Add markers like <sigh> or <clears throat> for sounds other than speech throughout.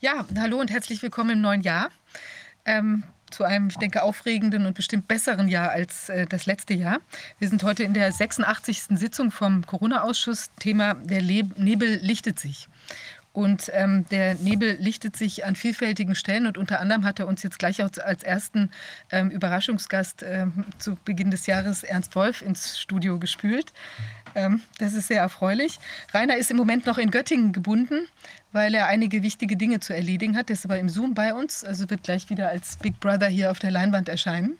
Ja, hallo und herzlich willkommen im neuen Jahr. Ähm, zu einem, ich denke, aufregenden und bestimmt besseren Jahr als äh, das letzte Jahr. Wir sind heute in der 86. Sitzung vom Corona-Ausschuss. Thema Der Le Nebel lichtet sich. Und ähm, der Nebel lichtet sich an vielfältigen Stellen und unter anderem hat er uns jetzt gleich als, ersten ähm, Überraschungsgast ähm, zu Beginn des Jahres Ernst Wolf ins Studio gespült. Ähm, das ist sehr erfreulich. Rainer ist im Moment noch in Göttingen gebunden, weil er einige wichtige Dinge zu erledigen hat. Er ist aber im Zoom bei uns, also wird gleich wieder als Big Brother hier auf der Leinwand erscheinen.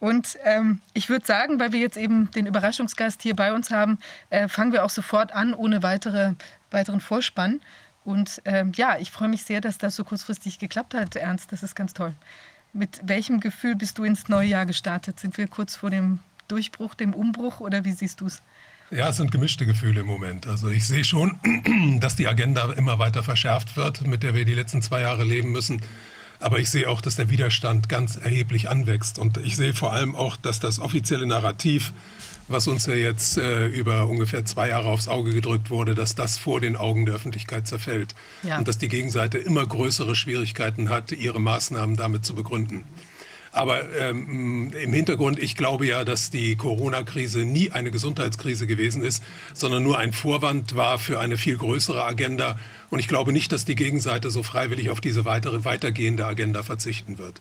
Und ähm, ich würde sagen, weil wir jetzt eben den Überraschungsgast hier bei uns haben, äh, fangen wir auch sofort an, ohne weitere, weiteren Vorspann. Und ähm, ja, ich freue mich sehr, dass das so kurzfristig geklappt hat, Ernst. Das ist ganz toll. Mit welchem Gefühl bist du ins neue Jahr gestartet? Sind wir kurz vor dem Durchbruch, dem Umbruch oder wie siehst du es? Ja, es sind gemischte Gefühle im Moment. Also ich sehe schon, <clears throat> dass die Agenda immer weiter verschärft wird, mit der wir die letzten zwei Jahre leben müssen. Aber ich sehe auch, dass der Widerstand ganz erheblich anwächst. Und ich sehe vor allem auch, dass das offizielle Narrativ, was uns ja jetzt äh, über ungefähr zwei Jahre aufs Auge gedrückt wurde, dass das vor den Augen der Öffentlichkeit zerfällt. Ja. Und dass die Gegenseite immer größere Schwierigkeiten hat, ihre Maßnahmen damit zu begründen. Aber ähm, im Hintergrund, ich glaube ja, dass die Corona-Krise nie eine Gesundheitskrise gewesen ist, sondern nur ein Vorwand war für eine viel größere Agenda. Und ich glaube nicht, dass die Gegenseite so freiwillig auf diese weitere, weitergehende Agenda verzichten wird.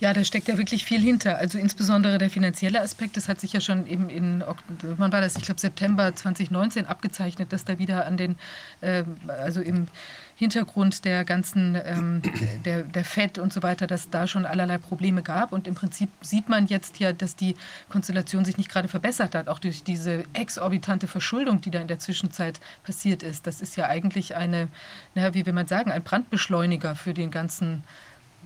Ja, da steckt ja wirklich viel hinter. Also insbesondere der finanzielle Aspekt, das hat sich ja schon eben in, wann war das? Ich glaube September 2019 abgezeichnet, dass da wieder an den, äh, also im Hintergrund der ganzen, ähm, der, der FED und so weiter, dass da schon allerlei Probleme gab. Und im Prinzip sieht man jetzt ja, dass die Konstellation sich nicht gerade verbessert hat, auch durch diese exorbitante Verschuldung, die da in der Zwischenzeit passiert ist. Das ist ja eigentlich eine, naja, wie will man sagen, ein Brandbeschleuniger für den ganzen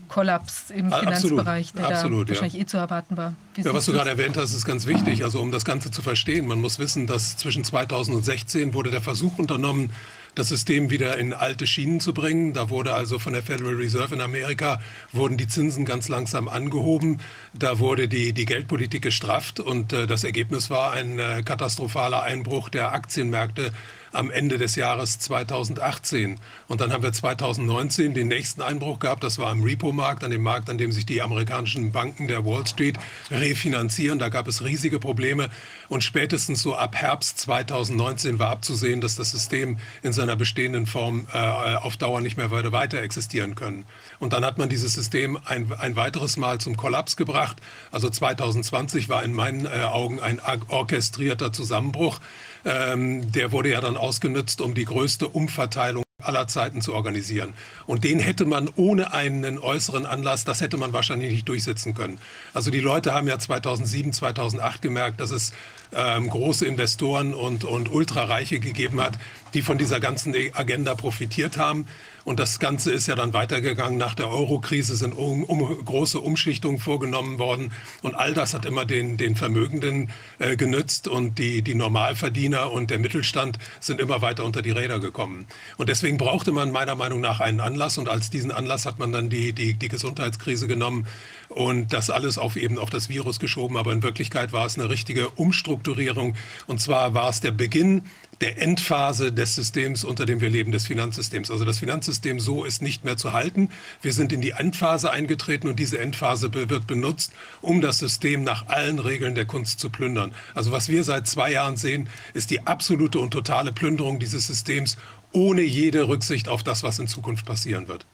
Kollaps im Finanzbereich, der absolut, da wahrscheinlich ja. eh zu erwarten war. ja, was du gerade erwähnt hast, ist ganz wichtig. Also um das Ganze zu verstehen, man muss wissen, dass zwischen 2016 wurde der Versuch unternommen, das System wieder in alte Schienen zu bringen. Da wurde also von der Federal Reserve in Amerika wurden die Zinsen ganz langsam angehoben. Da wurde die, die Geldpolitik gestrafft und äh, das Ergebnis war ein äh, katastrophaler Einbruch der Aktienmärkte am Ende des Jahres 2018. Und dann haben wir 2019 den nächsten Einbruch gehabt. Das war am Repo-Markt, an dem Markt, an dem sich die amerikanischen Banken der Wall Street refinanzieren. Da gab es riesige Probleme. Und spätestens so ab Herbst 2019 war abzusehen, dass das System in seiner bestehenden Form äh, auf Dauer nicht mehr weiter existieren können. Und dann hat man dieses System ein, ein weiteres Mal zum Kollaps gebracht. Also 2020 war in meinen äh, Augen ein orchestrierter Zusammenbruch. Ähm, der wurde ja dann ausgenutzt, um die größte Umverteilung aller Zeiten zu organisieren. Und den hätte man ohne einen äußeren Anlass, das hätte man wahrscheinlich nicht durchsetzen können. Also die Leute haben ja 2007, 2008 gemerkt, dass es ähm, große Investoren und, und Ultrareiche gegeben hat, die von dieser ganzen Agenda profitiert haben. Und das Ganze ist ja dann weitergegangen. Nach der Euro-Krise sind um, um, große Umschichtungen vorgenommen worden. Und all das hat immer den, den Vermögenden äh, genützt. Und die, die Normalverdiener und der Mittelstand sind immer weiter unter die Räder gekommen. Und deswegen brauchte man meiner Meinung nach einen Anlass. Und als diesen Anlass hat man dann die, die, die Gesundheitskrise genommen und das alles auf eben auf das Virus geschoben. Aber in Wirklichkeit war es eine richtige Umstrukturierung. Und zwar war es der Beginn der Endphase des Systems, unter dem wir leben, des Finanzsystems. Also das Finanzsystem so ist nicht mehr zu halten. Wir sind in die Endphase eingetreten und diese Endphase wird benutzt, um das System nach allen Regeln der Kunst zu plündern. Also was wir seit zwei Jahren sehen, ist die absolute und totale Plünderung dieses Systems ohne jede Rücksicht auf das, was in Zukunft passieren wird.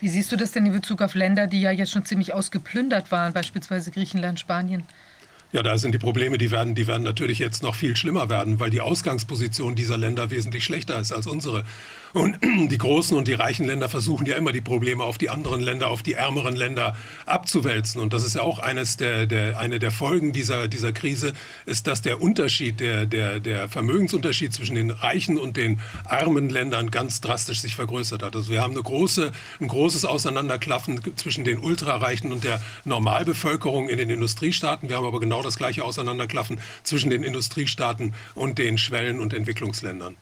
Wie siehst du das denn in Bezug auf Länder, die ja jetzt schon ziemlich ausgeplündert waren, beispielsweise Griechenland, Spanien? Ja, da sind die Probleme, die werden, die werden natürlich jetzt noch viel schlimmer werden, weil die Ausgangsposition dieser Länder wesentlich schlechter ist als unsere. Und <clears throat> die großen und die reichen Länder versuchen ja immer die Probleme auf die anderen Länder, auf die ärmeren Länder abzuwälzen. Und das ist ja auch eines der, der, eine der Folgen dieser, dieser Krise, ist, dass der Unterschied, der, der, der Vermögensunterschied zwischen den reichen und den armen Ländern ganz drastisch sich vergrößert hat. Also wir haben eine große, ein großes Auseinanderklaffen zwischen den Ultrareichen und der Normalbevölkerung in den Industriestaaten. Wir haben aber genau das gleiche Auseinanderklaffen zwischen den Industriestaaten und den Schwellen- und Entwicklungsländern.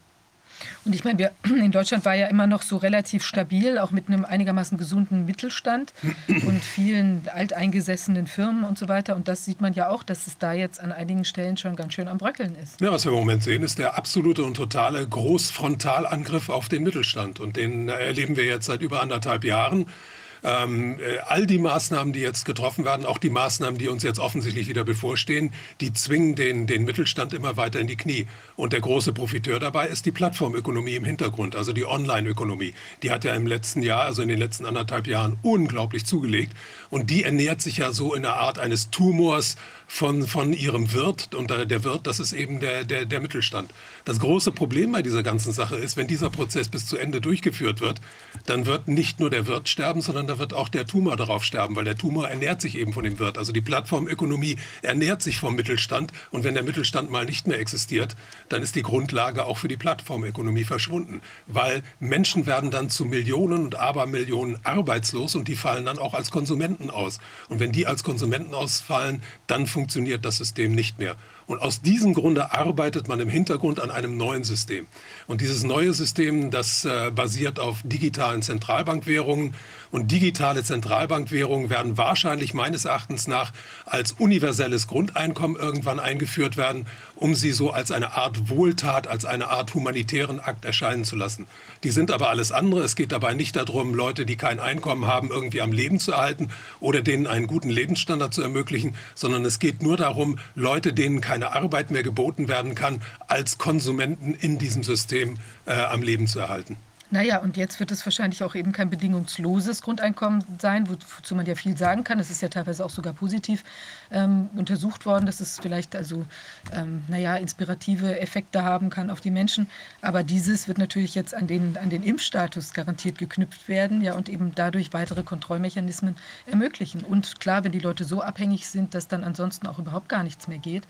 Und ich meine, wir, <clears throat> in Deutschland war ja immer noch so relativ stabil, auch mit einem einigermaßen gesunden Mittelstand und vielen alteingesessenen Firmen und so weiter. Und das sieht man ja auch, dass es da jetzt an einigen Stellen schon ganz schön am Bröckeln ist. Ja, was wir im Moment sehen, ist der absolute und totale Großfrontalangriff auf den Mittelstand. Und den erleben wir jetzt seit über anderthalb Jahren. Ähm, äh, all die Maßnahmen, die jetzt getroffen werden, auch die Maßnahmen, die uns jetzt offensichtlich wieder bevorstehen, die zwingen den, den Mittelstand immer weiter in die Knie. Und der große Profiteur dabei ist die Plattformökonomie im Hintergrund, also die Online-Ökonomie. Die hat ja im letzten Jahr, also in den letzten anderthalb Jahren, unglaublich zugelegt. Und die ernährt sich ja so in der Art eines Tumors von, von ihrem Wirt. Und der Wirt, das ist eben der, der, der Mittelstand. Das große Problem bei dieser ganzen Sache ist, wenn dieser Prozess bis zu Ende durchgeführt wird, dann wird nicht nur der Wirt sterben, sondern da wird auch der Tumor darauf sterben, weil der Tumor ernährt sich eben von dem Wirt. Also die Plattformökonomie ernährt sich vom Mittelstand. Und wenn der Mittelstand mal nicht mehr existiert, dann ist die Grundlage auch für die Plattformökonomie verschwunden. Weil Menschen werden dann zu Millionen und Abermillionen arbeitslos und die fallen dann auch als Konsumenten aus. Und wenn die als Konsumenten ausfallen, dann funktioniert das System nicht mehr. Und aus diesem Grunde arbeitet man im Hintergrund an einem neuen System. Und dieses neue System, das äh, basiert auf digitalen Zentralbankwährungen. Und digitale Zentralbankwährungen werden wahrscheinlich meines Erachtens nach als universelles Grundeinkommen irgendwann eingeführt werden, um sie so als eine Art Wohltat, als eine Art humanitären Akt erscheinen zu lassen. Die sind aber alles andere. Es geht dabei nicht darum, Leute, die kein Einkommen haben, irgendwie am Leben zu erhalten oder denen einen guten Lebensstandard zu ermöglichen, sondern es geht nur darum, Leute, denen keine Arbeit mehr geboten werden kann, als Konsumenten in diesem System äh, am Leben zu erhalten. Naja, und jetzt wird es wahrscheinlich auch eben kein bedingungsloses Grundeinkommen sein, wozu man ja viel sagen kann. Es ist ja teilweise auch sogar positiv ähm, untersucht worden, dass es vielleicht also, ähm, naja, inspirative Effekte haben kann auf die Menschen. Aber dieses wird natürlich jetzt an den, an den Impfstatus garantiert geknüpft werden, ja, und eben dadurch weitere Kontrollmechanismen ermöglichen. Und klar, wenn die Leute so abhängig sind, dass dann ansonsten auch überhaupt gar nichts mehr geht,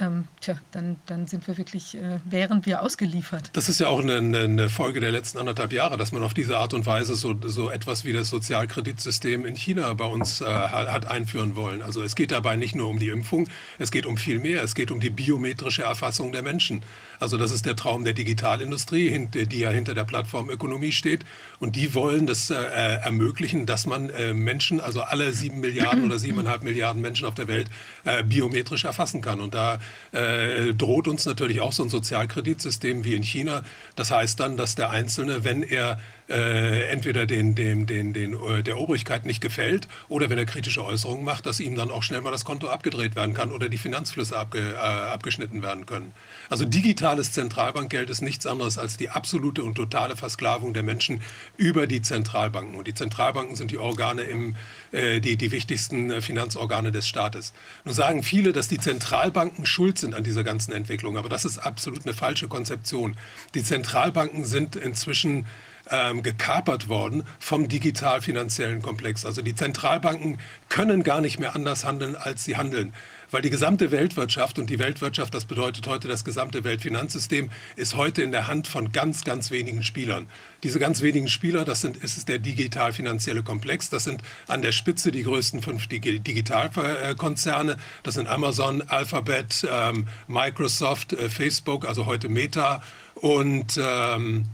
ähm, tja, dann, dann sind wir wirklich, äh, wären wir ausgeliefert. Das ist ja auch eine, eine, Folge der letzten anderthalb Jahre, dass man auf diese Art und Weise so, so etwas wie das Sozialkreditsystem in China bei uns äh, hat einführen wollen. Also es geht dabei nicht nur um die Impfung, es geht um viel mehr. Es geht um die biometrische Erfassung der Menschen. Also das ist der Traum der Digitalindustrie, die ja hinter der Plattformökonomie steht. Und die wollen das äh, ermöglichen, dass man äh, Menschen, also alle sieben Milliarden oder siebeneinhalb Milliarden Menschen auf der Welt, äh, biometrisch erfassen kann. Und da äh, droht uns natürlich auch so ein Sozialkreditsystem wie in China. Das heißt dann, dass der Einzelne, wenn er äh, entweder den, den, den, den, äh, der Obrigkeit nicht gefällt oder wenn er kritische Äußerungen macht, dass ihm dann auch schnell mal das Konto abgedreht werden kann oder die Finanzflüsse abge, äh, abgeschnitten werden können. Also digitales Zentralbankgeld ist nichts anderes als die absolute und totale Versklavung der Menschen über die Zentralbanken. Und die Zentralbanken sind die Organe im, äh, die, die wichtigsten äh, Finanzorgane des Staates. Nun sagen viele, dass die Zentralbanken schuld sind an dieser ganzen Entwicklung, aber das ist absolut eine falsche Konzeption. Die Zentralbanken sind inzwischen ähm, gekapert worden vom digital-finanziellen Komplex. Also die Zentralbanken können gar nicht mehr anders handeln, als sie handeln. Weil die gesamte Weltwirtschaft und die Weltwirtschaft, das bedeutet heute das gesamte Weltfinanzsystem, ist heute in der Hand von ganz, ganz wenigen Spielern. Diese ganz wenigen Spieler, das sind, ist der digital-finanzielle Komplex. Das sind an der Spitze die größten fünf Digitalkonzerne. Das sind Amazon, Alphabet, ähm, Microsoft, äh, Facebook, also heute Meta und ähm,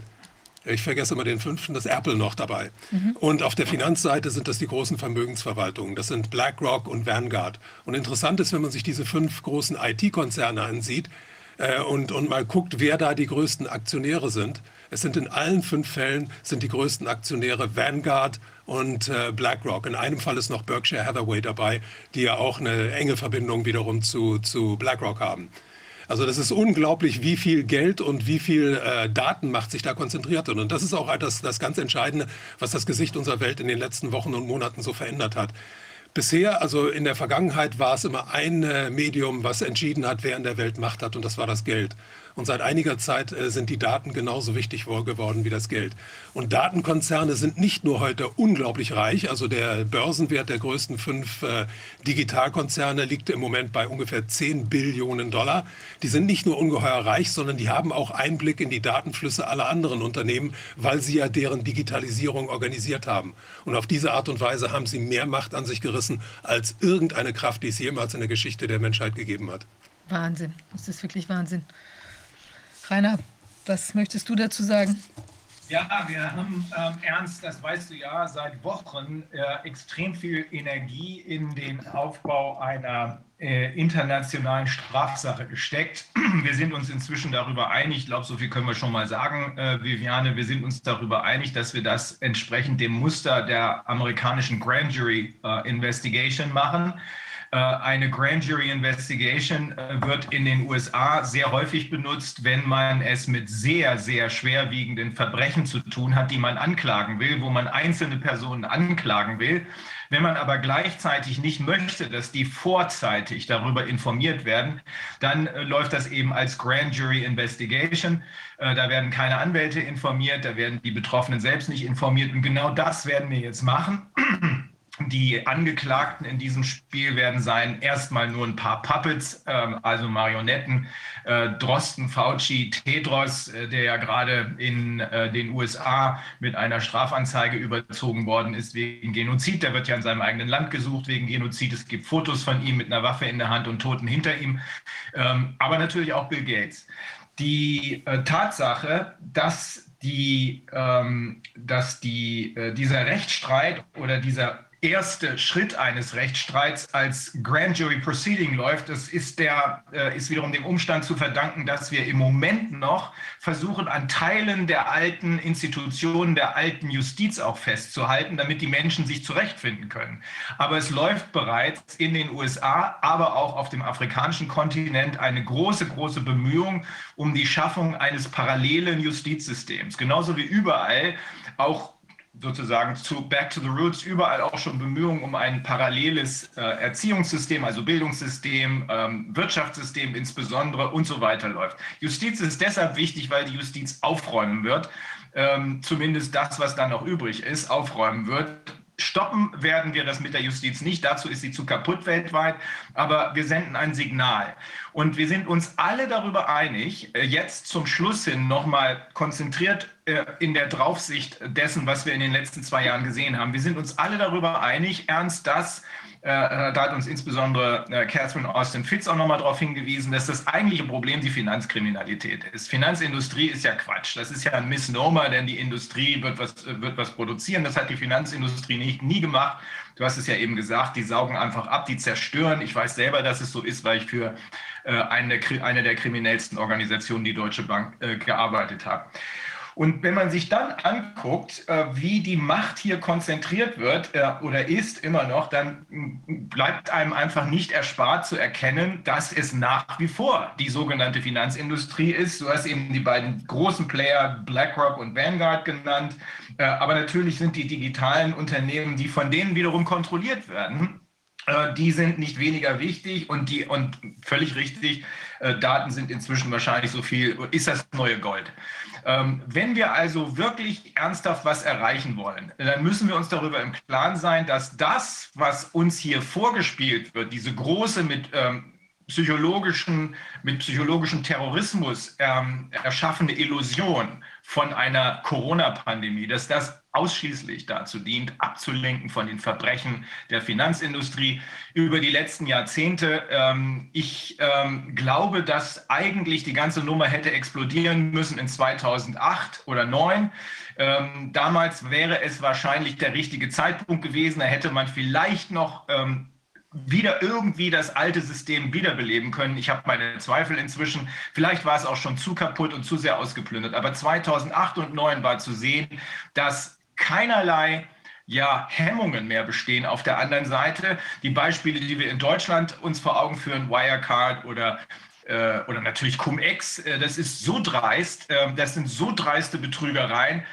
ich vergesse immer den fünften, das Apple noch dabei. Mhm. Und auf der Finanzseite sind das die großen Vermögensverwaltungen. Das sind BlackRock und Vanguard. Und interessant ist, wenn man sich diese fünf großen IT-Konzerne ansieht äh, und, und mal guckt, wer da die größten Aktionäre sind. Es sind in allen fünf Fällen sind die größten Aktionäre Vanguard und äh, BlackRock. In einem Fall ist noch Berkshire Hathaway dabei, die ja auch eine enge Verbindung wiederum zu, zu BlackRock haben. Also das ist unglaublich, wie viel Geld und wie viel äh, Datenmacht sich da konzentriert hat. Und das ist auch das, das ganz Entscheidende, was das Gesicht unserer Welt in den letzten Wochen und Monaten so verändert hat. Bisher, also in der Vergangenheit, war es immer ein äh, Medium, was entschieden hat, wer in der Welt Macht hat, und das war das Geld. Und seit einiger Zeit äh, sind die Daten genauso wichtig geworden wie das Geld. Und Datenkonzerne sind nicht nur heute unglaublich reich, also der Börsenwert der größten fünf äh, Digitalkonzerne liegt im Moment bei ungefähr 10 Billionen Dollar. Die sind nicht nur ungeheuer reich, sondern die haben auch Einblick in die Datenflüsse aller anderen Unternehmen, weil sie ja deren Digitalisierung organisiert haben. Und auf diese Art und Weise haben sie mehr Macht an sich gerissen als irgendeine Kraft, die es jemals in der Geschichte der Menschheit gegeben hat. Wahnsinn, das ist wirklich Wahnsinn. Rainer, Was möchtest du dazu sagen? Ja, wir haben, ähm, Ernst, das weißt du ja, seit Wochen äh, extrem viel Energie in den Aufbau einer äh, internationalen Strafsache gesteckt. <clears throat> Wir sind uns inzwischen darüber einig, ich glaube, so viel können wir schon mal sagen, äh, Viviane, wir sind uns darüber einig, dass wir das entsprechend dem Muster der amerikanischen Grand Jury äh, Investigation machen. Äh, eine Grand Jury Investigation äh, wird in den USA sehr häufig benutzt, wenn man es mit sehr, sehr schwerwiegenden Verbrechen zu tun hat, die man anklagen will, wo man einzelne Personen anklagen will. Wenn man aber gleichzeitig nicht möchte, dass die vorzeitig darüber informiert werden, dann äh, läuft das eben als Grand Jury Investigation. da werden keine Anwälte informiert, da werden die Betroffenen selbst nicht informiert. Und genau das werden wir jetzt machen. Die Angeklagten in diesem Spiel werden sein erstmal nur ein paar Puppets, ähm, also Marionetten. Äh, Drosten, Fauci, Tedros, äh, der ja gerade in äh, den USA mit einer Strafanzeige überzogen worden ist wegen Genozid. Der wird ja in seinem eigenen Land gesucht wegen Genozid. Es gibt Fotos von ihm mit einer Waffe in der Hand und Toten hinter ihm. Ähm, aber natürlich auch Bill Gates. Die äh, Tatsache, dass die, ähm, dass die, äh, dieser Rechtsstreit oder dieser erste Schritt eines Rechtsstreits als Grand Jury Proceeding läuft, das ist, der, äh, ist wiederum dem Umstand zu verdanken, dass wir im Moment noch versuchen, an Teilen der alten Institutionen, der alten Justiz auch festzuhalten, damit die Menschen sich zurechtfinden können. Aber es läuft bereits in den USA, aber auch auf dem afrikanischen Kontinent eine große, große Bemühung um die Schaffung eines parallelen Justizsystems. Genauso wie überall auch sozusagen zu Back to the Roots überall auch schon Bemühungen um ein paralleles äh, Erziehungssystem, also Bildungssystem, ähm, Wirtschaftssystem insbesondere und so weiter läuft. Justiz ist deshalb wichtig, weil die Justiz aufräumen wird, ähm, zumindest das, was dann noch übrig ist, aufräumen wird. Stoppen werden wir das mit der Justiz nicht, dazu ist sie zu kaputt weltweit, aber wir senden ein Signal. Und wir sind uns alle darüber einig, äh, jetzt zum Schluss hin nochmal konzentriert in der Draufsicht dessen, was wir in den letzten zwei Jahren gesehen haben. Wir sind uns alle darüber einig, ernst, dass äh, da hat uns insbesondere äh, Catherine Austin Fitz auch nochmal darauf hingewiesen, dass das eigentliche Problem die Finanzkriminalität ist. Finanzindustrie ist ja Quatsch. Das ist ja ein Misnomer, denn die Industrie wird was, wird was produzieren. Das hat die Finanzindustrie nicht, nie gemacht. Du hast es ja eben gesagt, die saugen einfach ab, die zerstören. Ich weiß selber, dass es so ist, weil ich für äh, eine, eine der kriminellsten Organisationen, die Deutsche Bank, äh, gearbeitet habe. Und wenn man sich dann anguckt, äh, wie die Macht hier konzentriert wird äh, oder ist immer noch, dann bleibt einem einfach nicht erspart zu erkennen, dass es nach wie vor die sogenannte Finanzindustrie ist. Du hast eben die beiden großen Player BlackRock und Vanguard genannt. Äh, aber natürlich sind die digitalen Unternehmen, die von denen wiederum kontrolliert werden, die sind nicht weniger wichtig und die und völlig richtig, Daten sind inzwischen wahrscheinlich so viel, ist das neue Gold. Ähm, wenn wir also wirklich ernsthaft was erreichen wollen, dann müssen wir uns darüber im Klaren sein, dass das, was uns hier vorgespielt wird, diese große mit ähm, psychologischen, mit psychologischem Terrorismus ähm, erschaffene Illusion von einer Corona-Pandemie, dass das ausschließlich dazu dient, abzulenken von den Verbrechen der Finanzindustrie über die letzten Jahrzehnte. Ähm, ich ähm, glaube, dass eigentlich die ganze Nummer hätte explodieren müssen in 2008 oder 2009. Ähm, damals wäre es wahrscheinlich der richtige Zeitpunkt gewesen. Da hätte man vielleicht noch wieder irgendwie das alte System wiederbeleben können. Ich habe meine Zweifel inzwischen. Vielleicht war es auch schon zu kaputt und zu sehr ausgeplündert. Aber 2008 und 2009 war zu sehen, dass keinerlei ja, Hemmungen mehr bestehen auf der anderen Seite. Die Beispiele, die wir in Deutschland uns vor Augen führen, Wirecard oder äh, oder natürlich Cum-Ex, äh, das ist so dreist, äh, das sind so dreiste Betrügereien,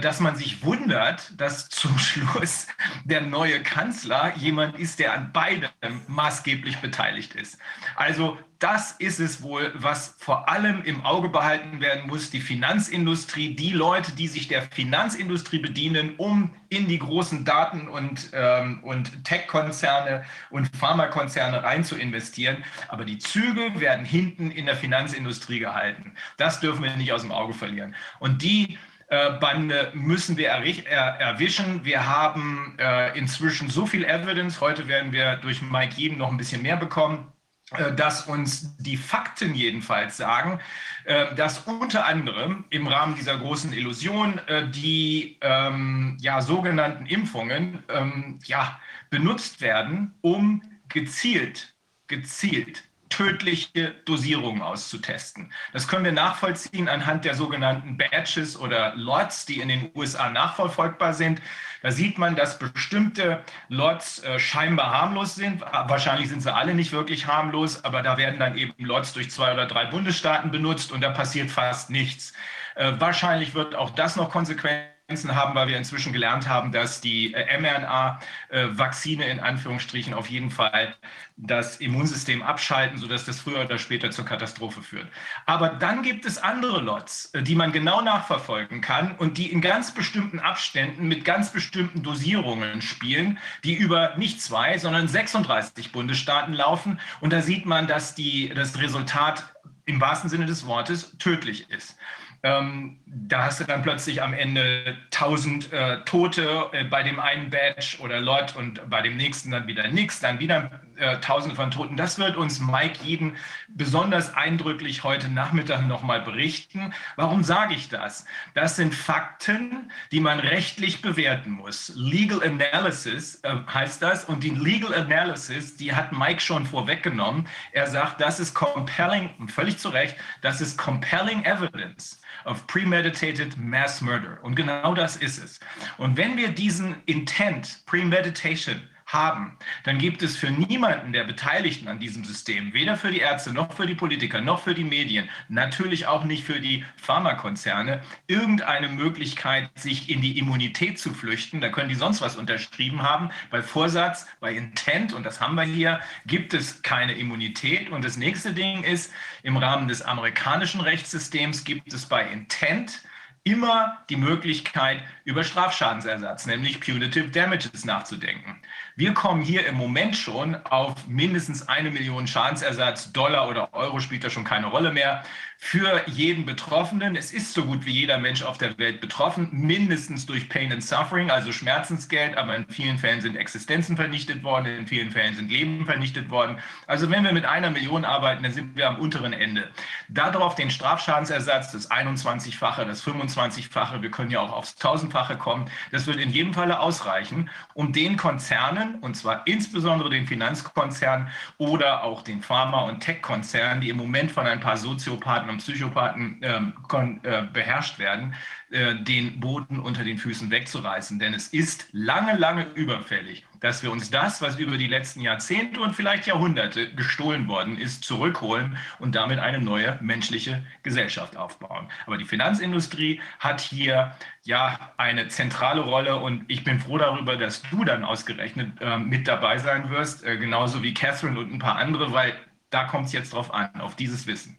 dass man sich wundert, dass zum <laughs> Schluss der neue Kanzler jemand ist, der an beidem maßgeblich beteiligt ist. Also das ist es wohl, was vor allem im Auge behalten werden muss. Die Finanzindustrie, die Leute, die sich der Finanzindustrie bedienen, um in die großen Daten- und, ähm, und Tech-Konzerne und Pharmakonzerne rein zu investieren. Aber die Züge werden hinten in der Finanzindustrie gehalten. Das dürfen wir nicht aus dem Auge verlieren. Und die äh, Bande müssen wir erwischen. Wir haben äh, inzwischen so viel Evidence. Heute werden wir durch Mike Jedem noch ein bisschen mehr bekommen äh, dass uns die Fakten jedenfalls sagen, äh, dass unter anderem im Rahmen dieser großen Illusion äh, die ähm, ja, sogenannten Impfungen ähm, ja, benutzt werden, um gezielt, gezielt tödliche Dosierungen auszutesten. Das können wir nachvollziehen anhand der sogenannten Badges oder Lots, die in den USA nachverfolgbar sind. Da sieht man, dass bestimmte Lots äh, scheinbar harmlos sind. Wahrscheinlich sind sie alle nicht wirklich harmlos, aber da werden dann eben Lots durch zwei oder drei Bundesstaaten benutzt und da passiert fast nichts. Äh, wahrscheinlich wird auch das noch Konsequenzen haben, weil wir inzwischen gelernt haben, dass die äh, mRNA-Vakzine in Anführungsstrichen auf jeden Fall das Immunsystem abschalten, sodass das früher oder später zur Katastrophe führt. Aber dann gibt es andere Lots, äh, die man genau nachverfolgen kann und die in ganz bestimmten Abständen mit ganz bestimmten Dosierungen spielen, die über nicht zwei, sondern 36 Bundesstaaten laufen. Und da sieht man, dass die, das Resultat im wahrsten Sinne des Wortes tödlich ist. Ähm, da hast du dann plötzlich am Ende 1000 äh, Tote äh, bei dem einen Badge oder Lot und bei dem nächsten dann wieder nichts, dann wieder äh, Tausende von Toten. Das wird uns Mike Jeden besonders eindrücklich heute Nachmittag nochmal berichten. Warum sage ich das? Das sind Fakten, die man rechtlich bewerten muss. Legal Analysis äh, heißt das und die Legal Analysis, die hat Mike schon vorweggenommen. Er sagt, das ist compelling, völlig zu Recht, das ist compelling evidence of premeditated mass murder. Und genau das ist es. Und wenn wir diesen Intent, Premeditation, haben, dann gibt es für niemanden der Beteiligten an diesem System, weder für die Ärzte noch für die Politiker noch für die Medien, natürlich auch nicht für die Pharmakonzerne, irgendeine Möglichkeit, sich in die Immunität zu flüchten. Da können die sonst was unterschrieben haben. Bei Vorsatz, bei Intent, und das haben wir hier, gibt es keine Immunität. Und das nächste Ding ist, im Rahmen des amerikanischen Rechtssystems gibt es bei Intent immer die Möglichkeit, über Strafschadensersatz, nämlich Punitive Damages, nachzudenken. Wir kommen hier im Moment schon auf mindestens eine Million Schadensersatz, Dollar oder Euro spielt da schon keine Rolle mehr, für jeden Betroffenen. Es ist so gut wie jeder Mensch auf der Welt betroffen, mindestens durch Pain and Suffering, also Schmerzensgeld, aber in vielen Fällen sind Existenzen vernichtet worden, in vielen Fällen sind Leben vernichtet worden. Also wenn wir mit einer Million arbeiten, dann sind wir am unteren Ende. Darauf den Strafschadensersatz, das 21-fache, das 25-fache, wir können ja auch aufs 1000-fache kommen, das wird in jedem Falle ausreichen, um den Konzernen, und zwar insbesondere den Finanzkonzernen oder auch den Pharma- und Tech-Konzernen, die im Moment von ein paar Soziopathen Psychopathen und Psychopathen ähm, äh, beherrscht werden, äh, den Boden unter den Füßen wegzureißen. Denn es ist lange, lange überfällig, dass wir uns das, was über die letzten Jahrzehnte und vielleicht Jahrhunderte gestohlen worden ist, zurückholen und damit eine neue menschliche Gesellschaft aufbauen. Aber die Finanzindustrie hat hier ja eine zentrale Rolle und ich bin froh darüber, dass du dann ausgerechnet äh, mit dabei sein wirst, äh, genauso wie Catherine und ein paar andere, weil da kommt es jetzt drauf an, auf dieses Wissen.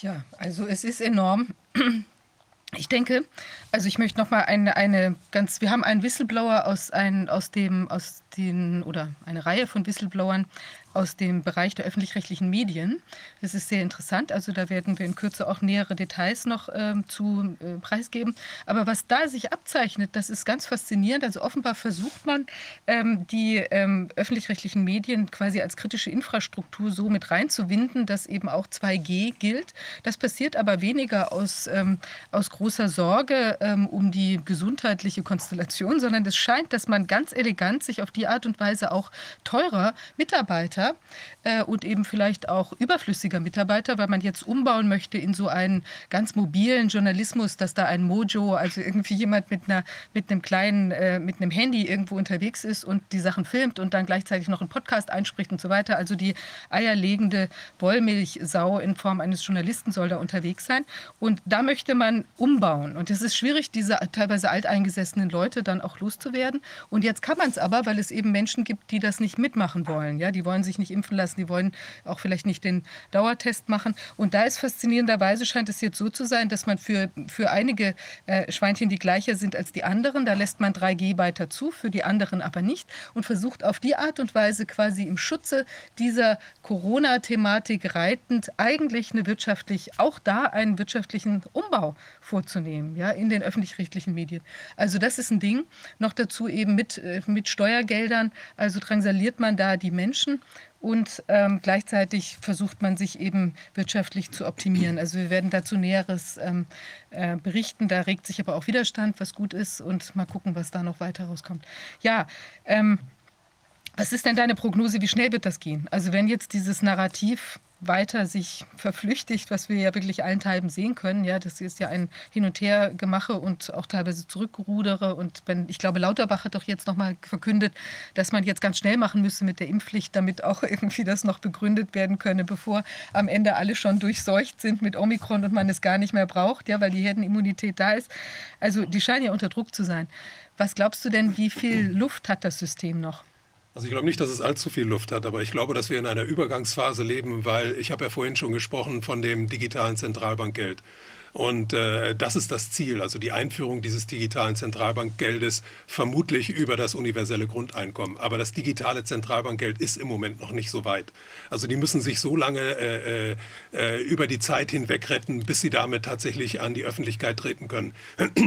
Ja, also es ist enorm. Ich denke, also ich möchte noch mal eine, eine ganz, wir haben einen Whistleblower aus, ein, aus dem, aus den, oder eine Reihe von Whistleblowern aus dem Bereich der öffentlich-rechtlichen Medien. Das ist sehr interessant. Also da werden wir in Kürze auch nähere Details noch ähm, zu äh, preisgeben. Aber was da sich abzeichnet, das ist ganz faszinierend. Also offenbar versucht man, ähm, die ähm, öffentlich-rechtlichen Medien quasi als kritische Infrastruktur so mit reinzuwinden, dass eben auch 2G gilt. Das passiert aber weniger aus, ähm, aus großer Sorge ähm, um die gesundheitliche Konstellation, sondern es scheint, dass man ganz elegant sich auf die Art und Weise auch teurer Mitarbeiter Mitarbeiter äh, und eben vielleicht auch überflüssiger Mitarbeiter, weil man jetzt umbauen möchte in so einen ganz mobilen Journalismus, dass da ein Mojo, also irgendwie jemand mit einer mit einem kleinen äh, mit einem Handy irgendwo unterwegs ist und die Sachen filmt und dann gleichzeitig noch einen Podcast einspricht und so weiter. Also die eierlegende Wollmilchsau in Form eines Journalisten soll da unterwegs sein und da möchte man umbauen und es ist schwierig, diese teilweise alteingesessenen Leute dann auch loszuwerden und jetzt kann man es aber, weil es eben Menschen gibt, die das nicht mitmachen wollen. Ja, die wollen sich sich nicht impfen lassen, die wollen auch vielleicht nicht den Dauertest machen. Und da ist faszinierenderweise scheint es jetzt so zu sein, dass man für, für einige äh, Schweinchen, die gleicher sind als die anderen, da lässt man 3G weiter zu, für die anderen aber nicht und versucht auf die Art und Weise quasi im Schutze dieser Corona-Thematik reitend eigentlich eine wirtschaftlich, auch da einen wirtschaftlichen Umbau vorzunehmen, ja, in den öffentlich-rechtlichen Medien. Also das ist ein Ding. Noch dazu eben mit, äh, mit Steuergeldern, also drangsaliert man da die Menschen und ähm, gleichzeitig versucht man sich eben wirtschaftlich zu optimieren. Also wir werden dazu Näheres ähm, äh, berichten. Da regt sich aber auch Widerstand, was gut ist und mal gucken, was da noch weiter rauskommt. Ja, ähm, was ist denn deine Prognose? Wie schnell wird das gehen? Also wenn jetzt dieses Narrativ weiter sich verflüchtigt, was wir ja wirklich allenthalben sehen können. Ja, das ist ja ein Hin- und Hergemache und auch teilweise Zurückrudere. Und wenn, ich glaube, Lauterbach hat doch jetzt nochmal verkündet, dass man jetzt ganz schnell machen müsse mit der Impfpflicht, damit auch <laughs> irgendwie das noch begründet werden könne, bevor am Ende alle schon durchseucht sind mit Omikron und man es gar nicht mehr braucht, ja, weil die Herdenimmunität da ist. Also die scheinen ja unter Druck zu sein. Was glaubst du denn, wie viel Luft hat das System noch? Also ich glaube nicht, dass es allzu viel Luft hat, aber ich glaube, dass wir in einer Übergangsphase leben, weil ich habe ja vorhin schon gesprochen von dem digitalen Zentralbankgeld. Und äh, das ist das Ziel, also die Einführung dieses digitalen Zentralbankgeldes vermutlich über das universelle Grundeinkommen. Aber das digitale Zentralbankgeld ist im Moment noch nicht so weit. Also die müssen sich so lange äh, äh, äh über die Zeit hinweg retten, bis sie damit tatsächlich an die Öffentlichkeit treten können.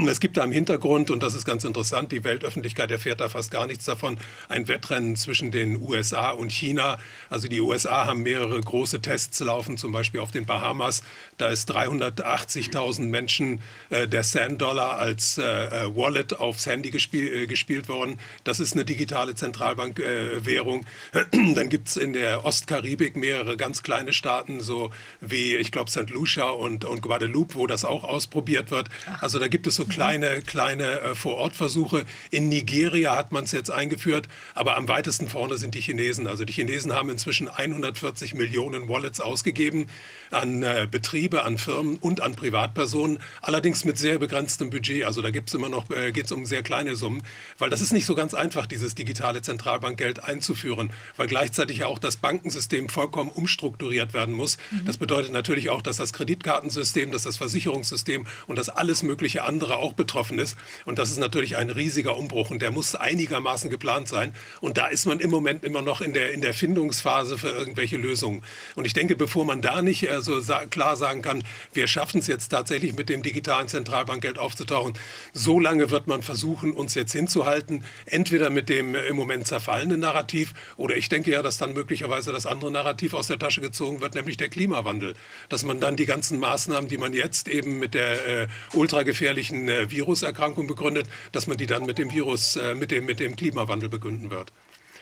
Es gibt da im Hintergrund, und das ist ganz interessant, die Weltöffentlichkeit erfährt da fast gar nichts davon, ein Wettrennen zwischen den USA und China. Also die USA haben mehrere große Tests laufen, zum Beispiel auf den Bahamas. Da ist 380.000 10.000 Menschen äh, der Sand-Dollar als äh, äh, Wallet aufs Handy gespiel, gespielt worden. Das ist eine digitale Zentralbankwährung. <clears throat> Dann gibt es in der Ostkaribik mehrere ganz kleine Staaten, so wie, ich glaube, St. Lucia und, und Guadeloupe, wo das auch ausprobiert wird. Also da gibt es so kleine, kleine äh, Vorortversuche. In Nigeria hat man es jetzt eingeführt, aber am weitesten vorne sind die Chinesen. Also die Chinesen haben inzwischen 140 Millionen Wallets ausgegeben an äh, Betriebe, an Firmen und an Privatpersonen. Privatpersonen, allerdings mit sehr begrenztem Budget. Also da gibt es immer noch, äh, geht es um sehr kleine Summen, weil das ist nicht so ganz einfach, dieses digitale Zentralbankgeld einzuführen, weil gleichzeitig ja auch das Bankensystem vollkommen umstrukturiert werden muss. Mhm. Das bedeutet natürlich auch, dass das Kreditkartensystem, dass das Versicherungssystem und dass alles mögliche andere auch betroffen ist. Und das ist natürlich ein riesiger Umbruch und der muss einigermaßen geplant sein. Und da ist man im Moment immer noch in der, in der Findungsphase für irgendwelche Lösungen. Und ich denke, bevor man da nicht also klar sagen kann, wir schaffen es jetzt tatsächlich mit dem digitalen Zentralbankgeld aufzutauchen. So lange wird man versuchen, uns jetzt hinzuhalten, entweder mit dem im Moment zerfallenen Narrativ oder ich denke ja, dass dann möglicherweise das andere Narrativ aus der Tasche gezogen wird, nämlich der Klimawandel. Dass man dann die ganzen Maßnahmen, die man jetzt eben mit der äh, ultragefährlichen äh, Viruserkrankung begründet, dass man die dann mit dem Virus, äh, mit, dem, mit dem Klimawandel begründen wird.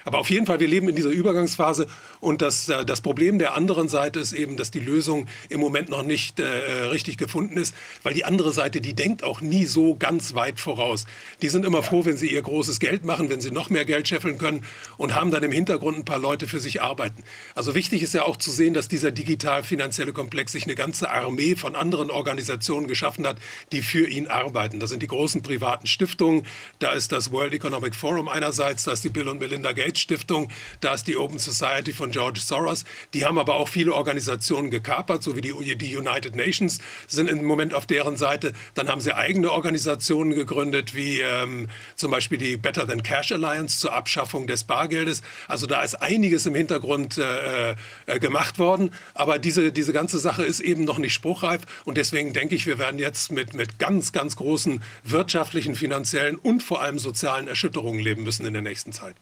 Aber auf jeden Fall, wir leben in dieser Übergangsphase und das, äh, das Problem der anderen Seite ist eben, dass die Lösung im Moment noch nicht äh, richtig gefunden ist, weil die andere Seite, die denkt auch nie so ganz weit voraus. Die sind immer froh, wenn sie ihr großes Geld machen, wenn sie noch mehr Geld scheffeln können und haben dann im Hintergrund ein paar Leute für sich arbeiten. Also wichtig ist ja auch zu sehen, dass dieser digital-finanzielle Komplex sich eine ganze Armee von anderen Organisationen geschaffen hat, die für ihn arbeiten. Das sind die großen privaten Stiftungen, da ist das World Economic Forum einerseits, da ist die Bill und Melinda Gates Stiftung, da ist die Open Society von George Soros. Die haben aber auch viele Organisationen gekapert, so wie die, die United Nations sind im Moment auf deren Seite. Dann haben sie eigene Organisationen gegründet, wie ähm, zum Beispiel die Better Than Cash Alliance zur Abschaffung des Bargeldes. Also da ist einiges im Hintergrund äh, äh, gemacht worden. Aber diese, diese ganze Sache ist eben noch nicht spruchreif. Und deswegen denke ich, wir werden jetzt mit, mit ganz, ganz großen wirtschaftlichen, finanziellen und vor allem sozialen Erschütterungen leben müssen in der nächsten Zeit.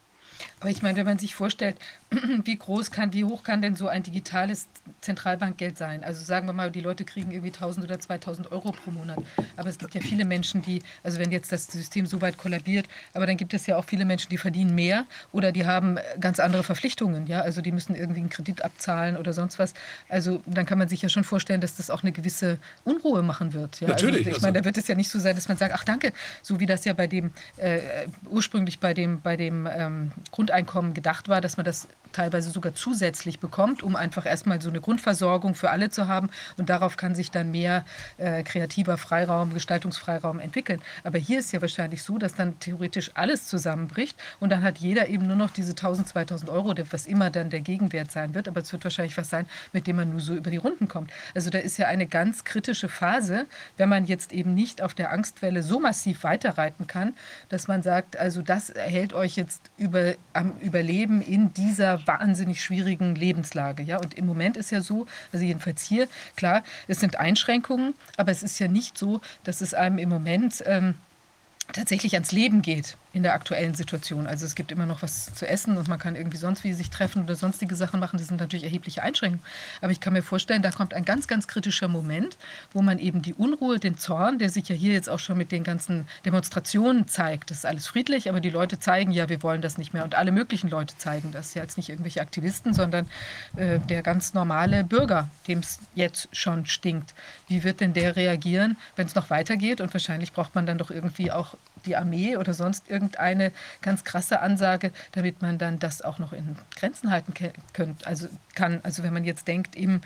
Aber ich meine, wenn man sich vorstellt, <clears throat> wie groß kann, wie hoch kann denn so ein digitales Zentralbankgeld sein? Also sagen wir mal, die Leute kriegen irgendwie 1000 oder 2000 Euro pro Monat. Aber es gibt ja viele Menschen, die, also wenn jetzt das System so weit kollabiert, aber dann gibt es ja auch viele Menschen, die verdienen mehr oder die haben ganz andere Verpflichtungen. Ja, also die müssen irgendwie einen Kredit abzahlen oder sonst was. Also dann kann man sich ja schon vorstellen, dass das auch eine gewisse Unruhe machen wird. Ja? Natürlich. Also, ich meine, also da wird es ja nicht so sein, dass man sagt, ach danke, so wie das ja bei dem äh, ursprünglich bei dem bei dem ähm, Grundeinkommen gedacht war, dass man das teilweise sogar zusätzlich bekommt, um einfach erstmal so eine Grundversorgung für alle zu haben. Und darauf kann sich dann mehr äh, kreativer Freiraum, Gestaltungsfreiraum entwickeln. Aber hier ist ja wahrscheinlich so, dass dann theoretisch alles zusammenbricht und dann hat jeder eben nur noch diese 1000, 2000 Euro, was immer dann der Gegenwert sein wird. Aber es wird wahrscheinlich was sein, mit dem man nur so über die Runden kommt. Also da ist ja eine ganz kritische Phase, wenn man jetzt eben nicht auf der Angstwelle so massiv weiterreiten kann, dass man sagt, also das hält euch jetzt über, am Überleben in dieser wahnsinnig schwierigen Lebenslage. Ja? Und im Moment ist ja so, also jedenfalls hier, klar, es sind Einschränkungen, aber es ist ja nicht so, dass es einem im Moment ähm, tatsächlich ans Leben geht in der aktuellen Situation. Also es gibt immer noch was zu essen und man kann irgendwie sonst wie sich treffen oder sonstige Sachen machen. Das sind natürlich erhebliche Einschränkungen. Aber ich kann mir vorstellen, da kommt ein ganz, ganz kritischer Moment, wo man eben die Unruhe, den Zorn, der sich ja hier jetzt auch schon mit den ganzen Demonstrationen zeigt. Das ist alles friedlich, aber die Leute zeigen ja, wir wollen das nicht mehr. Und alle möglichen Leute zeigen das. Ja jetzt nicht irgendwelche Aktivisten, sondern äh, der ganz normale Bürger, dem es jetzt schon stinkt. Wie wird denn der reagieren, wenn es noch weitergeht? Und wahrscheinlich braucht man dann doch irgendwie auch die Armee oder sonst irgendeine ganz krasse Ansage, damit man dann das auch noch in Grenzen halten könnt, also kann. Also wenn man jetzt denkt, im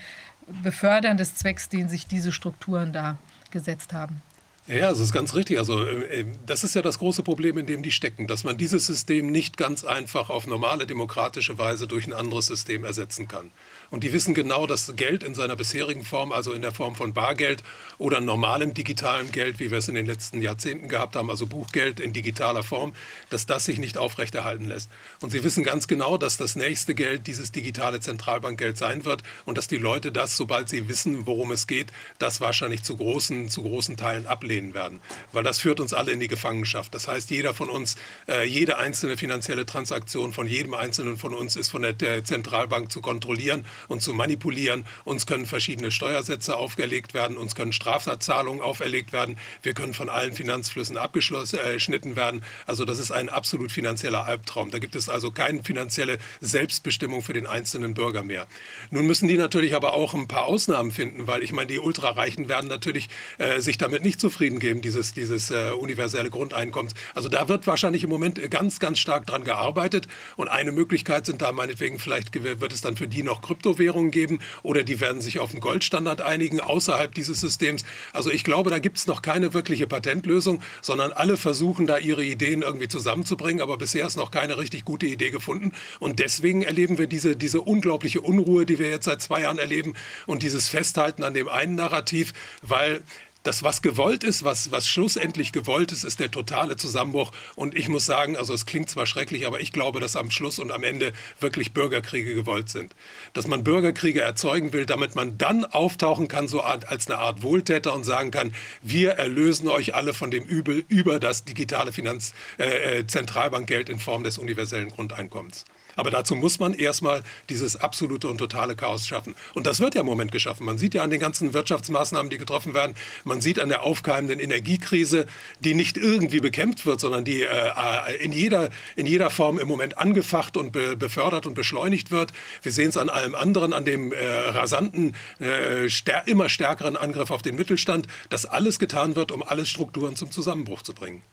Befördern des Zwecks, den sich diese Strukturen da gesetzt haben. Ja, das ist ganz richtig. Also äh, das ist ja das große Problem, in dem die stecken, dass man dieses System nicht ganz einfach auf normale demokratische Weise durch ein anderes System ersetzen kann. Und die wissen genau, dass Geld in seiner bisherigen Form, also in der Form von Bargeld oder normalem digitalen Geld, wie wir es in den letzten Jahrzehnten gehabt haben, also Buchgeld in digitaler Form, dass das sich nicht aufrechterhalten lässt. Und sie wissen ganz genau, dass das nächste Geld dieses digitale Zentralbankgeld sein wird und dass die Leute das, sobald sie wissen, worum es geht, das wahrscheinlich zu großen, zu großen Teilen ablehnen werden. Weil das führt uns alle in die Gefangenschaft. Das heißt, jeder von uns, äh, jede einzelne finanzielle Transaktion von jedem Einzelnen von uns ist von der, der Zentralbank zu kontrollieren und zu manipulieren. Uns können verschiedene Steuersätze aufgelegt werden, uns können Strafzahlungen auferlegt werden, wir können von allen Finanzflüssen abgeschnitten äh, werden. Also das ist ein absolut finanzieller Albtraum. Da gibt es also keine finanzielle Selbstbestimmung für den einzelnen Bürger mehr. Nun müssen die natürlich aber auch ein paar Ausnahmen finden, weil ich meine, die Ultrareichen werden natürlich äh, sich damit nicht zufrieden geben, dieses, dieses äh, universelle Grundeinkommens. Also da wird wahrscheinlich im Moment ganz, ganz stark dran gearbeitet. Und eine Möglichkeit sind da meinetwegen, vielleicht wird es dann für die noch Krypto Kryptowährungen geben oder die werden sich auf einen Goldstandard einigen außerhalb dieses Systems. Also ich glaube, da gibt es noch keine wirkliche Patentlösung, sondern alle versuchen da ihre Ideen irgendwie zusammenzubringen, aber bisher ist noch keine richtig gute Idee gefunden. Und deswegen erleben wir diese, diese unglaubliche Unruhe, die wir jetzt seit zwei Jahren erleben und dieses Festhalten an dem einen Narrativ, weil das, was gewollt ist, was, was schlussendlich gewollt ist, ist der totale Zusammenbruch. Und ich muss sagen, also es klingt zwar schrecklich, aber ich glaube, dass am Schluss und am Ende wirklich Bürgerkriege gewollt sind. Dass man Bürgerkriege erzeugen will, damit man dann auftauchen kann, so als eine Art Wohltäter und sagen kann, wir erlösen euch alle von dem Übel über das digitale Finanz, äh, äh Zentralbankgeld in Form des universellen Grundeinkommens. Aber dazu muss man erstmal dieses absolute und totale Chaos schaffen. Und das wird ja im Moment geschaffen. Man sieht ja an den ganzen Wirtschaftsmaßnahmen, die getroffen werden, man sieht an der aufkeimenden Energiekrise, die nicht irgendwie bekämpft wird, sondern die äh, in, jeder, in jeder Form im Moment angefacht und be befördert und beschleunigt wird. Wir sehen es an allem anderen, an dem äh, rasanten, äh, stär immer stärkeren Angriff auf den Mittelstand, dass alles getan wird, um alle Strukturen zum Zusammenbruch zu bringen.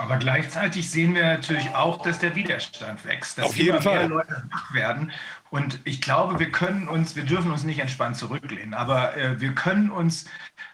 Aber gleichzeitig sehen wir natürlich auch, dass der Widerstand wächst, dass Auf jeden immer Fall. mehr Leute wach werden. Und ich glaube, wir können uns, wir dürfen uns nicht entspannt zurücklehnen, aber äh, wir können uns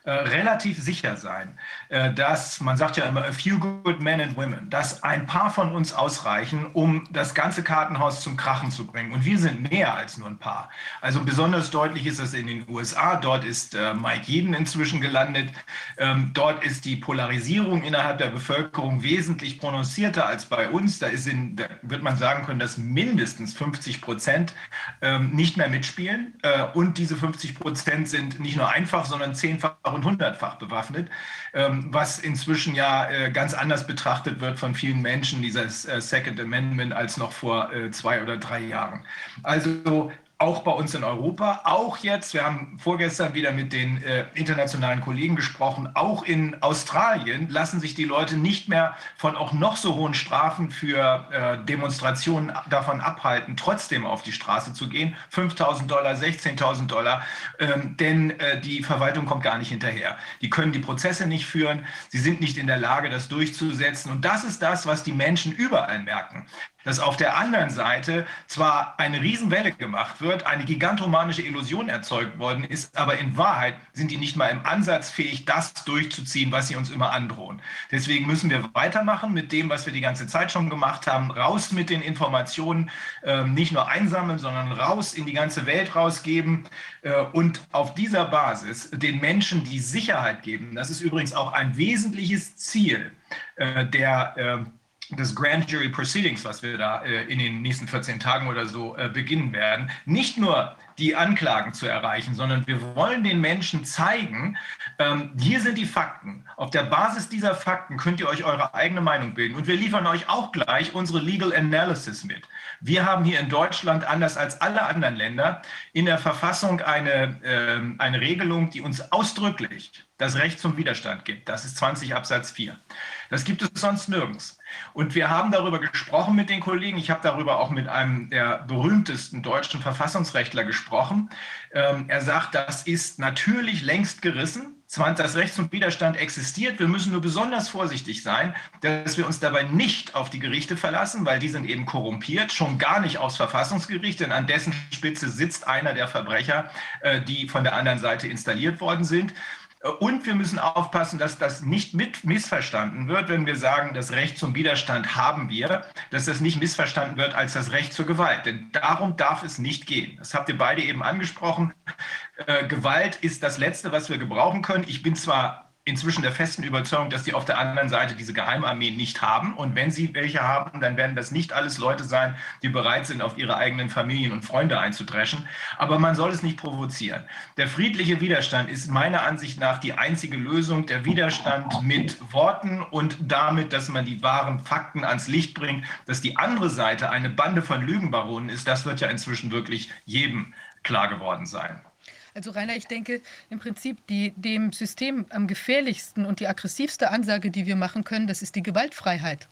äh, relativ sicher sein, äh, dass, man sagt ja immer, a few good men and women, dass ein paar von uns ausreichen, um das ganze Kartenhaus zum Krachen zu bringen. Und wir sind mehr als nur ein paar. Also besonders deutlich ist das in den USA. Dort ist äh, Mike Jeden inzwischen gelandet. Ähm, dort ist die Polarisierung innerhalb der Bevölkerung wesentlich prononcierter als bei uns. Da, ist in, da wird man sagen können, dass mindestens 50 Prozent ähm, nicht mehr mitspielen. Äh, und diese 50 Prozent sind nicht nur einfach, sondern zehnfach und hundertfach bewaffnet, ähm, was inzwischen ja äh, ganz anders betrachtet wird von vielen Menschen, dieses äh, Second Amendment, als noch vor äh, zwei oder drei Jahren. Also auch bei uns in Europa, auch jetzt, wir haben vorgestern wieder mit den äh, internationalen Kollegen gesprochen, auch in Australien lassen sich die Leute nicht mehr von auch noch so hohen Strafen für äh, Demonstrationen davon abhalten, trotzdem auf die Straße zu gehen. 5.000 Dollar, 16.000 Dollar, ähm, denn äh, die Verwaltung kommt gar nicht hinterher. Die können die Prozesse nicht führen, sie sind nicht in der Lage, das durchzusetzen. Und das ist das, was die Menschen überall merken dass auf der anderen Seite zwar eine Riesenwelle gemacht wird, eine gigantomanische Illusion erzeugt worden ist, aber in Wahrheit sind die nicht mal im Ansatz fähig, das durchzuziehen, was sie uns immer androhen. Deswegen müssen wir weitermachen mit dem, was wir die ganze Zeit schon gemacht haben, raus mit den Informationen, äh, nicht nur einsammeln, sondern raus in die ganze Welt rausgeben äh, und auf dieser Basis den Menschen die Sicherheit geben. Das ist übrigens auch ein wesentliches Ziel äh, der äh, des Grand Jury Proceedings, was wir da äh, in den nächsten 14 Tagen oder so äh, beginnen werden, nicht nur die Anklagen zu erreichen, sondern wir wollen den Menschen zeigen, ähm, hier sind die Fakten. Auf der Basis dieser Fakten könnt ihr euch eure eigene Meinung bilden. Und wir liefern euch auch gleich unsere Legal Analysis mit. Wir haben hier in Deutschland, anders als alle anderen Länder, in der Verfassung eine, äh, eine Regelung, die uns ausdrücklich das Recht zum Widerstand gibt. Das ist 20 Absatz 4. Das gibt es sonst nirgends. Und wir haben darüber gesprochen mit den Kollegen. Ich habe darüber auch mit einem der berühmtesten deutschen Verfassungsrechtler gesprochen. Ähm, er sagt, das ist natürlich längst gerissen. Das Recht zum Widerstand existiert. Wir müssen nur besonders vorsichtig sein, dass wir uns dabei nicht auf die Gerichte verlassen, weil die sind eben korrumpiert, schon gar nicht aufs Verfassungsgericht, denn an dessen Spitze sitzt einer der Verbrecher, äh, die von der anderen Seite installiert worden sind. Und wir müssen aufpassen, dass das nicht mit missverstanden wird, wenn wir sagen, das Recht zum Widerstand haben wir, dass das nicht missverstanden wird als das Recht zur Gewalt. Denn darum darf es nicht gehen. Das habt ihr beide eben angesprochen. Äh, Gewalt ist das Letzte, was wir gebrauchen können. Ich bin zwar inzwischen der festen Überzeugung, dass die auf der anderen Seite diese Geheimarmee nicht haben. Und wenn sie welche haben, dann werden das nicht alles Leute sein, die bereit sind, auf ihre eigenen Familien und Freunde einzudreschen. Aber man soll es nicht provozieren. Der friedliche Widerstand ist meiner Ansicht nach die einzige Lösung. Der Widerstand mit Worten und damit, dass man die wahren Fakten ans Licht bringt, dass die andere Seite eine Bande von Lügenbaronen ist, das wird ja inzwischen wirklich jedem klar geworden sein. Also Rainer, ich denke im Prinzip die dem System am gefährlichsten und die aggressivste Ansage, die wir machen können, das ist die Gewaltfreiheit.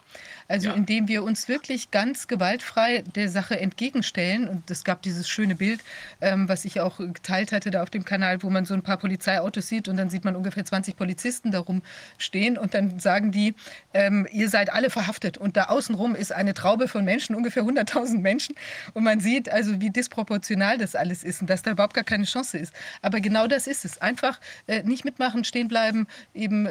Also ja. indem wir uns wirklich ganz gewaltfrei der Sache entgegenstellen. Und es gab dieses schöne Bild, ähm, was ich auch geteilt hatte da auf dem Kanal, wo man so ein paar Polizeiautos sieht und dann sieht man ungefähr 20 Polizisten darum stehen und dann sagen die, ähm, ihr seid alle verhaftet. Und da außenrum ist eine Traube von Menschen, ungefähr 100.000 Menschen. Und man sieht also, wie disproportional das alles ist und dass da überhaupt gar keine Chance ist. Aber genau das ist es. Einfach äh, nicht mitmachen, stehen bleiben, eben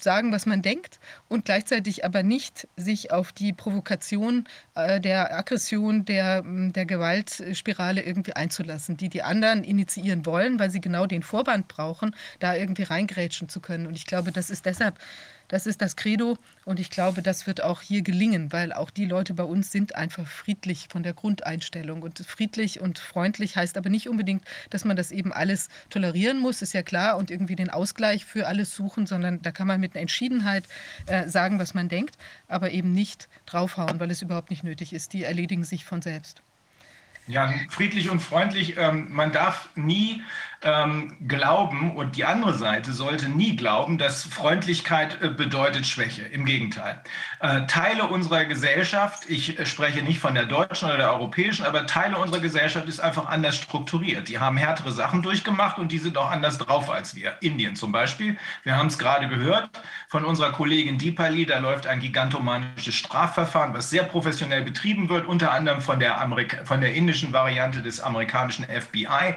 sagen, was man denkt und gleichzeitig aber nicht sich auf die Provokation äh, der Aggression, der, der Gewaltspirale irgendwie einzulassen, die die anderen initiieren wollen, weil sie genau den Vorwand brauchen, da irgendwie reingrätschen zu können. Und ich glaube, das ist deshalb das ist das Credo und ich glaube, das wird auch hier gelingen, weil auch die Leute bei uns sind einfach friedlich von der Grundeinstellung. Und friedlich und freundlich heißt aber nicht unbedingt, dass man das eben alles tolerieren muss, ist ja klar, und irgendwie den Ausgleich für alles suchen, sondern da kann man mit einer Entschiedenheit äh, sagen, was man denkt, aber eben nicht draufhauen, weil es überhaupt nicht nötig ist. Die erledigen sich von selbst. Ja, friedlich und freundlich. Ähm, man darf nie ähm, glauben und die andere Seite sollte nie glauben, dass Freundlichkeit äh, bedeutet Schwäche. Im Gegenteil. Äh, Teile unserer Gesellschaft, ich äh, spreche nicht von der deutschen oder der europäischen, aber Teile unserer Gesellschaft ist einfach anders strukturiert. Die haben härtere Sachen durchgemacht und die sind auch anders drauf als wir. Indien zum Beispiel. Wir haben es gerade gehört von unserer Kollegin Deepali, da läuft ein gigantomanisches Strafverfahren, was sehr professionell betrieben wird, unter anderem von der, Amerika von der indischen Variante des amerikanischen FBI.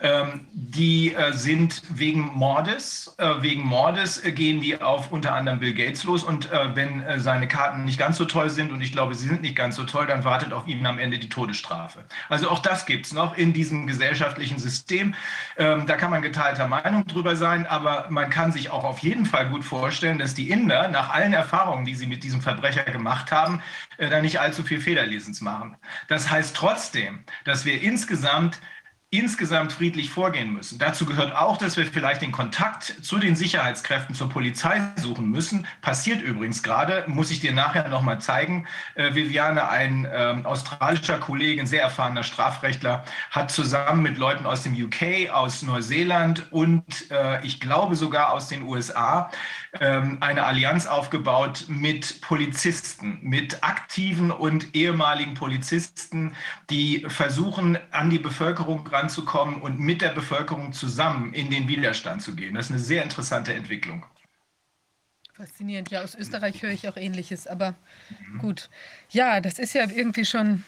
Ähm, die äh, sind wegen Mordes, äh, wegen Mordes äh, gehen die auf unter anderem Bill Gates los und äh, wenn äh, seine Karten nicht ganz so toll sind und ich glaube, sie sind nicht ganz so toll, dann wartet auf ihn am Ende die Todesstrafe. Also auch das gibt es noch in diesem gesellschaftlichen System. Ähm, da kann man geteilter Meinung drüber sein, aber man kann sich auch auf jeden Fall gut vorstellen, dass die Inder nach allen Erfahrungen, die sie mit diesem Verbrecher gemacht haben, äh, da nicht allzu viel Federlesens machen. Das heißt trotzdem, dass wir insgesamt insgesamt friedlich vorgehen müssen. Dazu gehört auch, dass wir vielleicht den Kontakt zu den Sicherheitskräften, zur Polizei suchen müssen. Passiert übrigens gerade, muss ich dir nachher nochmal zeigen. Äh, Viviane, ein äh, australischer Kollege, ein sehr erfahrener Strafrechtler, hat zusammen mit Leuten aus dem UK, aus Neuseeland und äh, ich glaube sogar aus den USA eine Allianz aufgebaut mit Polizisten, mit aktiven und ehemaligen Polizisten, die versuchen, an die Bevölkerung ranzukommen und mit der Bevölkerung zusammen in den Widerstand zu gehen. Das ist eine sehr interessante Entwicklung. Faszinierend. Ja, aus Österreich höre ich auch Ähnliches, aber mhm. gut. Ja, das ist ja irgendwie schon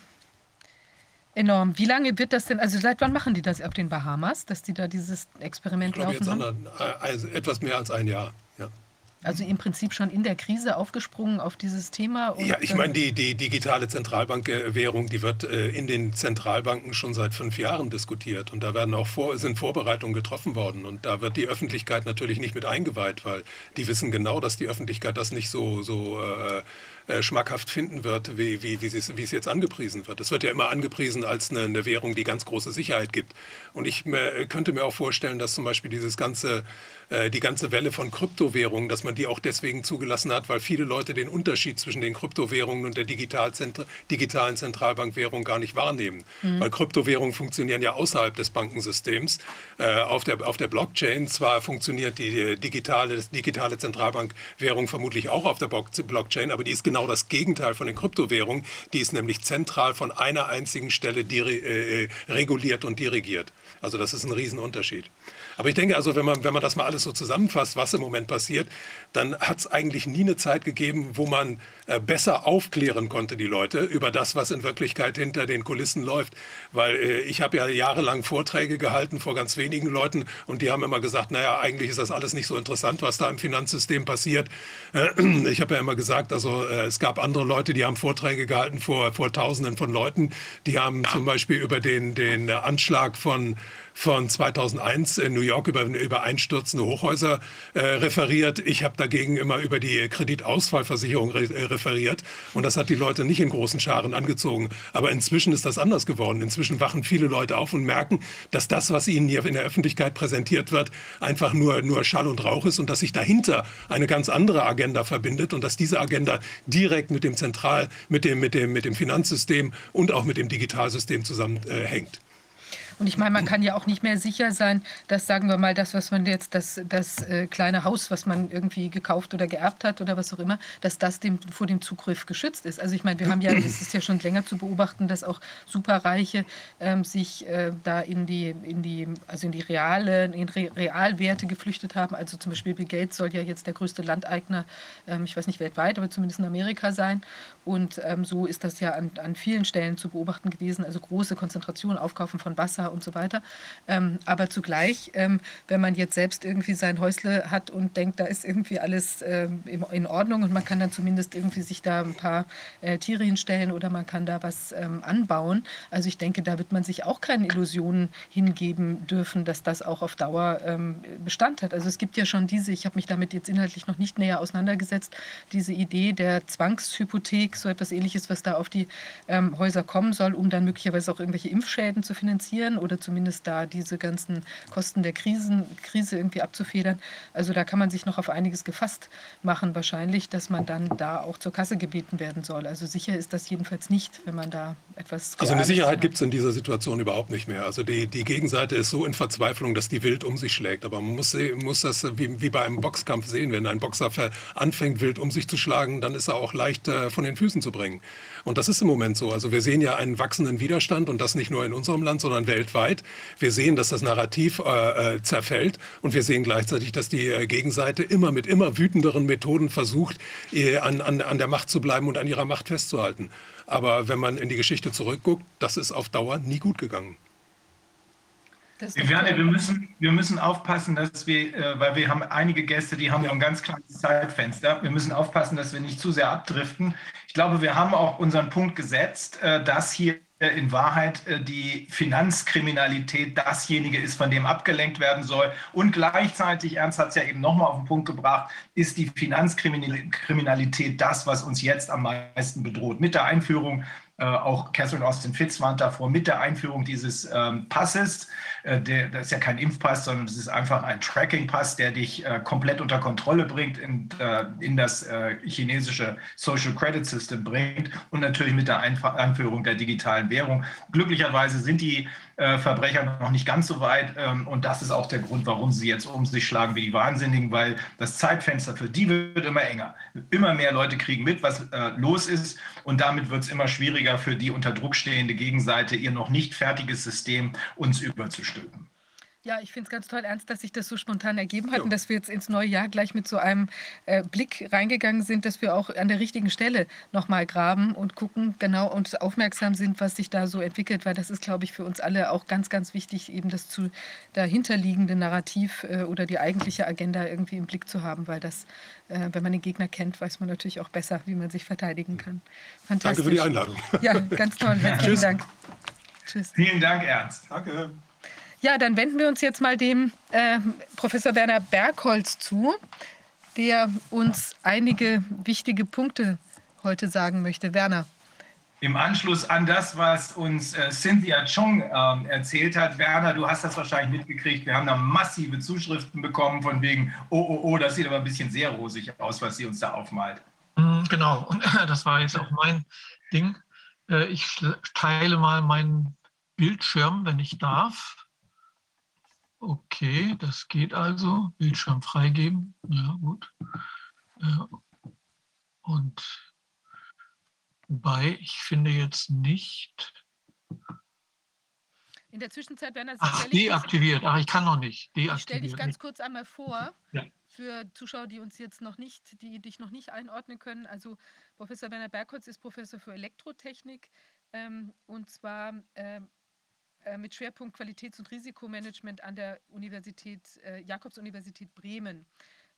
enorm. Wie lange wird das denn, also seit wann machen die das auf den Bahamas, dass die da dieses Experiment ich glaube, laufen? Jetzt haben? also etwas mehr als ein Jahr. Also im Prinzip schon in der Krise aufgesprungen auf dieses Thema. ja, ich meine, die, die digitale Zentralbankwährung, die wird äh, in den Zentralbanken schon seit fünf Jahren diskutiert. Und da werden auch vor, sind Vorbereitungen getroffen worden. Und da wird die Öffentlichkeit natürlich nicht mit eingeweiht, weil die wissen genau, dass die Öffentlichkeit das nicht so, so äh, äh, schmackhaft finden wird, wie, wie, wie, es, wie es jetzt angepriesen wird. Es wird ja immer angepriesen als eine, eine Währung, die ganz große Sicherheit gibt. Und ich äh, könnte mir auch vorstellen, dass zum Beispiel dieses ganze äh, die ganze Welle von Kryptowährungen, dass man die auch deswegen zugelassen hat, weil viele Leute den Unterschied zwischen den Kryptowährungen und der digital digitalen Zentralbankwährung gar nicht wahrnehmen. Mhm. Weil Kryptowährungen funktionieren ja außerhalb des Bankensystems. Äh, auf, der, auf der Blockchain zwar funktioniert die digitale, digitale Zentralbankwährung vermutlich auch auf der Blockchain, aber die ist genau das Gegenteil von den Kryptowährungen. Die ist nämlich zentral von einer einzigen Stelle äh, reguliert und dirigiert. Also das ist ein Riesenunterschied. Aber ich denke also, wenn man, wenn man das mal alles so zusammenfasst, was im Moment passiert, dann hat es eigentlich nie eine Zeit gegeben, wo man äh, besser aufklären konnte, die Leute, über das, was in Wirklichkeit hinter den Kulissen läuft. Weil äh, ich habe ja jahrelang Vorträge gehalten vor ganz wenigen Leuten und die haben immer gesagt, naja, eigentlich ist das alles nicht so interessant, was da im Finanzsystem passiert. Äh, <clears throat> ich habe ja immer gesagt, also äh, es gab andere Leute, die haben Vorträge gehalten vor, vor Tausenden von Leuten. Die haben zum Beispiel über den, den Anschlag von von 2001 in New York über, über einstürzende Hochhäuser äh, referiert. Ich habe dagegen immer über die Kreditausfallversicherung re äh, referiert. Und das hat die Leute nicht in großen Scharen angezogen. Aber inzwischen ist das anders geworden. Inzwischen wachen viele Leute auf und merken, dass das, was ihnen hier in der Öffentlichkeit präsentiert wird, einfach nur, nur Schall und Rauch ist und dass sich dahinter eine ganz andere Agenda verbindet und dass diese Agenda direkt mit dem Zentral, mit dem, mit dem, mit dem Finanzsystem und auch mit dem Digitalsystem zusammenhängt. Äh, und ich meine, man kann ja auch nicht mehr sicher sein, dass, sagen wir mal, das, was man jetzt, das, das äh, kleine Haus, was man irgendwie gekauft oder geerbt hat oder was auch immer, dass das dem, vor dem Zugriff geschützt ist. Also ich meine, wir haben ja, es ist ja schon länger zu beobachten, dass auch Superreiche ähm, sich äh, da in die, in die, also in die reale, in Re Realwerte geflüchtet haben. Also zum Beispiel Bill Gates soll ja jetzt der größte Landeigner, ähm, ich weiß nicht weltweit, aber zumindest in Amerika sein. Und ähm, so ist das ja an, an vielen Stellen zu beobachten gewesen. Also große Konzentration, Aufkaufen von Wasser und so weiter. Ähm, aber zugleich, ähm, wenn man jetzt selbst irgendwie sein Häusle hat und denkt, da ist irgendwie alles ähm, in Ordnung und man kann dann zumindest irgendwie sich da ein paar äh, Tiere hinstellen oder man kann da was ähm, anbauen. Also ich denke, da wird man sich auch keine Illusionen hingeben dürfen, dass das auch auf Dauer ähm, Bestand hat. Also es gibt ja schon diese, ich habe mich damit jetzt inhaltlich noch nicht näher auseinandergesetzt, diese Idee der Zwangshypothek, so etwas ähnliches, was da auf die ähm, Häuser kommen soll, um dann möglicherweise auch irgendwelche Impfschäden zu finanzieren oder zumindest da diese ganzen Kosten der Krisen, Krise irgendwie abzufedern. Also da kann man sich noch auf einiges gefasst machen, wahrscheinlich, dass man dann da auch zur Kasse gebeten werden soll. Also sicher ist das jedenfalls nicht, wenn man da etwas. Also eine Sicherheit gibt es in dieser Situation überhaupt nicht mehr. Also die, die Gegenseite ist so in Verzweiflung, dass die wild um sich schlägt. Aber man muss, muss das wie, wie bei einem Boxkampf sehen. Wenn ein Boxer anfängt, wild um sich zu schlagen, dann ist er auch leicht äh, von den Füßen zu bringen. Und das ist im Moment so. Also wir sehen ja einen wachsenden Widerstand und das nicht nur in unserem Land, sondern weltweit. Wir sehen, dass das Narrativ äh, äh, zerfällt und wir sehen gleichzeitig, dass die äh, Gegenseite immer mit immer wütenderen Methoden versucht, äh, an, an, an der Macht zu bleiben und an ihrer Macht festzuhalten. Aber wenn man in die Geschichte zurückguckt, das ist auf Dauer nie gut gegangen. Viviane, wir müssen, wir müssen aufpassen, dass wir, äh, weil wir haben einige Gäste, die haben ja ein ganz kleines Zeitfenster. Wir müssen aufpassen, dass wir nicht zu sehr abdriften. Ich glaube, wir haben auch unseren Punkt gesetzt, äh, dass hier in Wahrheit äh, die Finanzkriminalität dasjenige ist, von dem abgelenkt werden soll. Und gleichzeitig, Ernst hat es ja eben nochmal auf den Punkt gebracht, ist die Finanzkriminalität das, was uns jetzt am meisten bedroht. Mit der Einführung äh, auch Catherine Austin Fitz warnt davor, mit der Einführung dieses ähm, Passes, äh, der, das ist ja kein Impfpass, sondern es ist einfach ein Tracking-Pass, der dich äh, komplett unter Kontrolle bringt, in, äh, in das äh, chinesische Social Credit System bringt und natürlich mit der Einf Einführung der digitalen Währung. Glücklicherweise sind die äh, Verbrecher noch nicht ganz so weit. Ähm, und das ist auch der Grund, warum sie jetzt um sich schlagen wie die Wahnsinnigen, weil das Zeitfenster für die wird immer enger. Immer mehr Leute kriegen mit, was äh, los ist. Und damit wird es immer schwieriger für die unter Druck stehende Gegenseite, ihr noch nicht fertiges System uns überzustülpen. Ja, ich finde es ganz toll, Ernst, dass sich das so spontan ergeben hat und dass wir jetzt ins neue Jahr gleich mit so einem äh, Blick reingegangen sind, dass wir auch an der richtigen Stelle nochmal graben und gucken genau und aufmerksam sind, was sich da so entwickelt, weil das ist, glaube ich, für uns alle auch ganz, ganz wichtig, eben das zu dahinterliegende Narrativ äh, oder die eigentliche Agenda irgendwie im Blick zu haben, weil das, äh, wenn man den Gegner kennt, weiß man natürlich auch besser, wie man sich verteidigen kann. Fantastisch. Danke für die Einladung. Ja, ganz toll. <laughs> Herzlichen Dank. Tschüss. Vielen Dank, Ernst. Danke. Ja, dann wenden wir uns jetzt mal dem äh, Professor Werner Bergholz zu, der uns einige wichtige Punkte heute sagen möchte. Werner. Im Anschluss an das, was uns äh, Cynthia Chong äh, erzählt hat, Werner, du hast das wahrscheinlich mitgekriegt. Wir haben da massive Zuschriften bekommen von wegen, oh, oh, oh, das sieht aber ein bisschen sehr rosig aus, was sie uns da aufmalt. Mm, genau, und das war jetzt auch mein Ding. Äh, ich teile mal meinen Bildschirm, wenn ich darf. Okay, das geht also. Bildschirm freigeben. Ja, gut. Und wobei, ich finde jetzt nicht. In der Zwischenzeit werden das. Ach, deaktiviert. Ach, ich kann noch nicht. Deaktiviert. Ich stelle dich ganz kurz einmal vor. Ja. Für Zuschauer, die uns jetzt noch nicht, die dich noch nicht einordnen können. Also Professor Werner Bergholz ist Professor für Elektrotechnik ähm, und zwar ähm, äh, mit Schwerpunkt Qualitäts- und Risikomanagement an der Universität, äh, Jakobs-Universität Bremen.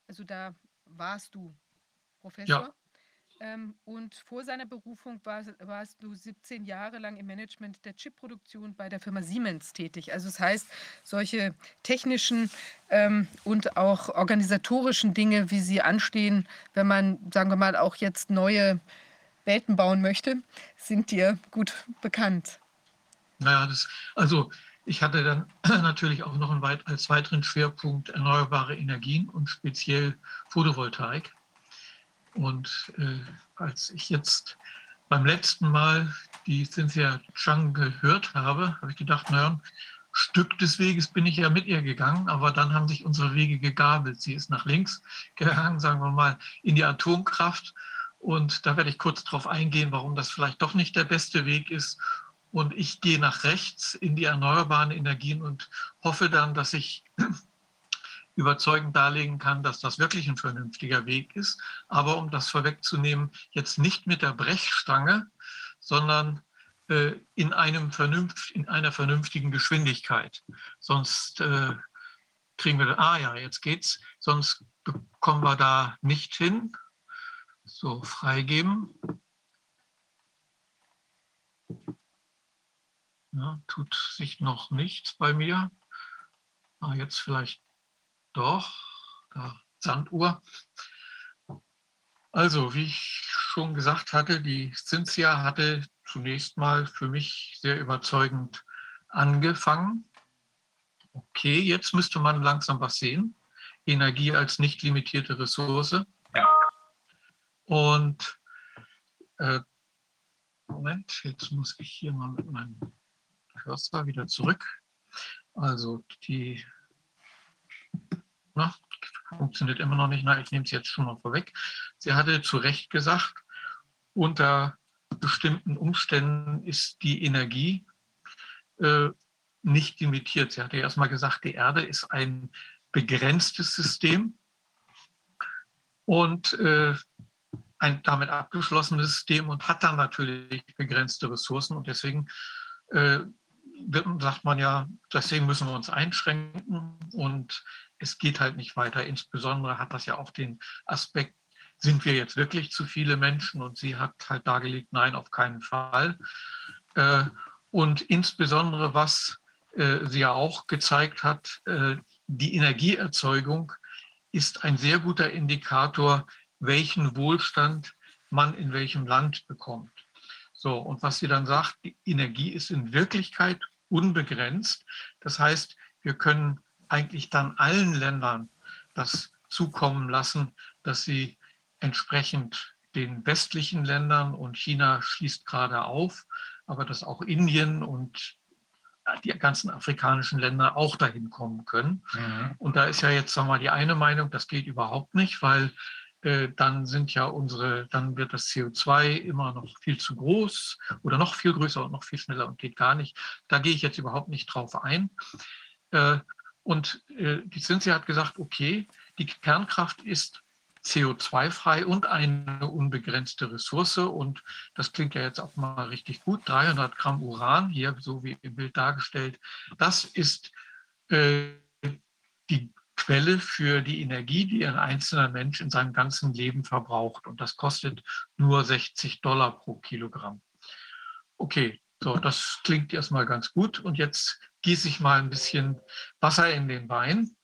Also da warst du Professor. Ja. Ähm, und vor seiner Berufung war, warst du 17 Jahre lang im Management der Chipproduktion bei der Firma Siemens tätig. Also das heißt, solche technischen ähm, und auch organisatorischen Dinge, wie sie anstehen, wenn man, sagen wir mal, auch jetzt neue Welten bauen möchte, sind dir gut bekannt. Naja, das, also ich hatte dann <clears throat> natürlich auch noch einen weit, als weiteren Schwerpunkt erneuerbare Energien und speziell Photovoltaik. Und äh, als ich jetzt beim letzten Mal die Cynthia Chang gehört habe, habe ich gedacht, naja, Stück des Weges bin ich ja mit ihr gegangen, aber dann haben sich unsere Wege gegabelt. Sie ist nach links <laughs> gegangen, sagen wir mal, in die Atomkraft. Und da werde ich kurz darauf eingehen, warum das vielleicht doch nicht der beste Weg ist und ich gehe nach rechts in die erneuerbaren Energien und hoffe dann, dass ich <clears throat> überzeugend darlegen kann, dass das wirklich ein vernünftiger Weg ist. Aber um das vorwegzunehmen, jetzt nicht mit der Brechstange, sondern äh, in, einem vernünft, in einer vernünftigen Geschwindigkeit. Sonst äh, kriegen wir, ah ja, jetzt geht's, sonst kommen wir da nicht hin. So, freigeben. Ja, tut sich noch nichts bei mir. Ah, jetzt vielleicht doch. Da, Sanduhr. Also, wie ich schon gesagt hatte, die Cynthia hatte zunächst mal für mich sehr überzeugend angefangen. Okay, jetzt müsste man langsam was sehen. Energie als nicht limitierte Ressource. Ja. Und äh, Moment, jetzt muss ich hier mal mit meinem Cursor wieder zurück. Also die na, funktioniert immer noch nicht. Na, ich nehme es jetzt schon mal vorweg. Sie hatte zu Recht gesagt, unter bestimmten Umständen ist die Energie äh, nicht limitiert. Sie hatte erst mal gesagt, die Erde ist ein begrenztes System und äh, ein damit abgeschlossenes System und hat dann natürlich begrenzte Ressourcen und deswegen äh, sagt man ja, deswegen müssen wir uns einschränken und es geht halt nicht weiter. Insbesondere hat das ja auch den Aspekt, sind wir jetzt wirklich zu viele Menschen? Und sie hat halt dargelegt, nein, auf keinen Fall. Äh, und insbesondere, was äh, sie ja auch gezeigt hat, äh, die Energieerzeugung ist ein sehr guter Indikator, welchen Wohlstand man in welchem Land bekommt. So, und was sie dann sagt, die Energie ist in Wirklichkeit unbegrenzt. Das heißt, wir können eigentlich dann allen Ländern das zukommen lassen, dass sie entsprechend den westlichen Ländern und China schließt gerade auf, aber dass auch Indien und die ganzen afrikanischen Länder auch dahin kommen können. Mhm. Und da ist ja jetzt sagen wir mal die eine Meinung, das geht überhaupt nicht, weil äh, dann sind ja unsere, dann wird das CO2 immer noch viel zu groß oder noch viel größer und noch viel schneller und geht gar nicht. Da gehe ich jetzt überhaupt nicht drauf ein. Äh, Und äh, die Cinzia hat gesagt, okay, die Kernkraft ist CO2-frei und eine unbegrenzte Ressource. Und das klingt ja jetzt auch mal richtig gut. 300 Gramm Uran, hier so wie im Bild dargestellt, das ist äh, die Quelle für die Energie, die ein einzelner Mensch in seinem ganzen Leben verbraucht. Und das kostet nur 60 Dollar pro Kilogramm. Okay, so, das klingt erstmal ganz gut. Und jetzt gieße ich mal ein bisschen Wasser in den Wein.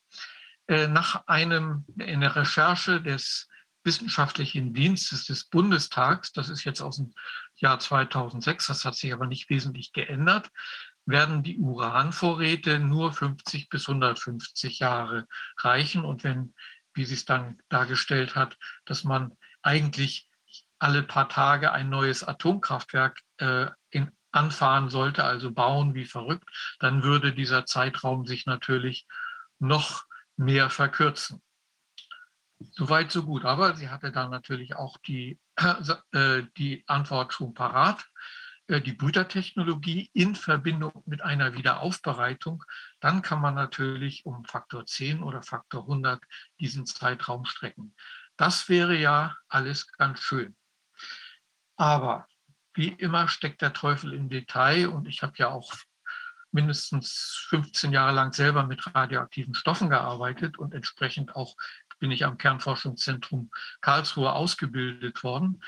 Äh, nach einem, in der Recherche des Wissenschaftlichen Dienstes des Bundestags, das ist jetzt aus dem Jahr 2006, das hat sich aber nicht wesentlich geändert, werden die Uranvorräte nur 50 bis 150 Jahre reichen. Und wenn, wie sie es dann dargestellt hat, dass man eigentlich alle paar Tage ein neues Atomkraftwerk äh, in, anfahren sollte, also bauen wie verrückt, dann würde dieser Zeitraum sich natürlich noch mehr verkürzen. Soweit, so gut. Aber sie hatte dann natürlich auch die, äh, die Antwort schon parat. Äh, die Brütertechnologie in Verbindung mit einer Wiederaufbereitung, dann kann man natürlich um Faktor 10 oder Faktor 100 diesen Zeitraum strecken. Das wäre ja alles ganz schön. Aber wie immer steckt der Teufel im Detail und ich habe ja auch mindestens 15 Jahre lang selber mit radioaktiven Stoffen gearbeitet und entsprechend auch bin ich am Kernforschungszentrum Karlsruhe ausgebildet worden.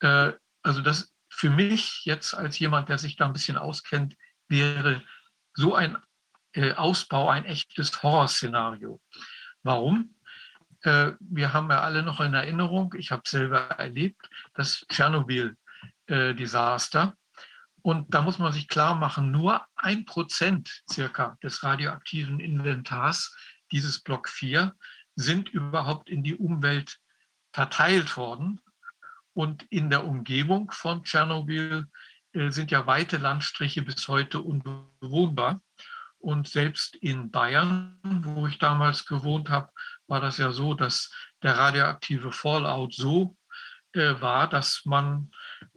Äh, also das für mich jetzt als jemand, der sich da ein bisschen auskennt, wäre so ein äh, Ausbau ein echtes Horrorszenario. Warum? Äh, wir haben ja alle noch in Erinnerung, ich habe selber erlebt, das Tschernobyl-Desaster. Und da muss man sich klar machen, nur ein Prozent circa des radioaktiven Inventars dieses Block 4 sind überhaupt in die Umwelt verteilt worden. Und in der Umgebung von Tschernobyl äh, sind ja weite Landstriche bis heute unbewohnbar. Und selbst in Bayern, wo ich damals gewohnt habe, war das ja so, dass der radioaktive Fallout so äh, war, dass man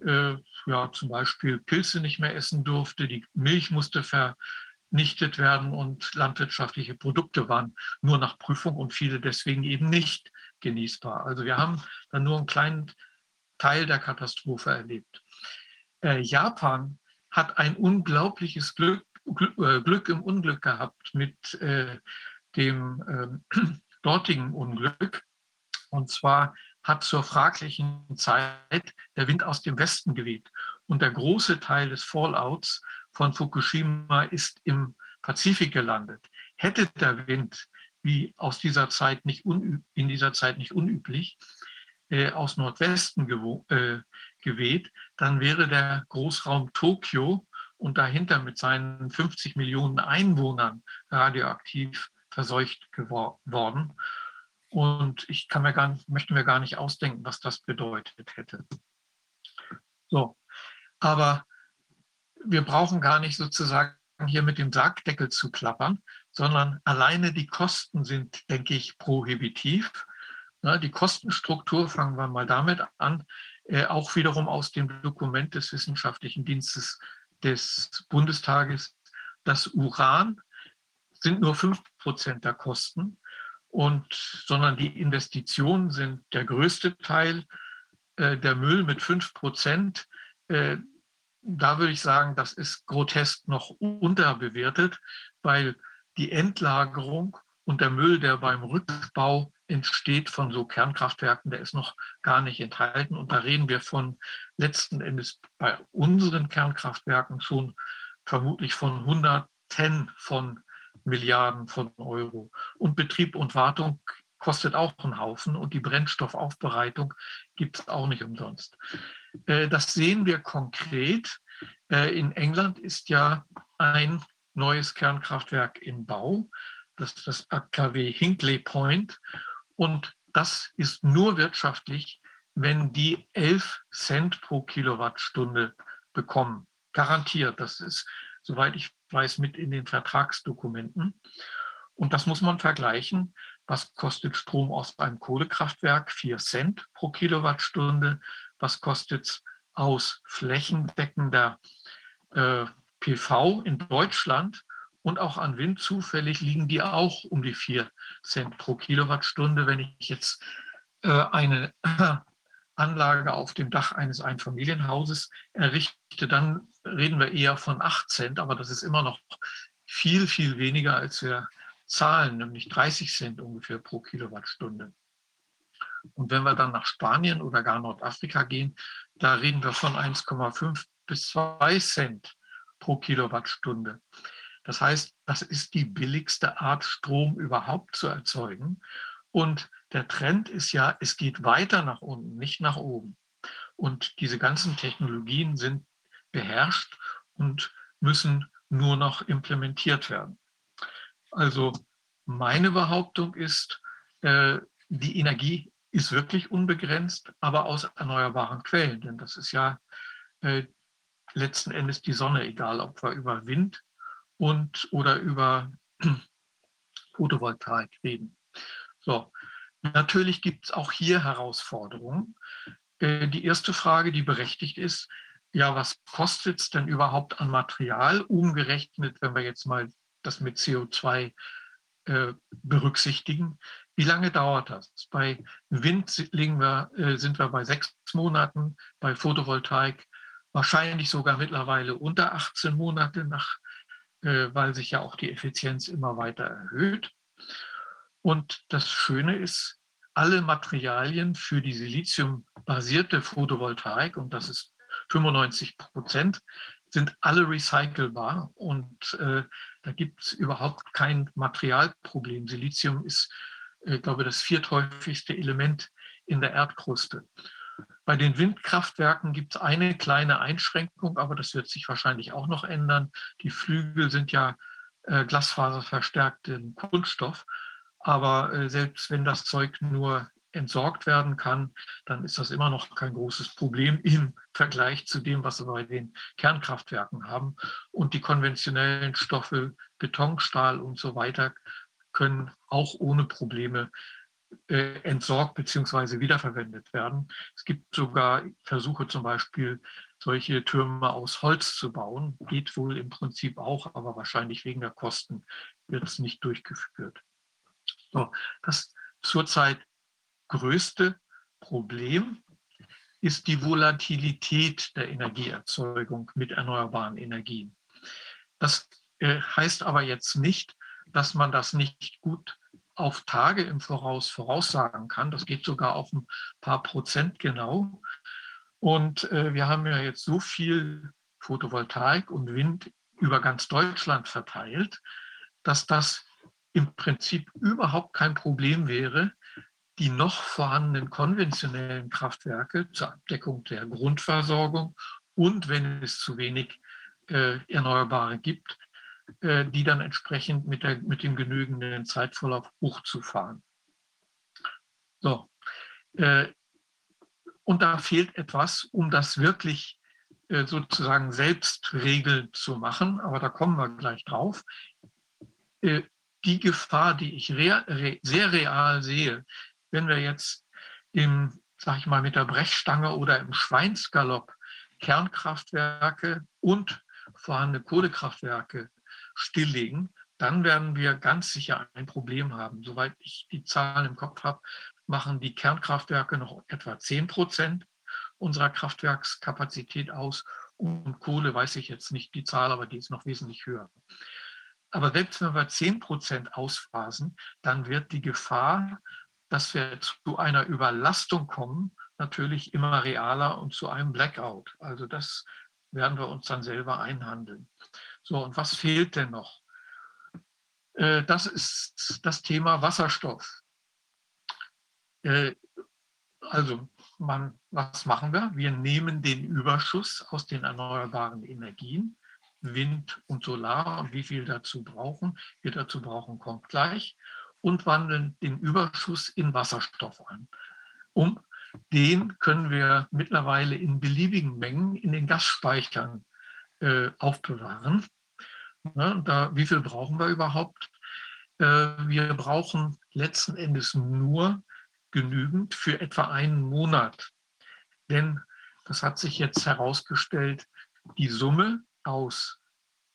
äh, ja, zum Beispiel Pilze nicht mehr essen durfte, die Milch musste vernichtet werden und landwirtschaftliche Produkte waren nur nach Prüfung und viele deswegen eben nicht genießbar. Also wir haben dann nur einen kleinen Teil der Katastrophe erlebt. Äh, Japan hat ein unglaubliches Glück, äh, Glück, im Unglück gehabt mit äh, dem äh, <clears throat> dortigen Unglück. Und zwar hat zur fraglichen Zeit der Wind aus dem Westen geweht. Und der große Teil des Fallouts von Fukushima ist im Pazifik gelandet. Hätte der Wind, wie aus dieser Zeit nicht in dieser Zeit nicht unüblich, äh, aus Nordwesten äh, geweht, dann wäre der Großraum Tokio und dahinter mit seinen 50 Millionen Einwohnern radioaktiv verseucht geworden. Und ich kann mir gar, möchte mir gar nicht ausdenken, was das bedeutet hätte. So, aber wir brauchen gar nicht sozusagen hier mit dem Sargdeckel zu klappern, sondern alleine die Kosten sind, denke ich, prohibitiv. Die Kostenstruktur, fangen wir mal damit an, äh, auch wiederum aus dem Dokument des Wissenschaftlichen Dienstes des Bundestages. Das Uran sind nur 5 Prozent der Kosten und, sondern die Investitionen sind der größte Teil. Äh, der Müll mit 5 Prozent, äh, da würde ich sagen, das ist grotesk noch unterbewertet, weil die Endlagerung und der Müll, der beim Rückbau entsteht von so Kernkraftwerken, der ist noch gar nicht enthalten. Und da reden wir von letzten Endes bei unseren Kernkraftwerken schon vermutlich von Hunderten von Milliarden von Euro. Und Betrieb und Wartung kostet auch einen Haufen und die Brennstoffaufbereitung gibt es auch nicht umsonst. Äh, das sehen wir konkret. Äh, in England ist ja ein neues Kernkraftwerk im Bau, das ist das AKW Hinkley Point. Und das ist nur wirtschaftlich, wenn die 11 Cent pro Kilowattstunde bekommen. Garantiert. Das ist, soweit ich weiß, mit in den Vertragsdokumenten. Und das muss man vergleichen. Was kostet Strom aus einem Kohlekraftwerk? 4 Cent pro Kilowattstunde. Was kostet es aus flächendeckender äh, PV in Deutschland? Und auch an Wind zufällig liegen die auch um die 4 Cent pro Kilowattstunde. Wenn ich jetzt äh, eine <clears throat> Anlage auf dem Dach eines Einfamilienhauses errichte, dann reden wir eher von 8 Cent, aber das ist immer noch viel, viel weniger, als wir zahlen, nämlich 30 Cent ungefähr pro Kilowattstunde. Und wenn wir dann nach Spanien oder gar Nordafrika gehen, da reden wir von 1,5 bis 2 Cent pro Kilowattstunde. Das heißt, das ist die billigste Art, Strom überhaupt zu erzeugen. Und der Trend ist ja, es geht weiter nach unten, nicht nach oben. Und diese ganzen Technologien sind beherrscht und müssen nur noch implementiert werden. Also meine Behauptung ist, äh, die Energie ist wirklich unbegrenzt, aber aus erneuerbaren Quellen. Denn das ist ja äh, letzten Endes die Sonne, egal ob wir über Wind und oder über <clears throat> Photovoltaik reden. So, natürlich gibt es auch hier Herausforderungen. Äh, die erste Frage, die berechtigt ist, ja, was kostet es denn überhaupt an Material, umgerechnet, wenn wir jetzt mal das mit CO2 äh, berücksichtigen? Wie lange dauert das? Bei Wind wir, äh, sind wir bei sechs Monaten, bei Photovoltaik wahrscheinlich sogar mittlerweile unter 18 Monate, nach, weil sich ja auch die Effizienz immer weiter erhöht. Und das Schöne ist, alle Materialien für die Silizium-basierte Photovoltaik, und das ist 95 Prozent, sind alle recycelbar und äh, da gibt es überhaupt kein Materialproblem. Silizium ist, äh, glaube ich, das vierthäufigste Element in der Erdkruste. Bei den Windkraftwerken gibt es eine kleine Einschränkung, aber das wird sich wahrscheinlich auch noch ändern. Die Flügel sind ja äh, glasfaserverstärkt in Kunststoff. Aber äh, selbst wenn das Zeug nur entsorgt werden kann, dann ist das immer noch kein großes Problem im Vergleich zu dem, was wir bei den Kernkraftwerken haben. Und die konventionellen Stoffe, Beton, Stahl und so weiter, können auch ohne Probleme entsorgt bzw. wiederverwendet werden. Es gibt sogar Versuche zum Beispiel, solche Türme aus Holz zu bauen. Geht wohl im Prinzip auch, aber wahrscheinlich wegen der Kosten wird es nicht durchgeführt. So, das zurzeit größte Problem ist die Volatilität der Energieerzeugung mit erneuerbaren Energien. Das äh, heißt aber jetzt nicht, dass man das nicht gut auf Tage im Voraus voraussagen kann. Das geht sogar auf ein paar Prozent genau. Und äh, wir haben ja jetzt so viel Photovoltaik und Wind über ganz Deutschland verteilt, dass das im Prinzip überhaupt kein Problem wäre, die noch vorhandenen konventionellen Kraftwerke zur Abdeckung der Grundversorgung und wenn es zu wenig äh, Erneuerbare gibt, die dann entsprechend mit, der, mit dem genügenden Zeitvorlauf hochzufahren. So. Äh, und da fehlt etwas, um das wirklich äh, sozusagen selbst regeln zu machen, aber da kommen wir gleich drauf. Äh, die Gefahr, die ich sehr real sehe, wenn wir jetzt im, sag ich mal, mit der Brechstange oder im Schweinsgalopp Kernkraftwerke und vorhandene Kohlekraftwerke stilllegen, dann werden wir ganz sicher ein Problem haben. Soweit ich die Zahlen im Kopf habe, machen die Kernkraftwerke noch etwa 10 Prozent unserer Kraftwerkskapazität aus. Und Kohle weiß ich jetzt nicht die Zahl, aber die ist noch wesentlich höher. Aber selbst wenn wir 10 Prozent ausphasen, dann wird die Gefahr, dass wir zu einer Überlastung kommen, natürlich immer realer und zu einem Blackout. Also das werden wir uns dann selber einhandeln. So, und was fehlt denn noch? Äh, das ist das Thema Wasserstoff. Äh, also, man, was machen wir? Wir nehmen den Überschuss aus den erneuerbaren Energien Wind und Solar und wie viel dazu brauchen, wir dazu brauchen, kommt gleich und wandeln den Überschuss in Wasserstoff an. Um den können wir mittlerweile in beliebigen Mengen in den Gasspeichern äh, aufbewahren. Ja, da, wie viel brauchen wir überhaupt? Äh, wir brauchen letzten Endes nur genügend für etwa einen Monat. Denn das hat sich jetzt herausgestellt, die Summe aus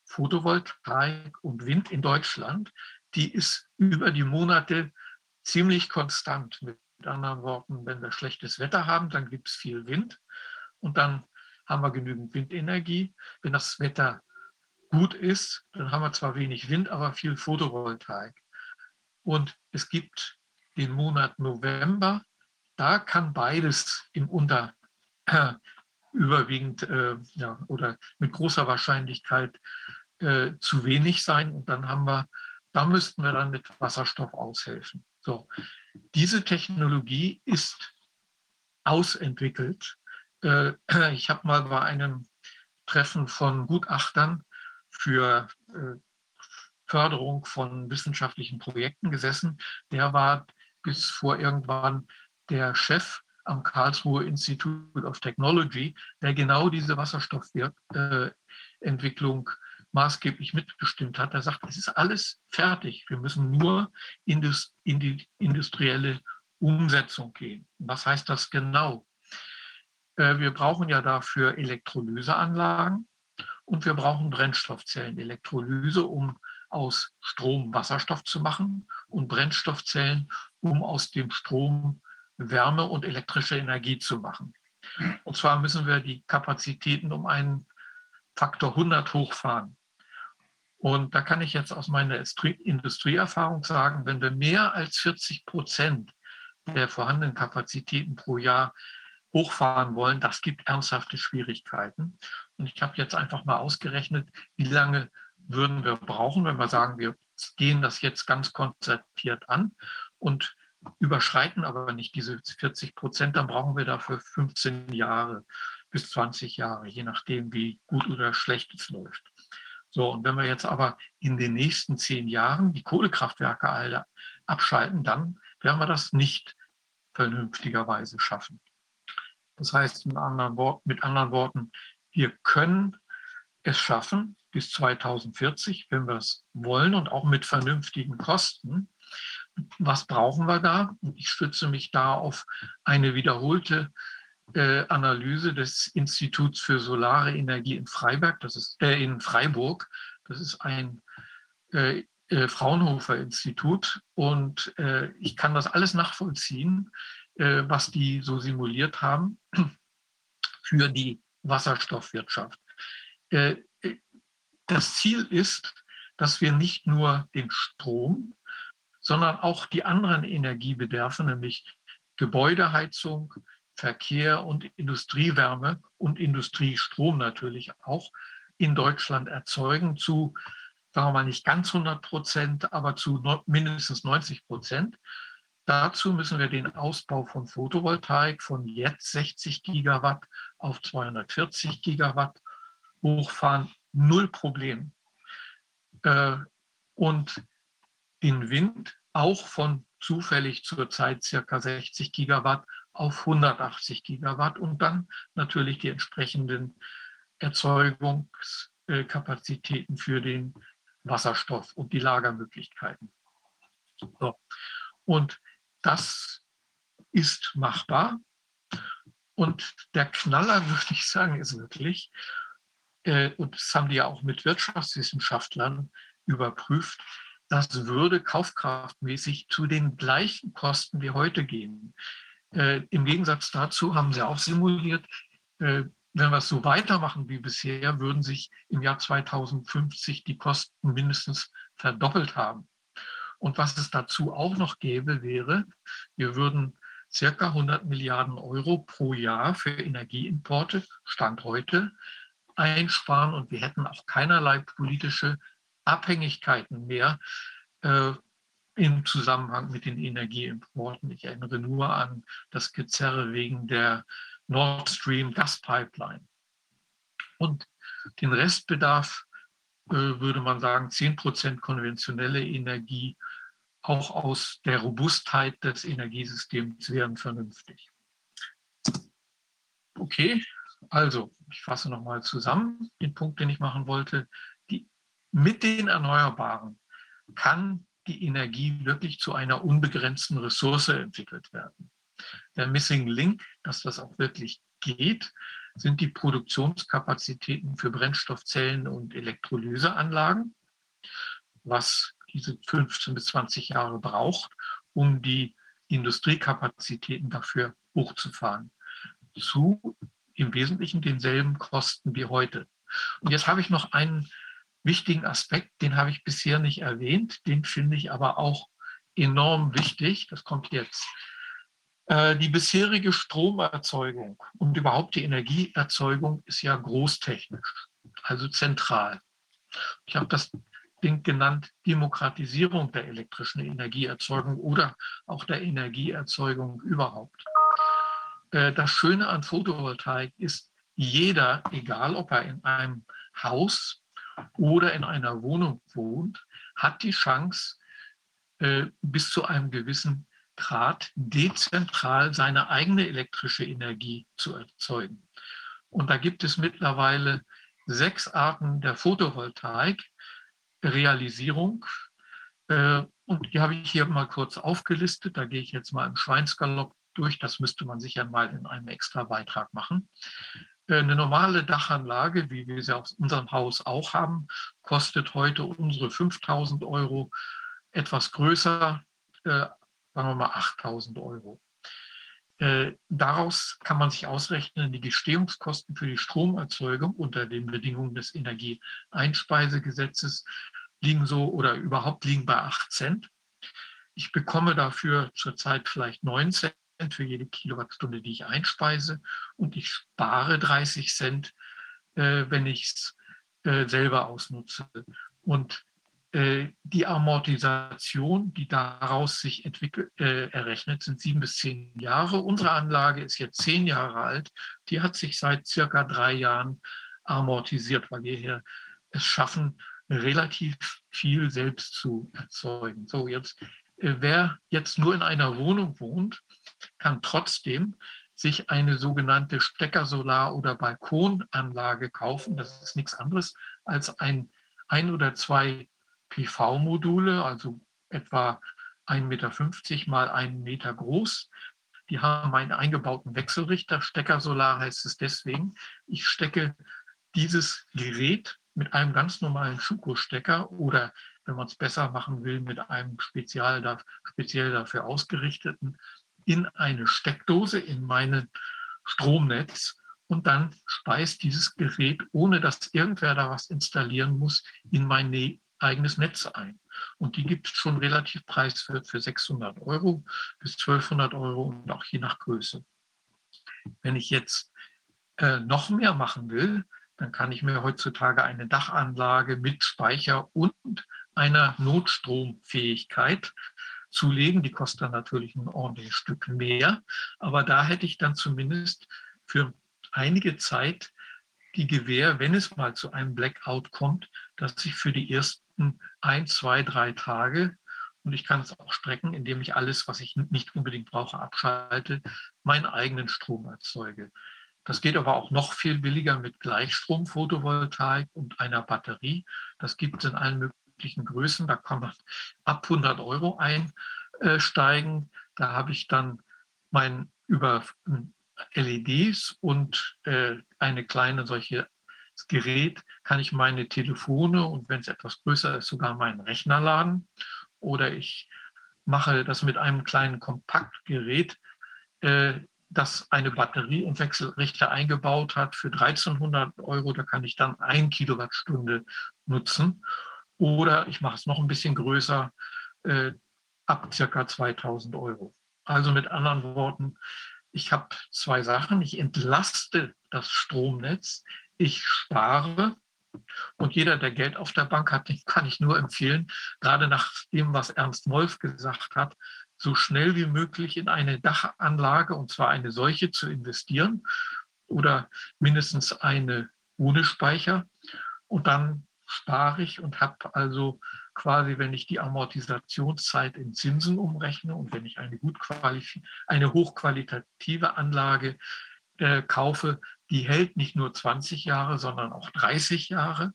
Photovoltaik und Wind in Deutschland, die ist über die Monate ziemlich konstant. Mit anderen Worten, wenn wir schlechtes Wetter haben, dann gibt es viel Wind und dann haben wir genügend Windenergie. Wenn das Wetter gut ist, dann haben wir zwar wenig Wind, aber viel Photovoltaik. Und es gibt den Monat November, da kann beides im Unter äh, überwiegend äh, ja, oder mit großer Wahrscheinlichkeit äh, zu wenig sein. Und dann haben wir, da müssten wir dann mit Wasserstoff aushelfen. So, diese Technologie ist ausentwickelt. Äh, ich habe mal bei einem Treffen von Gutachtern für äh, Förderung von wissenschaftlichen Projekten gesessen. Der war bis vor irgendwann der Chef am Karlsruhe Institute of Technology, der genau diese Wasserstoffentwicklung äh, maßgeblich mitbestimmt hat. Er sagt, es ist alles fertig. Wir müssen nur in die industrielle Umsetzung gehen. Was heißt das genau? Äh, wir brauchen ja dafür Elektrolyseanlagen und wir brauchen Brennstoffzellen. Elektrolyse, um aus Strom Wasserstoff zu machen und Brennstoffzellen, um aus dem Strom Wärme und elektrische Energie zu machen. Und zwar müssen wir die Kapazitäten um einen Faktor 100 hochfahren. Und da kann ich jetzt aus meiner Industrieerfahrung sagen, wenn wir mehr als 40 Prozent der vorhandenen Kapazitäten pro Jahr hochfahren wollen, das gibt ernsthafte Schwierigkeiten. Und ich habe jetzt einfach mal ausgerechnet, wie lange würden wir brauchen, wenn wir sagen, wir gehen das jetzt ganz konzertiert an und überschreiten aber nicht diese 40 Prozent, dann brauchen wir dafür 15 Jahre bis 20 Jahre, je nachdem, wie gut oder schlecht es läuft. So, und wenn wir jetzt aber in den nächsten zehn Jahren die Kohlekraftwerke alle abschalten, dann werden wir das nicht vernünftigerweise schaffen. Das heißt mit anderen, Worten, wir können es schaffen, bis 2040, wenn wir es wollen und auch mit vernünftigen Kosten. Was brauchen wir da? Ich stütze mich da auf eine wiederholte äh, Analyse des Instituts für Solare Energie in Freiberg, das ist äh, in Freiburg. Das ist ein äh, äh Fraunhofer-Institut und äh, ich kann das alles nachvollziehen, äh, was die so simuliert haben für die Wasserstoffwirtschaft. Das Ziel ist, dass wir nicht nur den Strom, sondern auch die anderen Energiebedarfe, nämlich Gebäudeheizung, Verkehr und Industriewärme und Industriestrom natürlich auch in Deutschland erzeugen zu, sagen wir mal nicht ganz 100 Prozent, aber zu mindestens 90 Prozent. Dazu müssen wir den Ausbau von Photovoltaik von jetzt 60 Gigawatt auf 240 Gigawatt hochfahren null Problem. Äh, und den Wind auch von zufällig zurzeit circa 60 Gigawatt auf 180 Gigawatt und dann natürlich die entsprechenden Erzeugungskapazitäten für den Wasserstoff und die Lagermöglichkeiten. So. Und das ist machbar. Und der Knaller, <laughs> würde ich sagen, ist wirklich, äh, und das haben die ja auch mit Wirtschaftswissenschaftlern überprüft, das würde kaufkraftmäßig zu den gleichen Kosten wie heute gehen. Äh, Im Gegensatz dazu haben sie auch simuliert, äh, wenn wir es so weitermachen wie bisher, würden sich im Jahr 2050 die Kosten mindestens verdoppelt haben. Und was es dazu auch noch gäbe, wäre, wir würden circa 100 Milliarden Euro pro Jahr für Energieimporte, Stand heute, einsparen und wir hätten auch keinerlei politische Abhängigkeiten mehr äh, im Zusammenhang mit den Energieimporten. Ich erinnere nur an das Gezerre wegen der Nord Stream Gaspipeline. Und den Restbedarf äh, würde man sagen, 10 Prozent konventionelle Energie, auch aus der Robustheit des Energiesystems wären vernünftig. Okay, also, ich fasse nochmal zusammen den Punkt, den ich machen wollte. Die, mit den Erneuerbaren kann die Energie wirklich zu einer unbegrenzten Ressource entwickelt werden. Der Missing Link, dass das auch wirklich geht, sind die Produktionskapazitäten für Brennstoffzellen und Elektrolyseanlagen, was diese 15 bis 20 Jahre braucht, um die Industriekapazitäten dafür hochzufahren. Zu im Wesentlichen denselben Kosten wie heute. Und jetzt habe ich noch einen wichtigen Aspekt, den habe ich bisher nicht erwähnt, den finde ich aber auch enorm wichtig. Das kommt jetzt. Äh, die bisherige Stromerzeugung und überhaupt die Energieerzeugung ist ja großtechnisch, also zentral. Ich habe das Ding genannt Demokratisierung der elektrischen Energieerzeugung oder auch der Energieerzeugung überhaupt. Äh, das Schöne an Photovoltaik ist, jeder, egal ob er in einem Haus oder in einer Wohnung wohnt, hat die Chance, äh, bis zu einem gewissen Grad dezentral seine eigene elektrische Energie zu erzeugen. Und da gibt es mittlerweile sechs Arten der Photovoltaik, Realisierung. Äh, und die habe ich hier mal kurz aufgelistet. Da gehe ich jetzt mal im Schweinsgalopp durch. Das müsste man sicher mal in einem extra Beitrag machen. Äh, eine normale Dachanlage, wie wir sie auf unserem Haus auch haben, kostet heute unsere 5000 Euro. Etwas größer, äh, sagen wir mal 8000 Euro. Äh, daraus kann man sich ausrechnen, die Gestehungskosten für die Stromerzeugung unter den Bedingungen des Energieeinspeisegesetzes liegen so oder überhaupt liegen bei 8 Cent. Ich bekomme dafür zurzeit vielleicht 9 Cent für jede Kilowattstunde, die ich einspeise und ich spare 30 Cent, äh, wenn ich es äh, selber ausnutze. Und die Amortisation, die daraus sich entwickelt, äh, errechnet, sind sieben bis zehn Jahre. Unsere Anlage ist jetzt zehn Jahre alt. Die hat sich seit circa drei Jahren amortisiert, weil wir hier es schaffen, relativ viel selbst zu erzeugen. So, jetzt, äh, wer jetzt nur in einer Wohnung wohnt, kann trotzdem sich eine sogenannte Steckersolar- oder Balkonanlage kaufen. Das ist nichts anderes als ein ein oder zwei PV-Module, also etwa 1,50 Meter mal 1 Meter groß. Die haben einen eingebauten Wechselrichter. Steckersolar heißt es deswegen. Ich stecke dieses Gerät mit einem ganz normalen Schuko-Stecker oder wenn man es besser machen will, mit einem speziell, speziell dafür ausgerichteten in eine Steckdose in mein Stromnetz und dann speist dieses Gerät, ohne dass irgendwer da was installieren muss, in mein eigenes Netz ein. Und die gibt es schon relativ preiswert für 600 Euro bis 1200 Euro und auch je nach Größe. Wenn ich jetzt äh, noch mehr machen will, dann kann ich mir heutzutage eine Dachanlage mit Speicher und einer Notstromfähigkeit zulegen. Die kostet dann natürlich ein ordentliches Stück mehr, aber da hätte ich dann zumindest für einige Zeit die Gewähr, wenn es mal zu einem Blackout kommt, dass ich für die ersten ein, zwei, drei Tage, und ich kann es auch strecken, indem ich alles, was ich nicht unbedingt brauche, abschalte, meinen eigenen Strom erzeuge. Das geht aber auch noch viel billiger mit Gleichstrom-Photovoltaik und einer Batterie. Das gibt es in allen möglichen Größen. Da kann man ab 100 Euro einsteigen. Da habe ich dann mein über LEDs und äh, eine kleine solche Gerät kann ich meine Telefone und wenn es etwas größer ist, sogar meinen Rechner laden. Oder ich mache das mit einem kleinen Kompaktgerät, äh, das eine Batterie und Wechselrichter eingebaut hat für 1300 Euro. Da kann ich dann ein Kilowattstunde nutzen. Oder ich mache es noch ein bisschen größer, äh, ab circa 2000 Euro. Also mit anderen Worten, ich habe zwei Sachen. Ich entlaste das Stromnetz, ich spare. Und jeder, der Geld auf der Bank hat, kann ich nur empfehlen, gerade nach dem, was Ernst Wolf gesagt hat, so schnell wie möglich in eine Dachanlage, und zwar eine solche, zu investieren oder mindestens eine ohne Speicher. Und dann spare ich und habe also quasi, wenn ich die Amortisationszeit in Zinsen umrechne und wenn ich eine, gut eine hochqualitative Anlage äh, kaufe, die hält nicht nur 20 Jahre, sondern auch 30 Jahre.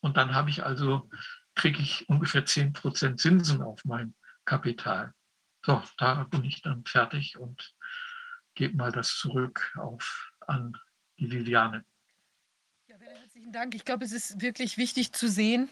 Und dann habe ich also, kriege ich ungefähr 10 Prozent Zinsen auf mein Kapital. So, da bin ich dann fertig und gebe mal das zurück auf, an die Viviane. Ja, herzlichen Dank. Ich glaube, es ist wirklich wichtig zu sehen,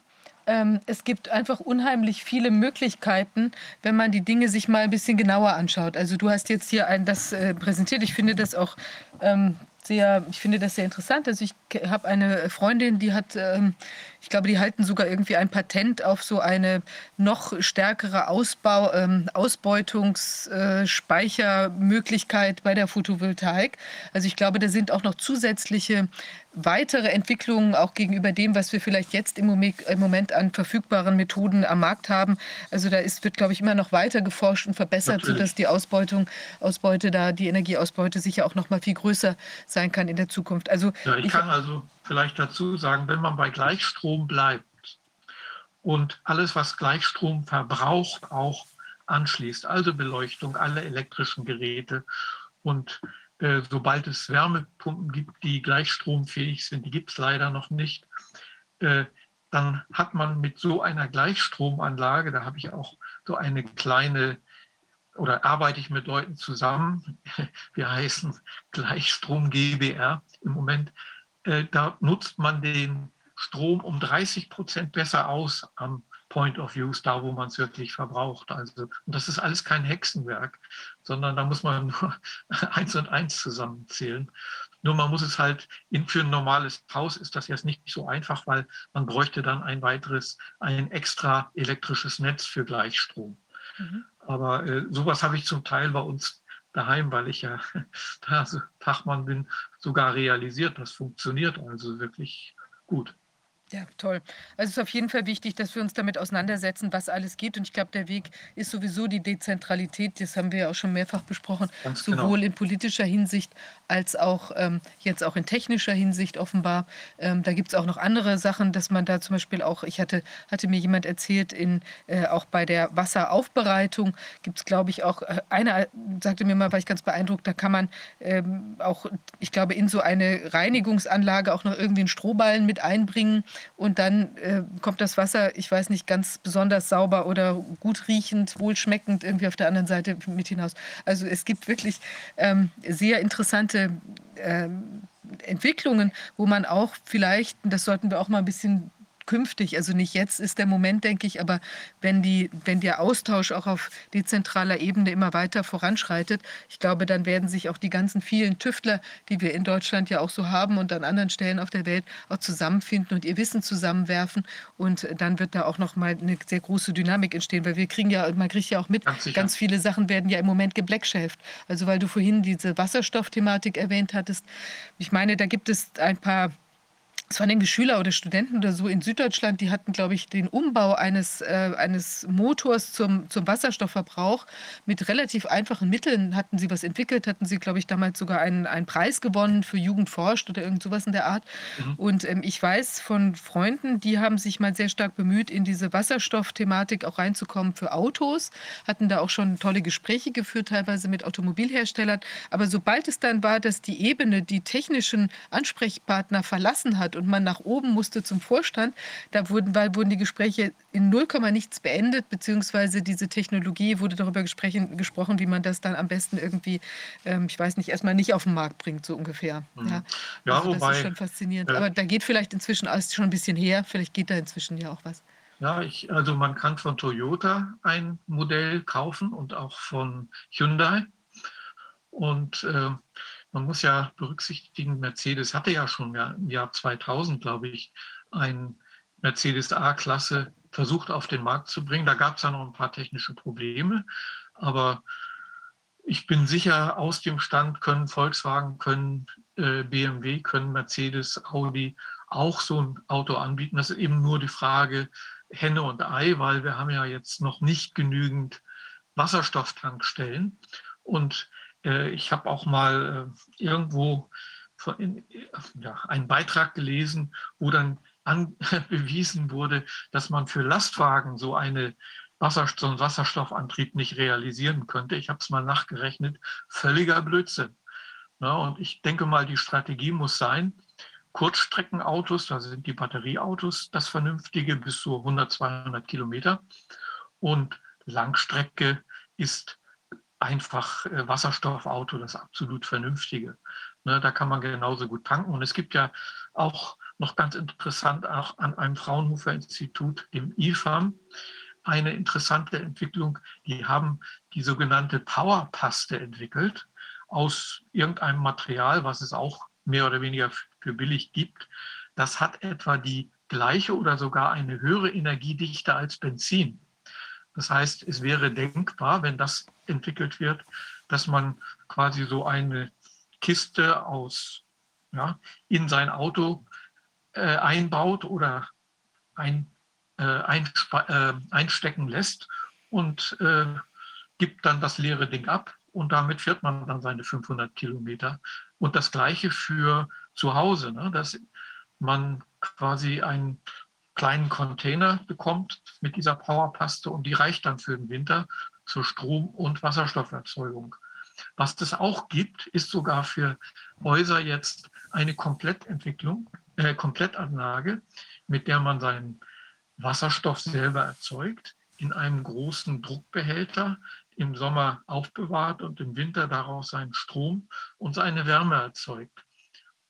ähm, es gibt einfach unheimlich viele Möglichkeiten, wenn man die Dinge sich mal ein bisschen genauer anschaut. Also du hast jetzt hier ein, das äh, präsentiert. Ich finde das auch ähm, sehr, ich finde das sehr interessant. Also ich habe eine Freundin, die hat, ähm, ich glaube, die halten sogar irgendwie ein Patent auf so eine noch stärkere Ausbau, ähm, Ausbeutungsspeichermöglichkeit bei der Photovoltaik. Also ich glaube, da sind auch noch zusätzliche weitere Entwicklungen auch gegenüber dem, was wir vielleicht jetzt im Moment an verfügbaren Methoden am Markt haben. Also da ist, wird, glaube ich, immer noch weiter geforscht und verbessert, Natürlich. sodass die Ausbeutung, Ausbeute da, die Energieausbeute sicher auch noch mal viel größer sein kann in der Zukunft. Also ja, ich, ich kann also vielleicht dazu sagen, wenn man bei Gleichstrom bleibt und alles, was Gleichstrom verbraucht, auch anschließt, also Beleuchtung, alle elektrischen Geräte und äh, sobald es Wärmepumpen gibt, die gleichstromfähig sind, die gibt es leider noch nicht, äh, dann hat man mit so einer Gleichstromanlage, da habe ich auch so eine kleine, oder arbeite ich mit Leuten zusammen, <laughs> wir heißen Gleichstrom GBR im Moment, da nutzt man den Strom um 30 Prozent besser aus am Point of Use, da wo man es wirklich verbraucht. Also, und das ist alles kein Hexenwerk, sondern da muss man <laughs> nur eins und eins zusammenzählen. Nur man muss es halt, in, für ein normales Haus ist das jetzt nicht so einfach, weil man bräuchte dann ein weiteres, ein extra elektrisches Netz für Gleichstrom. Mhm. Aber äh, sowas habe ich zum Teil bei uns daheim, weil ich ja <laughs> da so Fachmann bin, sogar realisiert. Das funktioniert also wirklich gut. Ja, toll. Also es ist auf jeden Fall wichtig, dass wir uns damit auseinandersetzen, was alles geht. Und ich glaube, der Weg ist sowieso die Dezentralität. Das haben wir ja auch schon mehrfach besprochen, Ganz genau. sowohl in politischer Hinsicht als auch ähm, jetzt auch in technischer Hinsicht offenbar. Ähm, da gibt es auch noch andere Sachen, dass man da zum Beispiel auch, ich hatte, hatte mir jemand erzählt, in, äh, auch bei der Wasseraufbereitung gibt es, glaube ich, auch, äh, einer sagte mir mal, war ich ganz beeindruckt, da kann man ähm, auch, ich glaube, in so eine Reinigungsanlage auch noch irgendwie einen Strohballen mit einbringen und dann äh, kommt das Wasser, ich weiß nicht, ganz besonders sauber oder gut riechend, wohlschmeckend irgendwie auf der anderen Seite mit hinaus. Also es gibt wirklich ähm, sehr interessante ähm, Entwicklungen, wo man auch vielleicht, das sollten wir auch mal ein bisschen künftig, also nicht jetzt ist der Moment, denke ich, aber wenn, die, wenn der Austausch auch auf dezentraler Ebene immer weiter voranschreitet, ich glaube, dann werden sich auch die ganzen vielen Tüftler, die wir in Deutschland ja auch so haben und an anderen Stellen auf der Welt auch zusammenfinden und ihr Wissen zusammenwerfen und dann wird da auch noch mal eine sehr große Dynamik entstehen, weil wir kriegen ja, man kriegt ja auch mit, ganz, ganz viele Sachen werden ja im Moment geblackschäft. Also weil du vorhin diese Wasserstoffthematik erwähnt hattest, ich meine, da gibt es ein paar es waren irgendwie Schüler oder Studenten oder so in Süddeutschland, die hatten, glaube ich, den Umbau eines, äh, eines Motors zum, zum Wasserstoffverbrauch mit relativ einfachen Mitteln hatten sie was entwickelt, hatten sie, glaube ich, damals sogar einen, einen Preis gewonnen für Jugend forscht oder irgend sowas in der Art. Mhm. Und ähm, ich weiß von Freunden, die haben sich mal sehr stark bemüht, in diese Wasserstoffthematik auch reinzukommen für Autos, hatten da auch schon tolle Gespräche geführt, teilweise mit Automobilherstellern. Aber sobald es dann war, dass die Ebene die technischen Ansprechpartner verlassen hat und man nach oben musste zum Vorstand. Da wurden, weil, wurden die Gespräche in 0, nichts beendet, beziehungsweise diese Technologie wurde darüber gesprochen, wie man das dann am besten irgendwie, ähm, ich weiß nicht, erstmal nicht auf den Markt bringt, so ungefähr. Mhm. Ja, ja also wobei, das ist schon faszinierend. Äh, Aber da geht vielleicht inzwischen alles schon ein bisschen her. Vielleicht geht da inzwischen ja auch was. Ja, ich, also man kann von Toyota ein Modell kaufen und auch von Hyundai. Und äh, man muss ja berücksichtigen, Mercedes hatte ja schon im Jahr 2000, glaube ich, ein Mercedes A-Klasse versucht auf den Markt zu bringen. Da gab es ja noch ein paar technische Probleme, aber ich bin sicher, aus dem Stand können Volkswagen, können äh, BMW, können Mercedes, Audi auch so ein Auto anbieten. Das ist eben nur die Frage Henne und Ei, weil wir haben ja jetzt noch nicht genügend Wasserstofftankstellen. Und ich habe auch mal äh, irgendwo ja, einen Beitrag gelesen, wo dann an, <laughs> bewiesen wurde, dass man für Lastwagen so eine Wasserstoff, so einen Wasserstoffantrieb nicht realisieren könnte. Ich habe es mal nachgerechnet, völliger Blödsinn. Ja, und ich denke mal, die Strategie muss sein, Kurzstreckenautos, da sind die Batterieautos das Vernünftige bis zu 100, 200 Kilometer. Und Langstrecke ist einfach äh, Wasserstoffauto das absolut vernünftige. Ne, da kann man genauso gut tanken. Und es gibt ja auch noch ganz interessant auch an einem Fraunhofer Institut, dem IFAM, eine interessante Entwicklung. Die haben die sogenannte Powerpaste entwickelt aus irgendeinem Material, was es auch mehr oder weniger für billig gibt. Das hat etwa die gleiche oder sogar eine höhere Energiedichte als Benzin. Das heißt, es wäre denkbar, wenn das entwickelt wird, dass man quasi so eine Kiste aus ja, in sein Auto äh, einbaut oder ein, äh, äh, einstecken lässt und äh, gibt dann das leere Ding ab und damit fährt man dann seine 500 Kilometer. Und das gleiche für zu Hause, ne, dass man quasi einen kleinen Container bekommt mit dieser Powerpaste und die reicht dann für den Winter zur Strom- und Wasserstofferzeugung. Was es auch gibt, ist sogar für Häuser jetzt eine Komplettentwicklung, äh, Komplettanlage, mit der man seinen Wasserstoff selber erzeugt, in einem großen Druckbehälter im Sommer aufbewahrt und im Winter daraus seinen Strom und seine Wärme erzeugt.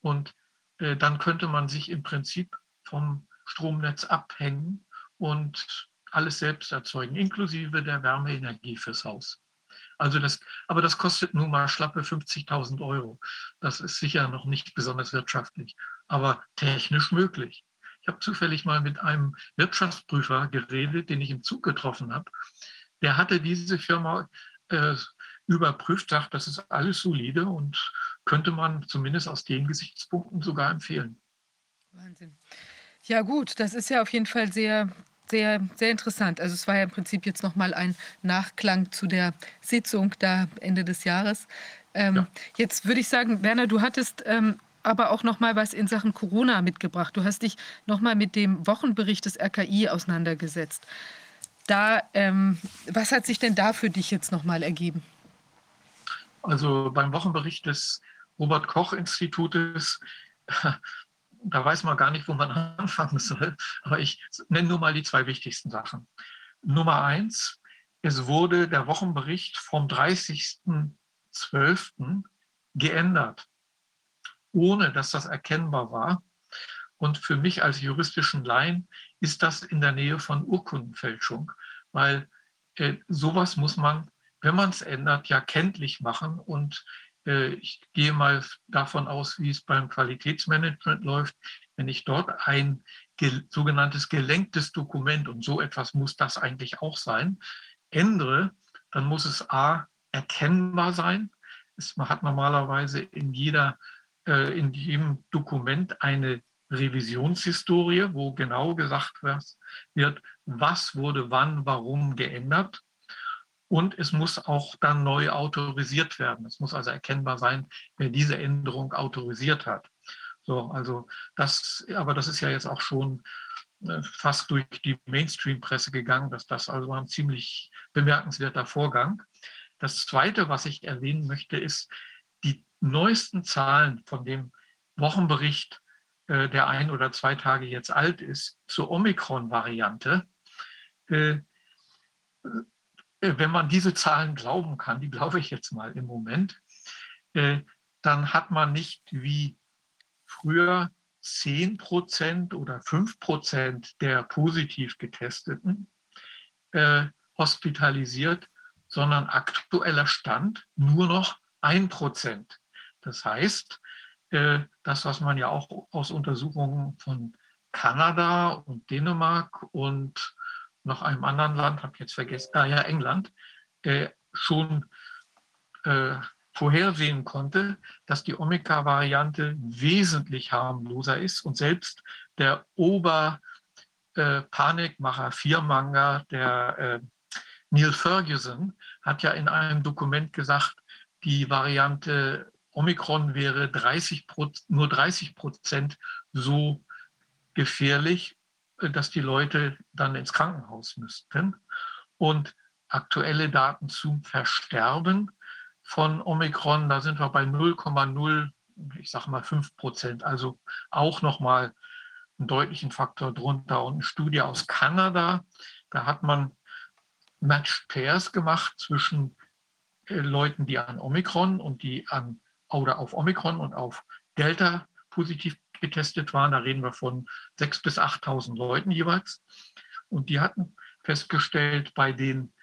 Und äh, dann könnte man sich im Prinzip vom Stromnetz abhängen und alles selbst erzeugen, inklusive der Wärmeenergie fürs Haus. Also das, aber das kostet nun mal schlappe 50.000 Euro. Das ist sicher noch nicht besonders wirtschaftlich, aber technisch möglich. Ich habe zufällig mal mit einem Wirtschaftsprüfer geredet, den ich im Zug getroffen habe. Der hatte diese Firma äh, überprüft, sagt, das ist alles solide und könnte man zumindest aus den Gesichtspunkten sogar empfehlen. Wahnsinn. Ja gut, das ist ja auf jeden Fall sehr sehr, sehr interessant. Also es war ja im Prinzip jetzt nochmal ein Nachklang zu der Sitzung da Ende des Jahres. Ähm, ja. Jetzt würde ich sagen, Werner, du hattest ähm, aber auch noch mal was in Sachen Corona mitgebracht. Du hast dich noch mal mit dem Wochenbericht des RKI auseinandergesetzt. Da, ähm, was hat sich denn da für dich jetzt noch mal ergeben? Also beim Wochenbericht des Robert Koch Institutes da weiß man gar nicht, wo man <laughs> anfangen soll. Aber ich nenne nur mal die zwei wichtigsten Sachen. Nummer eins, es wurde der Wochenbericht vom 30.12. geändert, ohne dass das erkennbar war. Und für mich als juristischen Laien ist das in der Nähe von Urkundenfälschung, weil äh, sowas muss man, wenn man es ändert, ja kenntlich machen und ich gehe mal davon aus, wie es beim Qualitätsmanagement läuft. Wenn ich dort ein sogenanntes gelenktes Dokument, und so etwas muss das eigentlich auch sein, ändere, dann muss es A, erkennbar sein. Es hat normalerweise in, jeder, äh, in jedem Dokument eine Revisionshistorie, wo genau gesagt wird, was wurde wann, warum geändert. Und es muss auch dann neu autorisiert werden. Es muss also erkennbar sein, wer diese Änderung autorisiert hat. So, also das, aber das ist ja jetzt auch schon äh, fast durch die Mainstream-Presse gegangen, dass das also ein ziemlich bemerkenswerter Vorgang. Das Zweite, was ich erwähnen möchte, ist die neuesten Zahlen von dem Wochenbericht, äh, der ein oder zwei Tage jetzt alt ist, zur Omikron-Variante äh, wenn man diese Zahlen glauben kann, die glaube ich jetzt mal im Moment, äh, dann hat man nicht wie früher 10 Prozent oder 5 Prozent der positiv Getesteten äh, hospitalisiert, sondern aktueller Stand nur noch 1 Prozent. Das heißt, das, was man ja auch aus Untersuchungen von Kanada und Dänemark und noch einem anderen Land, habe jetzt vergessen, ah ja, England, äh, schon äh, vorhersehen konnte, dass die Omega-Variante wesentlich harmloser ist und selbst der Ober-Panikmacher, äh, Viermanger, der äh, Neil Ferguson, hat ja in einem Dokument gesagt, die Variante Omikron wäre 30 nur 30 Prozent so gefährlich dass die Leute dann ins Krankenhaus müssten. Und aktuelle Daten zum Versterben von Omikron, da sind wir bei 0,0, ich sage mal 5 Prozent, also auch nochmal einen deutlichen Faktor drunter. Und eine Studie aus Kanada, da hat man Matched Pairs gemacht zwischen äh, Leuten, die an Omikron und die an oder auf Omikron und auf Delta positiv getestet waren. Da reden wir von 6.000 bis 8.000 Leuten jeweils. Und die hatten festgestellt, bei den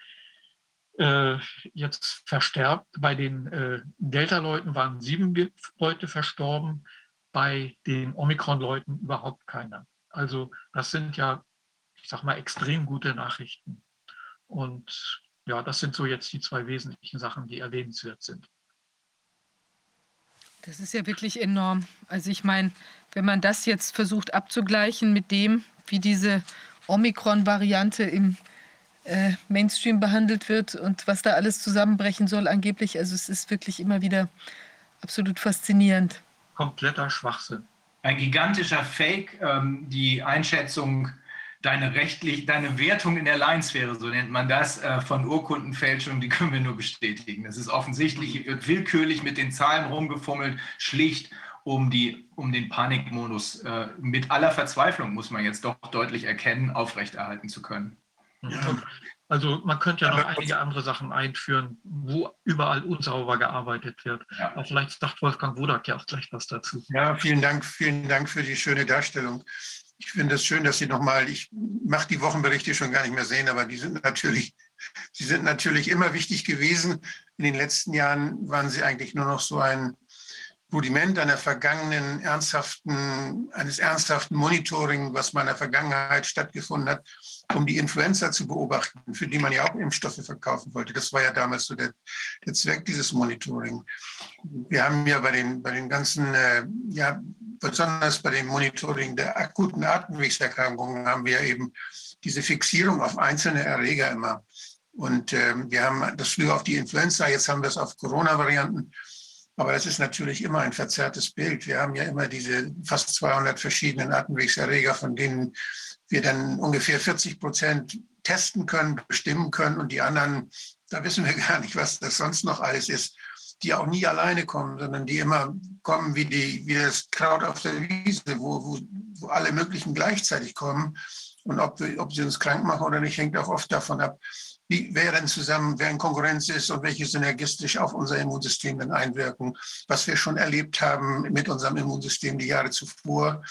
äh, jetzt versterbt, bei den äh, Delta-Leuten waren sieben Leute verstorben, bei den Omikron-Leuten überhaupt keiner. Also das sind ja, ich sag mal, extrem gute Nachrichten. Und ja, das sind so jetzt die zwei wesentlichen Sachen, die erwähnenswert sind. Das ist ja wirklich enorm. Also ich meine, wenn man das jetzt versucht abzugleichen mit dem, wie diese Omikron-Variante im äh, Mainstream behandelt wird und was da alles zusammenbrechen soll angeblich, also es ist wirklich immer wieder absolut faszinierend. Kompletter Schwachsinn. Ein gigantischer Fake, ähm, die Einschätzung deine rechtlich, deine Wertung in der Laiensphäre, so nennt man das, äh, von Urkundenfälschung, die können wir nur bestätigen. Das ist offensichtlich, wird willkürlich mit den Zahlen rumgefummelt, schlicht um, die, um den Panikmodus äh, mit aller Verzweiflung, muss man jetzt doch deutlich erkennen, aufrechterhalten zu können. Ja. Also man könnte ja noch einige andere Sachen einführen, wo überall unsauber gearbeitet wird. Ja. Aber vielleicht sagt Wolfgang Wodak ja auch gleich was dazu. Ja, vielen Dank, vielen Dank für die schöne Darstellung. Ich finde es schön, dass Sie nochmal, ich mache die Wochenberichte schon gar nicht mehr sehen, aber die sind natürlich, sie sind natürlich immer wichtig gewesen. In den letzten Jahren waren sie eigentlich nur noch so ein Rudiment einer vergangenen ernsthaften, eines ernsthaften Monitoring, was mal in der Vergangenheit stattgefunden hat, um die Influenza zu beobachten, für die man ja auch Impfstoffe verkaufen wollte. Das war ja damals so der, der Zweck dieses Monitoring. Wir haben ja bei den, bei den ganzen, äh, ja, besonders bei dem Monitoring der akuten Atemwegserkrankungen haben wir eben diese Fixierung auf einzelne Erreger immer. Und äh, wir haben das früher auf die Influenza, jetzt haben wir es auf Corona-Varianten. Aber es ist natürlich immer ein verzerrtes Bild. Wir haben ja immer diese fast 200 verschiedenen Atemwegserreger, von denen wir dann ungefähr 40 Prozent testen können, bestimmen können und die anderen, da wissen wir <laughs> gar nicht, was das sonst noch alles ist die auch nie alleine kommen, sondern die immer kommen wie, die, wie das Kraut auf der Wiese, wo, wo, wo alle möglichen gleichzeitig kommen. Und ob, ob sie uns krank machen oder nicht, hängt auch oft davon ab, wie, dann zusammen, wer in Konkurrenz ist und welche synergistisch auf unser Immunsystem dann einwirken, was wir schon erlebt haben mit unserem Immunsystem die Jahre zuvor.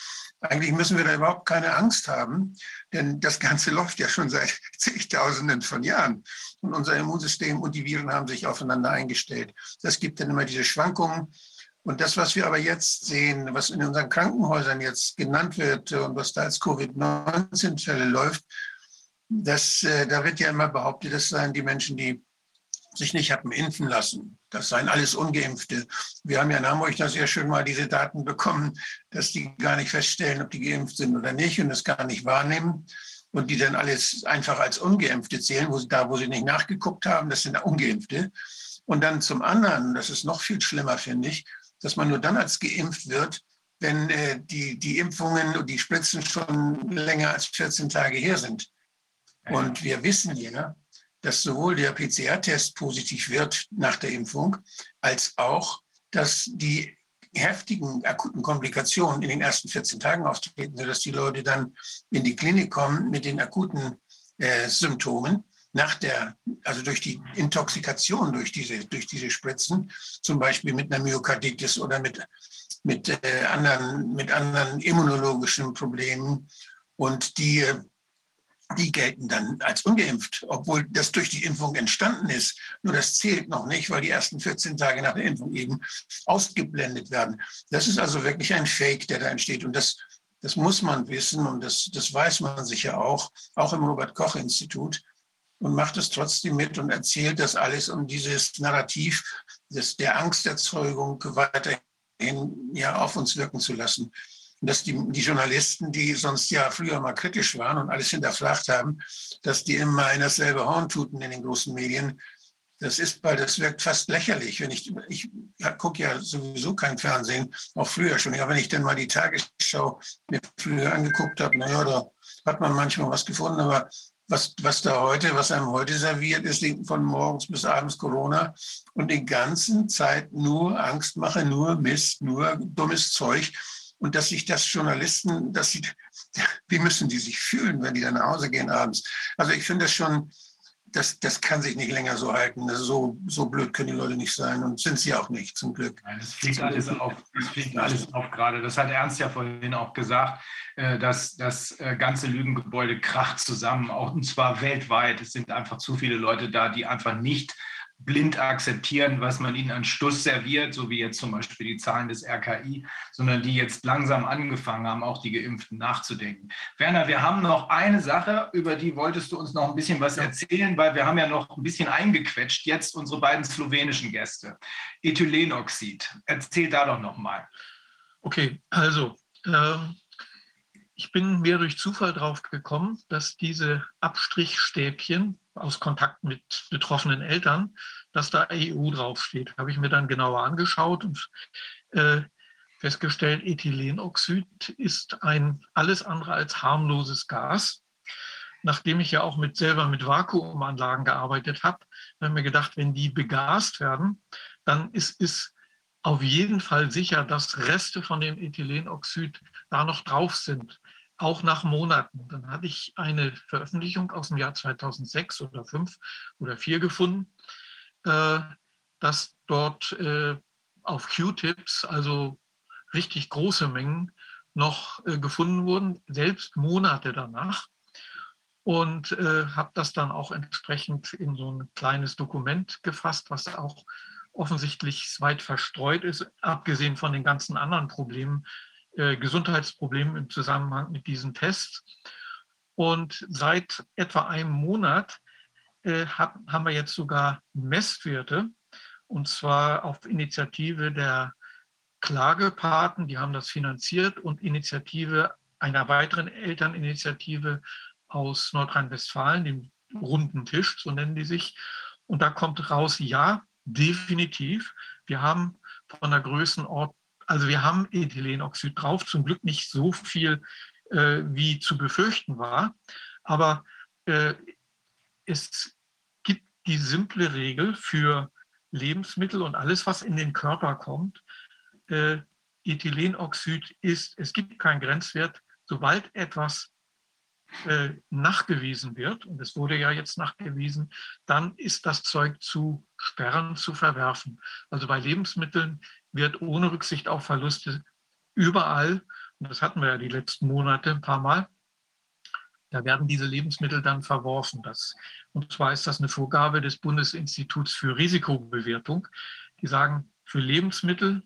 Eigentlich müssen wir da überhaupt keine Angst haben, denn das Ganze <laughs> läuft ja schon seit zigtausenden von Jahren. Und unser Immunsystem und die Viren haben sich aufeinander eingestellt. Das gibt dann immer diese Schwankungen. Und das, was wir aber jetzt sehen, was in unseren Krankenhäusern jetzt genannt wird und was da als Covid-19-Fälle läuft, das, äh, da wird ja immer behauptet, das seien die Menschen, die sich nicht hatten impfen lassen. Das seien alles Ungeimpfte. Wir haben ja in Hamburg da sehr schön mal diese Daten bekommen, dass die gar nicht feststellen, ob die geimpft sind oder nicht und das gar nicht wahrnehmen. Und die dann alles einfach als Ungeimpfte zählen, wo sie, da, wo sie nicht nachgeguckt haben, das sind Ungeimpfte. Und dann zum anderen, das ist noch viel schlimmer, finde ich, dass man nur dann als geimpft wird, wenn äh, die, die Impfungen und die Spritzen schon länger als 14 Tage her sind. Und wir wissen ja, dass sowohl der PCR-Test positiv wird nach der Impfung, als auch, dass die heftigen akuten Komplikationen in den ersten 14 Tagen auftreten, sodass die Leute dann in die Klinik kommen mit den akuten äh, Symptomen nach der, also durch die Intoxikation durch diese, durch diese Spritzen, zum Beispiel mit einer Myokarditis oder mit, mit, äh, anderen, mit anderen immunologischen Problemen. Und die äh, die gelten dann als ungeimpft, obwohl das durch die Impfung entstanden ist. Nur das zählt noch nicht, weil die ersten 14 Tage nach der Impfung eben ausgeblendet werden. Das ist also wirklich ein Fake, der da entsteht. Und das, das muss man wissen und das, das weiß man sicher auch, auch im Robert-Koch-Institut und macht es trotzdem mit und erzählt das alles, um dieses Narrativ des, der Angsterzeugung weiterhin ja, auf uns wirken zu lassen dass die, die Journalisten, die sonst ja früher mal kritisch waren und alles hinterfragt haben, dass die immer in dasselbe Horn tuten in den großen Medien. Das ist, weil das wirkt fast lächerlich. Wenn ich, ich ja, gucke ja sowieso kein Fernsehen, auch früher schon. Ja, wenn ich dann mal die Tagesschau mir früher angeguckt habe, naja, da hat man manchmal was gefunden, aber was, was da heute, was einem heute serviert, ist von morgens bis abends Corona und die ganze Zeit nur Angstmache, nur Mist, nur dummes Zeug und dass sich das Journalisten, dass sie, <laughs> wie müssen die sich fühlen, wenn die dann nach Hause gehen abends? Also ich finde das schon, das, das kann sich nicht länger so halten. So, so blöd können die Leute nicht sein und sind sie auch nicht, zum Glück. Nein, das fliegt alles auf, das fliegt alles auf gerade. Das hat Ernst ja vorhin auch gesagt, äh, dass das äh, ganze Lügengebäude kracht zusammen, auch und zwar weltweit. Es sind einfach zu viele Leute da, die einfach nicht blind akzeptieren, was man ihnen an Stuss serviert, so wie jetzt zum Beispiel die Zahlen des RKI, sondern die jetzt langsam angefangen haben, auch die Geimpften nachzudenken. Werner, wir haben noch eine Sache, über die wolltest du uns noch ein bisschen was erzählen, weil wir haben ja noch ein bisschen eingequetscht, jetzt unsere beiden slowenischen Gäste. Ethylenoxid, erzähl da doch noch mal. Okay, also äh, ich bin mehr durch Zufall drauf gekommen, dass diese Abstrichstäbchen aus Kontakt mit betroffenen Eltern, dass da EU draufsteht. Habe ich mir dann genauer angeschaut und äh, festgestellt, Ethylenoxid ist ein alles andere als harmloses Gas. Nachdem ich ja auch mit, selber mit Vakuumanlagen gearbeitet habe, habe ich mir gedacht, wenn die begast werden, dann ist es auf jeden Fall sicher, dass Reste von dem Ethylenoxid da noch drauf sind auch nach Monaten. Dann hatte ich eine Veröffentlichung aus dem Jahr 2006 oder 5 oder 4 gefunden, äh, dass dort äh, auf Q-Tips, also richtig große Mengen, noch äh, gefunden wurden, selbst Monate danach. Und äh, habe das dann auch entsprechend in so ein kleines Dokument gefasst, was auch offensichtlich weit verstreut ist, abgesehen von den ganzen anderen Problemen, äh, Gesundheitsproblemen im Zusammenhang mit diesen Tests. Und seit etwa einem Monat äh, hab, haben wir jetzt sogar Messwerte, und zwar auf Initiative der Klagepaten, die haben das finanziert, und Initiative einer weiteren Elterninitiative aus Nordrhein-Westfalen, dem runden Tisch, so nennen die sich. Und da kommt raus, ja, definitiv. Wir haben von der Größenordnung also wir haben Ethylenoxid drauf, zum Glück nicht so viel, äh, wie zu befürchten war. Aber äh, es gibt die simple Regel für Lebensmittel und alles, was in den Körper kommt. Äh, Ethylenoxid ist, es gibt keinen Grenzwert. Sobald etwas äh, nachgewiesen wird, und es wurde ja jetzt nachgewiesen, dann ist das Zeug zu sperren, zu verwerfen. Also bei Lebensmitteln wird ohne Rücksicht auf Verluste überall, und das hatten wir ja die letzten Monate ein paar Mal, da werden diese Lebensmittel dann verworfen. Das, und zwar ist das eine Vorgabe des Bundesinstituts für Risikobewertung. Die sagen, für Lebensmittel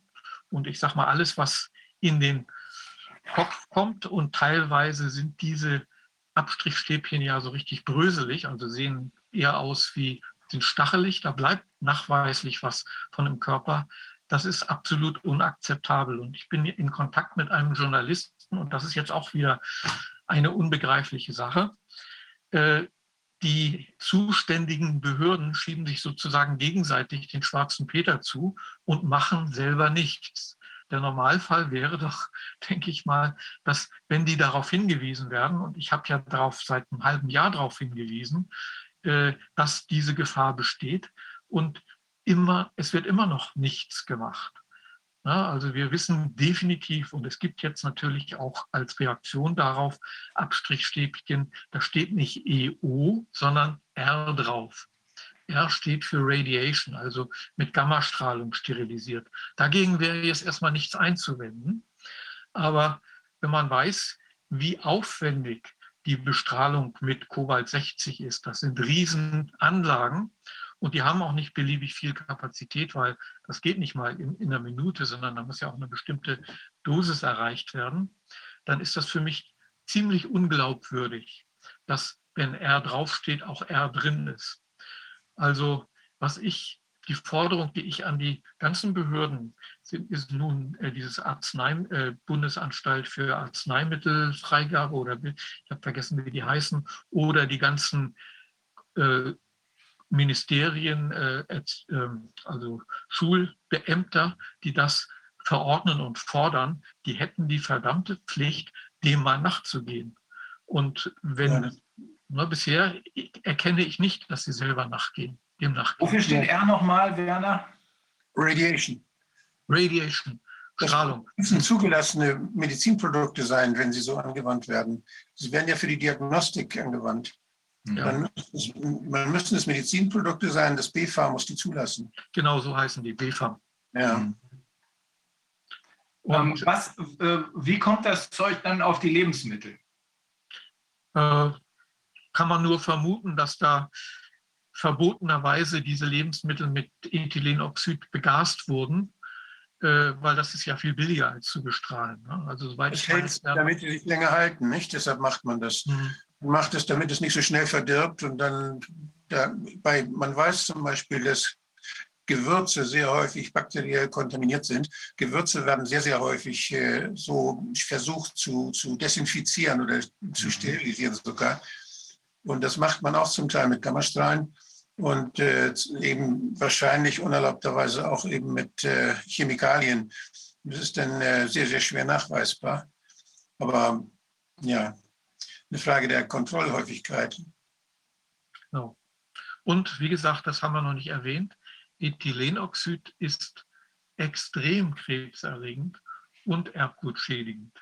und ich sage mal alles, was in den Kopf kommt und teilweise sind diese Abstrichstäbchen ja so richtig bröselig, also sehen eher aus wie sind stachelig, da bleibt nachweislich was von dem Körper. Das ist absolut unakzeptabel. Und ich bin in Kontakt mit einem Journalisten, und das ist jetzt auch wieder eine unbegreifliche Sache. Äh, die zuständigen Behörden schieben sich sozusagen gegenseitig den schwarzen Peter zu und machen selber nichts. Der Normalfall wäre doch, <laughs> denke ich mal, dass wenn die darauf hingewiesen werden, und ich habe ja darauf seit einem halben Jahr darauf hingewiesen, äh, dass diese Gefahr besteht und immer, es wird immer noch nichts gemacht. Ja, also wir wissen definitiv, und es gibt jetzt natürlich auch als Reaktion darauf Abstrichstäbchen, da steht nicht EU, sondern R drauf. R steht für Radiation, also mit Gammastrahlung sterilisiert. Dagegen wäre jetzt erstmal nichts einzuwenden. Aber wenn man weiß, wie aufwendig die Bestrahlung mit Kobalt 60 ist, das sind Riesenanlagen und die haben auch nicht beliebig viel Kapazität, weil das geht nicht mal in, in einer Minute, sondern da muss ja auch eine bestimmte Dosis erreicht werden, dann ist das für mich ziemlich unglaubwürdig, dass wenn R draufsteht, auch R drin ist. Also was ich, die Forderung, die ich an die ganzen Behörden sind, ist nun äh, dieses Arznei, äh, Bundesanstalt für Arzneimittelfreigabe oder ich habe vergessen, wie die heißen, oder die ganzen äh, Ministerien, äh, ähm, also Schulbeämter, die das verordnen und fordern, die hätten die verdammte Pflicht, dem mal nachzugehen. Und wenn ja. Ne, bisher erkenne ich nicht, dass sie selber nachgehen, dem nachgehen. Wofür steht R nochmal, Werner? Radiation. Radiation, Strahlung. Das müssen zugelassene Medizinprodukte sein, wenn sie so angewandt werden. Sie werden ja für die Diagnostik angewandt. Ja. Dann man müssten es Medizinprodukte sein, das BFA muss die zulassen. Genau so heißen die BFAM. Ja. Ähm, Und was, äh, wie kommt das Zeug dann auf die Lebensmittel? äh, kann man nur vermuten, dass da verbotenerweise diese Lebensmittel mit Ethylenoxid begast wurden, äh, weil das ist ja viel billiger als zu bestrahlen. Ne? Also soweit ich hält, weiß, damit sie sich länger halten, nicht? Deshalb macht man das. Hm, Man macht es, damit es nicht so schnell verdirbt und dann, da, bei, man weiß zum Beispiel, dass Gewürze sehr häufig bakteriell kontaminiert sind. Gewürze werden sehr, sehr häufig äh, so versucht zu, zu desinfizieren oder zu sterilisieren sogar. Und das macht man auch zum Teil mit Gammastrahlen und äh, eben wahrscheinlich unerlaubterweise auch eben mit äh, Chemikalien. Das ist dann äh, sehr, sehr schwer nachweisbar. Aber ja, eine Frage der Kontrollhäufigkeit. Genau. Und wie gesagt, das haben wir noch nicht erwähnt, Ethylenoxid ist extrem krebserregend und erbgutschädigend.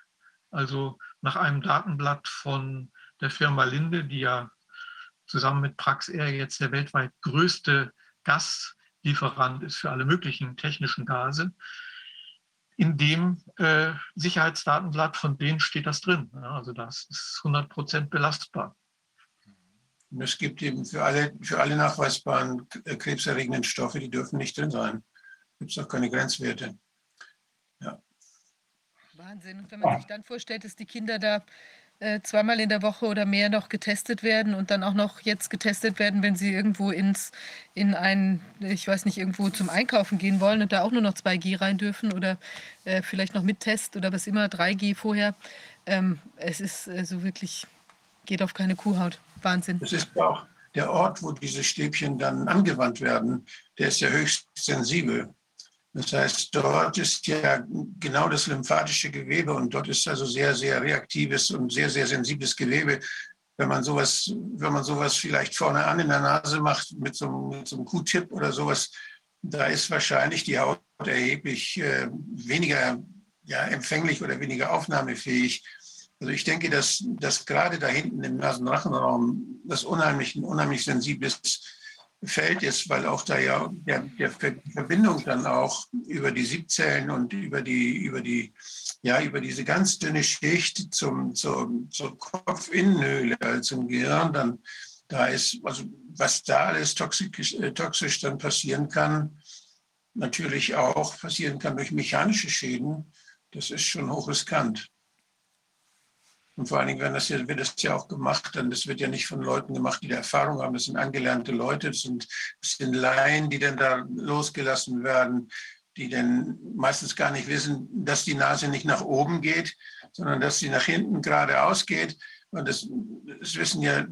Also nach einem Datenblatt von der Firma Linde, die ja zusammen mit Praxair jetzt der weltweit größte Gaslieferant ist für alle möglichen technischen Gase, in dem äh, Sicherheitsdatenblatt von denen steht das drin. Ja, also das ist 100 Prozent belastbar. Und es gibt eben für alle, für alle nachweisbaren äh, krebserregenden Stoffe, die dürfen nicht drin sein. Gibt es auch keine Grenzwerte. Wahnsinn. Und wenn man sich dann vorstellt, dass die Kinder da äh, zweimal in der Woche oder mehr noch getestet werden und dann auch noch jetzt getestet werden, wenn sie irgendwo ins, in ein, ich weiß nicht, irgendwo zum Einkaufen gehen wollen und da auch nur noch 2G rein dürfen oder äh, vielleicht noch mit Test oder was immer, 3G vorher. Ähm, es ist äh, so wirklich, geht auf keine Kuhhaut. Wahnsinn. Das ist auch der Ort, wo diese Stäbchen dann angewandt werden, der ist ja höchst sensibel. Das heißt, dort ist ja genau das lymphatische Gewebe und dort ist also sehr, sehr reaktives und sehr, sehr sensibles Gewebe. Wenn man sowas, wenn man sowas vielleicht vorne an in der Nase macht mit so, mit so einem Q-Tip oder sowas, da ist wahrscheinlich die Haut erheblich äh, weniger ja, empfänglich oder weniger aufnahmefähig. Also ich denke, dass, dass gerade da hinten im Nasenrachenraum das unheimlich, ein unheimlich sensibles Feld ist, weil auch da ja der, der Ver- Verbindung dann auch über die Siebzellen und über die, über die, ja, über diese ganz dünne Schicht zum, zum, zur Kopfinnenhöhle, also zum Gehirn dann da ist, also was da alles toxisch, äh, toxisch dann passieren kann, natürlich auch passieren kann durch mechanische Schäden, das ist schon hochriskant. Und vor allen Dingen, wenn das ja, wird das ja auch gemacht, dann das wird ja nicht von Leuten gemacht, die da Erfahrung haben. Das sind angelernte Leute, das sind, das sind Laien, die dann da losgelassen werden, die dann meistens gar nicht wissen, dass die Nase nicht nach oben geht, sondern dass sie nach hinten geradeaus geht. Und das, das wissen ja,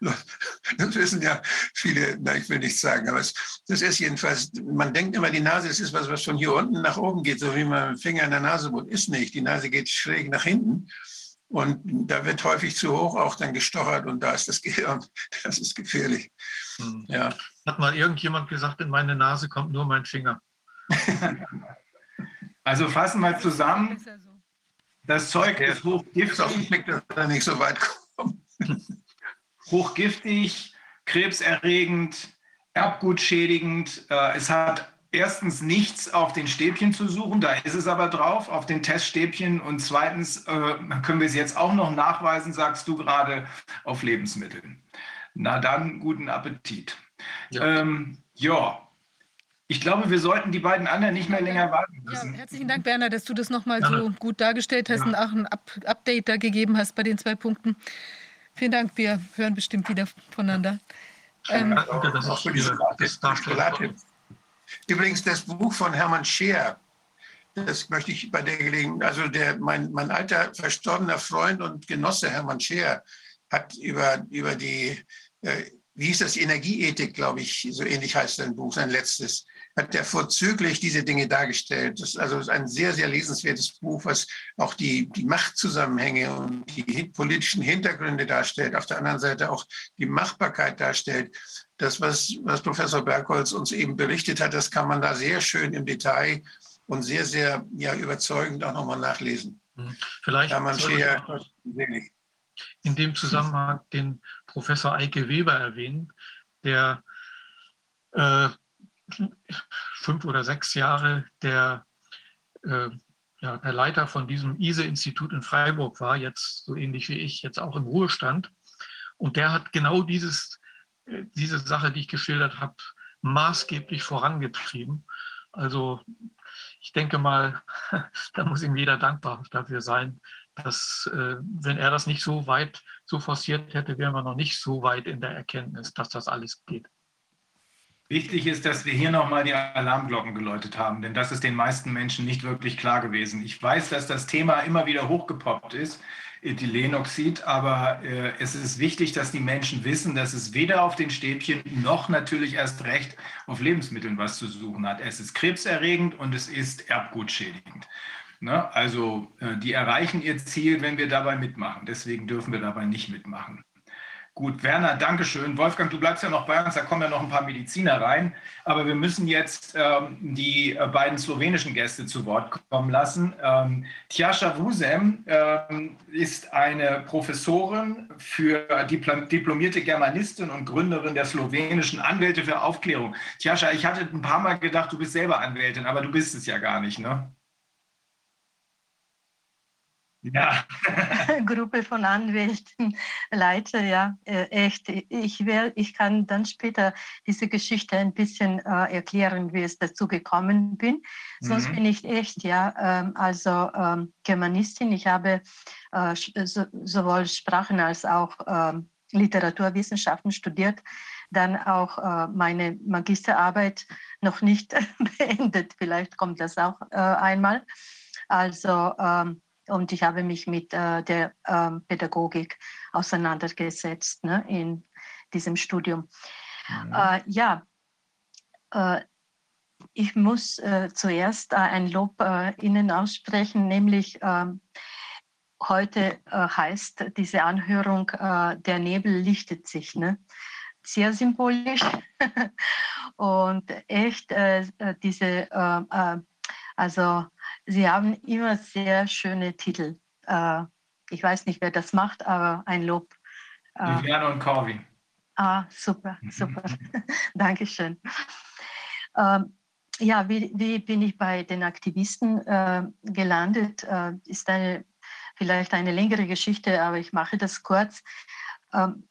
<laughs> das wissen ja viele, na, ich will nichts sagen, aber es, das ist jedenfalls, man denkt immer, die Nase ist was, was von hier unten nach oben geht, so wie man mit dem Finger in der Nase wohnt. Ist nicht. Die Nase geht schräg nach hinten. Und da wird häufig zu hoch auch dann gestochert und da ist das Gehirn. <laughs> Das ist gefährlich. Hm. Ja, Hat mal irgendjemand gesagt, in meine Nase kommt nur mein Finger. <laughs> Also fassen wir zusammen, das Zeug ist ist auf den hochgiftig, Blick, dass er nicht so weit kommt. <laughs> hochgiftig, krebserregend, erbgutschädigend. Äh, Es hat erstens nichts auf den Stäbchen zu suchen, da ist es aber drauf, auf den Teststäbchen. Und zweitens äh, können wir es jetzt auch noch nachweisen, sagst du gerade, auf Lebensmitteln. Na dann, guten Appetit. Ja. Ähm, ja, ich glaube, wir sollten die beiden anderen nicht mehr länger warten Ja, müssen. herzlichen Dank, Werner, dass du das nochmal so gut dargestellt hast Ja. und auch ein Up Update da gegeben hast bei den zwei Punkten. Vielen Dank, wir hören bestimmt wieder voneinander. Ähm, Danke, dass Auch ich für die Übrigens das Buch von Hermann Scheer, das möchte ich bei der Gelegenheit, also der, mein, mein alter verstorbener Freund und Genosse Hermann Scheer hat über, über die, äh, wie hieß das, Energieethik, glaube ich, so ähnlich heißt sein Buch, sein letztes, hat er vorzüglich diese Dinge dargestellt. Das ist also ein sehr, sehr lesenswertes Buch, was auch die, die Machtzusammenhänge und die politischen Hintergründe darstellt, auf der anderen Seite auch die Machbarkeit darstellt. Das, was, was Professor Bergholz uns eben berichtet hat, das kann man da sehr schön im Detail und sehr, sehr ja, überzeugend auch nochmal nachlesen. Vielleicht soll ich Scheer, noch- selig. in dem Zusammenhang den Professor Eike Weber erwähnen, der äh, fünf oder sechs Jahre der, äh, ja, der Leiter von diesem ISE-Institut in Freiburg war, jetzt so ähnlich wie ich, jetzt auch im Ruhestand. Und der hat genau dieses, diese Sache, die ich geschildert habe, maßgeblich vorangetrieben. Also ich denke mal, <laughs> da muss ihm jeder dankbar dafür sein, dass äh, wenn er das nicht so weit so forciert hätte, wären wir noch nicht so weit in der Erkenntnis, dass das alles geht. Wichtig ist, dass wir hier nochmal die Alarmglocken geläutet haben, denn das ist den meisten Menschen nicht wirklich klar gewesen. Ich weiß, dass das Thema immer wieder hochgepoppt ist, Ethylenoxid, aber äh, es ist wichtig, dass die Menschen wissen, dass es weder auf den Stäbchen noch natürlich erst recht auf Lebensmitteln was zu suchen hat. Es ist krebserregend und es ist erbgutschädigend. Ne? Also äh, die erreichen ihr Ziel, wenn wir dabei mitmachen. Deswegen dürfen wir dabei nicht mitmachen. Gut, Werner, danke schön. Wolfgang, du bleibst ja noch bei uns, da kommen ja noch ein paar Mediziner rein. Aber wir müssen jetzt ähm, die äh, beiden slowenischen Gäste zu Wort kommen lassen. Ähm, Tjascha Wusem ähm, ist eine Professorin für Diplom diplomierte Germanistin und Gründerin der slowenischen Anwälte für Aufklärung. Tjascha, ich hatte ein paar Mal gedacht, du bist selber Anwältin, aber du bist es ja gar nicht, ne? Ja. <laughs> Gruppe von Anwälten leite, ja, äh, echt. Ich, will, ich kann dann später diese Geschichte ein bisschen äh, erklären, wie es dazu gekommen bin. Sonst mhm. bin ich echt, ja, ähm, also ähm, Germanistin. Ich habe äh, so, sowohl Sprachen als auch ähm, Literaturwissenschaften studiert, dann auch äh, meine Magisterarbeit noch nicht <laughs> beendet. Vielleicht kommt das auch äh, einmal. Also ähm, und ich habe mich mit äh, der ähm, Pädagogik auseinandergesetzt ne, in diesem Studium. Mhm. Äh, ja, äh, ich muss äh, zuerst äh, ein Lob äh, Ihnen aussprechen, nämlich ähm, heute heißt diese Anhörung, der Nebel lichtet sich. Ne? Sehr symbolisch <laughs> und echt diese, also Sie haben immer sehr schöne Titel. Äh, ich weiß nicht, wer das macht, aber ein Lob. Äh, Viviane und Corvin. Ah, super, <laughs> super. <laughs> Dankeschön. Ähm, ja, wie, wie, bin ich bei den Aktivisten äh, gelandet? Äh, ist eine, vielleicht eine längere Geschichte, aber ich mache das kurz. Ähm,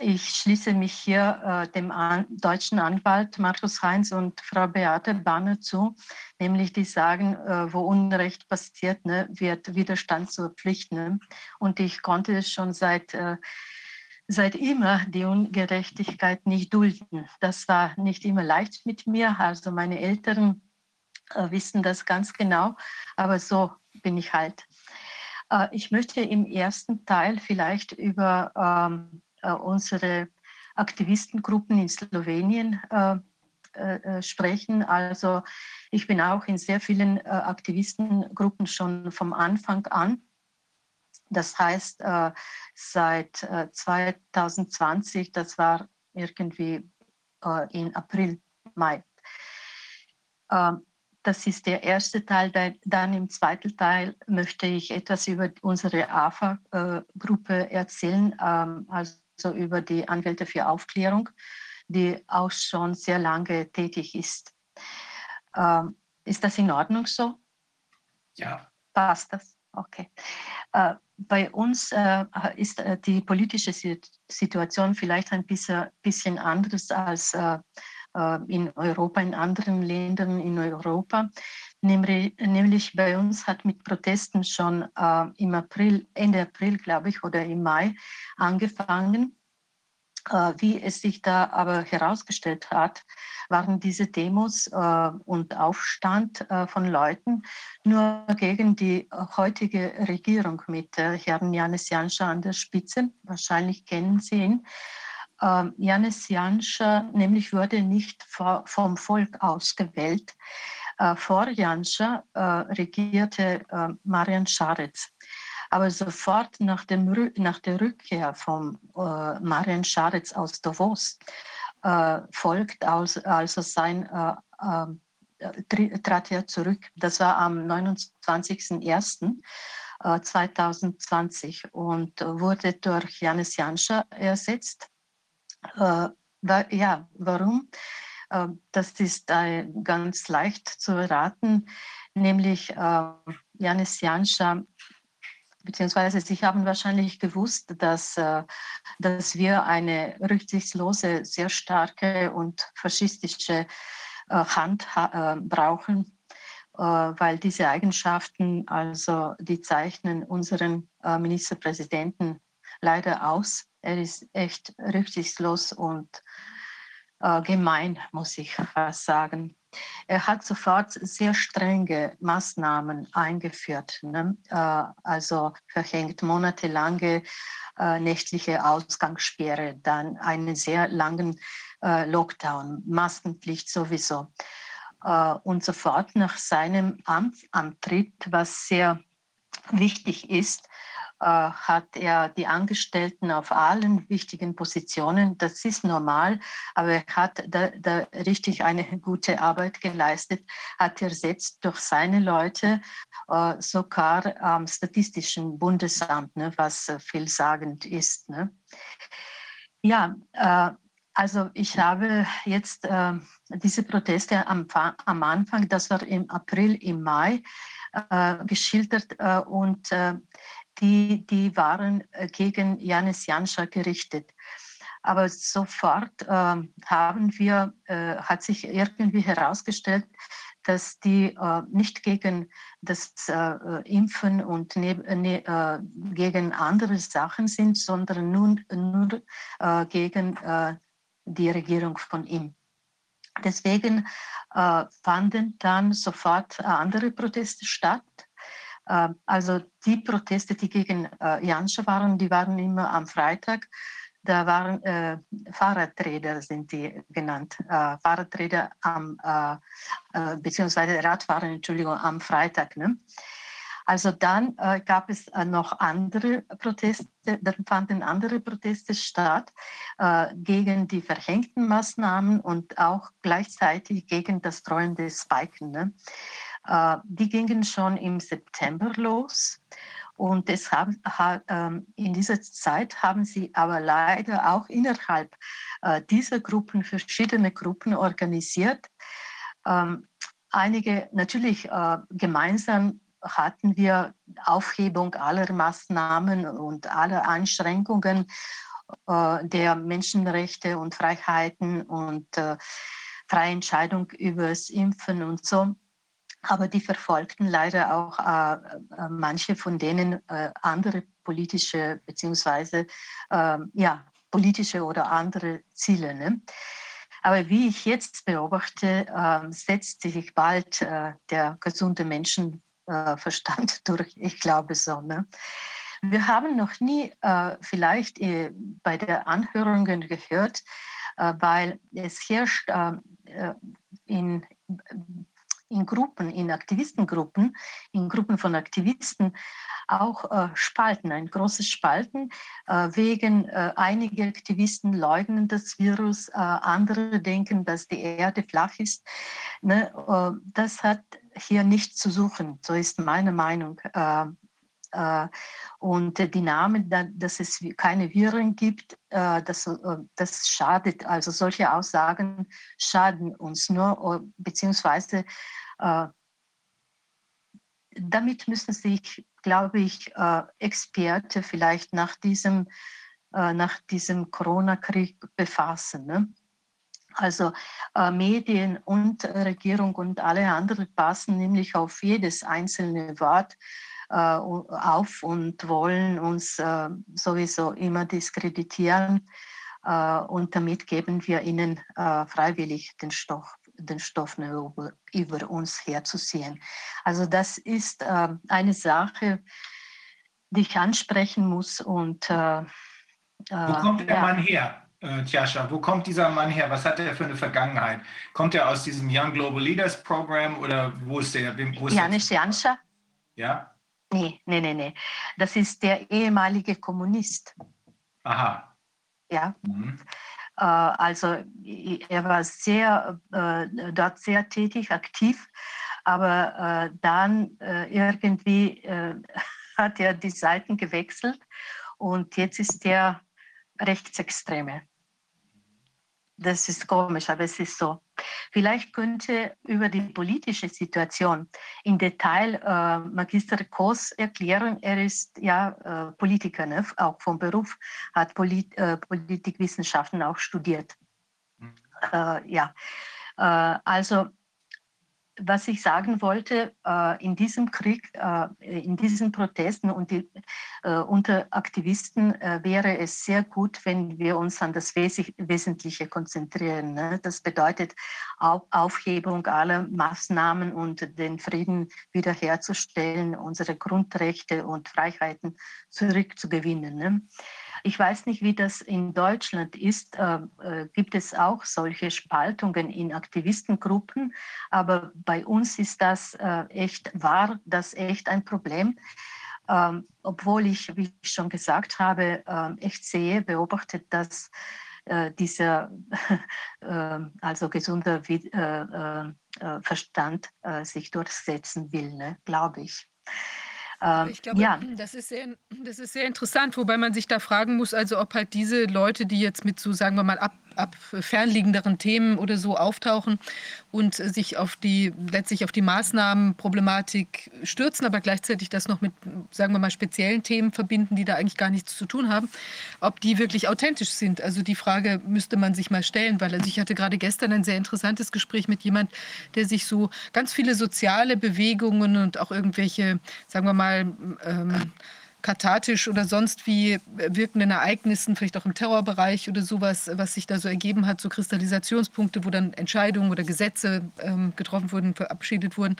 ich schließe mich hier äh, dem an, deutschen Anwalt Markus Heinz und Frau Beate Banner zu, nämlich die sagen, äh, wo Unrecht passiert, ne, wird Widerstand zur Pflicht. Ne? Und ich konnte schon seit, äh, seit immer die Ungerechtigkeit nicht dulden. Das war nicht immer leicht mit mir. Also meine Eltern äh, wissen das ganz genau, aber so bin ich halt. Äh, ich möchte im ersten Teil vielleicht über ähm, äh, unsere Aktivistengruppen in Slowenien äh, äh, sprechen. Also ich bin auch in sehr vielen Aktivistengruppen schon vom Anfang an. Das heißt, seit 2020, das war irgendwie in April, Mai. Ähm, das ist der erste Teil. Dann im zweiten Teil möchte ich etwas über unsere AFA-Gruppe erzählen. Also also über die Anwälte für Aufklärung, die auch schon sehr lange tätig ist. Ähm, ist das in Ordnung so? Ja. Passt das? Okay. Äh, bei uns äh, ist äh, die politische Situation vielleicht ein bisschen, bisschen anders als äh, äh, in Europa, in anderen Ländern in Europa. Nämlich, bei uns hat mit Protesten schon äh, im April, Ende April, glaube ich, oder im Mai angefangen. Äh, wie es sich da aber herausgestellt hat, waren diese Demos äh, und Aufstand äh, von Leuten nur gegen die heutige Regierung mit äh, Herrn Janis Janscha an der Spitze. Wahrscheinlich kennen Sie ihn. Ähm, Janis Janscha nämlich wurde nicht vom Volk ausgewählt. Äh, vor Janscha äh, regierte äh, Marian Scharetz. Aber sofort nach, dem, nach der Rückkehr von Marian Scharetz aus Davos folgt also, sein, trat er zurück. Das war am 29.01. 2020 und wurde durch Janis Janscha ersetzt. Ja, warum? Das ist ganz leicht zu erraten, nämlich Janis Janscha beziehungsweise sie haben wahrscheinlich gewusst, dass, dass wir eine rücksichtslose, sehr starke und faschistische Hand brauchen, weil diese Eigenschaften, also die zeichnen unseren Ministerpräsidenten leider aus. Er ist echt rücksichtslos und gemein, muss ich fast sagen. Er hat sofort sehr strenge Maßnahmen eingeführt, ne? also verhängt monatelange nächtliche Ausgangssperre, dann einen sehr langen Lockdown, Maskenpflicht sowieso. und sofort nach seinem Amtsantritt, was sehr wichtig ist, äh, hat er die Angestellten auf allen wichtigen Positionen, das ist normal, aber er hat da, da richtig eine gute Arbeit geleistet, hat ersetzt durch seine Leute äh, sogar am Statistischen Bundesamt, ne, was äh, vielsagend ist. Ne. Ja, äh, also ich habe jetzt äh, diese Proteste am, am, Anfang, das war im April, im Mai, äh, geschildert und die, die waren äh, gegen Janis Janscha gerichtet. Aber sofort äh, haben wir, äh, hat sich irgendwie herausgestellt, dass die äh, nicht gegen das äh, Impfen und ne, ne, äh, gegen andere Sachen sind, sondern nur, nur gegen die Regierung von ihm. Deswegen fanden dann sofort andere Proteste statt also die Proteste, die gegen äh, Janscha waren, die waren immer am Freitag. Da waren äh, Fahrradräder, sind die genannt. Äh, Fahrradräder am, äh, äh beziehungsweise Radfahrer, Entschuldigung, am Freitag. Ne? Also dann äh, gab es noch andere Proteste, dann fanden andere Proteste statt gegen die verhängten Maßnahmen und auch gleichzeitig gegen das drohende Spiken. Ne? Äh, die gingen schon im September los. Und deshalb ähm, in dieser Zeit haben sie aber leider auch innerhalb äh, dieser Gruppen verschiedene Gruppen organisiert. Ähm, einige natürlich äh, gemeinsam hatten wir Aufhebung aller Maßnahmen und aller Einschränkungen der Menschenrechte und Freiheiten und freie Entscheidung über das Impfen und so aber die verfolgten leider auch äh, äh, manche von denen äh, andere politische beziehungsweise äh, ja politische oder andere Ziele. Ne? Aber wie ich jetzt beobachte, ähm, setzt sich bald äh, der gesunde Menschenverstand <laughs> durch. Ich glaube so. Ne? Wir haben noch nie äh, vielleicht bei der Anhörungen gehört, weil es herrscht in in Gruppen, in Aktivistengruppen, in Gruppen von Aktivisten auch äh, Spalten, ein großes Spalten. Äh, wegen äh, einige Aktivisten leugnen das Virus, äh, andere denken, dass die Erde flach ist. Ne? Äh, das hat hier nichts zu suchen, so ist meine Meinung. Äh, und die Namen, dass es keine Viren gibt, das, das schadet. Also solche Aussagen schaden uns nur, beziehungsweise damit müssen sich, glaube ich, äh, Experte vielleicht nach diesem, äh, nach diesem Corona-Krieg befassen. Ne? Also äh, Medien und Regierung und alle anderen passen nämlich auf jedes einzelne Wort äh, auf und wollen uns äh, sowieso immer diskreditieren. und damit geben wir ihnen freiwillig den Stoff den Stoff über, über uns herzuziehen. Also das ist äh, eine Sache, die ich ansprechen muss. Und, äh, äh Wo kommt der ja. Mann her, äh, Tjascha? Wo kommt dieser Mann her? Was hat er für eine Vergangenheit? Kommt er aus diesem Young Global Leaders Program oder wo ist der? Wo ist Janis Janscha? Ja? Nee, nee, nee, nee. Das ist der ehemalige Kommunist. Aha. Ja. Mhm. Äh, also er war sehr, äh, dort sehr tätig, aktiv, aber äh, dann irgendwie <laughs> hat er die Seiten gewechselt und jetzt ist er Rechtsextreme. Das ist komisch, aber es ist so. Vielleicht könnte über die politische Situation im Detail äh, Magister Kos erklären. Er ist ja äh, Politiker, ne? auch vom Beruf, hat Polit äh, Politikwissenschaften auch studiert. Mhm. Äh, ja, äh, also was ich sagen wollte, äh, in diesem Krieg, äh, in diesen Protesten und die, äh, unter Aktivisten wäre es sehr gut, wenn wir uns an das Wesentliche konzentrieren. Ne? Das bedeutet Aufhebung aller Maßnahmen und den Frieden wiederherzustellen, unsere Grundrechte und Freiheiten zurückzugewinnen. Ich weiß nicht, wie das in Deutschland ist. Äh, äh, gibt es auch solche Spaltungen in Aktivistengruppen? Aber bei uns ist das äh, echt, war das echt ein Problem. Ähm, obwohl ich, wie ich schon gesagt habe, äh, echt sehe, beobachtet, dass äh, dieser <laughs> ähm, also gesunder äh, Verstand sich durchsetzen will, ne? glaube ich. Ähm, ich glaube, ja. das, ist sehr, das ist sehr interessant, wobei man sich da fragen muss, also ob halt diese Leute, die jetzt mit so, sagen wir mal, ab ab fernliegenderen Themen oder so auftauchen und sich auf die letztlich auf die Maßnahmenproblematik stürzen, aber gleichzeitig das noch mit, sagen wir mal, speziellen Themen verbinden, die da eigentlich gar nichts zu tun haben, ob die wirklich authentisch sind. Also die Frage müsste man sich mal stellen, weil also ich hatte gerade gestern ein sehr interessantes Gespräch mit jemand, der sich so ganz viele soziale Bewegungen und auch irgendwelche, sagen wir mal, ähm, kathartisch oder sonst wie wirkenden Ereignissen, vielleicht auch im Terrorbereich oder sowas, was sich da so ergeben hat, so Kristallisationspunkte, wo dann Entscheidungen oder Gesetze ähm, getroffen wurden, verabschiedet wurden.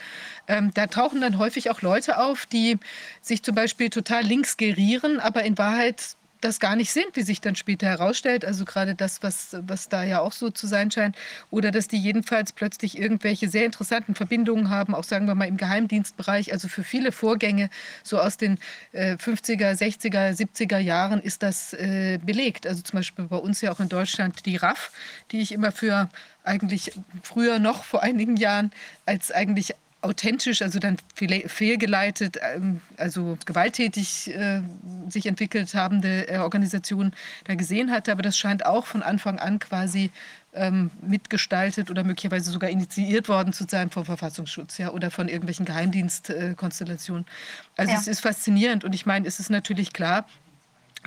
Ähm, da tauchen dann häufig auch Leute auf, die sich zum Beispiel total links gerieren, aber in Wahrheit das gar nicht sind, wie sich dann später herausstellt. Also gerade das, was, was da ja auch so zu sein scheint. Oder dass die jedenfalls plötzlich irgendwelche sehr interessanten Verbindungen haben, auch sagen wir mal im Geheimdienstbereich. Also für viele Vorgänge so aus den äh, 50er, 60er, 70er Jahren ist das äh, belegt. Also zum Beispiel bei uns ja auch in Deutschland die RAF, die ich immer für eigentlich früher noch vor einigen Jahren als eigentlich authentisch, also dann fehlgeleitet, ähm, also gewalttätig äh, sich entwickelt habende äh, Organisation da gesehen hatte. Aber das scheint auch von Anfang an quasi ähm, mitgestaltet oder möglicherweise sogar initiiert worden zu sein vom Verfassungsschutz ja, oder von irgendwelchen Geheimdienstkonstellationen. also ja. es ist faszinierend und ich meine, es ist natürlich klar,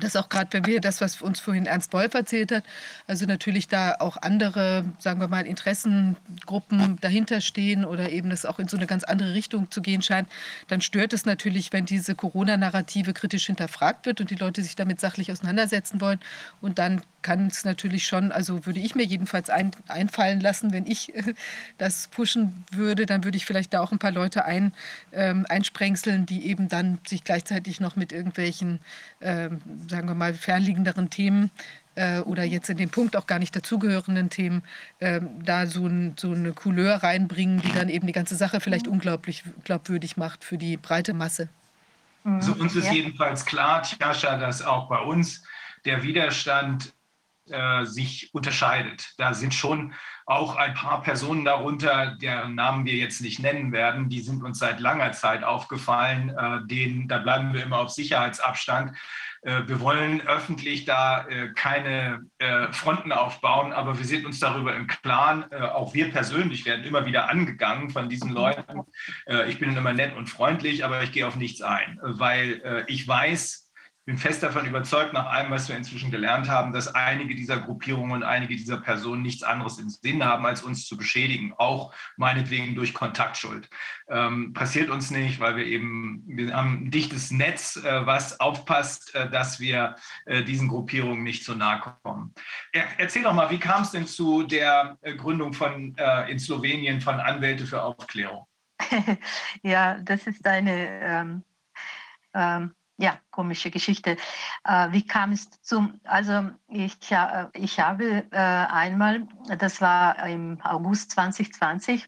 dass auch gerade, wenn wir das, was uns vorhin Ernst Wolf erzählt hat, also natürlich da auch andere, sagen wir mal, Interessengruppen dahinter stehen oder eben das auch in so eine ganz andere Richtung zu gehen scheint, dann stört es natürlich, wenn diese Corona-Narrative kritisch hinterfragt wird und die Leute sich damit sachlich auseinandersetzen wollen. Und dann kann es natürlich schon, also würde ich mir jedenfalls ein, einfallen lassen, wenn ich äh, das pushen würde, dann würde ich vielleicht da auch ein paar Leute ein, ähm, einsprengseln, die eben dann sich gleichzeitig noch mit irgendwelchen, ähm, sagen wir mal, fernliegenderen Themen äh, oder jetzt in dem Punkt auch gar nicht dazugehörenden Themen äh, da so, ein, so, eine Couleur reinbringen, die dann eben die ganze Sache vielleicht unglaublich glaubwürdig macht für die breite Masse. Also uns ist jedenfalls klar, Tjascha, dass auch bei uns der Widerstand äh, sich unterscheidet. Da sind schon auch ein paar Personen darunter, deren Namen wir jetzt nicht nennen werden, die sind uns seit langer Zeit aufgefallen. Äh, denen, da bleiben wir immer auf Sicherheitsabstand. Äh, wir wollen öffentlich da äh, keine äh, Fronten aufbauen, aber wir sind uns darüber im Klaren. Äh, auch wir persönlich werden immer wieder angegangen von diesen Leuten. ich bin immer nett und freundlich, aber ich gehe auf nichts ein, weil ich weiß, bin fest davon überzeugt, nach allem, was wir inzwischen gelernt haben, dass einige dieser Gruppierungen und einige dieser Personen nichts anderes im Sinn haben, als uns zu beschädigen, auch meinetwegen durch Kontaktschuld. Ähm, passiert uns nicht, weil wir eben, wir haben ein dichtes Netz, äh, was aufpasst, äh, dass wir äh, diesen Gruppierungen nicht zu nahe kommen. Er, erzähl doch mal, wie kam es denn zu der äh, Gründung von äh, in Slowenien von Anwälte für Aufklärung? <laughs> ja, das ist eine ähm, ähm ja, komische Geschichte. Äh, wie kam es zum, also ich, äh, ich habe äh, einmal, das war im August 2020,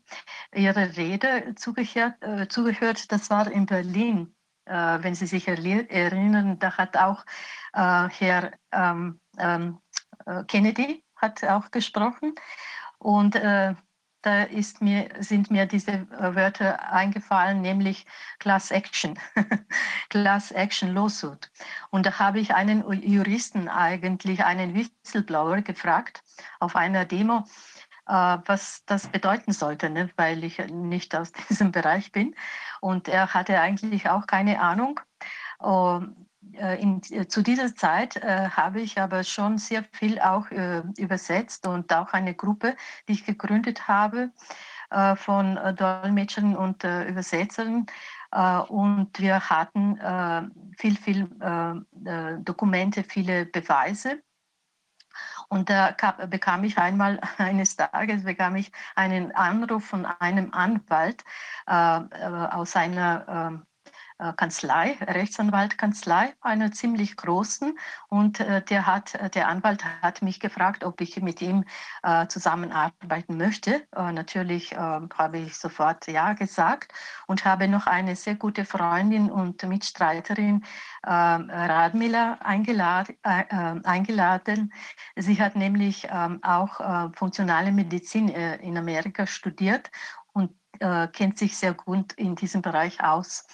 Ihre Rede zugehört, äh, zugehört das war in Berlin. Äh, wenn Sie sich erinnern, da hat auch äh, Herr ähm, ähm, Kennedy hat auch gesprochen und ist mir, sind mir diese äh, Wörter eingefallen, nämlich Class Action, <laughs> Class Action Lawsuit. Und da habe ich einen Juristen eigentlich, einen Whistleblower gefragt auf einer Demo, äh, was das bedeuten sollte, ne? weil ich nicht aus <laughs> diesem Bereich bin. Und er hatte eigentlich auch keine Ahnung. Äh, in, äh, zu dieser Zeit äh, habe ich aber schon sehr viel auch äh, übersetzt und auch eine Gruppe, die ich gegründet habe äh, von äh, Dolmetschern und Übersetzern. und wir hatten viel, viel Dokumente, viele Beweise. Und da bekam ich einmal <laughs> eines Tages bekam ich einen Anruf von einem Anwalt aus einer ähm, äh, Kanzlei, Rechtsanwaltkanzlei, einer ziemlich großen. Und äh, der, hat, äh, der Anwalt hat mich gefragt, ob ich mit ihm zusammenarbeiten möchte. natürlich habe ich sofort Ja gesagt und habe noch eine sehr gute Freundin und Mitstreiterin, Radmila, eingeladen, eingeladen. Sie hat nämlich ähm, auch funktionale Medizin in Amerika studiert und kennt sich sehr gut in diesem Bereich aus.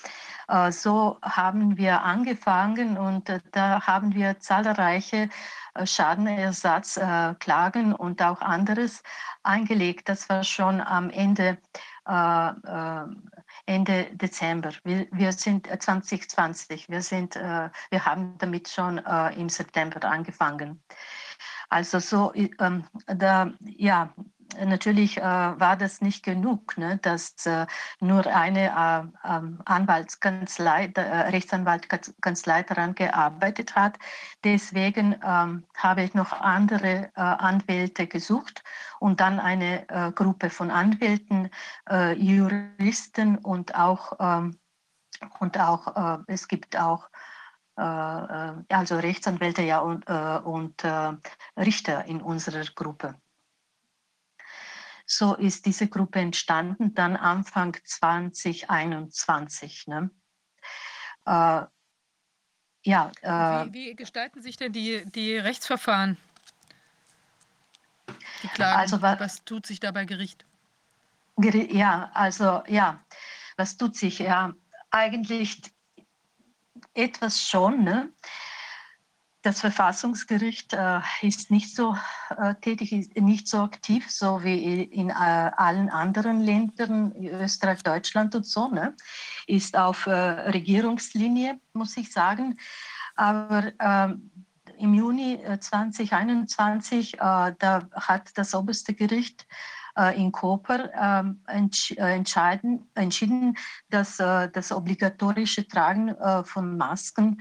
Äh, so haben wir angefangen und äh, da haben wir zahlreiche äh, Schadenersatzklagen und auch anderes eingelegt. Das war schon am Ende, Ende Dezember. Wir, wir sind 2020. Wir, sind, wir haben damit schon im September angefangen. Also so, ähm, da, ja, natürlich äh, war das nicht genug, ne, dass äh, nur eine äh, ähm, Anwaltskanzlei, äh, Rechtsanwaltskanzlei daran gearbeitet hat. Deswegen ähm, habe ich noch andere äh, Anwälte gesucht und dann eine äh, Gruppe von Anwälten, Juristen und auch, ähm, und auch es gibt auch also Rechtsanwälte ja und, und Richter in unserer Gruppe. So ist diese Gruppe entstanden, dann Anfang 2021. Ne? Äh, ja, äh, wie, wie, gestalten sich denn die, die Rechtsverfahren? Die Klagen, also, was, was tut sich da bei Gericht? Ja, also ja, was tut sich? Ja, eigentlich etwas schon. Ne? Das Verfassungsgericht äh, ist nicht so äh, tätig, ist nicht so aktiv, so wie in äh, allen anderen Ländern, Österreich, Deutschland und so, ne? ist auf äh, Regierungslinie, muss ich sagen. Aber ähm, im Juni 2021, äh, äh, da hat das oberste Gericht in Koper ähm, entsch entschieden, entschieden, dass das obligatorische Tragen von Masken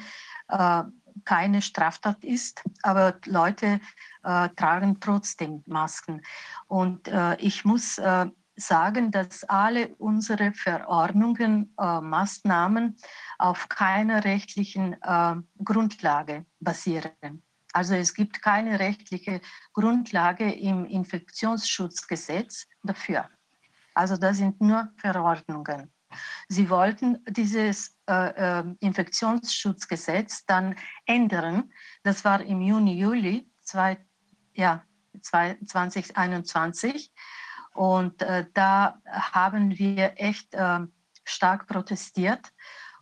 keine Straftat ist, aber Leute äh, tragen trotzdem Masken. Und äh, ich muss äh, sagen, dass alle unsere Verordnungen, äh, Maßnahmen auf keiner rechtlichen äh, Grundlage basieren. Also es gibt keine rechtliche Grundlage im Infektionsschutzgesetz dafür. Also das sind nur Verordnungen. Sie wollten dieses äh, äh, Infektionsschutzgesetz dann ändern. Das war im Juni, Juli zwei, ja, 2021. Und äh, da haben wir echt äh, stark protestiert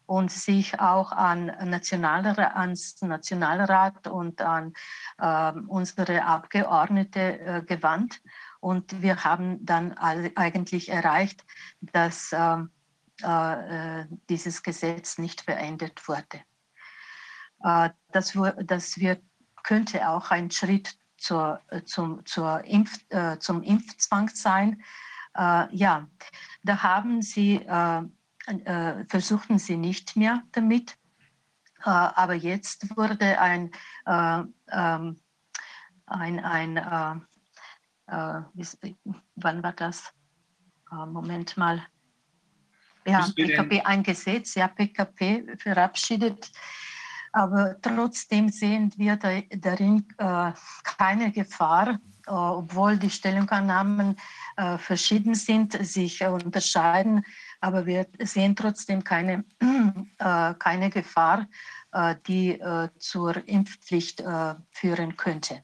und sich auch an Nationalrat, ans Nationalrat und an äh, unsere Abgeordnete äh, gewandt. Und wir haben dann eigentlich erreicht, dass ähm, äh, äh, dieses Gesetz nicht verändert wurde. Äh, das, das wird, könnte auch ein Schritt zur, zum, zur Impf, äh, zum Impfzwang sein. Äh, ja, da haben sie, äh, versuchten sie nicht mehr damit. aber jetzt wurde ein, ähm, ein, ein wann war das? Moment mal ja, PKP eingesetzt, ja, PKP verabschiedet. Aber trotzdem sehen wir da, darin äh, keine Gefahr, äh, obwohl die Stellungnahmen äh, verschieden sind, sich unterscheiden. Aber wir sehen trotzdem keine, <clears throat> äh, keine Gefahr, äh, die äh, zur Impfpflicht führen könnte.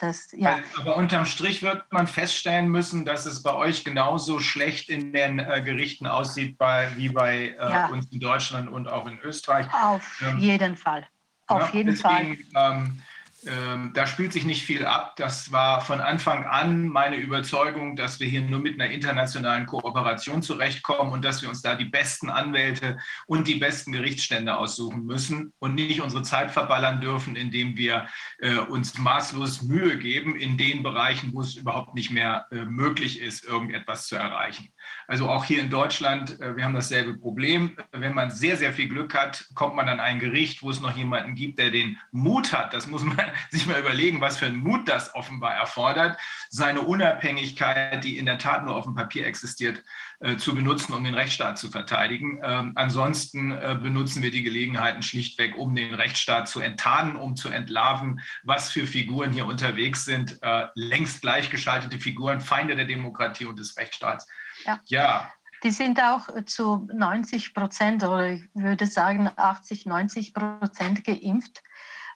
Das, ja. Aber unterm Strich wird man feststellen müssen, dass es bei euch genauso schlecht in den äh, Gerichten aussieht bei, wie bei äh, ja. uns in Deutschland und auch in Österreich. Auf ähm, jeden Fall. Auf ja, jeden deswegen, Fall. Ähm, ähm, da spielt sich nicht viel ab. Das war von Anfang an meine Überzeugung, dass wir hier nur mit einer internationalen Kooperation zurechtkommen und dass wir uns da die besten Anwälte und die besten Gerichtsstände aussuchen müssen und nicht unsere Zeit verballern dürfen, indem wir äh, uns maßlos Mühe geben in den Bereichen, wo es überhaupt nicht mehr äh, möglich ist, irgendetwas zu erreichen. Also auch hier in Deutschland, äh, wir haben dasselbe Problem. Wenn man sehr, sehr viel Glück hat, kommt man an ein Gericht, wo es noch jemanden gibt, der den Mut hat. Das muss man <laughs> sich mal überlegen, was für ein Mut das offenbar erfordert, seine Unabhängigkeit, die in der Tat nur auf dem Papier existiert, äh, zu benutzen, um den Rechtsstaat zu verteidigen. Ähm, ansonsten äh, benutzen wir die Gelegenheiten schlichtweg, um den Rechtsstaat zu enttarnen, um zu entlarven, was für Figuren hier unterwegs sind. längst gleichgeschaltete Figuren, Feinde der Demokratie und des Rechtsstaats. Ja. ja. Die sind auch zu 90 Prozent oder ich würde sagen 80, 90 Prozent geimpft.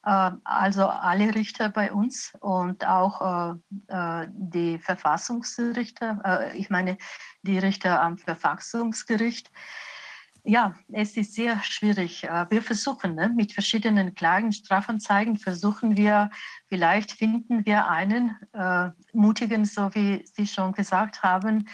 Äh, also alle Richter bei uns und auch äh, äh, die Verfassungsrichter, ich meine die Richter am Verfassungsgericht. Ja, es ist sehr schwierig. Wir versuchen ne, mit verschiedenen Klagen, Strafanzeigen, versuchen wir, vielleicht finden wir einen äh, mutigen, so wie Sie schon gesagt haben,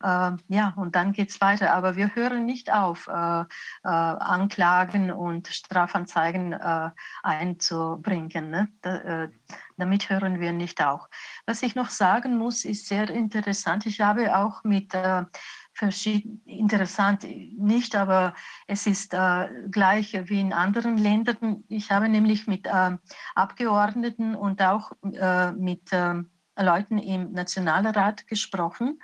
ja, und dann geht es weiter. Aber wir hören nicht auf, äh, äh, Anklagen und Strafanzeigen äh, einzubringen. Ne? Da, damit hören wir nicht auf. Was ich noch sagen muss, ist sehr interessant. Ich habe auch mit äh, verschieden, interessant nicht, aber es ist äh, gleich wie in anderen Ländern. Ich habe nämlich mit äh, Abgeordneten und auch mit Leuten im Nationalrat gesprochen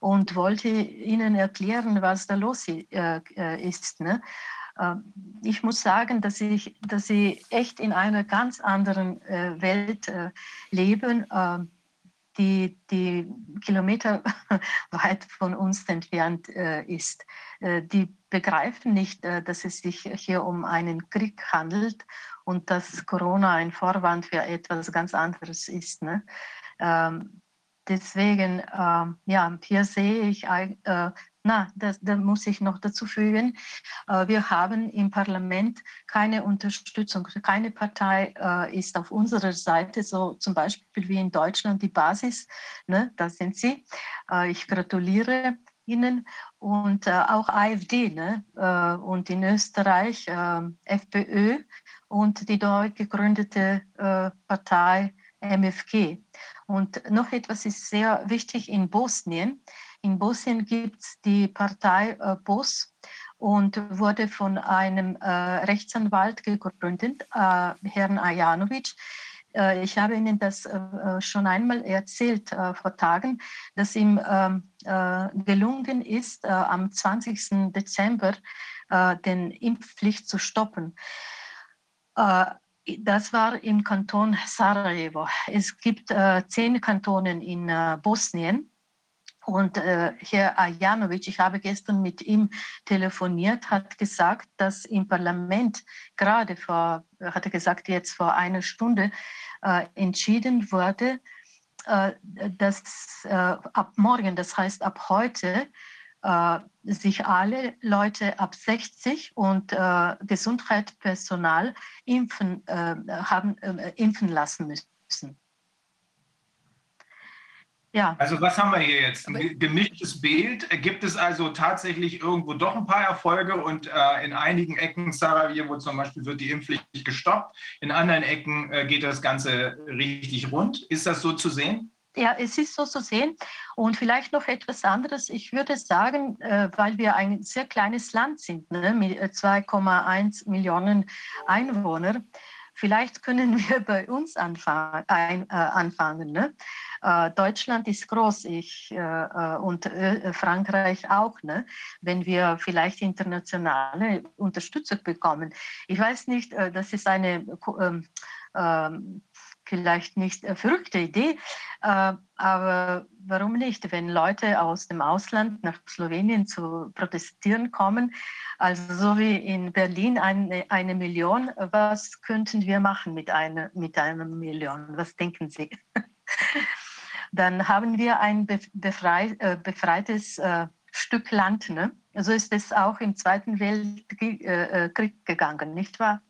und wollte ihnen erklären, was da los äh, äh, ist. Ne? Ähm, ich muss sagen, dass, ich, dass sie echt in einer ganz anderen äh, Welt leben, ähm, die, die Kilometer <laughs> weit von uns entfernt ist. Die begreifen nicht, dass es sich hier um einen Krieg handelt und dass Corona ein Vorwand für etwas ganz anderes ist. Ne? Ähm, Deswegen, äh, ja, hier sehe ich, äh, na, das, da muss ich noch dazu fügen, äh, wir haben im Parlament keine Unterstützung, keine Partei äh, ist auf unserer Seite, so zum Beispiel wie in Deutschland die Basis, ne, da sind sie. Äh, ich gratuliere Ihnen und äh, auch AfD ne, und in Österreich FPÖ und die neu gegründete Partei MFG. Und noch etwas ist sehr wichtig in Bosnien. In Bosnien gibt es die Partei äh, BOS und wurde von einem äh, Rechtsanwalt gegründet, äh, Herrn Ajanovic. Äh, ich habe Ihnen das äh, äh, schon einmal erzählt vor Tagen, dass ihm ähm, gelungen ist, am 20. Dezember den Impfpflicht zu stoppen das war im Kanton Sarajevo. Es gibt äh, zehn Kantonen in äh, Bosnien. Und äh, Herr Ajanovic, ich habe gestern mit ihm telefoniert, hat gesagt, dass im Parlament gerade vor, hat er gesagt, jetzt vor einer Stunde äh, entschieden wurde, äh, dass äh, ab morgen, das heißt ab heute, sich alle Leute ab 60 und äh, Gesundheitspersonal impfen, äh, haben, äh, impfen lassen müssen. Ja. Also was haben wir hier jetzt? Ein gemischtes Bild. Gibt es also tatsächlich irgendwo doch ein paar Erfolge und äh, in einigen Ecken Sarajevo zum Beispiel wird die Impfpflicht gestoppt, in anderen Ecken äh, geht das Ganze richtig rund. Ist das so zu sehen? Ja, es ist so zu sehen. Und vielleicht noch etwas anderes. Ich würde sagen, äh, weil wir ein sehr kleines Land sind, ne, mit 2,1 äh, Millionen Einwohnern, vielleicht können <laughs> wir bei uns anfangen. Ein, äh, anfangen ne? äh, Deutschland ist groß ich, äh, äh und Frankreich auch, ne? wenn wir vielleicht internationale Unterstützung bekommen. Ich weiß nicht, das ist eine ähm, ähm vielleicht nicht eine verrückte Idee, äh, aber warum nicht, wenn Leute aus dem Ausland nach Slowenien zu protestieren kommen, also so wie in Berlin eine, eine Million, was könnten wir machen mit einer, mit einer Million? Was denken Sie? <laughs> Dann haben wir ein befrei, äh, befreites äh, Stück Land. Ne? So ist es auch im Zweiten Weltkrieg äh, gegangen, nicht wahr?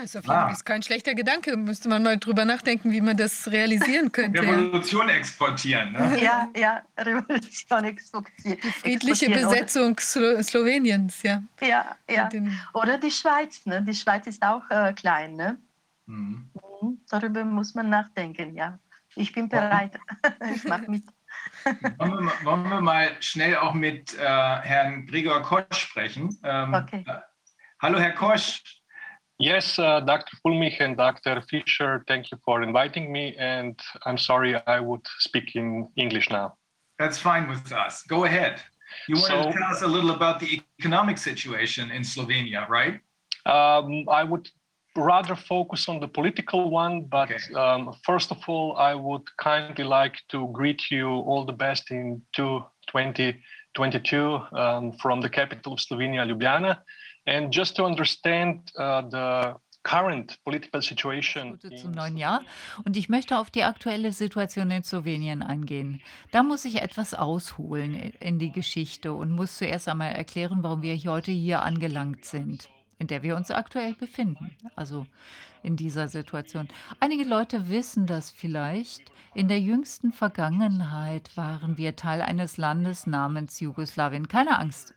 Das ist auf jeden Fall ah. kein schlechter Gedanke. Müsste man mal drüber nachdenken, wie man das realisieren <laughs> könnte. Revolution exportieren. Ne? Ja, ja, Revolution exportieren. Die friedliche Besetzung Slo Sloweniens, ja. Ja, ja. Oder die Schweiz. Ne? Die Schweiz ist auch äh, klein. Ne? Mhm. mhm. Darüber muss man nachdenken, ja. Ich bin bereit. <laughs> ich mache mit. Wollen wir, wollen wir, mal schnell auch mit äh, Herrn Gregor Kosch sprechen? Ähm, okay. Äh, hallo, Herr Kosch. Yes, uh, Dr. Fulmich and Dr. Fischer, thank you for inviting me. And I'm sorry I would speak in English now. That's fine with us. Go ahead. You want so, to tell us a little about the economic situation in Slovenia, right? Um, I would rather focus on the political one, but okay. um, first of all, I would kindly like to greet you all the best in 2022 um, from the capital of Slovenia, Ljubljana. And just to understand uh, the current political situation zum neuen Jahr und ich möchte auf die aktuelle Situation in Slowenien eingehen. Da muss ich etwas ausholen in die Geschichte und muss zuerst einmal erklären, warum wir heute hier angelangt sind, in der wir uns aktuell befinden. Also in dieser Situation. Einige Leute wissen das vielleicht. In der jüngsten Vergangenheit waren wir Teil eines Landes namens Jugoslawien. Keine Angst,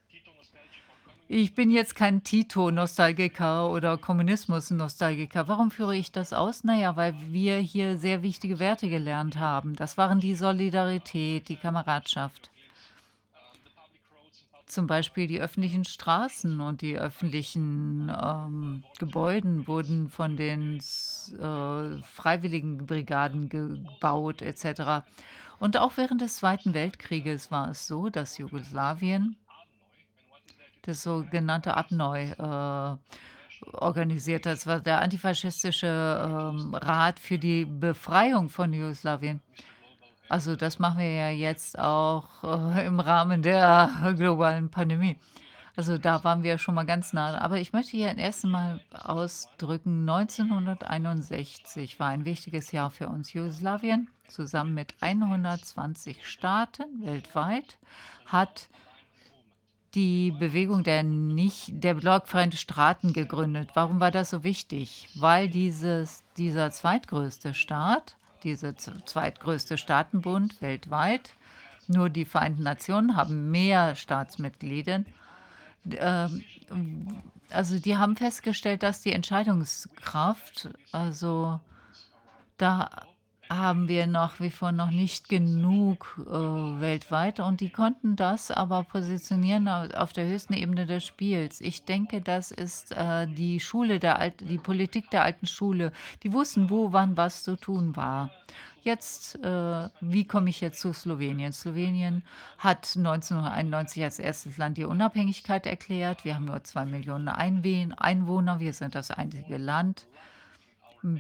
ich bin jetzt kein Tito-Nostalgiker oder Kommunismus-Nostalgiker. Warum führe ich das aus? Naja, weil wir hier sehr wichtige Werte gelernt haben. Das waren die Solidarität, die Kameradschaft. Zum Beispiel die öffentlichen Straßen und die öffentlichen ähm, Gebäuden wurden von den äh, freiwilligen Brigaden gebaut etc. Und auch während des Zweiten Weltkrieges war es so, dass Jugoslawien das sogenannte Abneu äh, organisiert hat. Das war der antifaschistische ähm, Rat für die Befreiung von Jugoslawien. Also das machen wir ja jetzt auch äh, im Rahmen der globalen Pandemie. Also da waren wir schon mal ganz nah. Aber ich möchte hier erst Mal ausdrücken, 1961 war ein wichtiges Jahr für uns. Jugoslawien zusammen mit 120 Staaten weltweit hat die Bewegung der nicht der blockfreien Staaten gegründet. Warum war das so wichtig? Weil dieses, dieser zweitgrößte Staat, dieser zweitgrößte Staatenbund weltweit, nur die Vereinten Nationen haben mehr Staatsmitglieder. Ähm, also die haben festgestellt, dass die Entscheidungskraft, also da haben wir nach wie vor noch nicht genug äh, weltweit und die konnten das aber positionieren auf der höchsten Ebene des Spiels. Ich denke, das ist äh, die Schule der alten, die Politik der alten Schule. Die wussten, wo, wann was zu tun war. Jetzt, äh, wie komme ich jetzt zu Slowenien? Slowenien hat 1991 als erstes Land die Unabhängigkeit erklärt. Wir haben nur zwei Millionen Einwohner. Wir sind das einzige Land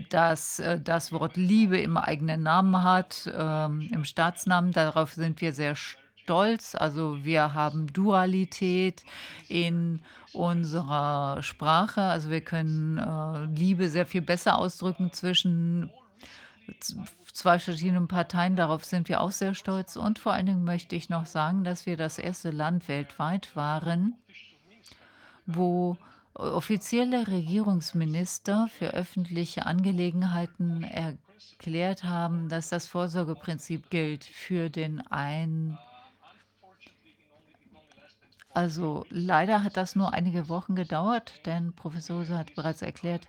dass äh, das Wort Liebe im eigenen Namen hat, ähm, im Staatsnamen. Darauf sind wir sehr stolz. Also wir haben Dualität in unserer Sprache. Also wir können äh, Liebe sehr viel besser ausdrücken zwischen zwei verschiedenen Parteien. Darauf sind wir auch sehr stolz. Und vor allen Dingen möchte ich noch sagen, dass wir das erste Land weltweit waren, wo offizielle Regierungsminister für öffentliche Angelegenheiten erklärt haben, dass das Vorsorgeprinzip gilt für den einen. Also leider hat das nur einige Wochen gedauert, denn Professor hat bereits erklärt,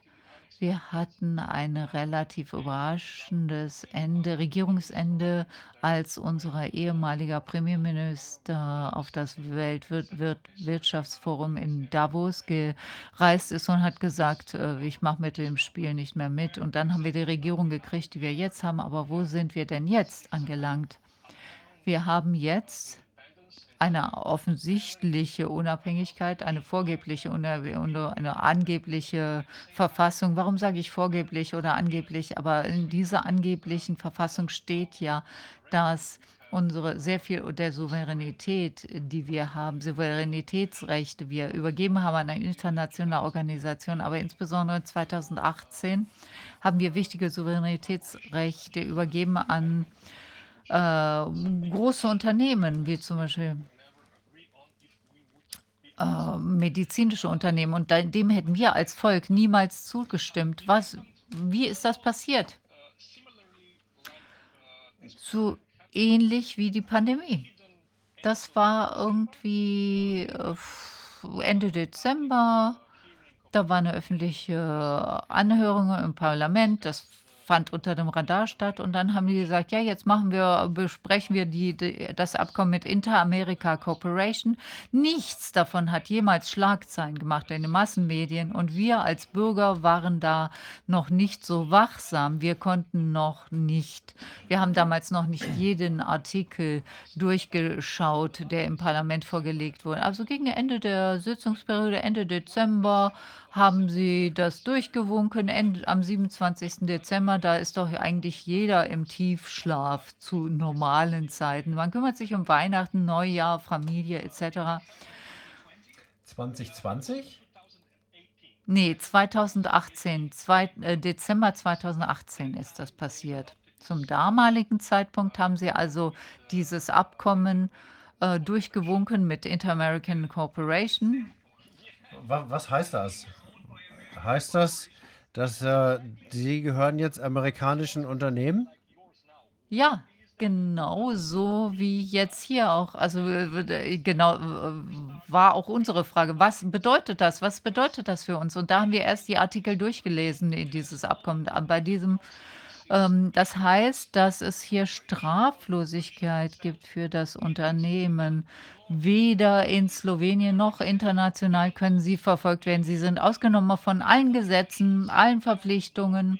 wir hatten ein relativ überraschendes Ende, Regierungsende, als unser ehemaliger Premierminister auf das Weltwirtschaftsforum in Davos gereist ist und hat gesagt, äh, ich mache mit dem Spiel nicht mehr mit. Und dann haben wir die Regierung gekriegt, die wir jetzt haben. Aber wo sind wir denn jetzt angelangt? Wir haben jetzt eine offensichtliche Unabhängigkeit, eine vorgebliche eine angebliche Verfassung. Warum sage ich vorgeblich oder angeblich? Aber in dieser angeblichen Verfassung steht ja, dass unsere sehr viel der Souveränität, die wir haben, Souveränitätsrechte, wir übergeben haben an eine internationale Organisation, aber insbesondere 2018 haben wir wichtige Souveränitätsrechte übergeben an äh, große Unternehmen, wie zum Beispiel äh, medizinische Unternehmen. Und dem hätten wir als Volk niemals zugestimmt. Was, wie ist das passiert? So ähnlich wie die Pandemie. Das war irgendwie äh, Ende Dezember. Da war eine öffentliche Anhörung im Parlament. Das fand unter dem Radar statt. Und dann haben die gesagt, ja, jetzt machen wir, besprechen wir die, die, das Abkommen mit Inter-America Corporation. Nichts davon hat jemals Schlagzeilen gemacht in den Massenmedien. Und wir als Bürger waren da noch nicht so wachsam. Wir konnten noch nicht, wir haben damals noch nicht jeden Artikel durchgeschaut, der im Parlament vorgelegt wurde. Also gegen Ende der Sitzungsperiode, Ende Dezember, haben sie das durchgewunken. End, am 27. Dezember, da ist doch eigentlich jeder im Tiefschlaf zu normalen Zeiten. Man kümmert sich um Weihnachten, Neujahr, Familie etc. 2020? Nee, 2018, zwei, äh, Dezember 2018 ist das passiert. Zum damaligen Zeitpunkt haben sie also dieses Abkommen äh, durchgewunken mit Inter-American Corporation. Was heißt das? Heißt das, dass äh, Sie gehören jetzt amerikanischen Unternehmen? Ja, genau so wie jetzt hier auch. Also äh, genau äh, war auch unsere Frage, was bedeutet das? Was bedeutet das für uns? Und da haben wir erst die Artikel durchgelesen in dieses Abkommen. Bei diesem ähm, das heißt, dass es hier Straflosigkeit gibt für das Unternehmen. Weder in Slowenien noch international können sie verfolgt werden. Sie sind ausgenommen von allen Gesetzen, allen Verpflichtungen.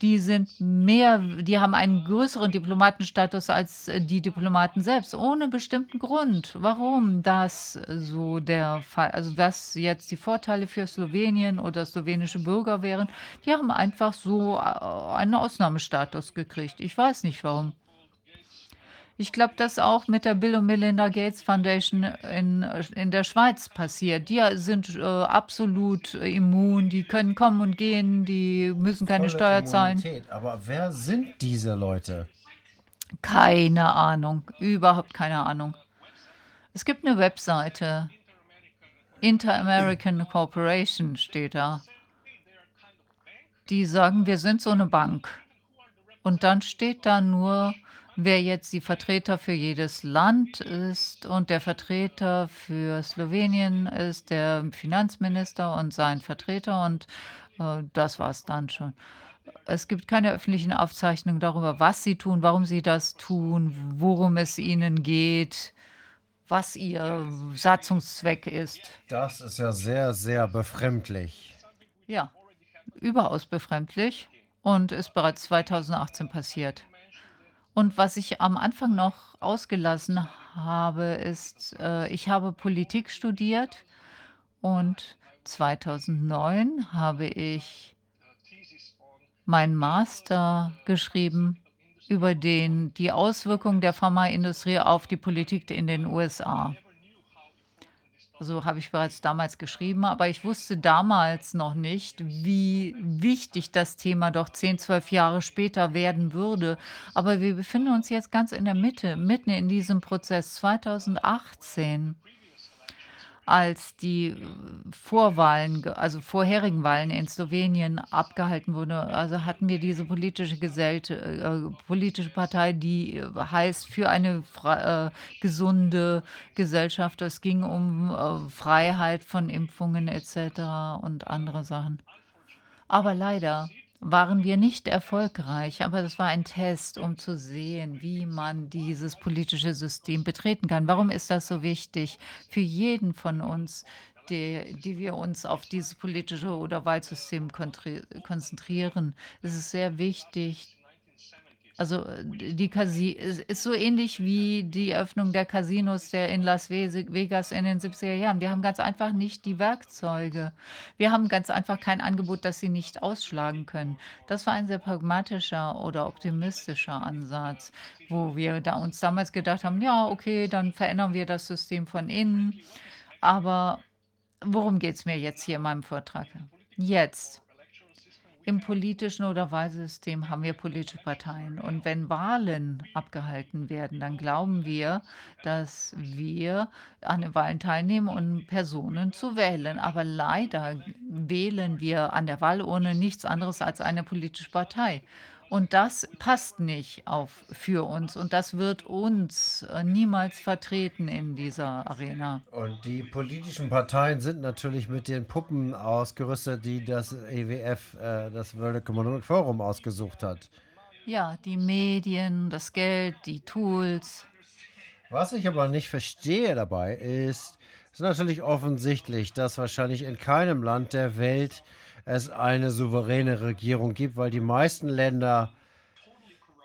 Die sind mehr, die haben einen größeren Diplomatenstatus als die Diplomaten selbst, ohne bestimmten Grund. Warum das so der Fall, also was jetzt die Vorteile für Slowenien oder slowenische Bürger wären, die haben einfach so äh, einen Ausnahmestatus gekriegt. Ich weiß nicht warum. Ich glaube, das auch mit der Bill und Melinda Gates Foundation in, in der Schweiz passiert. Die sind äh, absolut immun, die können kommen und gehen, die müssen keine Volle Steuer zahlen. Immunität. Aber wer sind diese Leute? Keine Ahnung, überhaupt keine Ahnung. Es gibt eine Webseite, Inter-American Corporation steht da. Die sagen, wir sind so eine Bank. Und dann steht da nur, wer jetzt die Vertreter für jedes Land ist und der Vertreter für Slowenien ist der Finanzminister und sein Vertreter und äh, das war es dann schon. Es gibt keine öffentlichen Aufzeichnungen darüber, was sie tun, warum sie das tun, worum es ihnen geht, was ihr Satzungszweck ist. Das ist ja sehr, sehr befremdlich. Ja, überaus befremdlich und ist bereits 2018 passiert. Und was ich am Anfang noch ausgelassen habe, ist, äh, ich habe Politik studiert und 2009 habe ich meinen Master geschrieben über den, die Auswirkungen der Pharmaindustrie auf die Politik in den USA. So habe ich bereits damals geschrieben, aber ich wusste damals noch nicht, wie wichtig das Thema doch 10, 12 Jahre später werden würde. Aber wir befinden uns jetzt ganz in der Mitte, mitten in diesem Prozess 2018 als die Vorwahlen, also vorherigen Wahlen in Slowenien abgehalten wurden. Also hatten wir diese politische Gesellschaft, äh, politische Partei, die äh, heißt für eine äh, gesunde Gesellschaft. Es ging um äh, Freiheit von Impfungen etc. und andere Sachen. Aber leider waren wir nicht erfolgreich, aber das war ein Test, um zu sehen, wie man dieses politische System betreten kann. Warum ist das so wichtig für jeden von uns, die, die wir uns auf dieses politische oder Wahlsystem konzentrieren? Es ist sehr wichtig, Also äh, die Casi ist, so ähnlich wie die Öffnung der Casinos der in Las Vegas in den 70er Jahren. Wir haben ganz einfach nicht die Werkzeuge. Wir haben ganz einfach kein Angebot, das sie nicht ausschlagen können. Das war ein sehr pragmatischer oder optimistischer Ansatz, wo wir da uns damals gedacht haben, ja, okay, dann verändern wir das System von innen. Aber worum geht es mir jetzt hier in meinem Vortrag? Jetzt im politischen oder Wahlsystem haben wir politische Parteien. Und wenn Wahlen abgehalten werden, dann glauben wir, dass wir an den Wahlen teilnehmen, um Personen zu wählen. Aber leider wählen wir an der Wahlurne nichts anderes als eine politische Partei. Und das passt nicht auf für uns und das wird uns äh, niemals vertreten in dieser Arena. Und die politischen Parteien sind natürlich mit den Puppen ausgerüstet, die das EWF, äh, das World Economic Forum, ausgesucht hat. Ja, die Medien, das Geld, die Tools. Was ich aber nicht verstehe dabei ist, ist natürlich offensichtlich, dass wahrscheinlich in keinem Land der Welt es eine souveräne Regierung gibt, weil die meisten Länder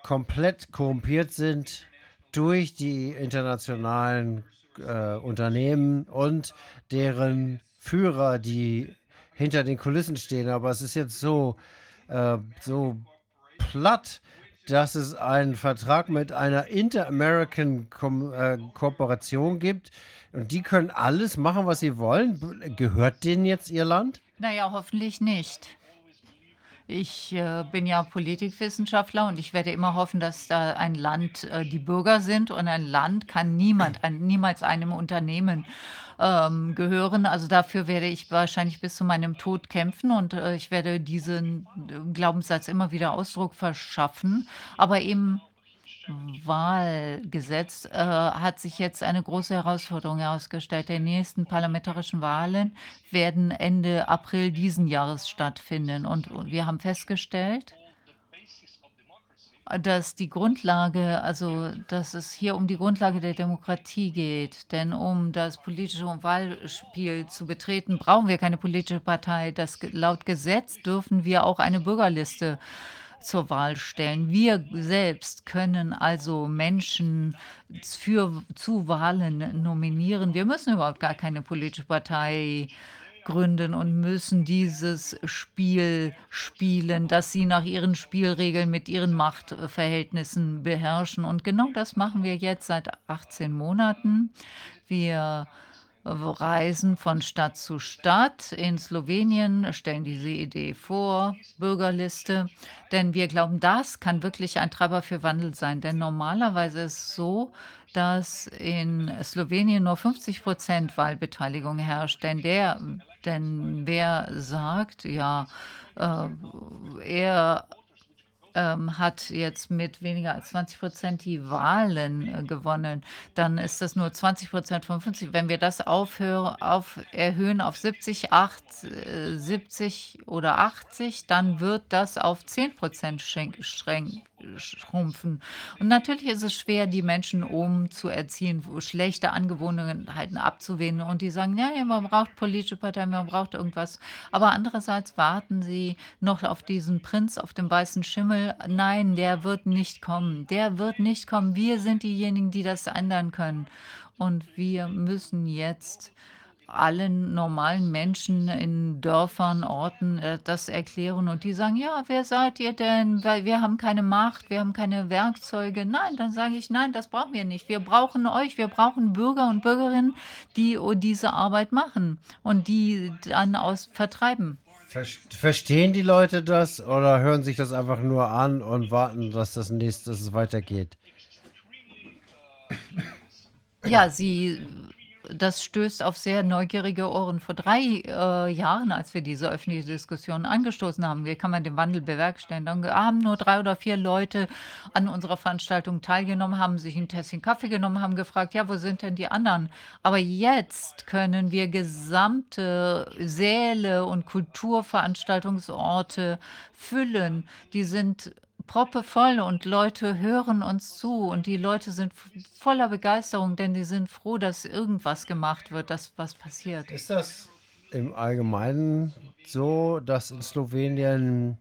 komplett korrumpiert sind durch die internationalen äh, Unternehmen und deren Führer, die hinter den Kulissen stehen. Aber es ist jetzt so, äh, so platt, dass es einen Vertrag mit einer Inter-American äh, Kooperation gibt. Und die können alles machen, was sie wollen. Gehört denen jetzt ihr Land? Naja, hoffentlich nicht. Ich äh, bin ja Politikwissenschaftler und ich werde immer hoffen, dass da ein Land äh, die Bürger sind und ein Land kann niemand, ein, niemals einem Unternehmen ähm, gehören. Also dafür werde ich wahrscheinlich bis zu meinem Tod kämpfen und äh, ich werde diesen äh, Glaubenssatz immer wieder Ausdruck verschaffen. Aber eben Wahlgesetz äh, hat sich jetzt eine große Herausforderung herausgestellt. Die nächsten parlamentarischen Wahlen werden Ende April diesen Jahres stattfinden. Und wir haben festgestellt, dass die Grundlage, also dass es hier um die Grundlage der Demokratie geht. Denn um das politische Wahlspiel zu betreten, brauchen wir keine politische Partei. Das, laut Gesetz dürfen wir auch eine Bürgerliste äh, zur Wahl stellen. Wir selbst können also Menschen für, zu Wahlen nominieren. Wir müssen überhaupt gar keine politische Partei gründen und müssen dieses Spiel spielen, das sie nach ihren Spielregeln mit ihren Machtverhältnissen beherrschen. Und genau das machen wir jetzt seit 18 Monaten. Wir reisen von Stadt zu Stadt. In Slowenien stellen diese Idee vor, Bürgerliste. Denn wir glauben, das kann wirklich ein Treiber für Wandel sein. Denn normalerweise ist es so, dass in Slowenien nur 50 Prozent Wahlbeteiligung herrscht. Denn, der, denn wer sagt, ja, äh, er ähm, hat jetzt mit weniger als 20 Prozent die Wahlen äh, gewonnen, dann ist das nur 20 Prozent von 50. Wenn wir das aufhören, auf, erhöhen auf 70, 8, äh, 70 oder 80, dann wird das auf 10 Prozent schrumpfen. Und natürlich ist es schwer, die Menschen umzuerziehen, schlechte Angewohnheiten abzuwählen. Und die sagen, ja, ja, man braucht politische Parteien, man braucht irgendwas. Aber andererseits warten sie noch auf diesen Prinz auf dem weißen Schimmel. Nein, der wird nicht kommen. Der wird nicht kommen. Wir sind diejenigen, die das ändern können. Und wir müssen jetzt allen normalen Menschen in Dörfern, Orten äh, das erklären und die sagen, ja, wer seid ihr denn? Weil wir haben keine Macht, wir haben keine Werkzeuge. Nein, dann sage ich, nein, das brauchen wir nicht. Wir brauchen euch, wir brauchen Bürger und Bürgerinnen, die diese Arbeit machen und die dann aus vertreiben. Verstehen die Leute das oder hören sich das einfach nur an und warten, dass das nächste dass es weitergeht? Ja, sie das stößt auf sehr neugierige Ohren. Vor drei äh, Jahren, als wir diese öffentliche Diskussion angestoßen haben, wie kann man den Wandel bewerkstelligen, dann haben nur drei oder vier Leute an unserer Veranstaltung teilgenommen, haben sich ein Tässchen Kaffee genommen, haben gefragt, ja, wo sind denn die anderen? Aber jetzt können wir gesamte Säle und Kulturveranstaltungsorte füllen. Die sind proppevoll und Leute hören uns zu und die Leute sind voller Begeisterung, denn die sind froh, dass irgendwas gemacht wird, dass was passiert. Ist das im Allgemeinen so, dass in Slowenien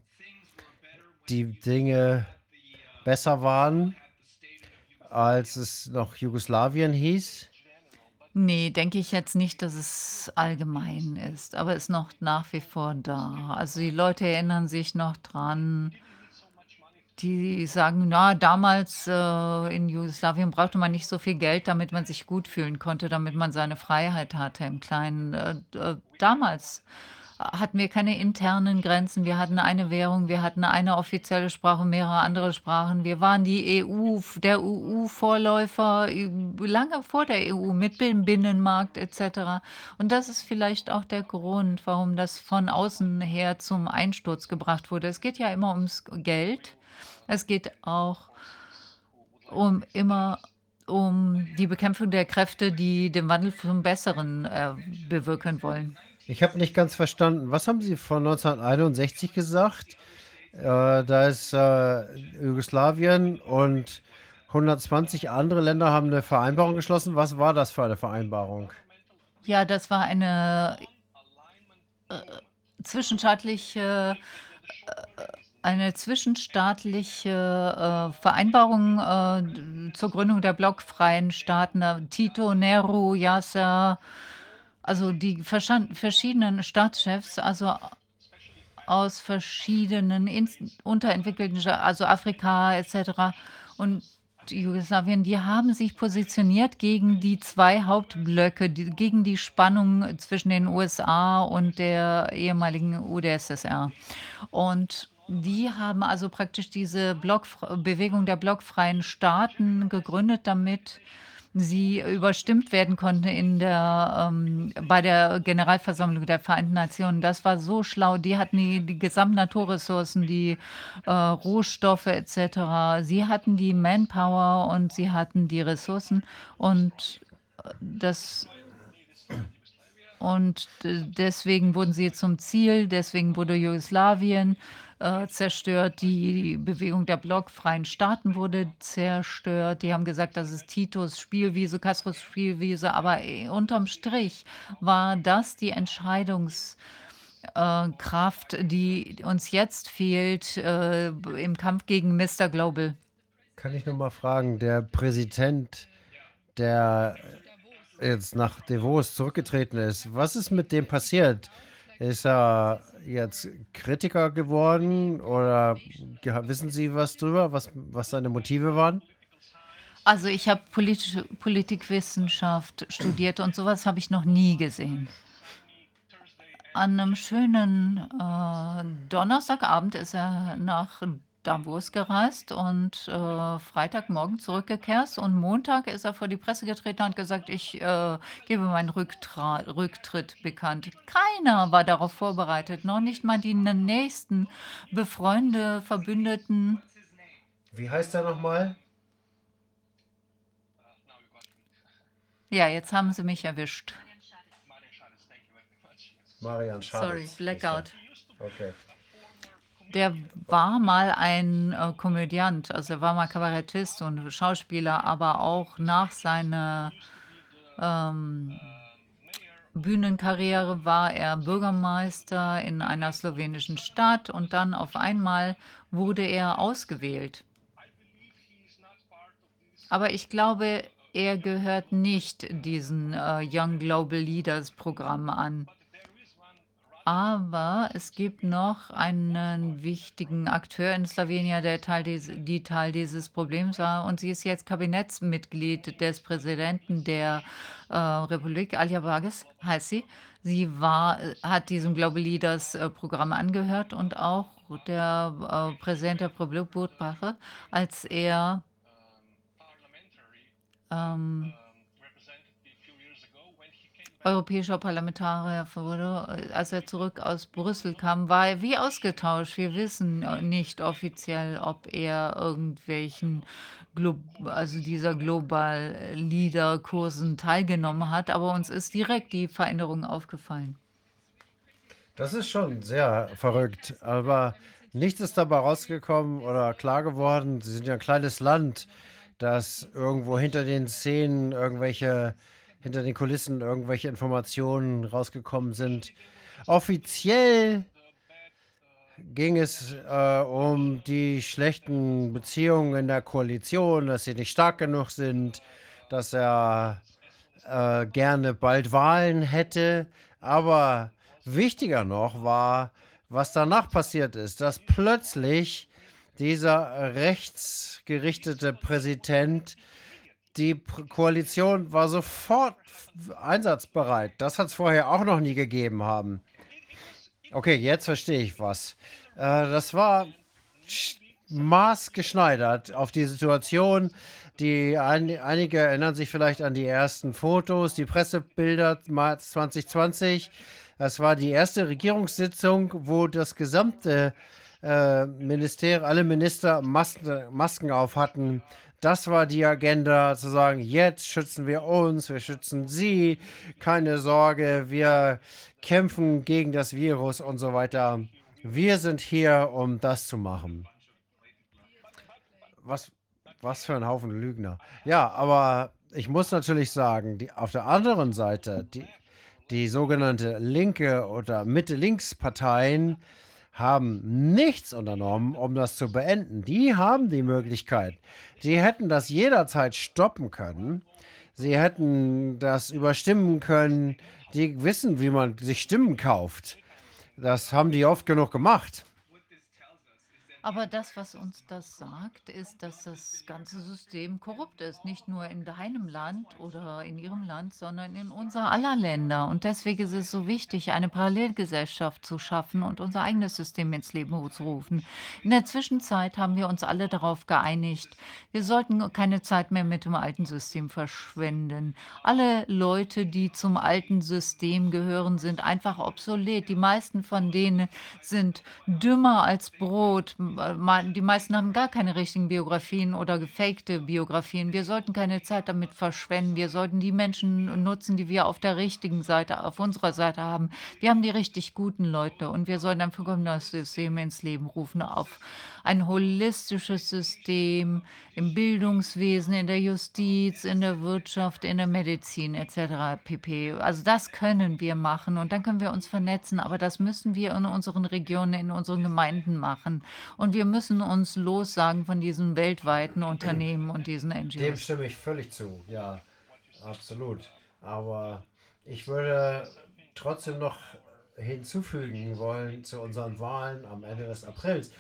die Dinge besser waren, als es noch Jugoslawien hieß? Nee, denke ich jetzt nicht, dass es allgemein ist, aber ist noch nach wie vor da. Also die Leute erinnern sich noch dran. Die sagen, na, damals äh, in Jugoslawien brauchte man nicht so viel Geld, damit man sich gut fühlen konnte, damit man seine Freiheit hatte im Kleinen. Äh, äh, damals hatten wir keine internen Grenzen. Wir hatten eine Währung, wir hatten eine offizielle Sprache, mehrere andere Sprachen. Wir waren die EU, der EU-Vorläufer lange vor der EU mit dem Binnenmarkt etc. Und das ist vielleicht auch der Grund, warum das von außen her zum Einsturz gebracht wurde. Es geht ja immer ums Geld. Es geht auch um immer um die Bekämpfung der Kräfte, die den Wandel zum Besseren äh, bewirken wollen. Ich habe nicht ganz verstanden. Was haben Sie von 1961 gesagt? Äh, da ist äh, Jugoslawien und 120 andere Länder haben eine Vereinbarung geschlossen. Was war das für eine Vereinbarung? Ja, das war eine äh, zwischenstaatliche, äh, eine zwischenstaatliche äh, Vereinbarung äh, zur Gründung der blockfreien Staaten. Tito, Nehru, Yasser, also die verschiedenen Staatschefs, also aus verschiedenen unterentwickelten, also Afrika etc. und Jugoslawien, die haben sich positioniert gegen die zwei Hauptblöcke, die, gegen die Spannung zwischen den USA und der ehemaligen UdSSR. Und die haben also praktisch diese Block, Bewegung der blockfreien Staaten gegründet, damit sie überstimmt werden konnte in der, ähm, bei der Generalversammlung der Vereinten Nationen. Das war so schlau. Die hatten die, die gesamten Naturressourcen, die äh, Rohstoffe etc. Sie hatten die Manpower und sie hatten die Ressourcen und äh, das und deswegen wurden sie zum Ziel, deswegen wurde Jugoslawien äh, zerstört. Die Bewegung der blockfreien Staaten wurde zerstört. Die haben gesagt, das ist Titos Spielwiese, Castros Spielwiese. Aber äh, unterm Strich war das die Entscheidungskraft, äh, die uns jetzt fehlt äh, im Kampf gegen Mr. Global. Kann ich nur mal fragen, der Präsident, der jetzt nach Davos zurückgetreten ist, was ist mit dem passiert? Ist er jetzt Kritiker geworden oder wissen Sie was drüber, was, was seine Motive waren? Also ich habe politische Politikwissenschaft studiert und sowas habe ich noch nie gesehen. An einem schönen äh, Donnerstagabend ist er nach Davos gereist und äh, Freitagmorgen zurückgekehrt und Montag ist er vor die Presse getreten und hat gesagt, ich äh, gebe meinen Rücktra Rücktritt bekannt. Keiner war darauf vorbereitet, noch nicht mal die nächsten Befreunde, Verbündeten. Wie heißt er nochmal? Ja, jetzt haben sie mich erwischt. Marian Schaditz. Sorry, Blackout. Okay. Der war mal ein äh, Komödiant, also er war mal Kabarettist und Schauspieler, aber auch nach seiner ähm, Bühnenkarriere war er Bürgermeister in einer slowenischen Stadt und dann auf einmal wurde er ausgewählt. Aber ich glaube, er gehört nicht diesen äh, Young Global Leaders Programm an. Aber es gibt noch einen wichtigen Akteur in Slowenien, der Teil des, die Teil dieses Problems war. Und sie ist jetzt Kabinettsmitglied des Präsidenten der äh, Republik, Alja Vargas heißt sie. Sie war, hat diesem Global Leaders äh, Programm angehört und auch der äh, Präsident der Republik, Burtbache, als er ähm, europäischer Parlamentarier wurde, als er zurück aus Brüssel kam, war er wie ausgetauscht. Wir wissen äh, nicht offiziell, ob er irgendwelchen Glo also dieser Global Leader Kursen teilgenommen hat, aber uns ist direkt die Veränderung aufgefallen. Das ist schon sehr verrückt, aber nichts ist dabei rausgekommen oder klar geworden. Sie sind ja ein kleines Land, das irgendwo hinter den Szenen irgendwelche hinter den Kulissen irgendwelche Informationen rausgekommen sind. Offiziell ging es äh, um die schlechten Beziehungen in der Koalition, dass sie nicht stark genug sind, dass er äh, gerne bald Wahlen hätte. Aber wichtiger noch war, was danach passiert ist, dass plötzlich dieser rechtsgerichtete Präsident, die Koalition war sofort einsatzbereit. Das hat es vorher auch noch nie gegeben haben. Okay, jetzt verstehe ich was. Äh, das war maßgeschneidert auf die Situation. Die ein, einige erinnern sich vielleicht an die ersten Fotos, die Pressebilder März 2020. Das war die erste Regierungssitzung, wo das gesamte äh, Minister, alle Minister Masken, Masken auf hatten. Das war die Agenda, zu sagen, jetzt schützen wir uns, wir schützen Sie, keine Sorge, wir kämpfen gegen das Virus und so weiter. Wir sind hier, um das zu machen. Was, was für ein Haufen Lügner. Ja, aber ich muss natürlich sagen, die, auf der anderen Seite, die, die sogenannte linke oder Mitte-Links-Parteien haben nichts unternommen, um das zu beenden. Die haben die Möglichkeit. Die hätten das jederzeit stoppen können. Sie hätten das überstimmen können. Die wissen, wie man sich Stimmen kauft. Das haben die oft genug gemacht. Aber das, was uns das sagt, ist, dass das ganze System korrupt ist. Nicht nur in deinem Land oder in Ihrem Land, sondern in unser aller Länder. Und deswegen ist es so wichtig, eine Parallelgesellschaft zu schaffen und unser eigenes System ins Leben zu rufen. In der Zwischenzeit haben wir uns alle darauf geeinigt, wir sollten keine Zeit mehr mit dem alten System verschwenden. Alle Leute, die zum alten System gehören, sind einfach obsolet. Die meisten von denen sind dümmer als Brot die meisten haben gar keine richtigen Biografien oder gefakte Biografien. Wir sollten keine Zeit damit verschwenden. Wir sollten die Menschen nutzen, die wir auf der richtigen Seite, auf unserer Seite haben. Wir haben die richtig guten Leute und wir sollten ein vollkommenes System ins Leben rufen, auf ein holistisches System im Bildungswesen, in der Justiz, in der Wirtschaft, in der Medizin etc. pp. Also das können wir machen und dann können wir uns vernetzen, aber das müssen wir in unseren Regionen, in unseren Gemeinden machen. Und wir müssen uns lossagen von diesen weltweiten Unternehmen und diesen NGOs. Dem stimme ich völlig zu, ja, absolut. Aber ich würde trotzdem noch hinzufügen wollen zu unseren Wahlen am Ende des Aprils.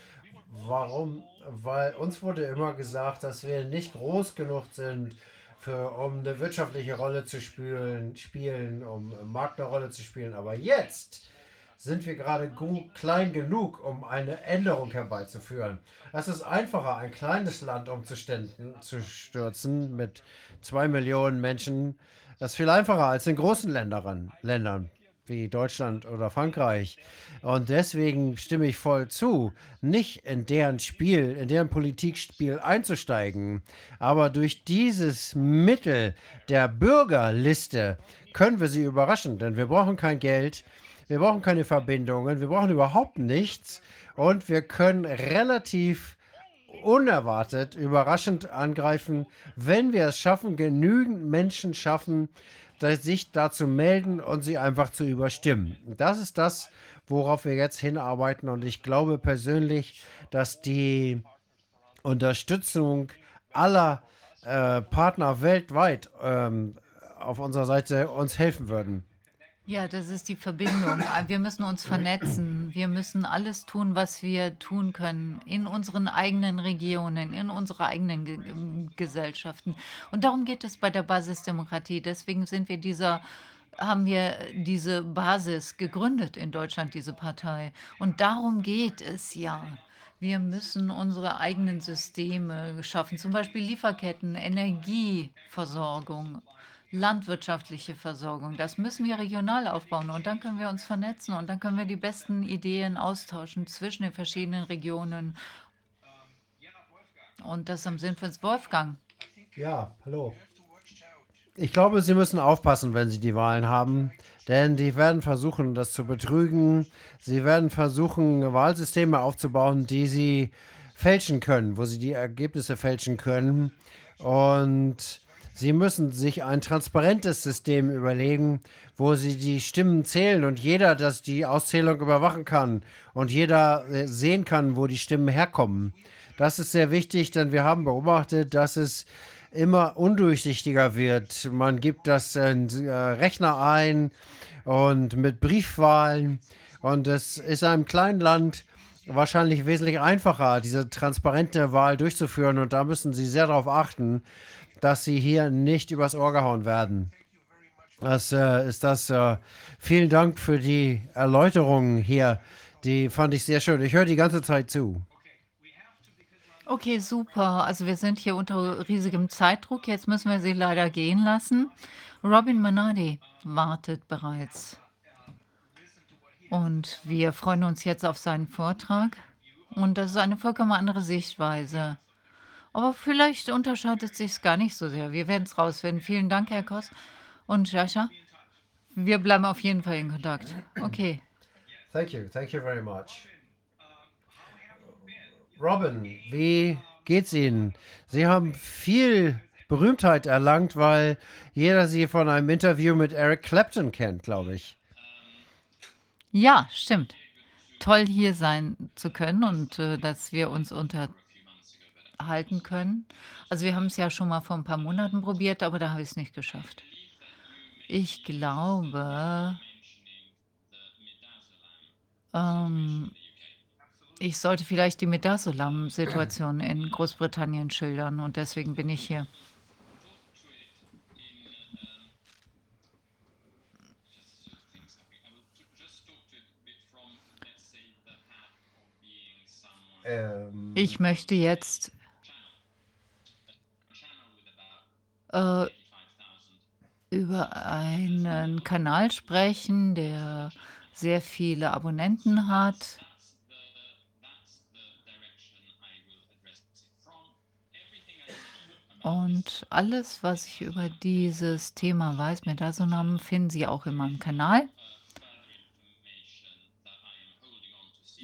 Warum? Weil uns wurde immer gesagt, dass wir nicht groß genug sind, für, um eine wirtschaftliche Rolle zu spielen, spielen, um Markt eine Rolle zu spielen. Aber jetzt sind wir gerade klein genug, um eine Änderung herbeizuführen. Es ist einfacher, ein kleines Land umzustürzen mit zwei Millionen Menschen. Das ist viel einfacher als in großen Ländern. Wie Deutschland oder Frankreich. Und deswegen stimme ich voll zu, nicht in deren Spiel, in deren Politikspiel einzusteigen. Aber durch dieses Mittel der Bürgerliste können wir sie überraschen, denn wir brauchen kein Geld, wir brauchen keine Verbindungen, wir brauchen überhaupt nichts und wir können relativ unerwartet, überraschend angreifen, wenn wir es schaffen, genügend Menschen schaffen, sich dazu melden und sie einfach zu überstimmen. Das ist das, worauf wir jetzt hinarbeiten. Und ich glaube persönlich, dass die Unterstützung aller äh, Partner weltweit ähm, auf unserer Seite uns helfen würden. Ja, das ist die Verbindung. Wir müssen uns vernetzen. Wir müssen alles tun, was wir tun können in unseren eigenen Regionen, in unserer eigenen Ge Gesellschaften. Und darum geht es bei der Basisdemokratie. Deswegen sind wir dieser haben wir diese Basis gegründet in Deutschland, diese Partei. Und darum geht es ja. Wir müssen unsere eigenen Systeme schaffen, zum Beispiel Lieferketten, Energieversorgung, landwirtschaftliche Versorgung. Das müssen wir regional aufbauen und dann können wir uns vernetzen und dann können wir die besten Ideen austauschen zwischen den verschiedenen Regionen. Und das im Sinn von Wolfgang. Ja, hallo. Ich glaube, Sie müssen aufpassen, wenn Sie die Wahlen haben, denn die werden versuchen, das zu betrügen. Sie werden versuchen, Wahlsysteme aufzubauen, die Sie fälschen können, wo Sie die Ergebnisse fälschen können. Und Sie müssen sich ein transparentes System überlegen, wo Sie die Stimmen zählen und jeder, das die Auszählung überwachen kann und jeder äh, sehen kann, wo die Stimmen herkommen. Das ist sehr wichtig, denn wir haben beobachtet, dass es immer undurchsichtiger wird. Man gibt das in äh, Rechner ein und mit Briefwahlen und es ist einem kleinen Land wahrscheinlich wesentlich einfacher, diese transparente Wahl durchzuführen und da müssen Sie sehr darauf achten, dass Sie hier nicht übers Ohr gehauen werden. Das äh, ist das. Äh, vielen Dank für die Erläuterungen hier. Die fand ich sehr schön. Ich höre die ganze Zeit zu. Okay, super. Also wir sind hier unter riesigem Zeitdruck. Jetzt müssen wir Sie leider gehen lassen. Robin Manadi wartet bereits. Und wir freuen uns jetzt auf seinen Vortrag. Und das ist eine vollkommen andere Sichtweise. Aber vielleicht unterscheidet sich es gar nicht so sehr. Wir werden es rausfinden. Vielen Dank, Herr Koss und Jascha. Wir bleiben auf jeden Fall in Kontakt. Okay. Thank you, thank you very much. Robin, wie geht's Ihnen? Sie haben viel Berühmtheit erlangt, weil jeder Sie von einem Interview mit Eric Clapton kennt, glaube ich. Ja, stimmt. Toll hier sein zu können und äh, dass wir uns unterhalten können. Also wir haben es ja schon mal vor ein paar Monaten probiert, aber da habe ich es nicht geschafft. Ich glaube, ähm, ich sollte vielleicht die Midazolam-Situation in Großbritannien schildern und deswegen bin ich hier. Ähm, Ich möchte jetzt äh, über einen Kanal sprechen, der sehr viele Abonnenten hat. Und alles, was ich über dieses Thema weiß, Midazolam, finden Sie auch in meinem Kanal.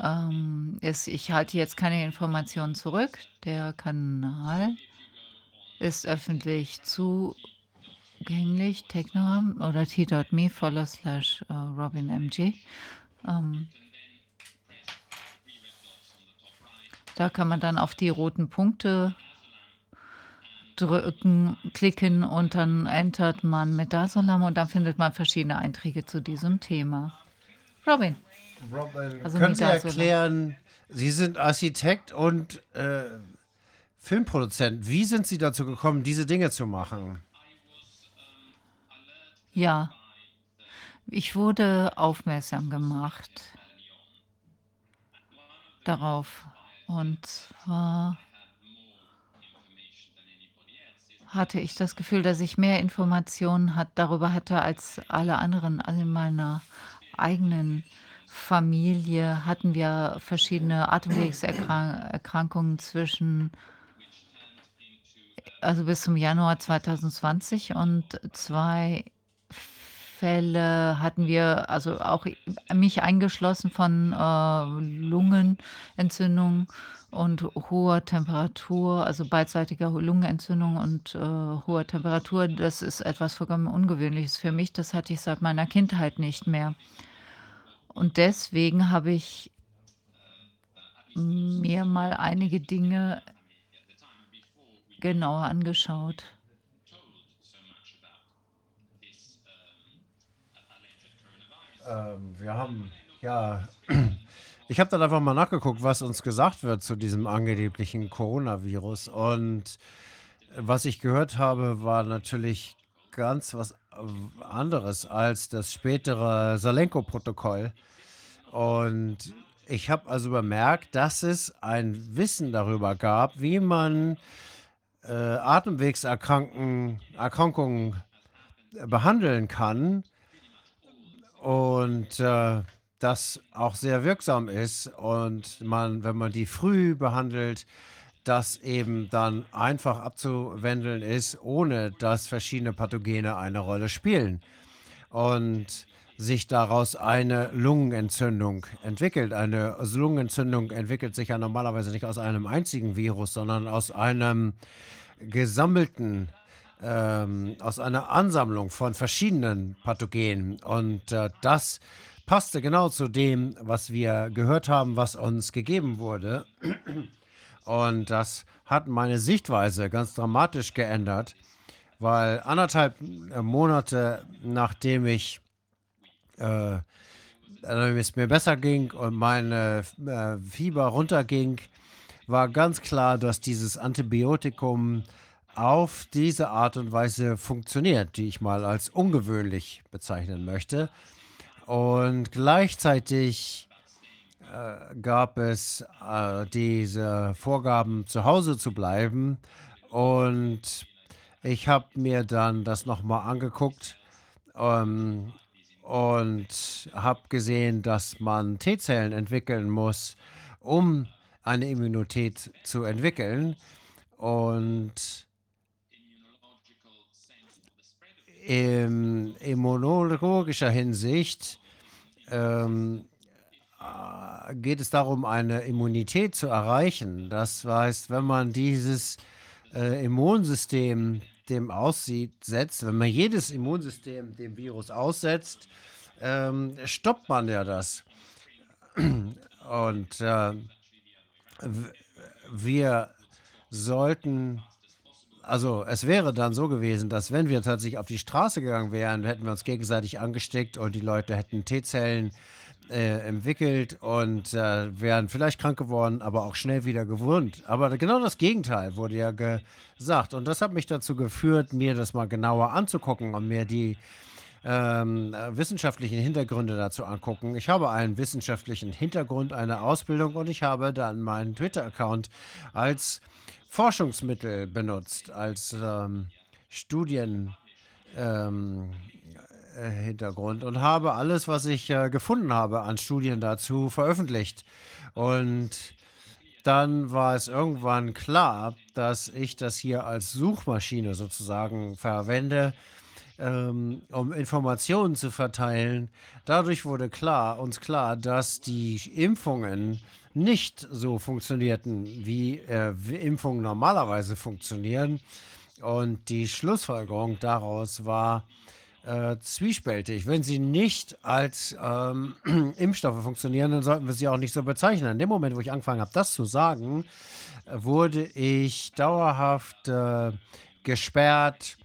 Ähm, es, ich halte jetzt keine Informationen zurück. Der Kanal ist öffentlich zugänglich. Techno oder t.me follow slash äh, robinmg. Ähm, da kann man dann auf die roten Punkte drücken, klicken und dann entert man Midazolam und dann findet man verschiedene Einträge zu diesem Thema. Robin. Robin, Also können Sie erklären, Sie sind Architekt und äh, Filmproduzent. Wie sind Sie dazu gekommen, diese Dinge zu machen? Ja, ich wurde aufmerksam gemacht darauf. Und zwar hatte ich das Gefühl, dass ich mehr Informationen hat, darüber hatte als alle anderen. Also in meiner eigenen Familie hatten wir verschiedene Atemwegserkrankungen zwischen, also bis zum Januar 2020 und zwei Fälle hatten wir, also auch mich eingeschlossen von äh, Lungenentzündung und hoher Temperatur, also beidseitiger Lungenentzündung und äh, hoher Temperatur. Das ist etwas vollkommen Ungewöhnliches für mich. Das hatte ich seit meiner Kindheit nicht mehr. Und deswegen habe ich mir mal einige Dinge genauer angeschaut. Ähm, wir haben, ja, <clears throat> ich habe dann einfach mal nachgeguckt, was uns gesagt wird zu diesem angeblichen Coronavirus. Und was ich gehört habe, war natürlich ganz was äh, anderes als das spätere Salenko-Protokoll. Und ich habe also bemerkt, dass es ein Wissen darüber gab, wie man äh, Atemwegserkrankungen Erkrankungen behandeln kann und äh, das auch sehr wirksam ist und man, wenn man die früh behandelt, das eben dann einfach abzuwenden ist, ohne dass verschiedene Pathogene eine Rolle spielen. Und sich daraus eine Lungenentzündung entwickelt. Eine Lungenentzündung entwickelt sich ja normalerweise nicht aus einem einzigen Virus, sondern aus einem gesammelten ähm, aus einer Ansammlung von verschiedenen Pathogenen. Und äh, das passte genau zu dem, was wir gehört haben, was uns gegeben wurde. Und das hat meine Sichtweise ganz dramatisch geändert, weil anderthalb äh, Monate nachdem ich äh, es mir besser ging und meine äh, Fieber runterging, war ganz klar, dass dieses Antibiotikum auf diese Art und Weise funktioniert, die ich mal als ungewöhnlich bezeichnen möchte. Und gleichzeitig äh, gab es äh, diese Vorgaben, zu Hause zu bleiben. Und ich habe mir dann das nochmal angeguckt ähm, und habe gesehen, dass man T-Zellen entwickeln muss, um eine Immunität zu entwickeln. Und in immunologischer Hinsicht ähm, äh, geht es darum, eine Immunität zu erreichen. Das heißt, wenn man dieses äh, Immunsystem dem aussetzt, wenn man jedes Immunsystem dem Virus aussetzt, ähm, stoppt man ja das. <clears throat> Und äh, wir sollten also es wäre dann so gewesen, dass wenn wir tatsächlich auf die Straße gegangen wären, hätten wir uns gegenseitig angesteckt und die Leute hätten T-Zellen äh, entwickelt und äh, wären vielleicht krank geworden, aber auch schnell wieder gewund. Aber genau das Gegenteil wurde ja gesagt. Und das hat mich dazu geführt, mir das mal genauer anzugucken und mir die ähm, wissenschaftlichen Hintergründe dazu angucken. Ich habe einen wissenschaftlichen Hintergrund, eine Ausbildung und ich habe dann meinen Twitter-Account als Forschungsmittel benutzt, als ähm, Studien. Ähm, äh, Hintergrund und habe alles, was ich äh, gefunden habe an Studien dazu, veröffentlicht. Und dann war es irgendwann klar, dass ich das hier als Suchmaschine sozusagen verwende, ähm, um Informationen zu verteilen. Dadurch wurde klar, uns klar, dass die Impfungen nicht so funktionierten, wie äh, Impfungen normalerweise funktionieren. Und die Schlussfolgerung daraus war äh, zwiespältig. Wenn sie nicht als ähm, <clears throat> Impfstoffe funktionieren, dann sollten wir sie auch nicht so bezeichnen. In dem Moment, wo ich angefangen habe, das zu sagen, wurde ich dauerhaft äh, gesperrt,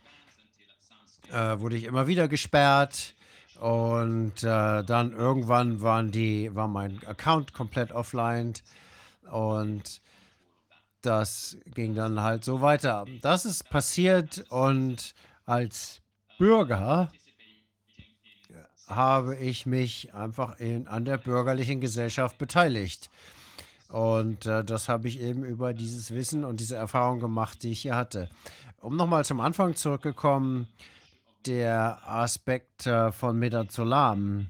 äh, wurde ich immer wieder gesperrt. Und äh, dann irgendwann waren die, war mein Account komplett offline und das ging dann halt so weiter. Das ist passiert und als Bürger habe ich mich einfach in, an der bürgerlichen Gesellschaft beteiligt. Und äh, das habe ich eben über dieses Wissen und diese Erfahrung gemacht, die ich hier hatte. Um nochmal zum Anfang zurückgekommen, der Aspekt äh, von Metazolam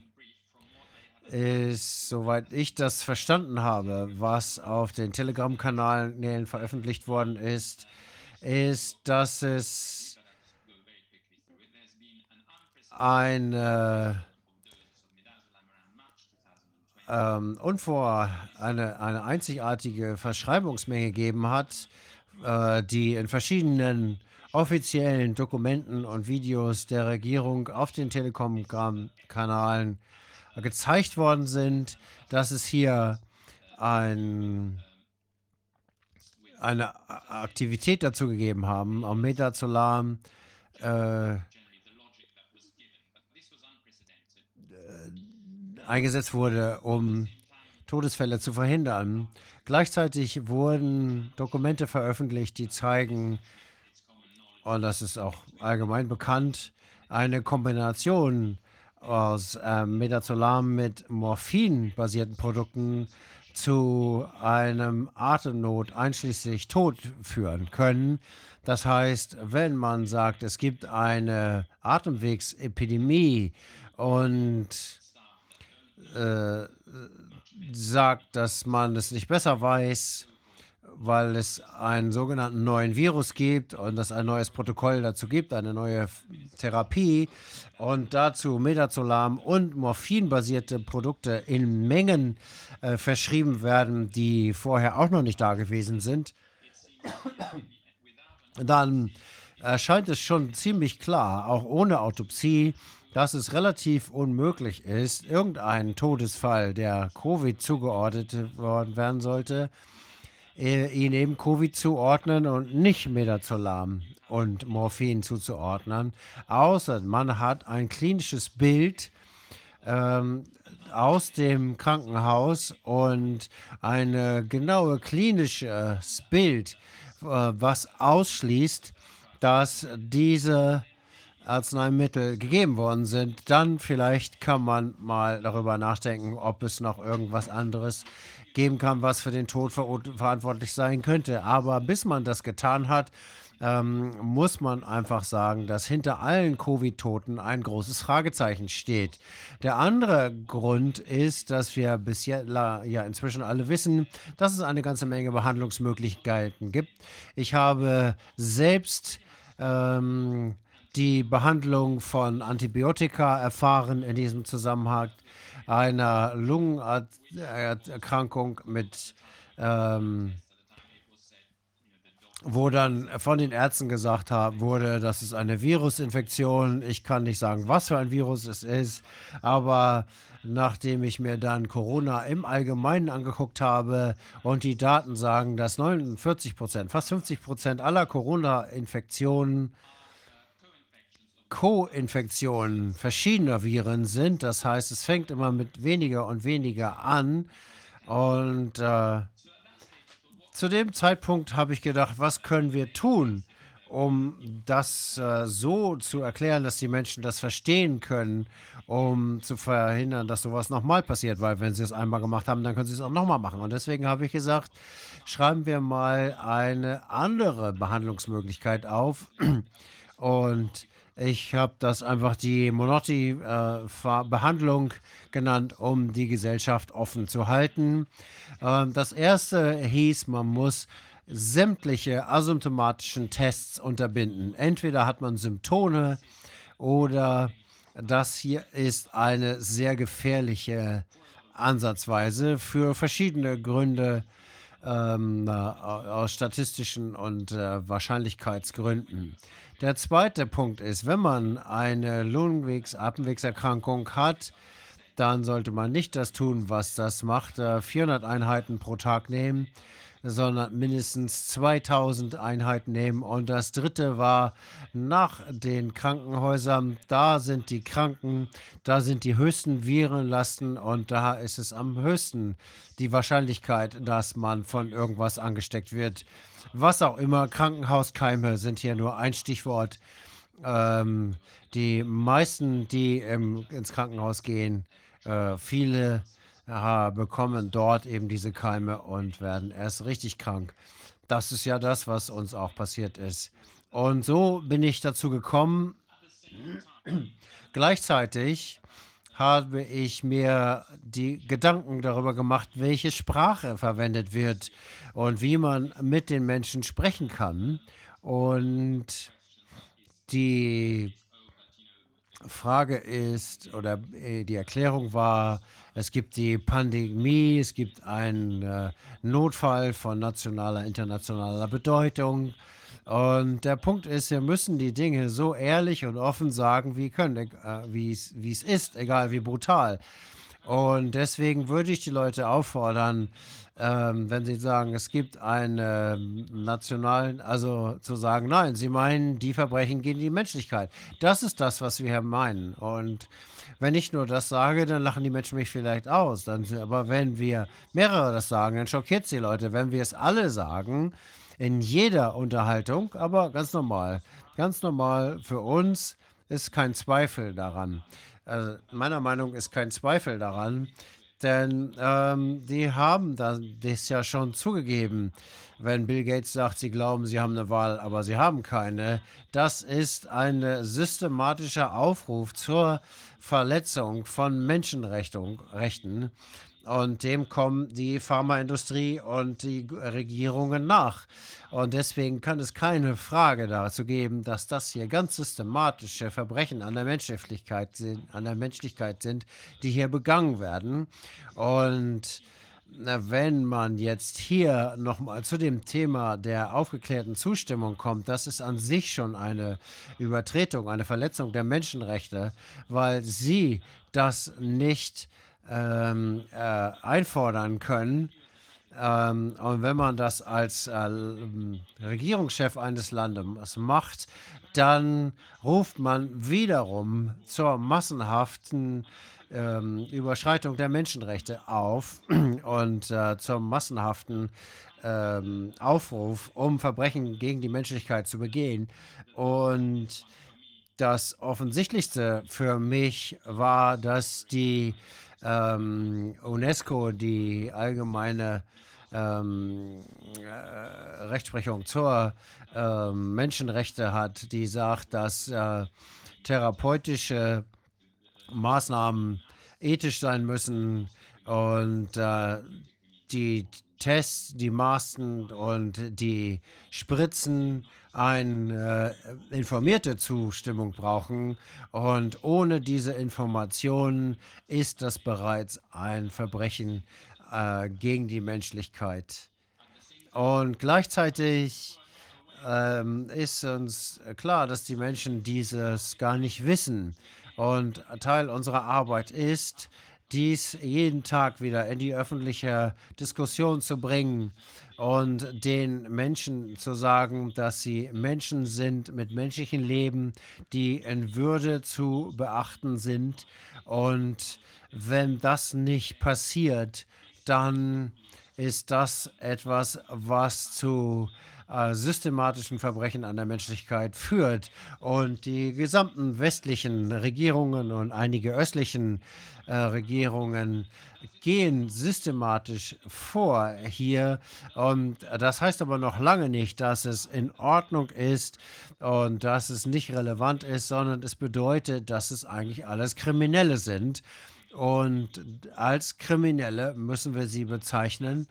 ist, soweit ich das verstanden habe, was auf den Telegram-Kanälen veröffentlicht worden ist, ist, dass es eine, ähm, unvor, eine, eine einzigartige Verschreibungsmenge gegeben hat, äh, die in verschiedenen offiziellen Dokumenten und Videos der Regierung auf den Telekom-Kanalen gezeigt worden sind, dass es hier ein, eine Aktivität dazu gegeben haben, am Metazolam äh, eingesetzt wurde, um Todesfälle zu verhindern. Gleichzeitig wurden Dokumente veröffentlicht, die zeigen, und das ist auch allgemein bekannt, eine Kombination aus äh, Metazolam mit Morphin-basierten Produkten zu einem Atemnot einschließlich Tod führen können. Das heißt, wenn man sagt, es gibt eine Atemwegsepidemie und äh, sagt, dass man es nicht besser weiß, weil es einen sogenannten neuen Virus gibt und es ein neues Protokoll dazu gibt, eine neue Therapie und dazu Metazolam und Morphin-basierte Produkte in Mengen äh, verschrieben werden, die vorher auch noch nicht da gewesen sind, dann erscheint es schon ziemlich klar, auch ohne Autopsie, dass es relativ unmöglich ist, irgendeinen Todesfall, der Covid zugeordnet worden werden sollte, äh, ihn eben Covid zuordnen und nicht Midazolam und Morphin zuzuordnen, außer man hat ein klinisches Bild ähm, aus dem Krankenhaus und ein genaue klinisches Bild, äh, was ausschließt, dass diese Arzneimittel gegeben worden sind, dann vielleicht kann man mal darüber nachdenken, ob es noch irgendwas anderes geben kann, was für den Tod ver verantwortlich sein könnte. Aber bis man das getan hat, ähm, muss man einfach sagen, dass hinter allen Covid-Toten ein großes Fragezeichen steht. Der andere Grund ist, dass wir bis jetzt ja inzwischen alle wissen, dass es eine ganze Menge Behandlungsmöglichkeiten gibt. Ich habe selbst ähm, die Behandlung von Antibiotika erfahren in diesem Zusammenhang einer Lungenerkrankung mit ähm, wo dann von den Ärzten gesagt haben, wurde, das ist eine Virusinfektion. Ich kann nicht sagen, was für ein Virus es ist, aber nachdem ich mir dann Corona im Allgemeinen angeguckt habe und die Daten sagen, dass 49 Prozent, fast 50 Prozent aller Corona-Infektionen Co-Infektionen verschiedener Viren sind. Das heißt, es fängt immer mit weniger und weniger an. Und äh, zu dem Zeitpunkt habe ich gedacht, was können wir tun, um das äh, so zu erklären, dass die Menschen das verstehen können, um zu verhindern, dass sowas nochmal passiert. Weil wenn sie es einmal gemacht haben, dann können sie es auch nochmal machen. Und deswegen habe ich gesagt, schreiben wir mal eine andere Behandlungsmöglichkeit auf. Und ich habe das einfach die Monotti-Behandlung äh, genannt, um die Gesellschaft offen zu halten. Ähm, das erste hieß, man muss sämtliche asymptomatischen Tests unterbinden. Entweder hat man Symptome oder das hier ist eine sehr gefährliche Ansatzweise für verschiedene Gründe ähm, aus statistischen und äh, Wahrscheinlichkeitsgründen. Der zweite Punkt ist, wenn man eine Lungenwegs-Atemwegserkrankung hat, dann sollte man nicht das tun, was das macht, 400 Einheiten pro Tag nehmen, sondern mindestens 2000 Einheiten nehmen. Und das dritte war nach den Krankenhäusern, da sind die Kranken, da sind die höchsten Virenlasten und da ist es am höchsten die Wahrscheinlichkeit, dass man von irgendwas angesteckt wird was auch immer. Krankenhauskeime sind hier nur ein Stichwort. Ähm, die meisten, die ähm, ins Krankenhaus gehen, äh, viele äh, bekommen dort eben diese Keime und werden erst richtig krank. Das ist ja das, was uns auch passiert ist. Und so bin ich dazu gekommen. Gleichzeitig habe ich mir die Gedanken darüber gemacht, welche Sprache verwendet wird und wie man mit den Menschen sprechen kann. Und die Frage ist, oder äh, die Erklärung war, es gibt die Pandemie, es gibt einen äh, Notfall von nationaler, internationaler Bedeutung. Und der Punkt ist, wir müssen die Dinge so ehrlich und offen sagen, wie können, äh, wie es ist, egal wie brutal. Und deswegen würde ich die Leute auffordern, ähm, wenn sie sagen, es gibt einen nationalen, also zu sagen, nein, sie meinen, die Verbrechen gegen die Menschlichkeit. Das ist das, was wir hier meinen. Und wenn ich nur das sage, dann lachen die Menschen mich vielleicht aus. Dann, aber wenn wir mehrere das sagen, dann schockiert es die Leute. Wenn wir es alle sagen, in jeder Unterhaltung, aber ganz normal. Ganz normal für uns ist kein Zweifel daran. Also meiner Meinung ist kein Zweifel daran, denn ähm, die haben das ja schon zugegeben. Wenn Bill Gates sagt, sie glauben, sie haben eine Wahl, aber sie haben keine, das ist ein systematischer Aufruf zur Verletzung von Menschenrechten und dem kommen die Pharmaindustrie und die Regierungen nach. Und deswegen kann es keine Frage dazu geben, dass das hier ganz systematische Verbrechen an der Menschlichkeit sind, an der Menschlichkeit sind, die hier begangen werden. Und wenn man jetzt hier nochmal zu dem Thema der aufgeklärten Zustimmung kommt, das ist an sich schon eine Übertretung, eine Verletzung der Menschenrechte, weil sie das nicht ähm, äh, einfordern können. Ähm, und wenn man das als äh, Regierungschef eines Landes macht, dann ruft man wiederum zur massenhaften ähm, Überschreitung der Menschenrechte auf <clears throat> und äh, zum massenhaften ähm, Aufruf, um Verbrechen gegen die Menschlichkeit zu begehen. Und das Offensichtlichste für mich war, dass die ähm, UNESCO, die allgemeine ähm, äh, Rechtsprechung zur äh, Menschenrechte hat, die sagt, dass äh, therapeutische Maßnahmen ethisch sein müssen und äh, die Tests, die Maßen und die Spritzen eine äh, informierte Zustimmung brauchen. Und ohne diese Informationen ist das bereits ein Verbrechen äh, gegen die Menschlichkeit. Und gleichzeitig ähm, ist uns klar, dass die Menschen dieses gar nicht wissen. Und Teil unserer Arbeit ist, dies jeden Tag wieder in die öffentliche Diskussion zu bringen und den Menschen zu sagen, dass sie Menschen sind mit menschlichen Leben, die in Würde zu beachten sind. Und wenn das nicht passiert, dann ist das etwas, was zu äh, systematischen Verbrechen an der Menschlichkeit führt. Und die gesamten westlichen Regierungen und einige östlichen äh, Regierungen gehen systematisch vor hier. Und das heißt aber noch lange nicht, dass es in Ordnung ist und dass es nicht relevant ist, sondern es bedeutet, dass es eigentlich alles Kriminelle sind. Und als Kriminelle müssen wir sie bezeichnen.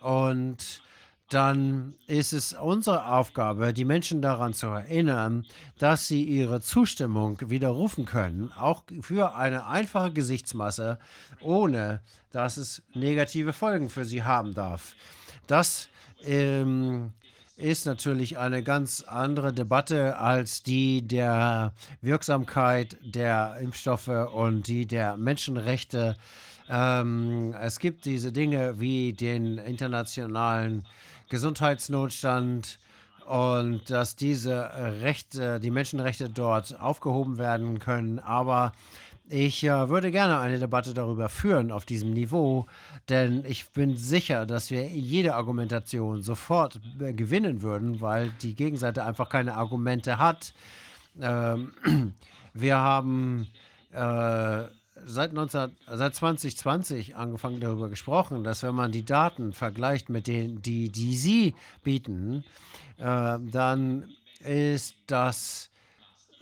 Und dann ist es unsere Aufgabe, die Menschen daran zu erinnern, dass sie ihre Zustimmung widerrufen können, auch für eine einfache Gesichtsmasse, ohne dass es negative Folgen für sie haben darf. Das ähm, ist natürlich eine ganz andere Debatte als die der Wirksamkeit der Impfstoffe und die der Menschenrechte. Ähm, es gibt diese Dinge wie den internationalen Gesundheitsnotstand und dass diese Rechte, die Menschenrechte dort aufgehoben werden können. Aber ich äh, würde gerne eine Debatte darüber führen auf diesem Niveau, denn ich bin sicher, dass wir jede Argumentation sofort äh, gewinnen würden, weil die Gegenseite einfach keine Argumente hat. Ähm, <clears throat> wir haben äh, seit, 19, seit 2020 angefangen darüber gesprochen, dass wenn man die Daten vergleicht mit denen, die, die Sie bieten, äh, dann ist das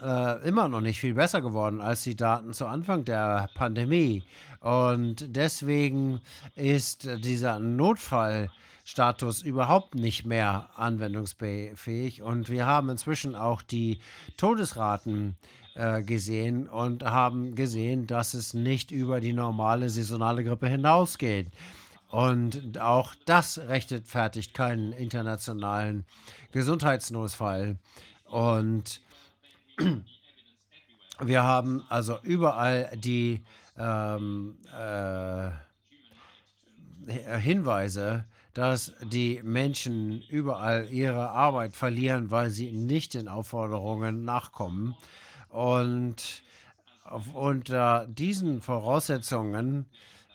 äh, immer noch nicht viel besser geworden als die Daten zu Anfang der Pandemie. Und deswegen ist dieser Notfallstatus überhaupt nicht mehr anwendungsfähig. Und wir haben inzwischen auch die Todesraten äh, gesehen und haben gesehen, dass es nicht über die normale saisonale Grippe hinausgeht. Und auch das rechtfertigt keinen internationalen Gesundheitsnotfall. Und <clears throat> wir haben also überall die ähm, äh, Hinweise, dass die Menschen überall ihre Arbeit verlieren, weil sie nicht den Aufforderungen nachkommen. Und unter diesen Voraussetzungen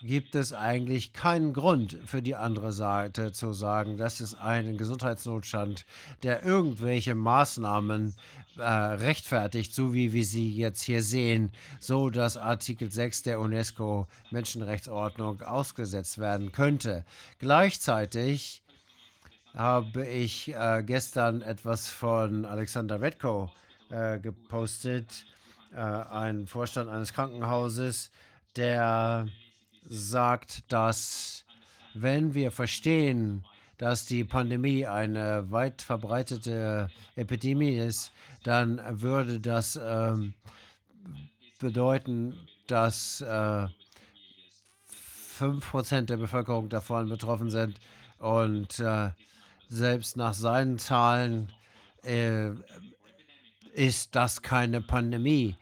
gibt es eigentlich keinen Grund für die andere Seite zu sagen, das ist ein Gesundheitsnotstand, der irgendwelche Maßnahmen äh, rechtfertigt, so wie wir sie jetzt hier sehen, so dass Artikel 6 der UNESCO Menschenrechtsordnung ausgesetzt werden könnte. Gleichzeitig habe ich äh, gestern etwas von Alexander Redko äh, gepostet, äh, ein Vorstand eines Krankenhauses, der sagt, dass wenn wir verstehen, dass die Pandemie eine weit verbreitete Epidemie ist, dann würde das ähm, bedeuten, dass äh, 5% der Bevölkerung davon betroffen sind. Und äh, selbst nach seinen Zahlen äh, ist das keine Pandemie.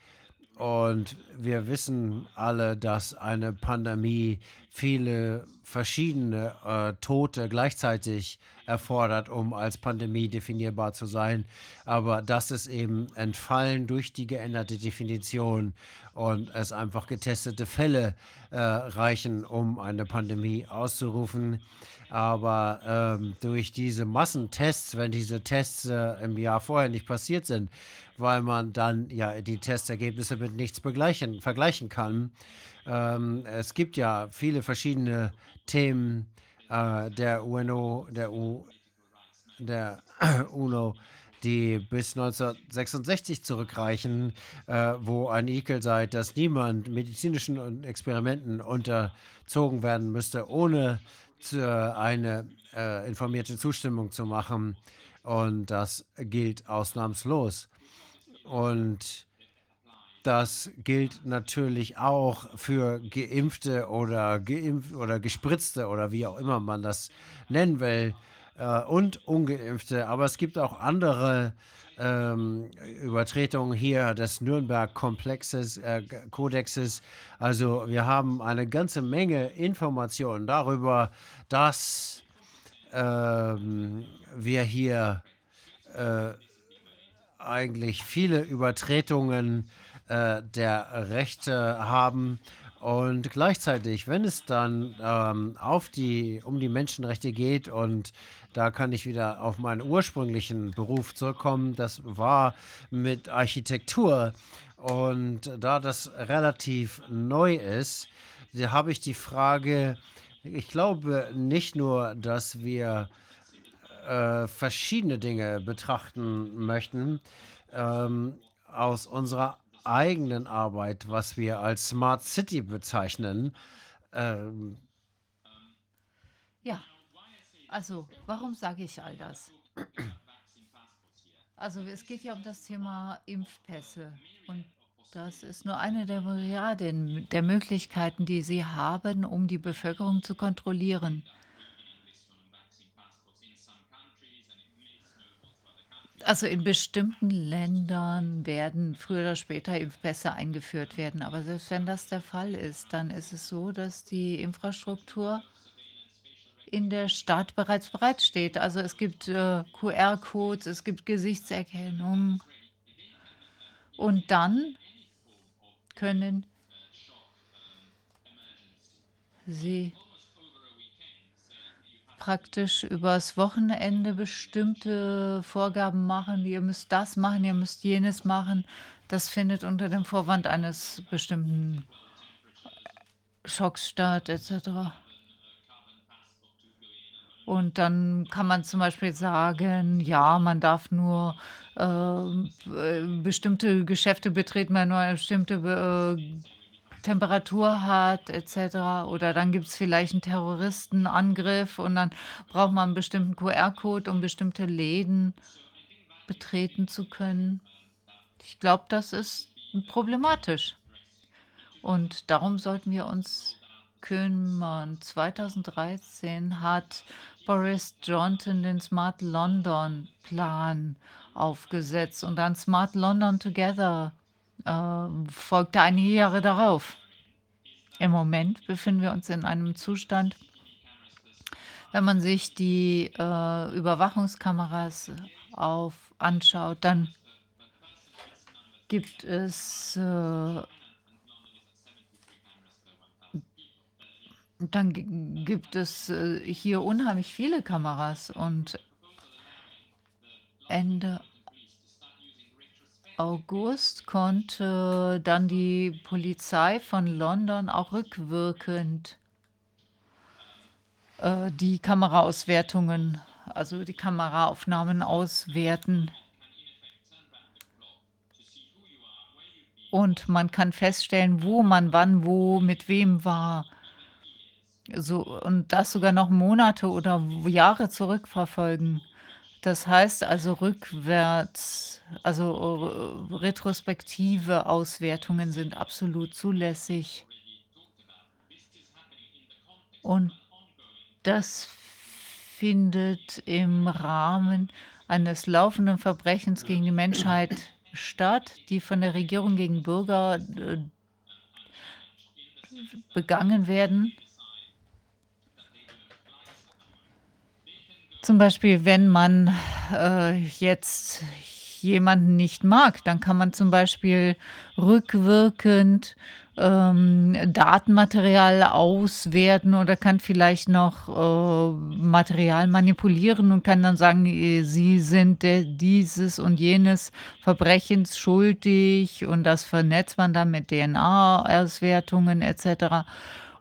Und wir wissen alle, dass eine Pandemie viele verschiedene äh, Tote gleichzeitig erfordert, um als Pandemie definierbar zu sein. Aber das ist eben entfallen durch die geänderte Definition und es einfach getestete Fälle äh, reichen, um eine Pandemie auszurufen. Aber ähm, durch diese Massentests, wenn diese Tests äh, im Jahr vorher nicht passiert sind, weil man dann ja die Testergebnisse mit nichts begleichen, vergleichen kann. Ähm, es gibt ja viele verschiedene Themen äh, der UNO, der, U, der <clears throat> UNO, die bis 1966 zurückreichen, äh, wo ein Ekel sei, dass niemand medizinischen Experimenten unterzogen werden müsste, ohne zu, eine äh, informierte Zustimmung zu machen. Und das gilt ausnahmslos. Und das gilt natürlich auch für Geimpfte oder Geimpft oder Gespritzte oder wie auch immer man das nennen will äh, und Ungeimpfte. Aber es gibt auch andere ähm, Übertretungen hier des Nürnberg-Komplexes, äh, Kodexes. Also wir haben eine ganze Menge Informationen darüber, dass ähm, wir hier äh, eigentlich viele Übertretungen äh, der Rechte haben. Und gleichzeitig, wenn es dann ähm, auf die, um die Menschenrechte geht, und da kann ich wieder auf meinen ursprünglichen Beruf zurückkommen, das war mit Architektur. Und da das relativ neu ist, habe ich die Frage, ich glaube nicht nur, dass wir äh, verschiedene Dinge betrachten möchten ähm, aus unserer eigenen Arbeit, was wir als Smart City bezeichnen. Ähm, Ja, also warum sage ich all das? Also es geht ja um das Thema Impfpässe und das ist nur eine der Myriaden der Möglichkeiten, die Sie haben, um die Bevölkerung zu kontrollieren. Also in bestimmten Ländern werden früher oder später Impfpässe eingeführt werden. Aber selbst wenn das der Fall ist, dann ist es so, dass die Infrastruktur in der Stadt bereits bereitsteht. Also es gibt äh, QR-Codes, es gibt Gesichtserkennung. Und dann können Sie praktisch übers Wochenende bestimmte Vorgaben machen. Ihr müsst das machen, ihr müsst jenes machen. Das findet unter dem Vorwand eines bestimmten Schocks statt, etc. Und dann kann man zum Beispiel sagen, ja, man darf nur äh, bestimmte Geschäfte betreten, wenn nur bestimmte äh, Temperatur hat etc. Oder dann gibt es vielleicht einen Terroristenangriff und dann braucht man einen bestimmten QR-Code, um bestimmte Läden betreten zu können. Ich glaube, das ist problematisch. Und darum sollten wir uns kümmern. 2013 hat Boris Johnson den Smart London Plan aufgesetzt und dann Smart London Together äh, folgte einige Jahre darauf. Im Moment befinden wir uns in einem Zustand, wenn man sich die äh, Überwachungskameras auf, anschaut, dann gibt es äh, dann gibt es äh, hier unheimlich viele Kameras und Ende August konnte dann die Polizei von London auch rückwirkend äh, die Kameraauswertungen, also die Kameraaufnahmen auswerten. Und man kann feststellen, wo man wann, wo, mit wem war. So, und das sogar noch Monate oder Jahre zurückverfolgen. Das heißt also rückwärts, also äh, retrospektive Auswertungen sind absolut zulässig. Und das findet im Rahmen eines laufenden Verbrechens gegen die Menschheit statt, die von der Regierung gegen Bürger äh, begangen werden. Zum Beispiel, wenn man äh, jetzt jemanden nicht mag, dann kann man zum Beispiel rückwirkend ähm, Datenmaterial auswerten oder kann vielleicht noch äh, Material manipulieren und kann dann sagen, äh, Sie sind dieses und jenes Verbrechens schuldig und das vernetzt man dann mit DNA-Auswertungen etc.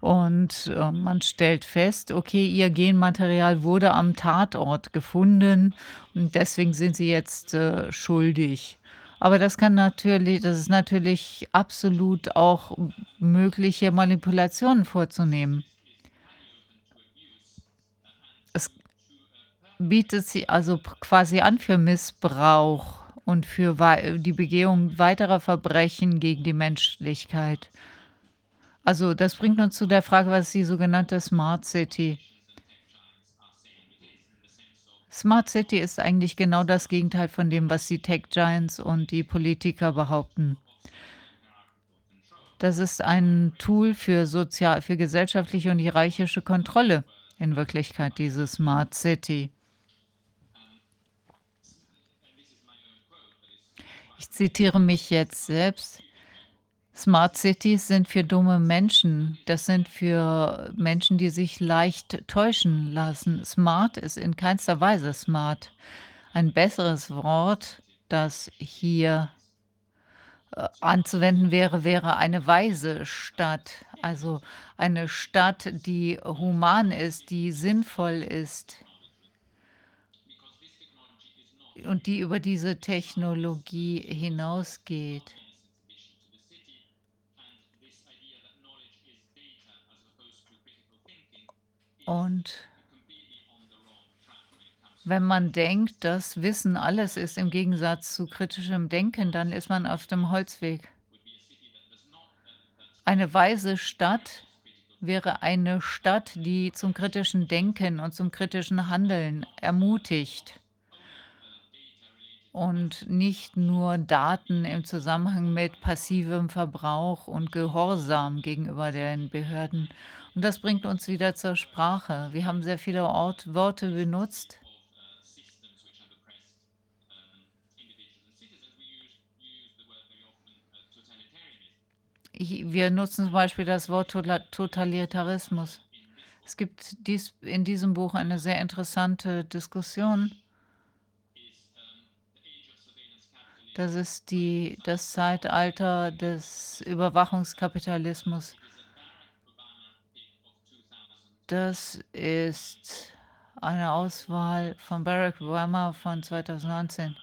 Und äh, man stellt fest, okay, Ihr Genmaterial wurde am Tatort gefunden und deswegen sind Sie jetzt äh, schuldig. Aber das kann natürlich das ist natürlich absolut auch möglich, hier Manipulationen vorzunehmen. Es bietet sich also quasi an für Missbrauch und für die Begehung weiterer Verbrechen gegen die Menschlichkeit. Also, das bringt uns zu der Frage, was die sogenannte Smart City? Smart City ist eigentlich genau das Gegenteil von dem, was die Tech Giants und die Politiker behaupten. Das ist ein Tool für sozial für gesellschaftliche und hierarchische Kontrolle in Wirklichkeit, diese Smart City. Ich zitiere mich jetzt selbst. Smart Cities sind für dumme Menschen. Das sind für Menschen, die sich leicht täuschen lassen. Smart ist in keinster Weise smart. Ein besseres Wort, das hier äh, anzuwenden wäre, wäre eine weise Stadt. Also eine Stadt, die human ist, die sinnvoll ist und die über diese Technologie hinausgeht. Und wenn man denkt, dass Wissen alles ist im Gegensatz zu kritischem Denken, dann ist man auf dem Holzweg. Eine weise Stadt wäre eine Stadt, die zum kritischen Denken und zum kritischen Handeln ermutigt und nicht nur Daten im Zusammenhang mit passivem Verbrauch und Gehorsam gegenüber den Behörden und das bringt uns wieder zur Sprache. Wir haben sehr viele Ort Worte benutzt. Wir nutzen zum Beispiel das Wort Totalitarismus. Es gibt dies, in diesem Buch eine sehr interessante Diskussion. Das ist die, das Zeitalter des Überwachungskapitalismus. Das ist eine Auswahl von Barack Obama von 2019.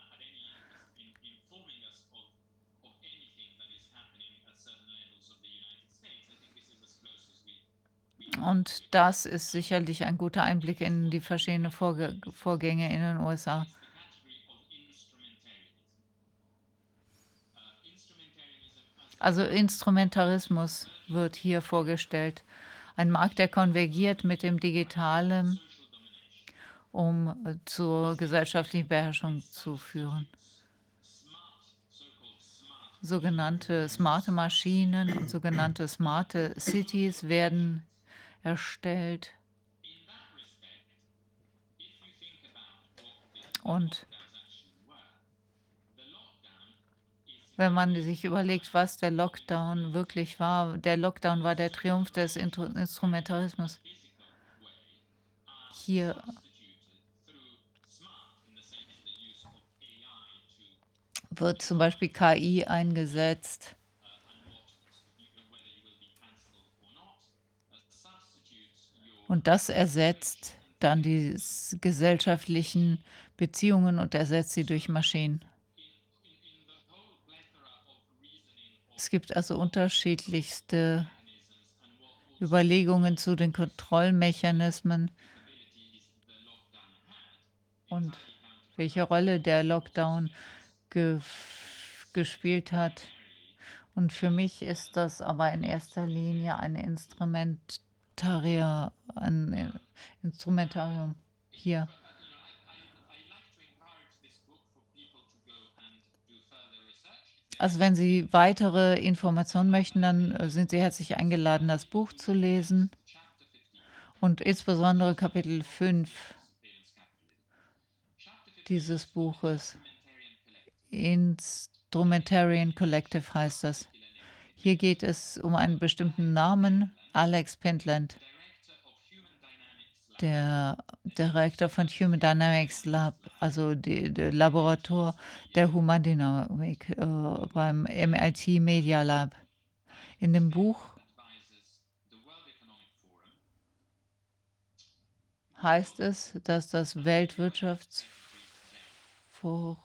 Und das ist sicherlich ein guter Einblick in die verschiedenen Vorge Vorgänge in den USA. Also Instrumentarismus wird hier vorgestellt ein Markt, der konvergiert mit dem Digitalen, um äh, zur gesellschaftlichen Beherrschung zu führen. Sogenannte smarte Maschinen und sogenannte smarte Cities werden erstellt. Und wenn man sich überlegt, was der Lockdown wirklich war. Der Lockdown war der Triumph des Instrumentarismus. Hier wird zum Beispiel KI eingesetzt. Und das ersetzt dann die gesellschaftlichen Beziehungen und ersetzt sie durch Maschinen. Es gibt also unterschiedlichste Überlegungen zu den Kontrollmechanismen und welche Rolle der Lockdown ge gespielt hat. Und für mich ist das aber in erster Linie ein Instrument Instrumentaria, ein Instrumentarium hier. Also wenn Sie weitere Informationen möchten, dann äh, sind Sie herzlich eingeladen, das Buch zu lesen und insbesondere Kapitel 5 dieses Buches. Instrumentarian Collective heißt das. Hier geht es um einen bestimmten Namen, Alex Pentland, der Direktor von Human Dynamics Lab, also der Laborator der Humandynamik äh, beim MIT Media Lab. In dem Buch heißt es, dass das Weltwirtschaftsforum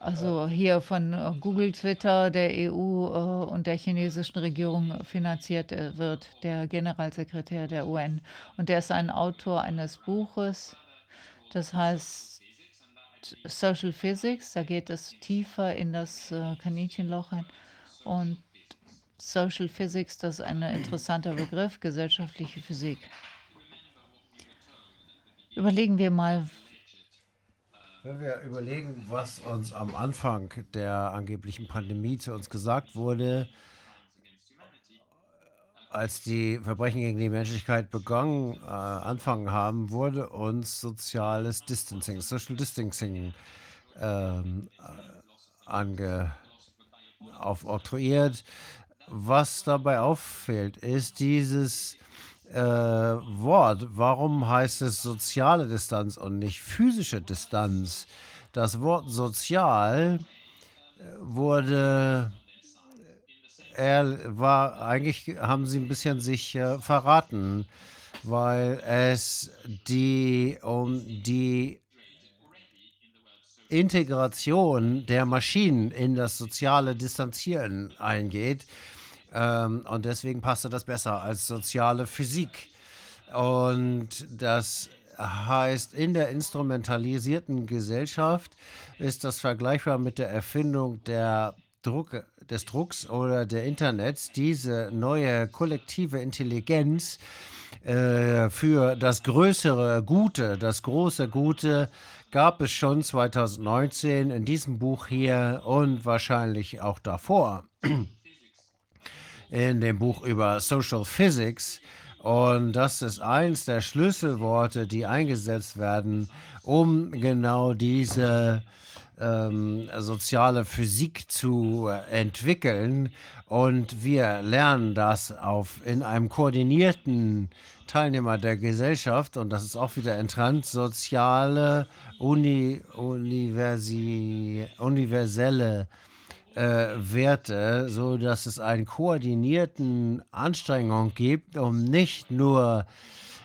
also hier von äh, Google, Twitter, der EU äh, und der chinesischen Regierung finanziert äh, wird, der Generalsekretär der UN. Und der ist ein Autor eines Buches, das heißt Social Physics. Da geht es tiefer in das Kaninchenloch ein. Und Social Physics, das ist ein interessanter Begriff, gesellschaftliche Physik. Überlegen wir mal, wenn wir überlegen, was uns am Anfang der angeblichen Pandemie zu uns gesagt wurde, als die Verbrechen gegen die Menschlichkeit begonnen, äh, anfangen haben, wurde uns soziales Distancing, Social Distancing ähm, ange, aufoktroyiert. Was dabei auffällt, ist dieses äh, Wort. Warum heißt es soziale Distanz und nicht physische Distanz? Das Wort sozial äh, wurde, er war, eigentlich haben sie ein bisschen sich äh, verraten, weil es die um die Integration der Maschinen in das soziale Distanzieren eingeht. Ähm, und deswegen passte das besser als soziale Physik. Und das heißt, in der instrumentalisierten Gesellschaft ist das vergleichbar mit der Erfindung der Druck, des Drucks oder der Internets, diese neue kollektive Intelligenz äh, für das größere Gute, das große Gute gab es schon 2019 in diesem Buch hier und wahrscheinlich auch davor in dem Buch über Social Physics. Und das ist eins der Schlüsselworte, die eingesetzt werden, um genau diese ähm, soziale Physik zu entwickeln. Und wir lernen das auf, in einem koordinierten Teilnehmer der Gesellschaft. Und das ist auch wieder entrant, soziale, uni, universi, universelle äh, Werte, so dass es einen koordinierten Anstrengung gibt, um nicht nur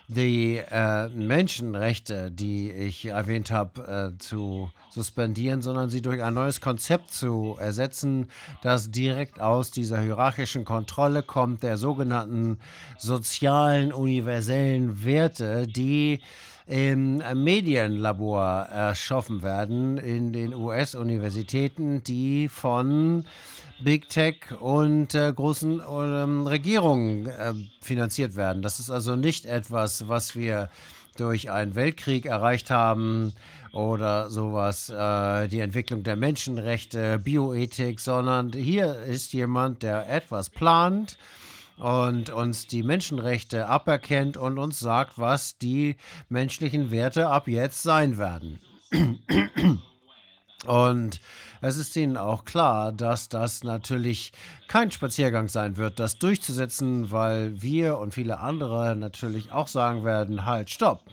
die äh, Menschenrechte, die ich erwähnt habe, äh, zu suspendieren, sondern sie durch ein neues Konzept zu ersetzen, das direkt aus dieser hierarchischen Kontrolle kommt, der sogenannten sozialen, universellen Werte, die im Medienlabor erschaffen werden in den US-Universitäten, die von Big Tech und äh, großen ähm, Regierungen äh, finanziert werden. Das ist also nicht etwas, was wir durch einen Weltkrieg erreicht haben oder sowas, äh, die Entwicklung der Menschenrechte, Bioethik, sondern hier ist jemand, der etwas plant und uns die Menschenrechte aberkennt und uns sagt, was die menschlichen Werte ab jetzt sein werden. Und es ist ihnen auch klar, dass das natürlich kein Spaziergang sein wird, das durchzusetzen, weil wir und viele andere natürlich auch sagen werden, halt, stopp.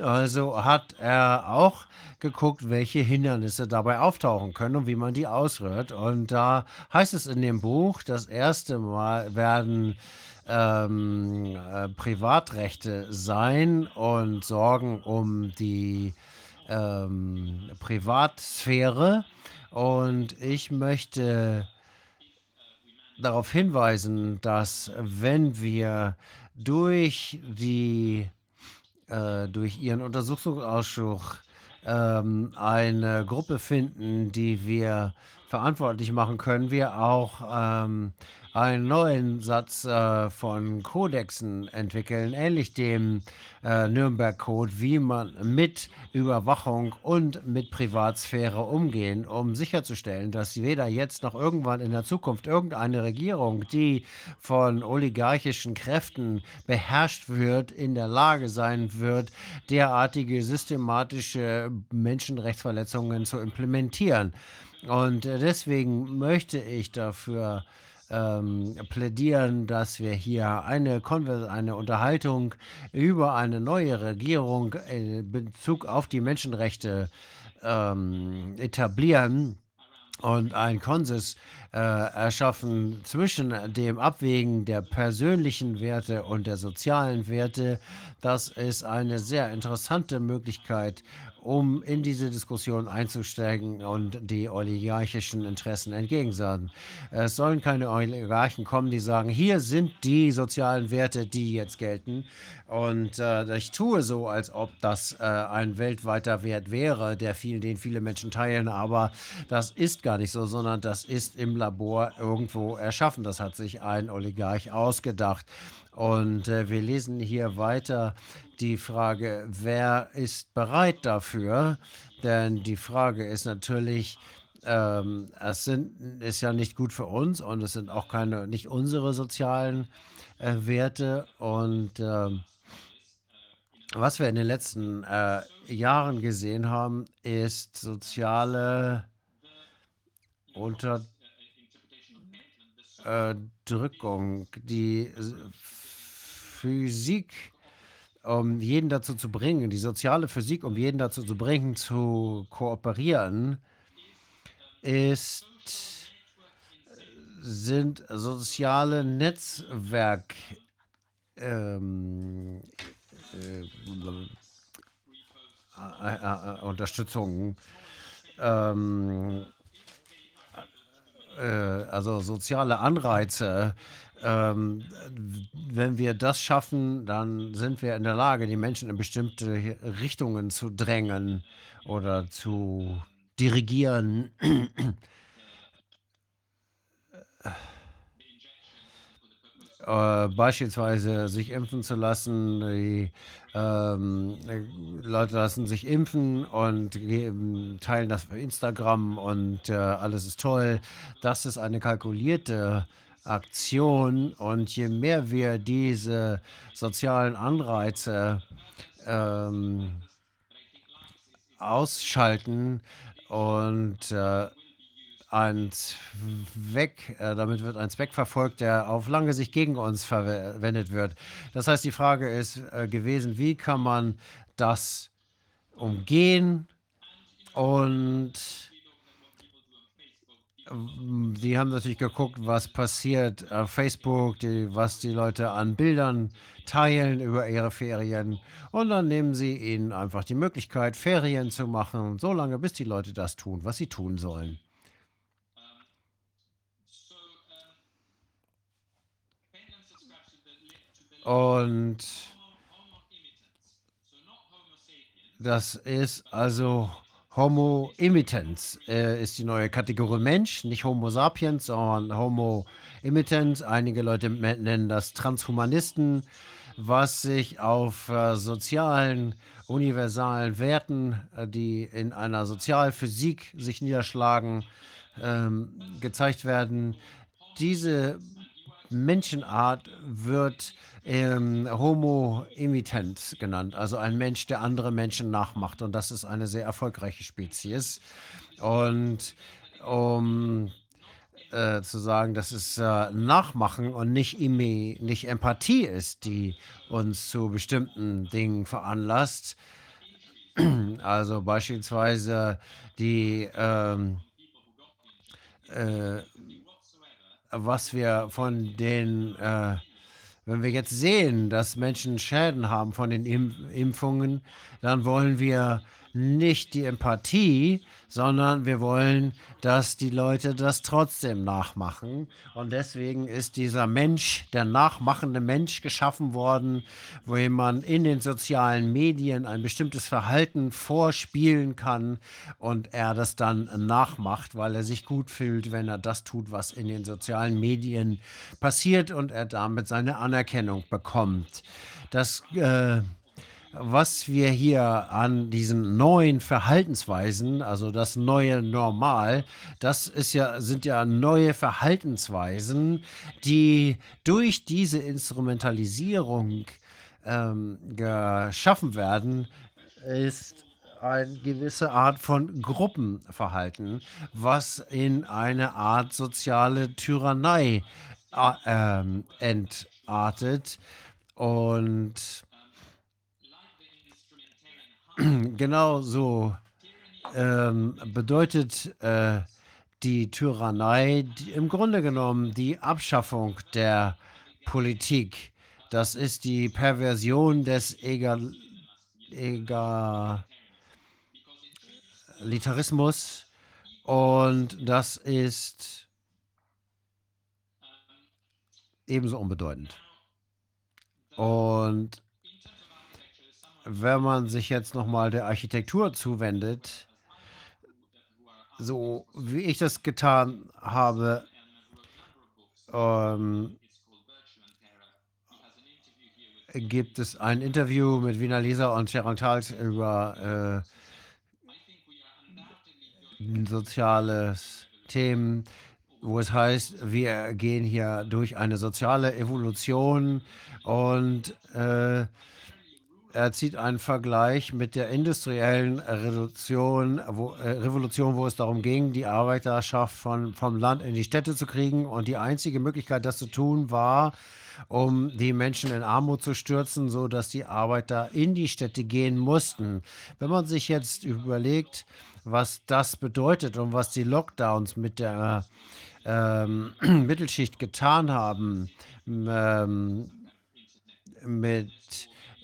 Also hat er auch geguckt, welche Hindernisse dabei auftauchen können und wie man die ausrührt. Und da heißt es in dem Buch, das erste Mal werden ähm, äh, Privatrechte sein und sorgen um die ähm, Privatsphäre. Und ich möchte darauf hinweisen, dass wenn wir durch die äh, durch ihren Untersuchungsausschuss ähm, eine Gruppe finden, die wir verantwortlich machen, können. Wir auch ähm, einen neuen Satz äh, von Kodexen entwickeln, ähnlich dem äh, Nürnberg-Code, wie man mit Überwachung und mit Privatsphäre umgehen, um sicherzustellen, dass weder jetzt noch irgendwann in der Zukunft irgendeine Regierung, die von oligarchischen Kräften beherrscht wird, in der Lage sein wird, derartige systematische Menschenrechtsverletzungen zu implementieren. Und äh, deswegen möchte ich dafür ähm, plädieren, dass wir hier eine, Konver eine Unterhaltung über eine neue Regierung in Bezug auf die Menschenrechte ähm, etablieren und einen Konsens äh, erschaffen zwischen dem Abwägen der persönlichen Werte und der sozialen Werte. Das ist eine sehr interessante Möglichkeit, um in diese Diskussion einzusteigen und die oligarchischen Interessen entgegensagen. Es sollen keine Oligarchen kommen, die sagen, hier sind die sozialen Werte, die jetzt gelten. Und äh, ich tue so, als ob das äh, ein weltweiter Wert wäre, der viel, den viele Menschen teilen, aber das ist gar nicht so, sondern das ist im Labor irgendwo erschaffen. Das hat sich ein Oligarch ausgedacht. Und äh, wir lesen hier weiter die Frage, wer ist bereit dafür? Denn die Frage ist natürlich, ähm, es sind, ist ja nicht gut für uns und es sind auch keine, nicht unsere sozialen äh, Werte. Und ähm, was wir in den letzten äh, Jahren gesehen haben, ist soziale Unterdrückung, die Physik um jeden dazu zu bringen, die soziale Physik, um jeden dazu zu bringen, zu kooperieren, ist, sind soziale Netzwerk ähm, äh, äh, äh, Unterstützung, ähm, äh, also soziale Anreize, ähm, wenn wir das schaffen, dann sind wir in der Lage, die Menschen in bestimmte Richtungen zu drängen oder zu dirigieren. Äh, beispielsweise sich impfen zu lassen. Die ähm, Leute lassen sich impfen und geben, teilen das auf Instagram und äh, alles ist toll. Das ist eine kalkulierte Aktion. Und je mehr wir diese sozialen Anreize ähm, ausschalten und äh, ein Zweck, äh, damit wird ein Zweck verfolgt, der auf lange Sicht gegen uns verwendet wird. Das heißt, die Frage ist äh, gewesen, wie kann man das umgehen und die haben natürlich geguckt, was passiert auf Facebook, die, was die Leute an Bildern teilen über ihre Ferien. Und dann nehmen sie ihnen einfach die Möglichkeit, Ferien zu machen, solange bis die Leute das tun, was sie tun sollen. Und das ist also Homo imitans äh, ist die neue Kategorie Mensch, nicht Homo sapiens, sondern Homo imitans. Einige Leute nennen das Transhumanisten, was sich auf äh, sozialen, universalen Werten, äh, die in einer Sozialphysik sich niederschlagen, ähm, gezeigt werden. Diese Menschenart wird ähm, Homo imitant genannt, also ein Mensch, der andere Menschen nachmacht. Und das ist eine sehr erfolgreiche Spezies. Und um äh, zu sagen, dass es äh, Nachmachen und nicht, Imi, nicht Empathie ist, die uns zu bestimmten Dingen veranlasst. <clears throat> Also beispielsweise die, ähm, äh, was wir von den äh, wenn wir jetzt sehen, dass Menschen Schäden haben von den Impfungen, dann wollen wir nicht die Empathie, sondern wir wollen, dass die Leute das trotzdem nachmachen. Und deswegen ist dieser Mensch, der nachmachende Mensch geschaffen worden, wo man in den sozialen Medien ein bestimmtes Verhalten vorspielen kann und er das dann nachmacht, weil er sich gut fühlt, wenn er das tut, was in den sozialen Medien passiert und er damit seine Anerkennung bekommt. Das äh, was wir hier an diesen neuen Verhaltensweisen, also das neue Normal, das ist ja, sind ja neue Verhaltensweisen, die durch diese Instrumentalisierung ähm, geschaffen werden, ist eine gewisse Art von Gruppenverhalten, was in eine Art soziale Tyrannei äh, ähm, entartet. Und <clears throat> Genau so ähm, bedeutet äh, die Tyrannei die, im Grunde genommen die Abschaffung der Politik. Das ist die Perversion des Egal Egalitarismus und das ist ebenso unbedeutend. Und wenn man sich jetzt nochmal der Architektur zuwendet, so wie ich das getan habe, ähm, gibt es ein Interview mit Wiener Leser und Sharon Tals über äh, soziales Themen, wo es heißt, wir gehen hier durch eine soziale Evolution und äh, er zieht einen Vergleich mit der industriellen Revolution, wo, äh, Revolution, wo es darum ging, die Arbeiterschaft von, vom Land in die Städte zu kriegen. Und die einzige Möglichkeit, das zu tun, war, um die Menschen in Armut zu stürzen, sodass die Arbeiter in die Städte gehen mussten. Wenn man sich jetzt überlegt, was das bedeutet und was die Lockdowns mit der ähm, <clears throat> Mittelschicht getan haben, ähm, mit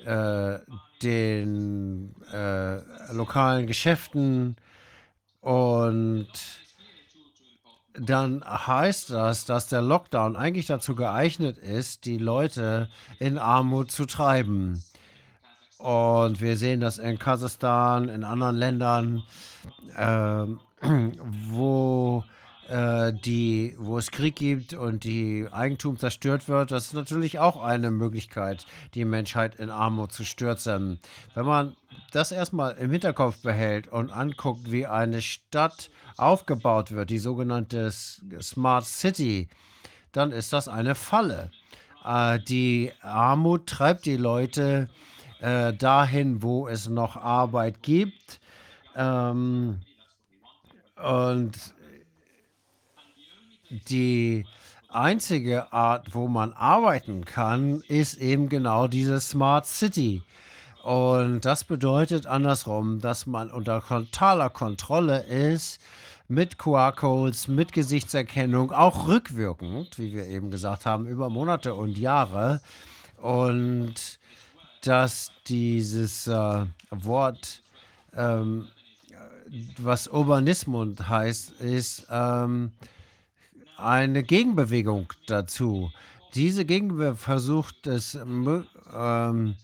äh, den äh, lokalen Geschäften und dann heißt das, dass der Lockdown eigentlich dazu geeignet ist, die Leute in Armut zu treiben. Und wir sehen das in Kasachstan, in anderen Ländern, äh, <clears throat> wo äh, die, wo es Krieg gibt und die Eigentum zerstört wird, das ist natürlich auch eine Möglichkeit, die Menschheit in Armut zu stürzen. Wenn man das erstmal im Hinterkopf behält und anguckt, wie eine Stadt aufgebaut wird, die sogenannte Smart City, dann ist das eine Falle. Äh, die Armut treibt die Leute äh, dahin, wo es noch Arbeit gibt. Ähm, und die einzige Art, wo man arbeiten kann, ist eben genau diese Smart City. Und das bedeutet andersrum, dass man unter totaler Kontrolle ist, mit QR-Codes, mit Gesichtserkennung, auch rückwirkend, wie wir eben gesagt haben, über Monate und Jahre. Und dass dieses äh, Wort, ähm, was Urbanismus heißt, ist, ähm, eine Gegenbewegung dazu. Diese Gegenbewegung versucht es, ähm,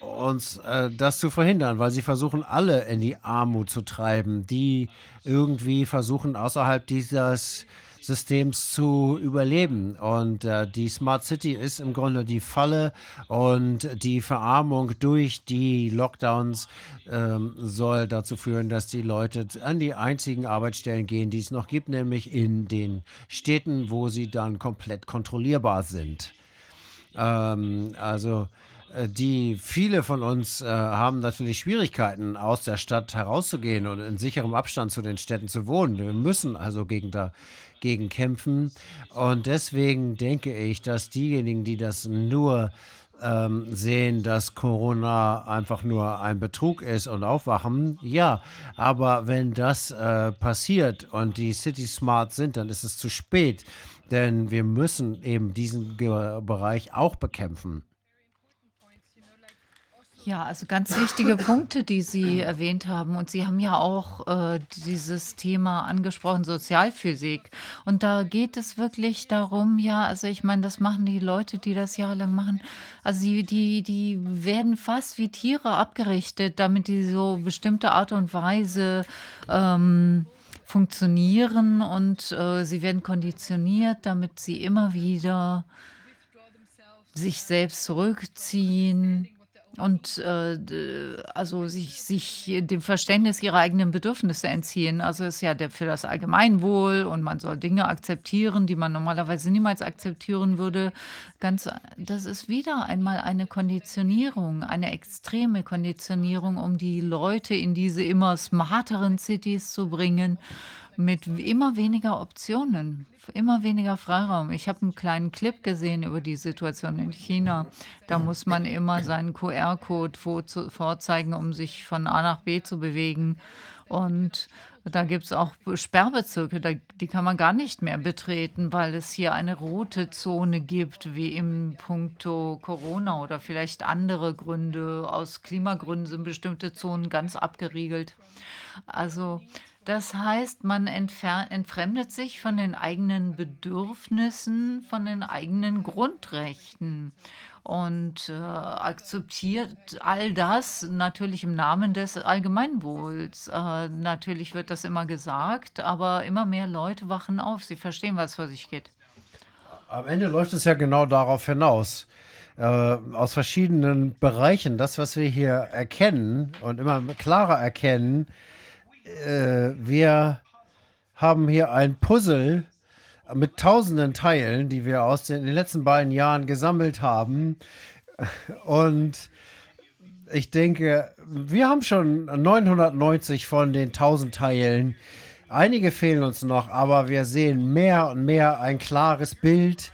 uns äh, das zu verhindern, weil sie versuchen, alle in die Armut zu treiben, die irgendwie versuchen, außerhalb dieses Systems zu überleben. Und äh, die Smart City ist im Grunde die Falle und die Verarmung durch die Lockdowns ähm, soll dazu führen, dass die Leute an die einzigen Arbeitsstellen gehen, die es noch gibt, nämlich in den Städten, wo sie dann komplett kontrollierbar sind. Ähm, also äh, die viele von uns äh, haben natürlich Schwierigkeiten, aus der Stadt herauszugehen und in sicherem Abstand zu den Städten zu wohnen. Wir müssen also gegen da, gegen kämpfen. Und deswegen denke ich, dass diejenigen, die das nur ähm, sehen, dass Corona einfach nur ein Betrug ist und aufwachen, ja, aber wenn das äh, passiert und die City Smart sind, dann ist es zu spät, denn wir müssen eben diesen Ge Bereich auch bekämpfen. Ja, also ganz wichtige Punkte, die Sie <laughs> erwähnt haben. Und Sie haben ja auch äh, dieses Thema angesprochen, Sozialphysik. Und da geht es wirklich darum, ja, also ich meine, das machen die Leute, die das jahrelang machen. Also die, die, die werden fast wie Tiere abgerichtet, damit die so bestimmte Art und Weise ähm, funktionieren und äh, sie werden konditioniert, damit sie immer wieder sich selbst zurückziehen und äh, d- also sich, sich dem Verständnis ihrer eigenen Bedürfnisse entziehen. Also ist ja der, für das Allgemeinwohl und man soll Dinge akzeptieren, die man normalerweise niemals akzeptieren würde. Ganz, das ist wieder einmal eine Konditionierung, eine extreme Konditionierung, um die Leute in diese immer smarteren Cities zu bringen mit immer weniger Optionen, immer weniger Freiraum. Ich habe einen kleinen Clip gesehen über die Situation in China. Da muss man immer seinen QR-Code vorzeigen, um sich von A nach B zu bewegen. Und da gibt es auch Sperrbezirke, da, die kann man gar nicht mehr betreten, weil es hier eine rote Zone gibt, wie im Punkto Corona oder vielleicht andere Gründe. Aus Klimagründen sind bestimmte Zonen ganz abgeriegelt. Also das heißt, man entfer entfremdet sich von den eigenen Bedürfnissen, von den eigenen Grundrechten und äh, akzeptiert all das natürlich im Namen des Allgemeinwohls. Äh, natürlich wird das immer gesagt, aber immer mehr Leute wachen auf. Sie verstehen, was vor sich geht. Am Ende läuft es ja genau darauf hinaus. Äh, aus verschiedenen Bereichen, das, was wir hier erkennen und immer klarer erkennen, äh, wir haben hier ein Puzzle mit tausenden Teilen, die wir aus den, den letzten beiden Jahren gesammelt haben. Und ich denke, wir haben schon 990 von den 1000 Teilen. Einige fehlen uns noch, aber wir sehen mehr und mehr ein klares Bild.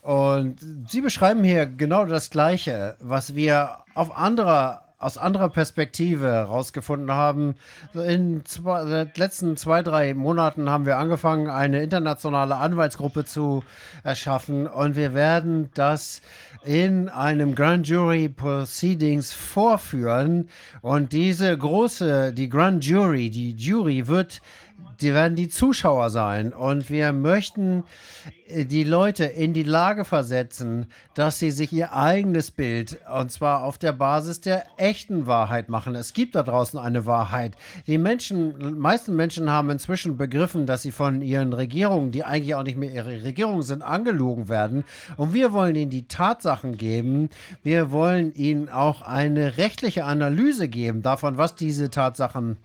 Und Sie beschreiben hier genau das Gleiche, was wir auf anderer aus anderer Perspektive herausgefunden haben. In zwei, den letzten zwei, drei Monaten haben wir angefangen, eine internationale Anwaltsgruppe zu erschaffen und wir werden das in einem Grand Jury Proceedings vorführen und diese große, die Grand Jury, die Jury wird die werden die Zuschauer sein. Und wir möchten äh, die Leute in die Lage versetzen, dass sie sich ihr eigenes Bild, und zwar auf der Basis der echten Wahrheit machen. Es gibt da draußen eine Wahrheit. Die Menschen, meisten Menschen haben inzwischen begriffen, dass sie von ihren Regierungen, die eigentlich auch nicht mehr ihre Regierung sind, angelogen werden. Und wir wollen ihnen die Tatsachen geben. Wir wollen ihnen auch eine rechtliche Analyse geben davon, was diese Tatsachen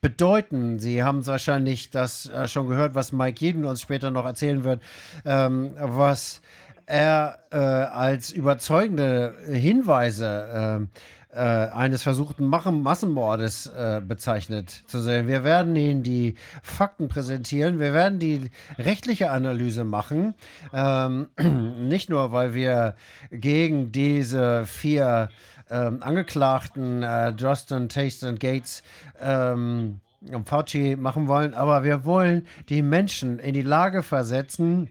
bedeuten. Sie haben wahrscheinlich das äh, schon gehört, was Mike Jeden uns später noch erzählen wird, ähm, was er äh, als überzeugende Hinweise äh, äh, eines versuchten Machen Massenmordes äh, bezeichnet zu sehen. Wir werden Ihnen die Fakten präsentieren, wir werden die rechtliche Analyse machen, ähm, <clears throat> nicht nur, weil wir gegen diese vier ähm, Angeklagten äh, Justin, Taste und Gates ähm, Fauci machen wollen, aber wir wollen die Menschen in die Lage versetzen,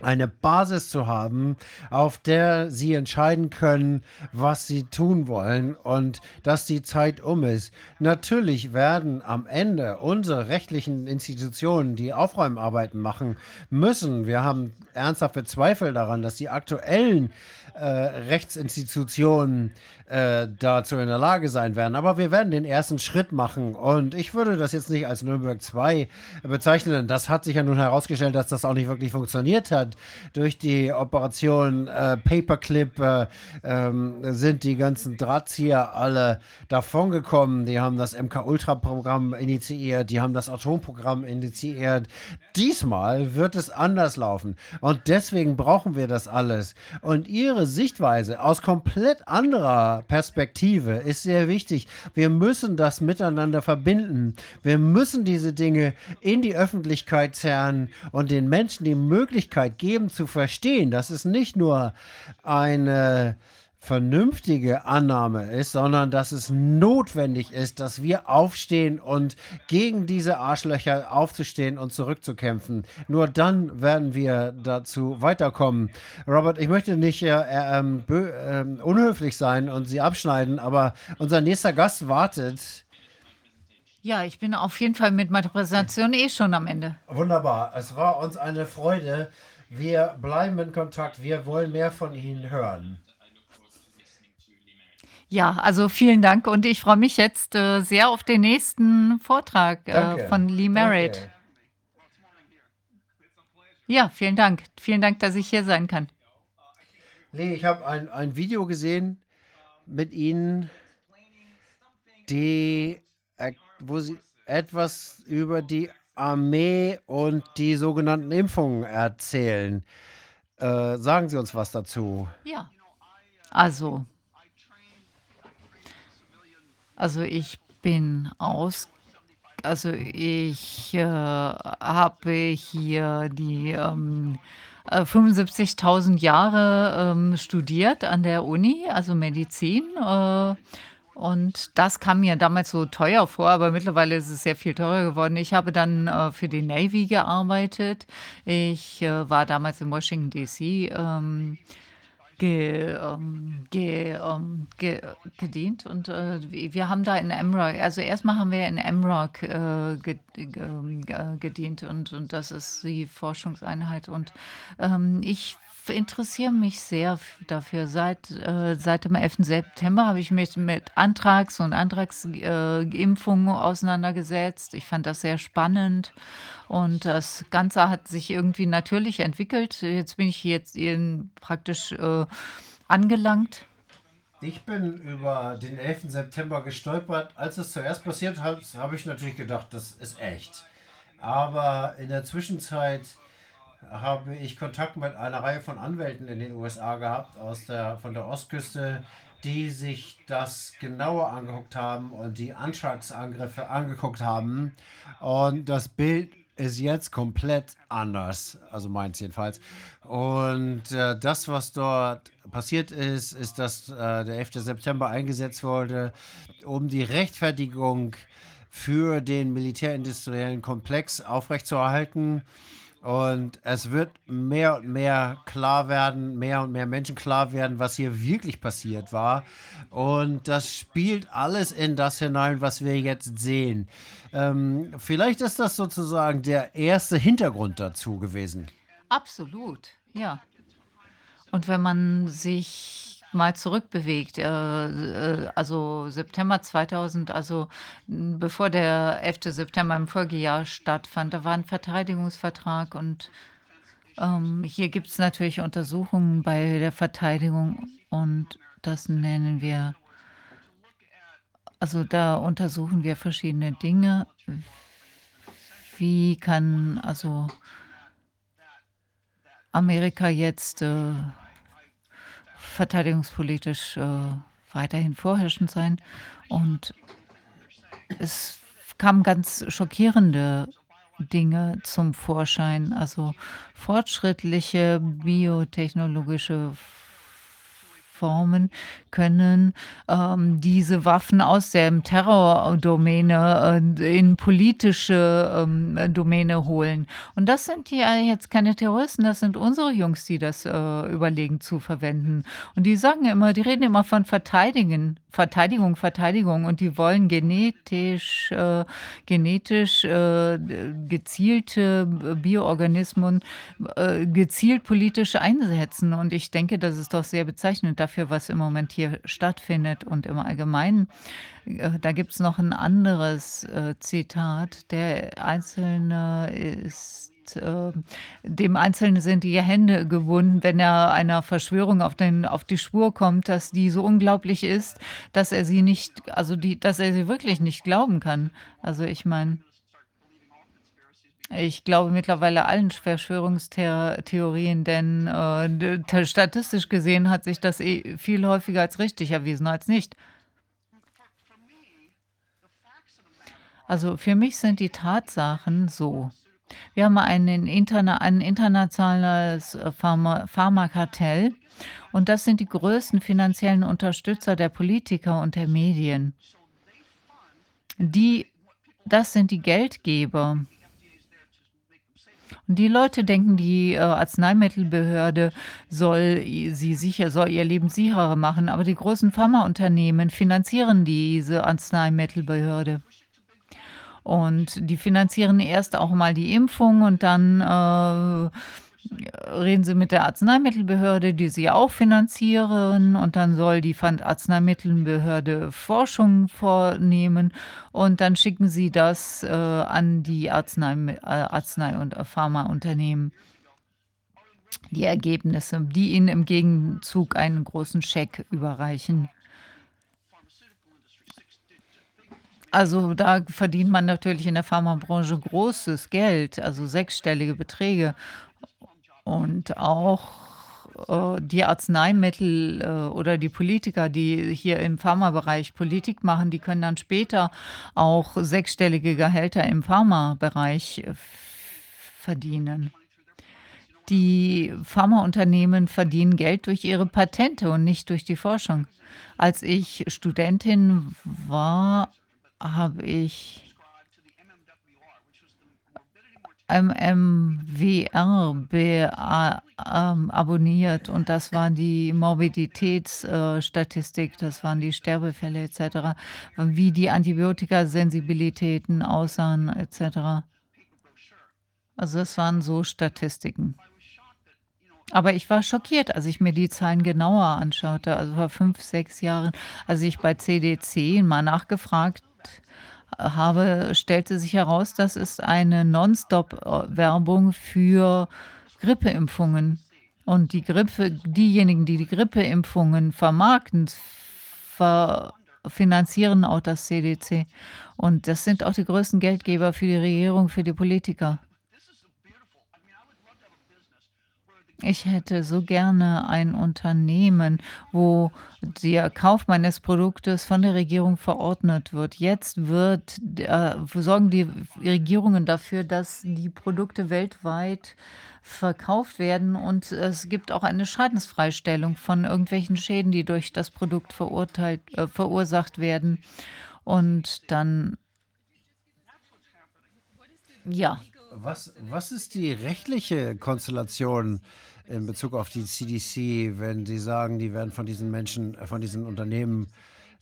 eine Basis zu haben, auf der sie entscheiden können, was sie tun wollen und dass die Zeit um ist. Natürlich werden am Ende unsere rechtlichen Institutionen, die Aufräumarbeiten machen müssen. Wir haben ernsthafte Zweifel daran, dass die aktuellen äh, Rechtsinstitutionen äh, dazu in der Lage sein werden. Aber wir werden den ersten Schritt machen. Und ich würde das jetzt nicht als Nürnberg 2 bezeichnen. Das hat sich ja nun herausgestellt, dass das auch nicht wirklich funktioniert hat. Durch die Operation äh, Paperclip äh, ähm, sind die ganzen Drahtzieher alle davongekommen. Die haben das MK-Ultra-Programm initiiert, die haben das Atomprogramm initiiert. Diesmal wird es anders laufen. Und deswegen brauchen wir das alles. Und Ihre Sichtweise aus komplett anderer Perspektive ist sehr wichtig. Wir müssen das miteinander verbinden. Wir müssen diese Dinge in die Öffentlichkeit zerren und den Menschen die Möglichkeit geben zu verstehen, dass es nicht nur eine vernünftige Annahme ist, sondern dass es notwendig ist, dass wir aufstehen und gegen diese Arschlöcher aufzustehen und zurückzukämpfen. Nur dann werden wir dazu weiterkommen. Robert, ich möchte nicht äh, äh, ähm, äh, unhöflich sein und Sie abschneiden, aber unser nächster Gast wartet. Ja, ich bin auf jeden Fall mit meiner Präsentation eh schon am Ende. Wunderbar. Es war uns eine Freude. Wir bleiben in Kontakt. Wir wollen mehr von Ihnen hören. Ja, also vielen Dank und ich freue mich jetzt äh, sehr auf den nächsten Vortrag äh, von Lee Merritt. Danke. Ja, vielen Dank. Vielen Dank, dass ich hier sein kann. Lee, ich habe ein, ein Video gesehen mit Ihnen, die, äh, wo Sie etwas über die Armee und die sogenannten Impfungen erzählen. Äh, sagen Sie uns was dazu. Ja, also Also ich bin aus, also ich äh, habe hier die ähm, äh, 75.000 Jahre ähm, studiert an der Uni, also Medizin. Äh, und das kam mir damals so teuer vor, aber mittlerweile ist es sehr viel teurer geworden. Ich habe dann äh, für die Navy gearbeitet. Ich äh, war damals in Washington, DC. Ähm, ge, ähm, ge, ähm, ge, gedient und äh, wir haben da in MROC, also erstmal haben wir in MROC äh, ge, ge, ähm, gedient und, und das ist die Forschungseinheit und ähm, ich interessiere mich sehr dafür. Seit, äh, seit dem 11. September habe ich mich mit Antrags- und Antragsimpfungen äh, auseinandergesetzt. Ich fand das sehr spannend und das Ganze hat sich irgendwie natürlich entwickelt. Jetzt bin ich jetzt in, praktisch äh, angelangt. Ich bin über den 11. September gestolpert. Als es zuerst passiert hat, habe ich natürlich gedacht, das ist echt. Aber in der Zwischenzeit habe ich Kontakt mit einer Reihe von Anwälten in den USA gehabt, aus der, von der Ostküste, die sich das genauer angeguckt haben und die Anschlagsangriffe angeguckt haben. Und das Bild ist jetzt komplett anders, also meins jedenfalls. Und äh, das, was dort passiert ist, ist, dass äh, der 11. September eingesetzt wurde, um die Rechtfertigung für den militärindustriellen Komplex aufrechtzuerhalten. Und es wird mehr und mehr klar werden, mehr und mehr Menschen klar werden, was hier wirklich passiert war. Und das spielt alles in das hinein, was wir jetzt sehen. Ähm, vielleicht ist das sozusagen der erste Hintergrund dazu gewesen. Absolut, ja. Und wenn man sich mal zurückbewegt, äh, äh, also September 2000, also m, bevor der 11. September im Folgejahr stattfand, da war ein Verteidigungsvertrag und ähm, hier gibt es natürlich Untersuchungen bei der Verteidigung und das nennen wir, also da untersuchen wir verschiedene Dinge. Wie kann also Amerika jetzt äh, verteidigungspolitisch äh, weiterhin vorherrschend sein. Und es kamen ganz schockierende Dinge zum Vorschein, also fortschrittliche biotechnologische Formen können ähm, diese Waffen aus der Terrordomäne äh, in politische ähm, Domäne holen. Und das sind ja jetzt keine Terroristen, das sind unsere Jungs, die das äh, überlegen zu verwenden. Und die sagen immer, die reden immer von Verteidigen, Verteidigung, Verteidigung und die wollen genetisch, äh, genetisch äh, gezielte Bioorganismen äh, gezielt politisch einsetzen. Und ich denke, das ist doch sehr bezeichnend dafür, was im Moment hier stattfindet und im Allgemeinen. Äh, da gibt es noch ein anderes äh, Zitat. Der Einzelne ist äh, dem Einzelnen sind die Hände gebunden, wenn er einer Verschwörung auf, den, auf die Spur kommt, dass die so unglaublich ist, dass er sie nicht, also die, dass er sie wirklich nicht glauben kann. Also ich meine, ich glaube mittlerweile allen Verschwörungstheorien, denn äh, statistisch gesehen hat sich das eh viel häufiger als richtig erwiesen als nicht. Also für mich sind die Tatsachen so. Wir haben einen interna ein internationales äh, Pharma Pharmakartell Und das sind die größten finanziellen Unterstützer der Politiker und der Medien. Die, das sind die Geldgeber. Und die Leute denken, die äh, Arzneimittelbehörde soll sie sicher, soll ihr Leben sicherer machen, aber die großen Pharmaunternehmen finanzieren diese Arzneimittelbehörde. Und die finanzieren erst auch mal die Impfung und dann äh, reden Sie mit der Arzneimittelbehörde, die Sie auch finanzieren, und dann soll die Arzneimittelbehörde Forschung vornehmen und dann schicken Sie das äh, an die Arznei, äh, Arznei- und Pharmaunternehmen. Die Ergebnisse, die Ihnen im Gegenzug einen großen Scheck überreichen. Also da verdient man natürlich in der Pharmabranche großes Geld, also sechsstellige Beträge. Und auch äh, die Arzneimittel äh, oder die Politiker, die hier im Pharmabereich Politik machen, die können dann später auch sechsstellige Gehälter im Pharmabereich äh, verdienen. Die Pharmaunternehmen verdienen Geld durch ihre Patente und nicht durch die Forschung. Als ich Studentin war, habe ich MMWR ähm, abonniert und das waren die Morbiditätsstatistik, das waren die Sterbefälle etc., wie die Antibiotikasensibilitäten aussahen etc. Also das waren so Statistiken. Aber ich war schockiert, als ich mir die Zahlen genauer anschaute. Also vor fünf, sechs Jahren, als ich bei CDC mal nachgefragt habe, stellte sich heraus, das ist eine Non-Stop-Werbung für Grippeimpfungen. Und die Grippe, diejenigen, die die Grippeimpfungen vermarkten, ver finanzieren auch das CDC. Und das sind auch die größten Geldgeber für die Regierung, für die Politiker. Ich hätte so gerne ein Unternehmen, wo der Kauf meines Produktes von der Regierung verordnet wird. Jetzt wird, äh, sorgen die Regierungen dafür, dass die Produkte weltweit verkauft werden und es gibt auch eine Schadensfreistellung von irgendwelchen Schäden, die durch das Produkt verurteilt, äh, verursacht werden. Und dann, ja. Was, was ist die rechtliche Konstellation in Bezug auf die CDC, wenn Sie sagen, die werden von diesen Menschen, äh, von diesen Unternehmen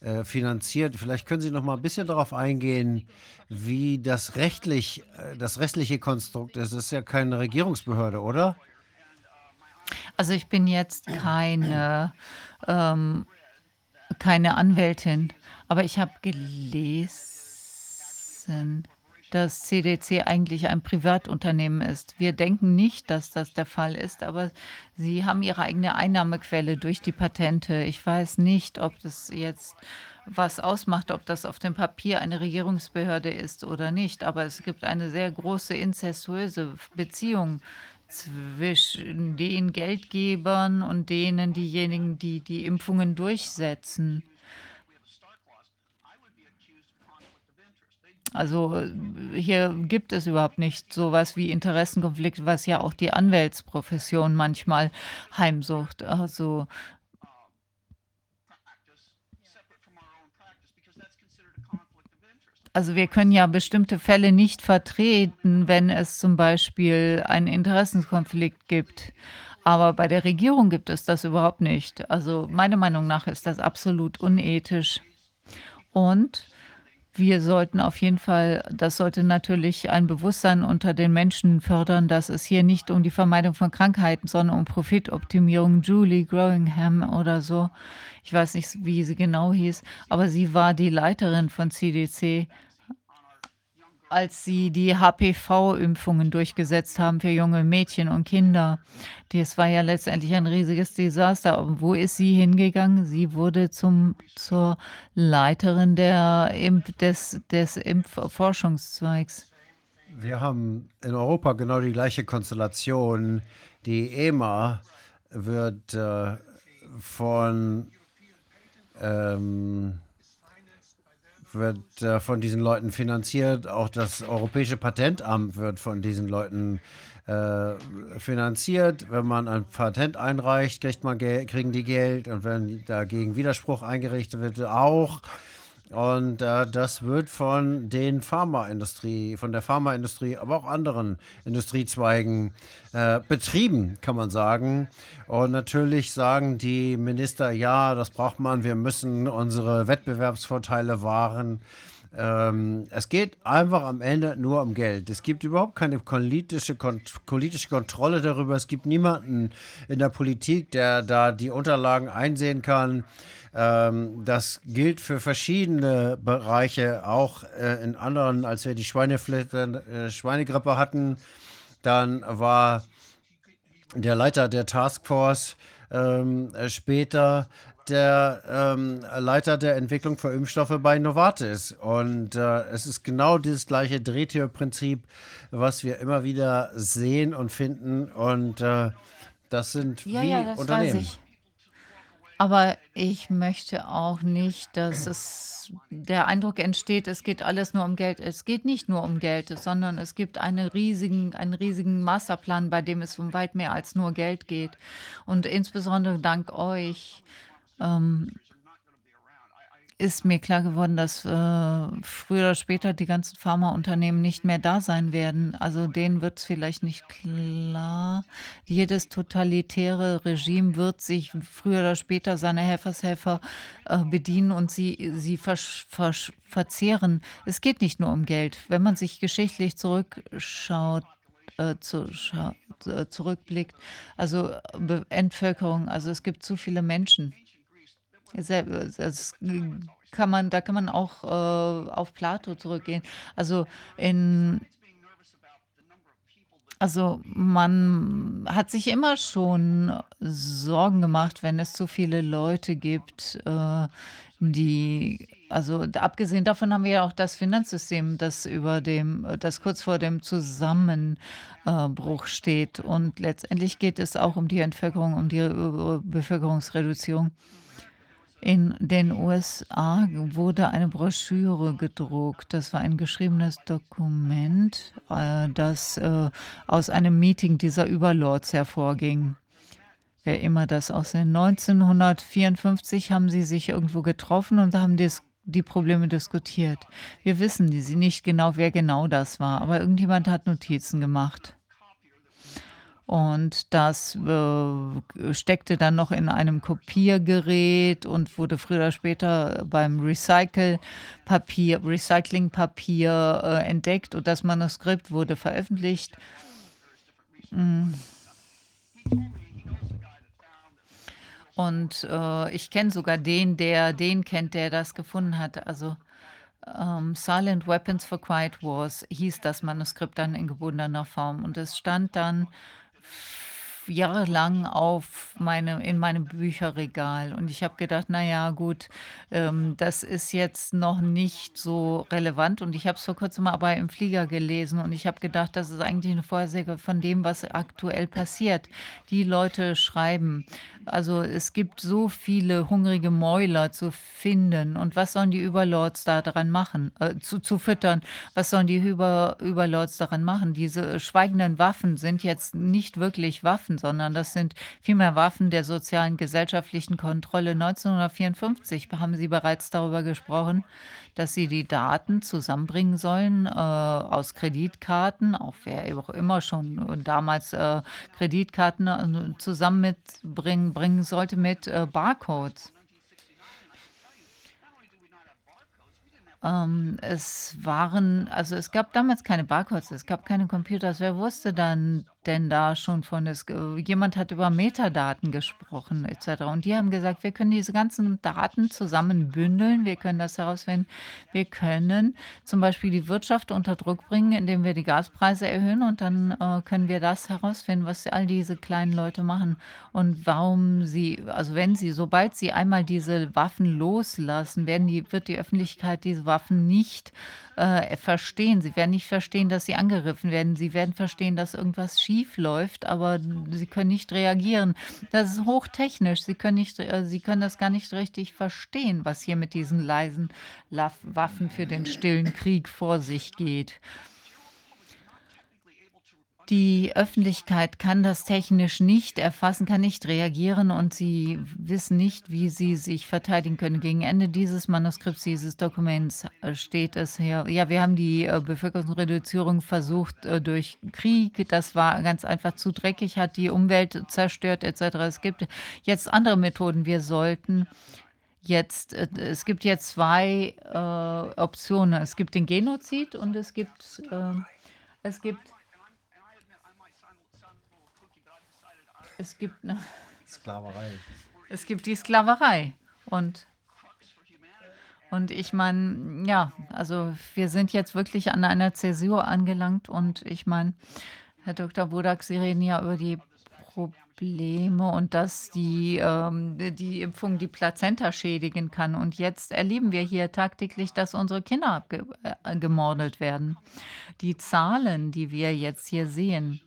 äh, finanziert? Vielleicht können Sie noch mal ein bisschen darauf eingehen, wie das rechtlich, äh, das rechtliche Konstrukt ist. Das ist ja keine Regierungsbehörde, oder? Also ich bin jetzt keine, ähm, keine Anwältin, aber ich habe gelesen, dass CDC eigentlich ein Privatunternehmen ist. Wir denken nicht, dass das der Fall ist, aber sie haben ihre eigene Einnahmequelle durch die Patente. Ich weiß nicht, ob das jetzt was ausmacht, ob das auf dem Papier eine Regierungsbehörde ist oder nicht, aber es gibt eine sehr große incestuöse Beziehung zwischen den Geldgebern und denen diejenigen, die die Impfungen durchsetzen. Also hier gibt es überhaupt nicht sowas wie Interessenkonflikt, was ja auch die Anwältsprofession manchmal heimsucht. Also also wir können ja bestimmte Fälle nicht vertreten, wenn es zum Beispiel einen Interessenkonflikt gibt. Aber bei der Regierung gibt es das überhaupt nicht. Also meiner Meinung nach ist das absolut unethisch. Und wir sollten auf jeden Fall, das sollte natürlich ein Bewusstsein unter den Menschen fördern, dass es hier nicht um die Vermeidung von Krankheiten, sondern um Profitoptimierung. Julie Growingham oder so, ich weiß nicht, wie sie genau hieß, aber sie war die Leiterin von CDC als sie die HPV-Impfungen durchgesetzt haben für junge Mädchen und Kinder. Das war ja letztendlich ein riesiges Desaster. Und wo ist sie hingegangen? Sie wurde zum, zur Leiterin der Impf, des, des Impfforschungszweigs. Wir haben in Europa genau die gleiche Konstellation. Die EMA wird äh, von ähm, wird äh, von diesen Leuten finanziert. Auch das Europäische Patentamt wird von diesen Leuten äh, finanziert. Wenn man ein Patent einreicht, kriegt man Geld, kriegen die Geld und wenn dagegen Widerspruch eingerichtet wird, auch. Und äh, das wird von den Pharmaindustrie, von der Pharmaindustrie, aber auch anderen Industriezweigen äh, betrieben, kann man sagen. Und natürlich sagen die Minister, ja, das braucht man, wir müssen unsere Wettbewerbsvorteile wahren. Ähm, es geht einfach am Ende nur um Geld. Es gibt überhaupt keine politische, kont politische Kontrolle darüber. Es gibt niemanden in der Politik, der da die Unterlagen einsehen kann. Ähm, das gilt für verschiedene Bereiche, auch äh, in anderen, als wir die Schweineflitter, äh, Schweinegrippe hatten. Dann war der Leiter der Taskforce ähm, später der ähm, Leiter der Entwicklung für Impfstoffe bei Novartis. Und äh, es ist genau dieses gleiche Drehtürprinzip, was wir immer wieder sehen und finden. Und äh, das sind Ja, wie ja, das weiß Unternehmen. ich. Aber ich möchte auch nicht, dass es der Eindruck entsteht, es geht alles nur um Geld. Es geht nicht nur um Geld, sondern es gibt eine riesigen, einen riesigen Masterplan, bei dem es um weit mehr als nur Geld geht. Und insbesondere dank euch ähm, ist mir klar geworden, dass äh, früher oder später die ganzen Pharmaunternehmen nicht mehr da sein werden. Also denen wird es vielleicht nicht klar. Jedes totalitäre Regime wird sich früher oder später seiner Helfershelfer äh, bedienen und sie, sie versch, versch, verzehren. Es geht nicht nur um Geld. Wenn man sich geschichtlich zurückschaut, äh, zu, äh, zurückblickt, also Be Entvölkerung, also es gibt zu viele Menschen. Das kann man da kann man auch, äh, auf Plato zurückgehen. Also, in also, man hat sich immer schon Sorgen gemacht, wenn es zu viele Leute gibt, äh, die also, abgesehen davon haben wir ja auch das Finanzsystem, das über dem das kurz vor dem Zusammenbruch steht. Und letztendlich geht es auch um die Entvölkerung, um die, Bevölkerungsreduzierung. In den USA wurde eine Broschüre gedruckt. Das war ein geschriebenes Dokument, äh, das äh, aus einem Meeting dieser Überlords hervorging. Wer immer das aussehen. 1954 haben sie sich irgendwo getroffen und haben dis die Probleme diskutiert. Wir wissen sie nicht genau, wer genau das war, aber irgendjemand hat Notizen gemacht. Und das äh, steckte dann noch in einem Kopiergerät und wurde früher oder später beim Recycle-Papier, Recyclingpapier äh, entdeckt und das Manuskript wurde veröffentlicht. Mm. Und äh, ich kenne sogar den, der den kennt, der das gefunden hat. Also ähm, Silent Weapons for Quiet Wars hieß das Manuskript dann in gebundener Form. Und es stand dann jahrelang auf meinem, in meinem Bücherregal. Und ich habe gedacht, naja, gut, ähm, das ist jetzt noch nicht so relevant. Und ich habe es vor kurzem aber im Flieger gelesen und ich habe gedacht, das ist eigentlich eine Vorhersage von dem, was aktuell passiert. Die Leute schreiben. Also es gibt so viele hungrige Mäuler zu finden. Und was sollen die Überlords da dran machen? Äh, zu, zu füttern. Was sollen die Über, Überlords daran machen? Diese schweigenden Waffen sind jetzt nicht wirklich Waffen, sondern das sind vielmehr Waffen der sozialen gesellschaftlichen Kontrolle. 1954 haben sie bereits darüber gesprochen, dass sie die Daten zusammenbringen sollen äh, aus Kreditkarten, auch wer auch immer schon damals äh, Kreditkarten äh, zusammen mitbringen bringen sollte mit äh, Barcodes. Ähm, es waren, also es gab damals keine Barcodes, es gab keine Computers. Wer wusste dann denn da schon von es? ge- Jemand hat über Metadaten gesprochen, etc. Und die haben gesagt, wir können diese ganzen Daten zusammen bündeln, wir können das herausfinden, wir können zum Beispiel die Wirtschaft unter Druck bringen, indem wir die Gaspreise erhöhen und dann äh, können wir das herausfinden, was all diese kleinen Leute machen und warum sie, also wenn sie, sobald sie einmal diese Waffen loslassen, werden die, wird die Öffentlichkeit diese Waffen nicht äh, verstehen. Sie werden nicht verstehen, dass sie angegriffen werden. Sie werden verstehen, dass irgendwas schief läuft, aber sie können nicht reagieren. Das ist hochtechnisch. Sie können, nicht, äh, sie können das gar nicht richtig verstehen, was hier mit diesen leisen Waffen für den stillen Krieg vor sich geht. Die Öffentlichkeit kann das technisch nicht erfassen, kann nicht reagieren und sie wissen nicht, wie sie sich verteidigen können. Gegen Ende dieses Manuskripts, dieses Dokuments äh, steht es her. Ja, wir haben die äh, Bevölkerungsreduzierung versucht äh, durch Krieg. Das war ganz einfach zu dreckig, hat die Umwelt zerstört etc. Es gibt jetzt andere Methoden. Wir sollten jetzt, es gibt jetzt zwei äh, Optionen. Es gibt den Genozid und es gibt, äh, es gibt Es gibt eine Sklaverei. Es gibt die Sklaverei. Und, und ich meine, ja, also wir sind jetzt wirklich an einer Zäsur angelangt und ich meine, Herr Dr. Budak, Sie reden ja über die Probleme und dass die, ähm, die Impfung die Plazenta schädigen kann. Und jetzt erleben wir hier tagtäglich, dass unsere Kinder äh, gemordet werden. Die Zahlen, die wir jetzt hier sehen,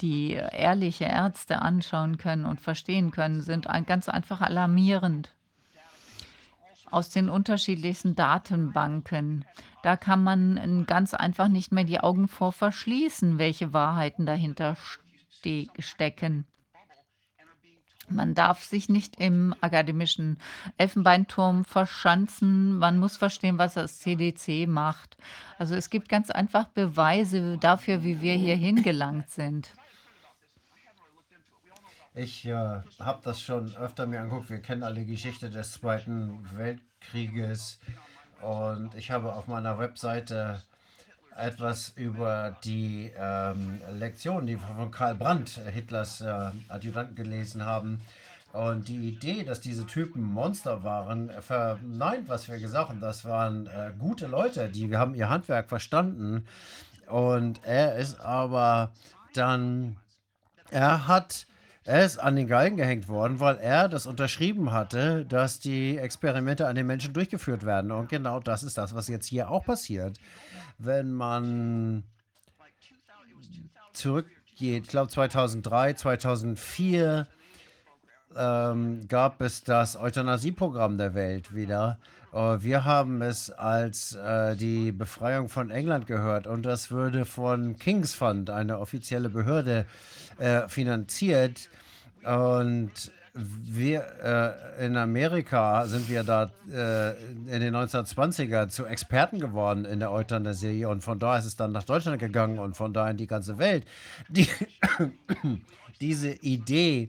die ehrliche Ärzte anschauen können und verstehen können, sind ganz einfach alarmierend. Aus den unterschiedlichsten Datenbanken. Da kann man ganz einfach nicht mehr die Augen vor verschließen, welche Wahrheiten dahinter ste stecken. Man darf sich nicht im akademischen Elfenbeinturm verschanzen. Man muss verstehen, was das CDC macht. Also es gibt ganz einfach Beweise dafür, wie wir hier hingelangt sind. Ich äh, habe das schon öfter mir angeguckt. Wir kennen alle Geschichte des Zweiten Weltkrieges. Und ich habe auf meiner Webseite etwas über die ähm, Lektion, die wir von Karl Brandt, Hitlers äh, Adjutant, gelesen haben. Und die Idee, dass diese Typen Monster waren, verneint, was wir gesagt haben. Das waren äh, gute Leute, die haben ihr Handwerk verstanden. Und er ist aber dann, er hat er ist an den Galgen gehängt worden, weil er das unterschrieben hatte, dass die Experimente an den Menschen durchgeführt werden. Und genau das ist das, was jetzt hier auch passiert. Wenn man zurückgeht, ich glaube 2003, 2004 ähm, gab es das Euthanasieprogramm der Welt wieder. Uh, wir haben es als äh, die Befreiung von England gehört und das würde von Kings Fund, eine offizielle Behörde, äh, finanziert. Und wir äh, in Amerika sind wir da äh, in den 1920er zu Experten geworden in der Euthanasie und von da ist es dann nach Deutschland gegangen und von da in die ganze Welt. Die, <coughs> diese Idee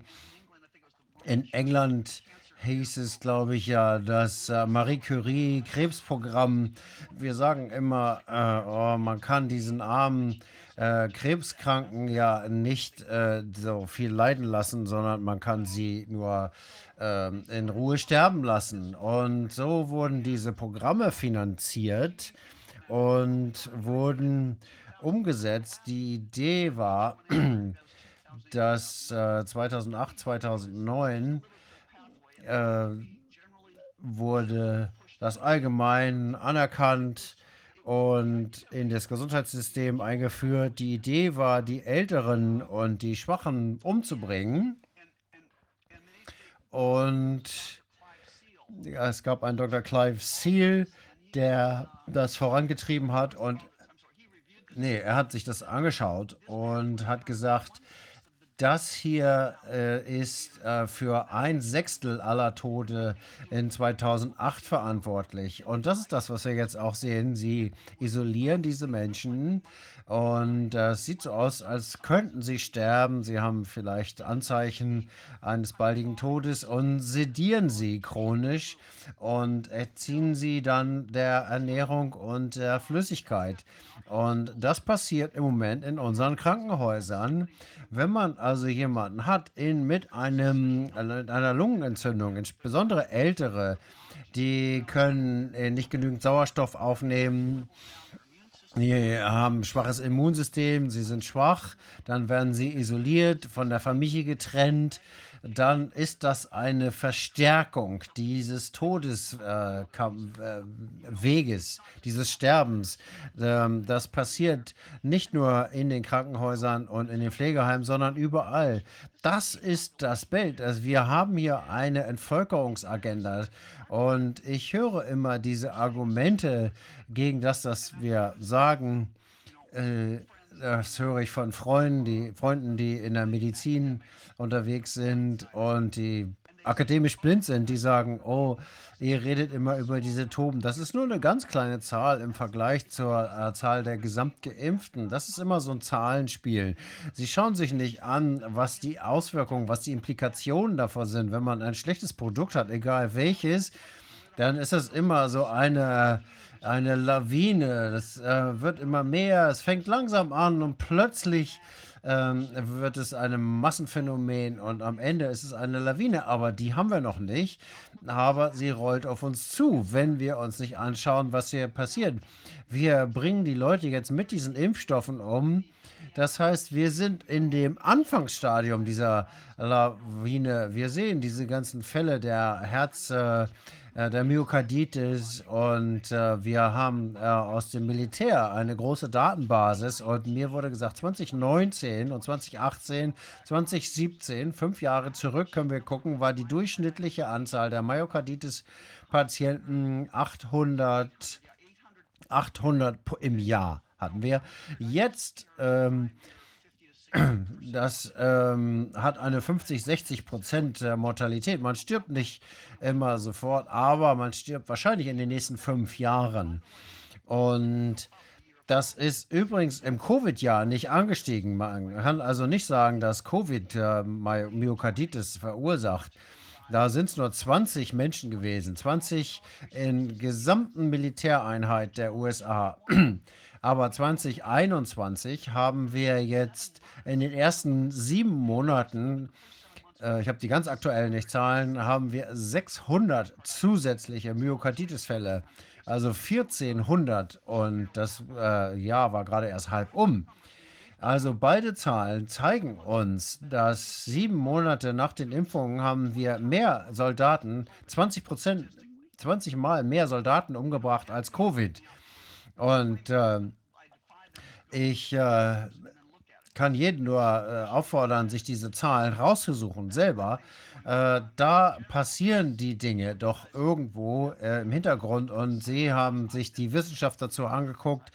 in England hieß es, glaube ich, ja, das äh, Marie Curie Krebsprogramm. Wir sagen immer, äh, oh, man kann diesen armen äh, Krebskranken ja nicht äh, so viel leiden lassen, sondern man kann sie nur ähm, in Ruhe sterben lassen. Und so wurden diese Programme finanziert und wurden umgesetzt. Die Idee war, <clears throat> dass äh, 2008, 2009 äh, wurde das allgemein anerkannt, und in das Gesundheitssystem eingeführt. Die Idee war, die Älteren und die Schwachen umzubringen. Und es gab einen Dr. Clive Seal, der das vorangetrieben hat und nee, er hat sich das angeschaut und hat gesagt, das hier äh, ist äh, für ein Sechstel aller Tote in 2008 verantwortlich. Und das ist das, was wir jetzt auch sehen. Sie isolieren diese Menschen und äh, es sieht so aus, als könnten sie sterben. Sie haben vielleicht Anzeichen eines baldigen Todes und sedieren sie chronisch und erziehen sie dann der Ernährung und der Flüssigkeit. Und das passiert im Moment in unseren Krankenhäusern. Wenn man also jemanden hat in, mit einem, einer Lungenentzündung, insbesondere ältere, die können äh, nicht genügend Sauerstoff aufnehmen, die haben ein schwaches Immunsystem, sie sind schwach, dann werden sie isoliert, von der Familie getrennt, dann ist das eine Verstärkung dieses Todesweges, äh, äh, dieses Sterbens. Ähm, das passiert nicht nur in den Krankenhäusern und in den Pflegeheimen, sondern überall. Das ist das Bild. Also wir haben hier eine Entvölkerungsagenda. Und ich höre immer diese Argumente gegen das, dass wir sagen, äh, das höre ich von Freunden, die Freunden, die in der Medizin unterwegs sind und die akademisch blind sind, die sagen, oh, ihr redet immer über diese Toben. Das ist nur eine ganz kleine Zahl im Vergleich zur äh, Zahl der Gesamtgeimpften. Das ist immer so ein Zahlenspiel. Sie schauen sich nicht an, was die Auswirkungen, was die Implikationen davon sind. Wenn man ein schlechtes Produkt hat, egal welches, dann ist das immer so eine, eine Lawine. Das äh, wird immer mehr. Es fängt langsam an und plötzlich ähm, wird es einem Massenphänomen und am Ende ist es eine Lawine. Aber die haben wir noch nicht. Aber sie rollt auf uns zu, wenn wir uns nicht anschauen, was hier passiert. Wir bringen die Leute jetzt mit diesen Impfstoffen um. Das heißt, wir sind in dem Anfangsstadium dieser Lawine. Wir sehen diese ganzen Fälle der Herz. Äh, der Myokarditis und äh, wir haben äh, aus dem Militär eine große Datenbasis und mir wurde gesagt, 2019 und 2018, 2017, fünf Jahre zurück können wir gucken, war die durchschnittliche Anzahl der Myokarditis-Patienten 800, 800 im Jahr hatten wir. Jetzt ähm, das ähm, hat eine 50, 60 Prozent Mortalität. Man stirbt nicht immer sofort, aber man stirbt wahrscheinlich in den nächsten fünf Jahren. Und das ist übrigens im Covid-Jahr nicht angestiegen. Man kann also nicht sagen, dass Covid äh, Myokarditis verursacht. Da sind es nur 20 Menschen gewesen, 20 in gesamten Militäreinheit der USA. Aber 2021 haben wir jetzt in den ersten sieben Monaten, äh, ich habe die ganz aktuellen nicht Zahlen, haben wir 600 zusätzliche Myokarditis-Fälle. Also 1400 und das äh, Jahr war gerade erst halb um. Also beide Zahlen zeigen uns, dass sieben Monate nach den Impfungen haben wir mehr Soldaten, 20 Prozent, 20 Mal mehr Soldaten umgebracht als Covid. Und äh, ich äh, kann jeden nur äh, auffordern, sich diese Zahlen rauszusuchen, selber. Äh, da passieren die Dinge doch irgendwo äh, im Hintergrund und Sie haben sich die Wissenschaft dazu angeguckt.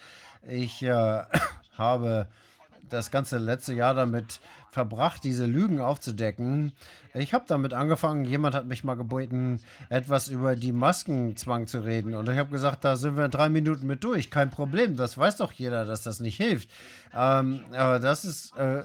Ich äh, <coughs> habe das ganze letzte Jahr damit verbracht, diese Lügen aufzudecken. Ich habe damit angefangen, jemand hat mich mal gebeten, etwas über die Maskenzwang zu reden. Und ich habe gesagt, da sind wir in drei Minuten mit durch. Kein Problem, das weiß doch jeder, dass das nicht hilft. Ähm, aber das ist... Äh,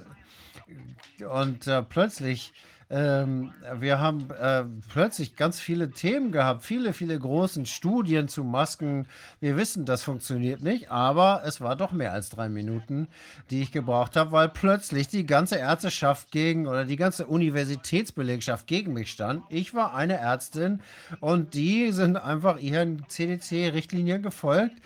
und äh, plötzlich ähm, wir haben äh, plötzlich ganz viele Themen gehabt, viele, viele großen Studien zu Masken. Wir wissen, das funktioniert nicht, aber es war doch mehr als drei Minuten, die ich gebraucht habe, weil plötzlich die ganze Ärzteschaft gegen oder die ganze Universitätsbelegschaft gegen mich stand. Ich war eine Ärztin und die sind einfach ihren CDC-Richtlinien gefolgt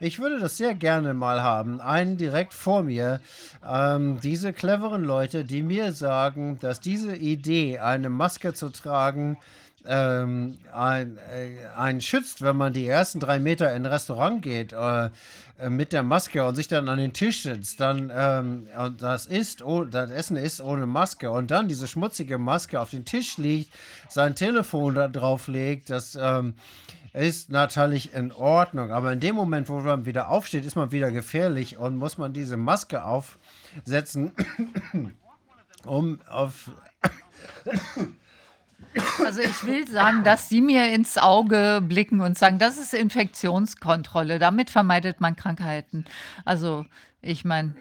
ich würde das sehr gerne mal haben. Einen direkt vor mir. Ähm, diese cleveren Leute, die mir sagen, dass diese Idee, eine Maske zu tragen, ähm, ein, äh, einen schützt, wenn man die ersten drei Meter in ein Restaurant geht äh, äh, mit der Maske und sich dann an den Tisch sitzt, dann ähm, und das ist, oh, das Essen ist ohne Maske und dann diese schmutzige Maske auf den Tisch liegt, sein Telefon da drauf legt, das ähm, ist natürlich in Ordnung. Aber in dem Moment, wo man wieder aufsteht, ist man wieder gefährlich und muss man diese Maske aufsetzen, <coughs> um auf. <coughs> Also ich will sagen, dass Sie mir ins Auge blicken und sagen, das ist Infektionskontrolle. Damit vermeidet man Krankheiten. Also ich meine,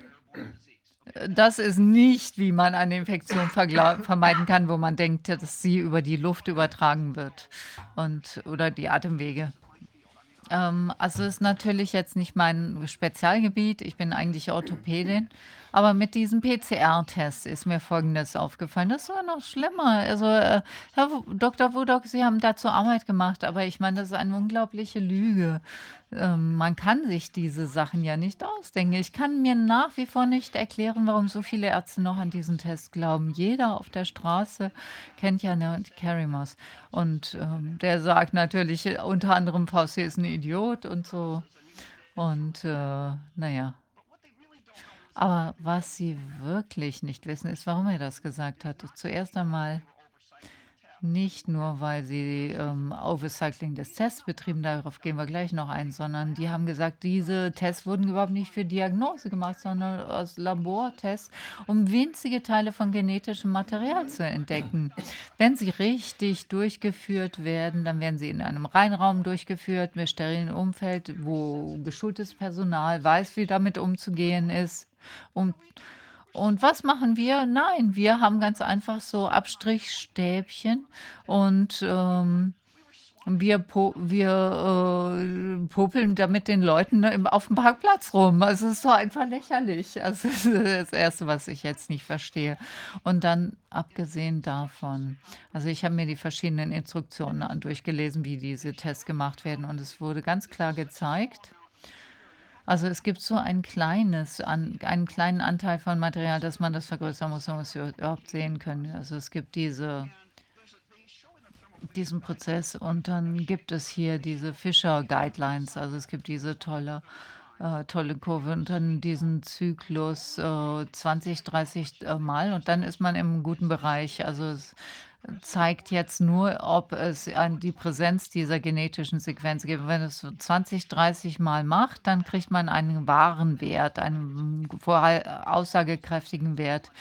das ist nicht, wie man eine Infektion vermeiden kann, wo man denkt, dass sie über die Luft übertragen wird und oder die Atemwege. Ähm, also ist natürlich jetzt nicht mein Spezialgebiet. Ich bin eigentlich Orthopädin. Aber mit diesem PCR-Test ist mir Folgendes aufgefallen. Das war noch schlimmer. Also, äh, Herr Dr. Wudok, Sie haben dazu Arbeit gemacht, aber ich meine, das ist eine unglaubliche Lüge. Ähm, man kann sich diese Sachen ja nicht ausdenken. Ich kann mir nach wie vor nicht erklären, warum so viele Ärzte noch an diesen Test glauben. Jeder auf der Straße kennt ja ne, Carrie Moss. Und ähm, der sagt natürlich äh, unter anderem, Fauci ist ein Idiot und so. Und äh, naja. Aber was sie wirklich nicht wissen, ist, warum er das gesagt hat. Zuerst einmal Nicht nur, weil sie ähm, Overcycling des Tests betrieben, darauf gehen wir gleich noch ein, sondern die haben gesagt, diese Tests wurden überhaupt nicht für Diagnose gemacht, sondern aus Labortests, um winzige Teile von genetischem Material zu entdecken. Wenn sie richtig durchgeführt werden, dann werden sie in einem Reinraum durchgeführt, mit sterilen Umfeld, wo geschultes Personal weiß, wie damit umzugehen ist. Und und was machen wir? Nein, wir haben ganz einfach so Abstrichstäbchen und ähm, wir, po wir äh, popeln damit den Leuten ne, im, auf dem Parkplatz rum. Also es ist so einfach lächerlich. Also das ist das Erste, was ich jetzt nicht verstehe. Und dann abgesehen davon, also ich habe mir die verschiedenen Instruktionen durchgelesen, wie diese Tests gemacht werden. Und es wurde ganz klar gezeigt, also es gibt so ein kleines, an, einen kleinen Anteil von Material, dass man das vergrößern muss, um es überhaupt sehen können. Also es gibt diese, diesen Prozess und dann gibt es hier diese Fischer Guidelines. Also es gibt diese tolle, äh, tolle Kurve und dann diesen Zyklus äh, 20, 30 äh, Mal und dann ist man im guten Bereich. Also es, zeigt jetzt nur, ob es an die Präsenz dieser genetischen Sequenz gibt. Wenn es so 20, 30 Mal macht, dann kriegt man einen wahren Wert, einen aussagekräftigen Wert.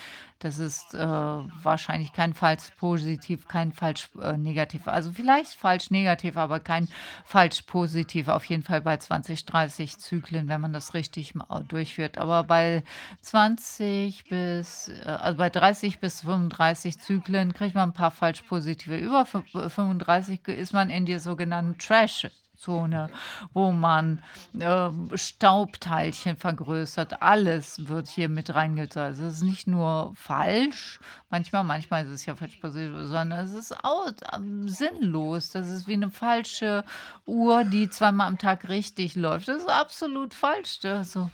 Das ist äh, wahrscheinlich kein falsch positiv, kein falsch äh, negativ. Also vielleicht falsch negativ, aber kein falsch positiv. Auf jeden Fall bei 20, 30 Zyklen, wenn man das richtig durchführt. Aber bei 20 bis, äh, also bei 30 bis 35 Zyklen kriegt man ein paar falsch positive. Über 35 ist man in die sogenannten Trash Zone, wo man äh, Staubteilchen vergrößert. Alles wird hier mit reingezogen. Also es ist nicht nur falsch, manchmal, manchmal ist es ja falsch passiert, sondern es ist auch ähm, sinnlos. Das ist wie eine falsche Uhr, die zweimal am Tag richtig läuft. Das ist absolut falsch. Also,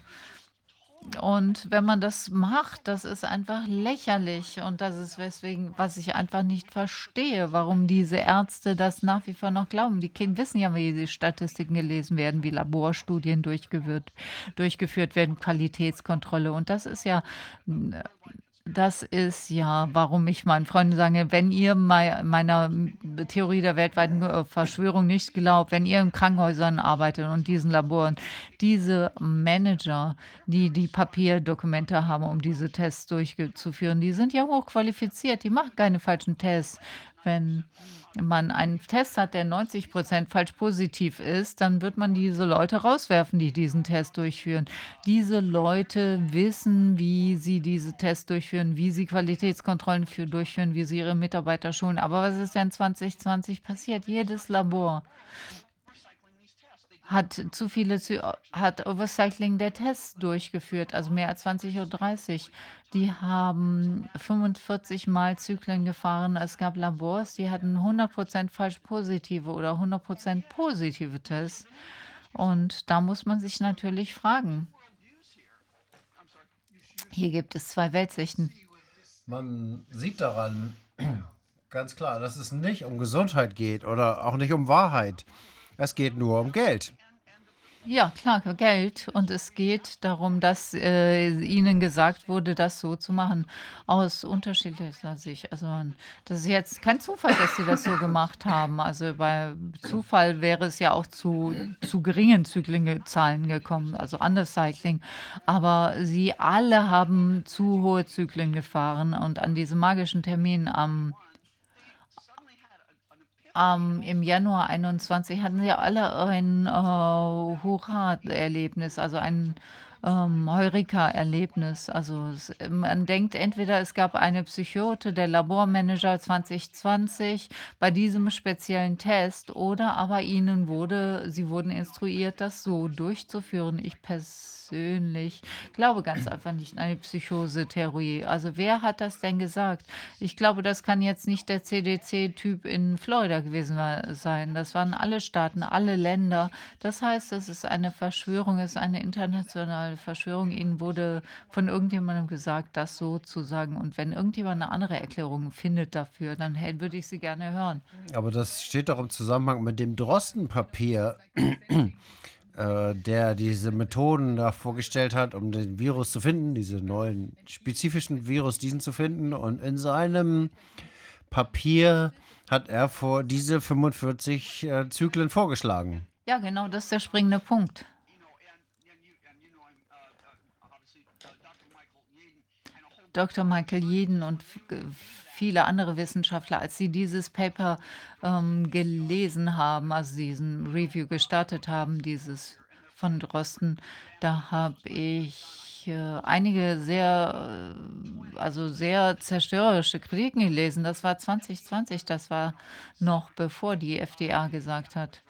und wenn man das macht, das ist einfach lächerlich. Und das ist weswegen, was ich einfach nicht verstehe, warum diese Ärzte das nach wie vor noch glauben. Die Kinder wissen ja, wie die Statistiken gelesen werden, wie Laborstudien durchgeführt, durchgeführt werden, Qualitätskontrolle. Und das ist ja das ist ja, warum ich meinen Freunden sage, wenn ihr mei meiner Theorie der weltweiten äh, Verschwörung nicht glaubt, wenn ihr in Krankenhäusern arbeitet und diesen Laboren, diese Manager, die die Papierdokumente haben, um diese Tests durchzuführen, die sind ja hochqualifiziert, die machen keine falschen Tests. Wenn man einen Test hat, der 90 Prozent falsch positiv ist, dann wird man diese Leute rauswerfen, die diesen Test durchführen. Diese Leute wissen, wie sie diese Tests durchführen, wie sie Qualitätskontrollen für durchführen, wie sie ihre Mitarbeiter schulen. Aber was ist denn 2020 passiert? Jedes Labor hat zu viele, hat Overcycling der Tests durchgeführt, also mehr als 20 oder 30. Die haben 45 Mal Zyklen gefahren. Es gab Labors, die hatten 100% falsch positive oder 100% positive Tests. Und da muss man sich natürlich fragen. Hier gibt es zwei Weltsichten. Man sieht daran <clears throat> ganz klar, dass es nicht um Gesundheit geht oder auch nicht um Wahrheit. Es geht nur um Geld. Ja, klar, Geld. Und es geht darum, dass äh, ihnen gesagt wurde, das so zu machen, aus unterschiedlicher Sicht. Also das ist jetzt kein Zufall, dass sie das so gemacht haben. Also bei Zufall wäre es ja auch zu, zu geringen Zyklinzahlen gekommen, also Undercycling. Aber sie alle haben zu hohe Zyklen gefahren und an diesem magischen Termin am ähm, im Januar 21 hatten sie alle ein äh, Hurra-Erlebnis, also ein ähm, Heureka-Erlebnis. Also es, man denkt entweder, es gab eine Psychote der Labormanager 2020 bei diesem speziellen Test oder aber ihnen wurde, sie wurden instruiert, das so durchzuführen. Ich persönlich persönlich glaube ganz einfach nicht an eine Psychose-Theorie. Also wer hat das denn gesagt? Ich glaube, das kann jetzt nicht der CDC-Typ in Florida gewesen sein. Das waren alle Staaten, alle Länder. Das heißt, es ist eine Verschwörung, es ist eine internationale Verschwörung. Ihnen wurde von irgendjemandem gesagt, das so zu sagen. Und wenn irgendjemand eine andere Erklärung findet dafür, dann würde ich sie gerne hören. Aber das steht doch im Zusammenhang mit dem Drostenpapier. Äh, der diese Methoden da vorgestellt hat, um den Virus zu finden, diese neuen spezifischen Virus, diesen zu finden. Und in seinem Papier hat er vor diese 45 äh, Zyklen vorgeschlagen. Ja, genau, das ist der springende Punkt. Dr. Michael Jeden und viele andere Wissenschaftler, als sie dieses Paper ähm, gelesen haben, also diesen Review gestartet haben, dieses von Drosten, da habe ich äh, einige sehr, äh, also sehr zerstörerische Kritiken gelesen. Das war 2020, das war noch bevor die FDA gesagt hat,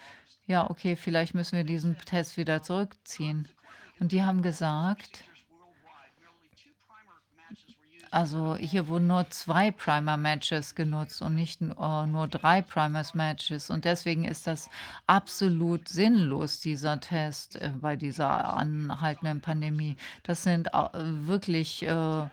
ja, okay, vielleicht müssen wir diesen Test wieder zurückziehen. Und die haben gesagt, also hier wurden nur zwei Primer-Matches genutzt und nicht äh, nur drei Primers-Matches. Und deswegen ist das absolut sinnlos, dieser Test äh, bei dieser anhaltenden Pandemie. Das sind äh, wirklich äh,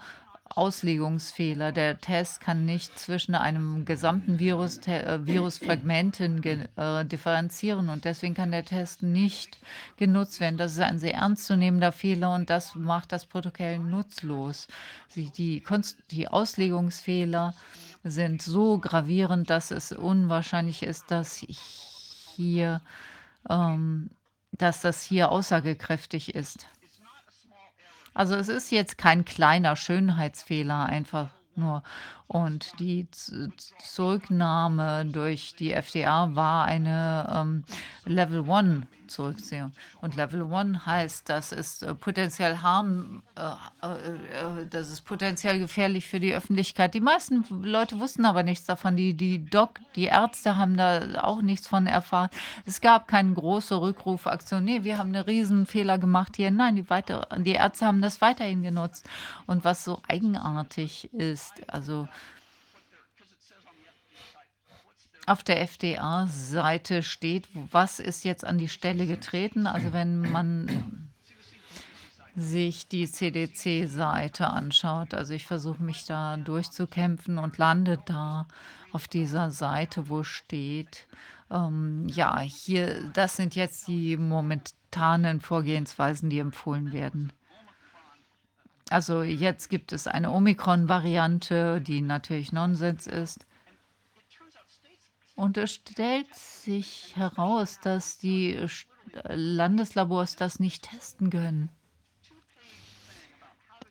Auslegungsfehler. Der Test kann nicht zwischen einem gesamten Virus, äh, Virusfragmenten äh, differenzieren und deswegen kann der Test nicht genutzt werden. Das ist ein sehr ernstzunehmender Fehler und das macht das Protokoll nutzlos. Die, die, die Auslegungsfehler sind so gravierend, dass es unwahrscheinlich ist, dass hier, ähm, dass das hier aussagekräftig ist. Also es ist jetzt kein kleiner Schönheitsfehler, einfach nur. Und die Zurücknahme durch die FDA war eine ähm, Level 1 Zurückziehung. Und Level 1 heißt, dass es äh, potenziell harm, äh, äh, äh, das ist potenziell gefährlich für die Öffentlichkeit. Die meisten Leute wussten aber nichts davon. Die, die Doc, die Ärzte haben da auch nichts von erfahren. Es gab keine große Rückrufaktion. Nee, wir haben einen Riesenfehler gemacht hier. Nein, die, weiter, die Ärzte haben das weiterhin genutzt. Und was so eigenartig ist, also auf der FDA-Seite steht, was ist jetzt an die Stelle getreten. Also wenn man sich die CDC-Seite anschaut, also ich versuche mich da durchzukämpfen und lande da auf dieser Seite, wo steht, ähm, ja, hier, das sind jetzt die momentanen Vorgehensweisen, die empfohlen werden. Also jetzt gibt es eine Omikron-Variante, die natürlich Nonsens ist. Und es stellt sich heraus, dass die Landeslabors das nicht testen können.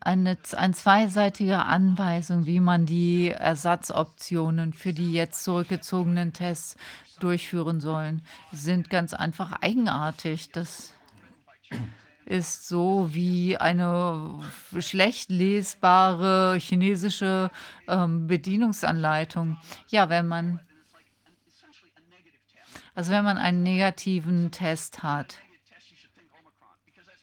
Eine, eine zweiseitige Anweisung, wie man die Ersatzoptionen für die jetzt zurückgezogenen Tests durchführen sollen, sind ganz einfach eigenartig. Das ist so wie eine schlecht lesbare chinesische ähm, Bedienungsanleitung. Ja, wenn man also wenn man einen negativen Test hat,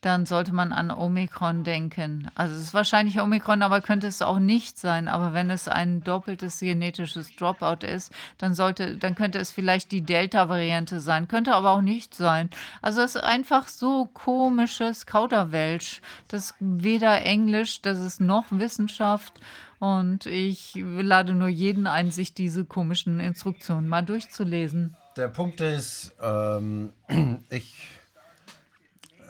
dann sollte man an Omikron denken. Also es ist wahrscheinlich Omikron, aber könnte es auch nicht sein. Aber wenn es ein doppeltes genetisches Dropout ist, dann sollte, dann könnte es vielleicht die Delta-Variante sein, könnte aber auch nicht sein. Also es ist einfach so komisches Kauderwelsch. Das ist weder Englisch, das ist noch Wissenschaft. Und ich lade nur jeden ein, sich diese komischen Instruktionen mal durchzulesen der Punkt ist, ähm, <clears throat> ich,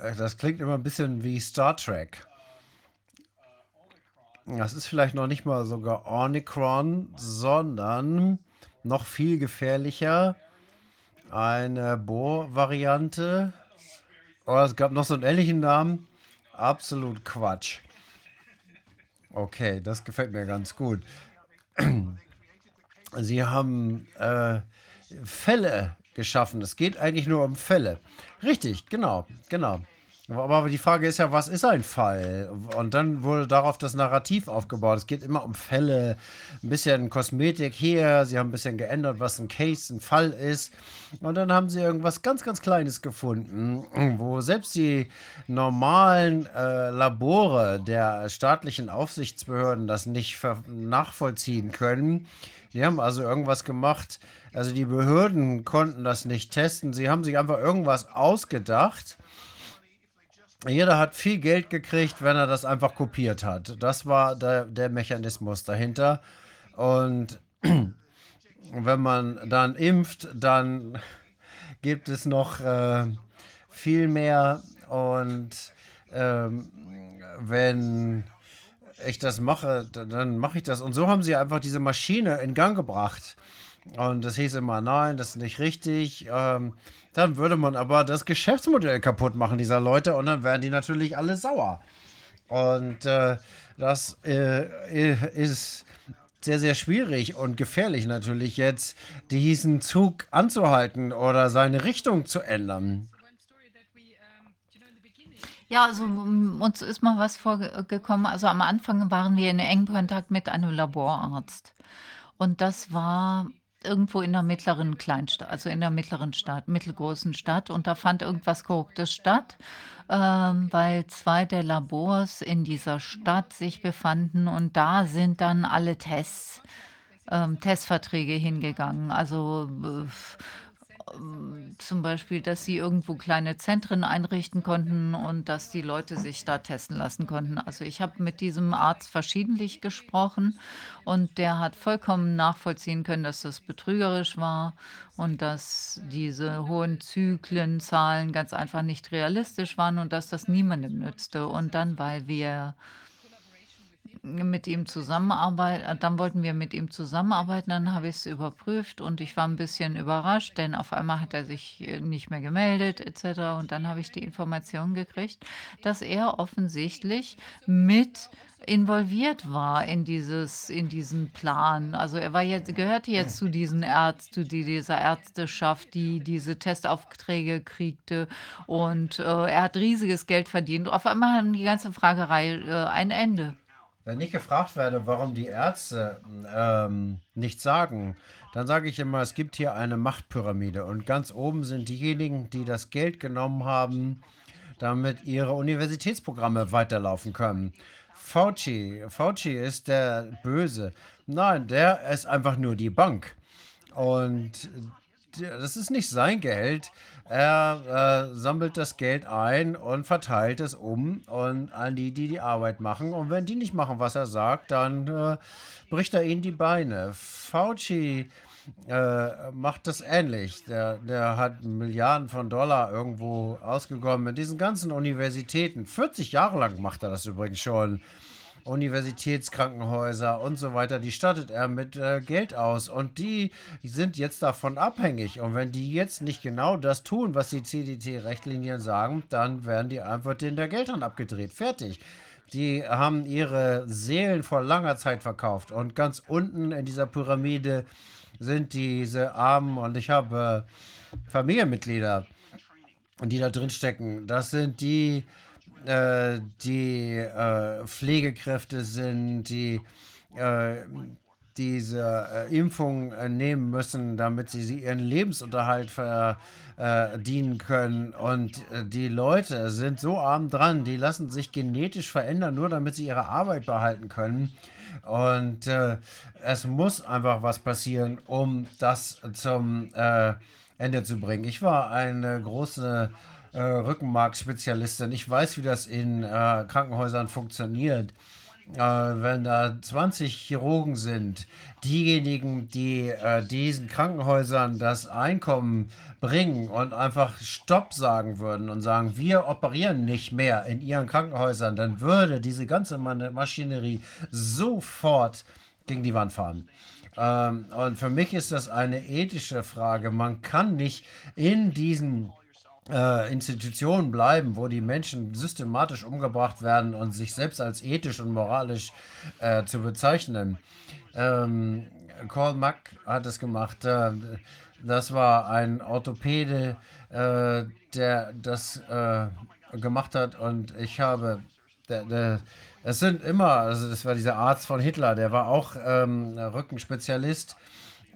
äh, das klingt immer ein bisschen wie Star Trek. Das ist vielleicht noch nicht mal sogar Omicron, sondern noch viel gefährlicher eine Bohr-Variante. Oh, es gab noch so einen ähnlichen Namen. Absolut Quatsch. Okay, das gefällt mir ganz gut. <clears throat> Sie haben äh, Fälle geschaffen. Es geht eigentlich nur um Fälle. Richtig, genau, genau. Aber die Frage ist ja, was ist ein Fall? Und dann wurde darauf das Narrativ aufgebaut. Es geht immer um Fälle, ein bisschen Kosmetik hier. Sie haben ein bisschen geändert, was ein Case, ein Fall ist. Und dann haben sie irgendwas ganz, ganz Kleines gefunden, wo selbst die normalen äh, Labore der staatlichen Aufsichtsbehörden das nicht nachvollziehen können. Die haben also irgendwas gemacht, also die Behörden konnten das nicht testen. Sie haben sich einfach irgendwas ausgedacht. Jeder hat viel Geld gekriegt, wenn er das einfach kopiert hat. Das war der, der Mechanismus dahinter. Und <clears throat> wenn man dann impft, dann <laughs> gibt es noch äh, viel mehr. Und ähm, wenn ich das mache, dann mache ich das. Und so haben sie einfach diese Maschine in Gang gebracht. Und das hieß immer, nein, das ist nicht richtig. Ähm, dann würde man aber das Geschäftsmodell kaputt machen dieser Leute und dann wären die natürlich alle sauer. Und äh, das äh, ist sehr, sehr schwierig und gefährlich natürlich jetzt, diesen Zug anzuhalten oder seine Richtung zu ändern. Ja, also um, uns ist mal was vorgekommen. Also am Anfang waren wir in engem Kontakt mit einem Laborarzt. Und das war irgendwo in der mittleren Kleinstadt, also in der mittleren Stadt, mittelgroßen Stadt. Und da fand irgendwas Korruptes statt, ähm, weil zwei der Labors in dieser Stadt sich befanden. Und da sind dann alle Tests, ähm, Testverträge hingegangen. Also äh, zum Beispiel, dass sie irgendwo kleine Zentren einrichten konnten und dass die Leute sich da testen lassen konnten. Also ich habe mit diesem Arzt verschiedentlich gesprochen und der hat vollkommen nachvollziehen können, dass das betrügerisch war und dass diese hohen Zyklenzahlen ganz einfach nicht realistisch waren und dass das niemandem nützte. Und dann, weil wir mit ihm zusammenarbeiten. Äh, dann wollten wir mit ihm zusammenarbeiten, dann habe ich es überprüft und ich war ein bisschen überrascht, denn auf einmal hat er sich äh, nicht mehr gemeldet etc. Und dann habe ich die Information gekriegt, dass er offensichtlich mit involviert war in dieses in diesen Plan. Also er war jetzt gehörte jetzt zu diesen Ärzten, zu dieser Ärzteschaft, die diese Testaufträge kriegte und äh, er hat riesiges Geld verdient. Auf einmal hat die ganze Fragerei äh, ein Ende. Wenn ich gefragt werde, warum die Ärzte ähm, nichts sagen, dann sage ich immer, es gibt hier eine Machtpyramide und ganz oben sind diejenigen, die das Geld genommen haben, damit ihre Universitätsprogramme weiterlaufen können. Fauci, Fauci ist der Böse. Nein, der ist einfach nur die Bank. Und das ist nicht sein Geld. Er äh, sammelt das Geld ein und verteilt es um und an die, die die Arbeit machen. Und wenn die nicht machen, was er sagt, dann äh, bricht er ihnen die Beine. Fauci äh, macht das ähnlich. Der, der hat Milliarden von Dollar irgendwo ausgekommen mit diesen ganzen Universitäten. 40 Jahre lang macht er das übrigens schon. Universitätskrankenhäuser und so weiter, die stattet er mit äh, Geld aus und die sind jetzt davon abhängig. Und wenn die jetzt nicht genau das tun, was die CDT-Rechtlinien sagen, dann werden die einfach den der Geldhand abgedreht. Fertig. Die haben ihre Seelen vor langer Zeit verkauft. Und ganz unten in dieser Pyramide sind diese Armen und ich habe äh, Familienmitglieder, die da drin stecken. Das sind die, äh, die äh, Pflegekräfte sind, die äh, diese äh, Impfung äh, nehmen müssen, damit sie, ihren Lebensunterhalt verdienen können. Und die Leute sind so arm dran, die lassen sich genetisch verändern, nur damit sie ihre Arbeit behalten können. Und äh, es muss einfach was passieren, um das zum äh, Ende zu bringen. Ich war eine große äh, Rückenmarkspezialistin. Ich weiß, wie das in äh, Krankenhäusern funktioniert. Äh, wenn da 20 Chirurgen sind, diejenigen, die äh, diesen Krankenhäusern das Einkommen bringen und einfach Stopp sagen würden und sagen, wir operieren nicht mehr in ihren Krankenhäusern, dann würde diese ganze Maschinerie sofort gegen die Wand fahren. Ähm, und für mich ist das eine ethische Frage. Man kann nicht in diesen äh, Institutionen bleiben, wo die Menschen systematisch umgebracht werden und sich selbst als ethisch und moralisch äh, zu bezeichnen. Ähm, Karl Mack hat es gemacht. Äh, das war ein Orthopäde, äh, der das äh, gemacht hat und ich habe, der, der, es sind immer, also das war dieser Arzt von Hitler, der war auch ähm, Rückenspezialist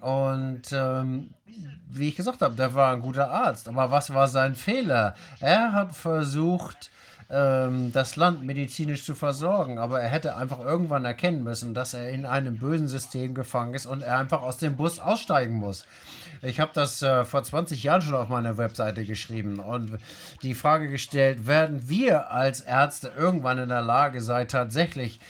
und ähm, wie ich gesagt habe, der war ein guter Arzt. Aber was war sein Fehler? Er hat versucht, ähm, das Land medizinisch zu versorgen, aber er hätte einfach irgendwann erkennen müssen, dass er in einem bösen System gefangen ist und er einfach aus dem Bus aussteigen muss. Ich habe das äh, vor 20 Jahren schon auf meiner Webseite geschrieben und die Frage gestellt, werden wir als Ärzte irgendwann in der Lage sein, tatsächlich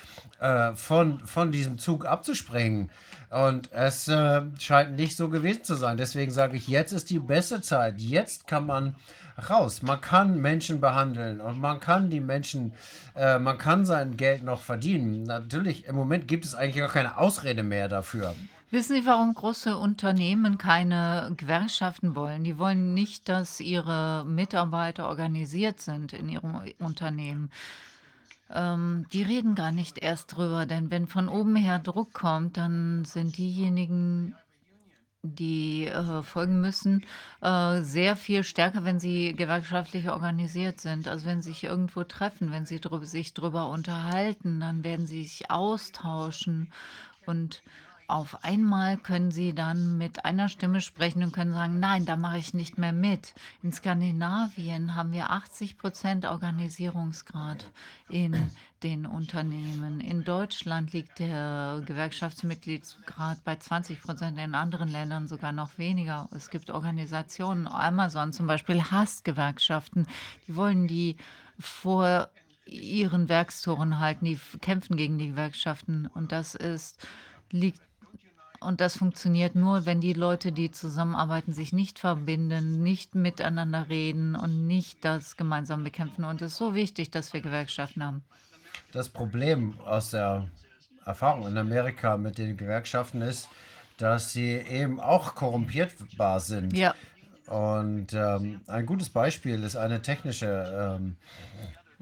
äh, von, von diesem Zug abzuspringen? Und es äh, scheint nicht so gewesen zu sein. Deswegen sage ich, jetzt ist die beste Zeit. Jetzt kann man raus. Man kann Menschen behandeln und man kann die Menschen, äh, man kann sein Geld noch verdienen. Natürlich, im Moment gibt es eigentlich gar keine Ausrede mehr dafür. Wissen Sie, warum große Unternehmen keine Gewerkschaften wollen? Die wollen nicht, dass ihre Mitarbeiter organisiert sind in ihrem Unternehmen. Ähm, die reden gar nicht erst drüber, denn wenn von oben her Druck kommt, dann sind diejenigen, die äh, folgen müssen, äh, sehr viel stärker, wenn sie gewerkschaftlich organisiert sind. Also wenn sie sich irgendwo treffen, wenn sie drü sich drüber unterhalten, dann werden sie sich austauschen und auf einmal können sie dann mit einer Stimme sprechen und können sagen, nein, da mache ich nicht mehr mit. In Skandinavien haben wir 80 Prozent Organisierungsgrad in den Unternehmen. In Deutschland liegt der Gewerkschaftsmitgliedsgrad bei 20 Prozent, in anderen Ländern sogar noch weniger. Es gibt Organisationen, Amazon zum Beispiel hasst Gewerkschaften, die wollen die vor ihren Werkstoren halten, die kämpfen gegen die Gewerkschaften und das ist liegt und das funktioniert nur, wenn die Leute, die zusammenarbeiten, sich nicht verbinden, nicht miteinander reden und nicht das gemeinsam bekämpfen. Und es ist so wichtig, dass wir Gewerkschaften haben. Das Problem aus der Erfahrung in Amerika mit den Gewerkschaften ist, dass sie eben auch korrumpierbar sind. Ja, Und ähm, ein gutes Beispiel ist eine technische ähm,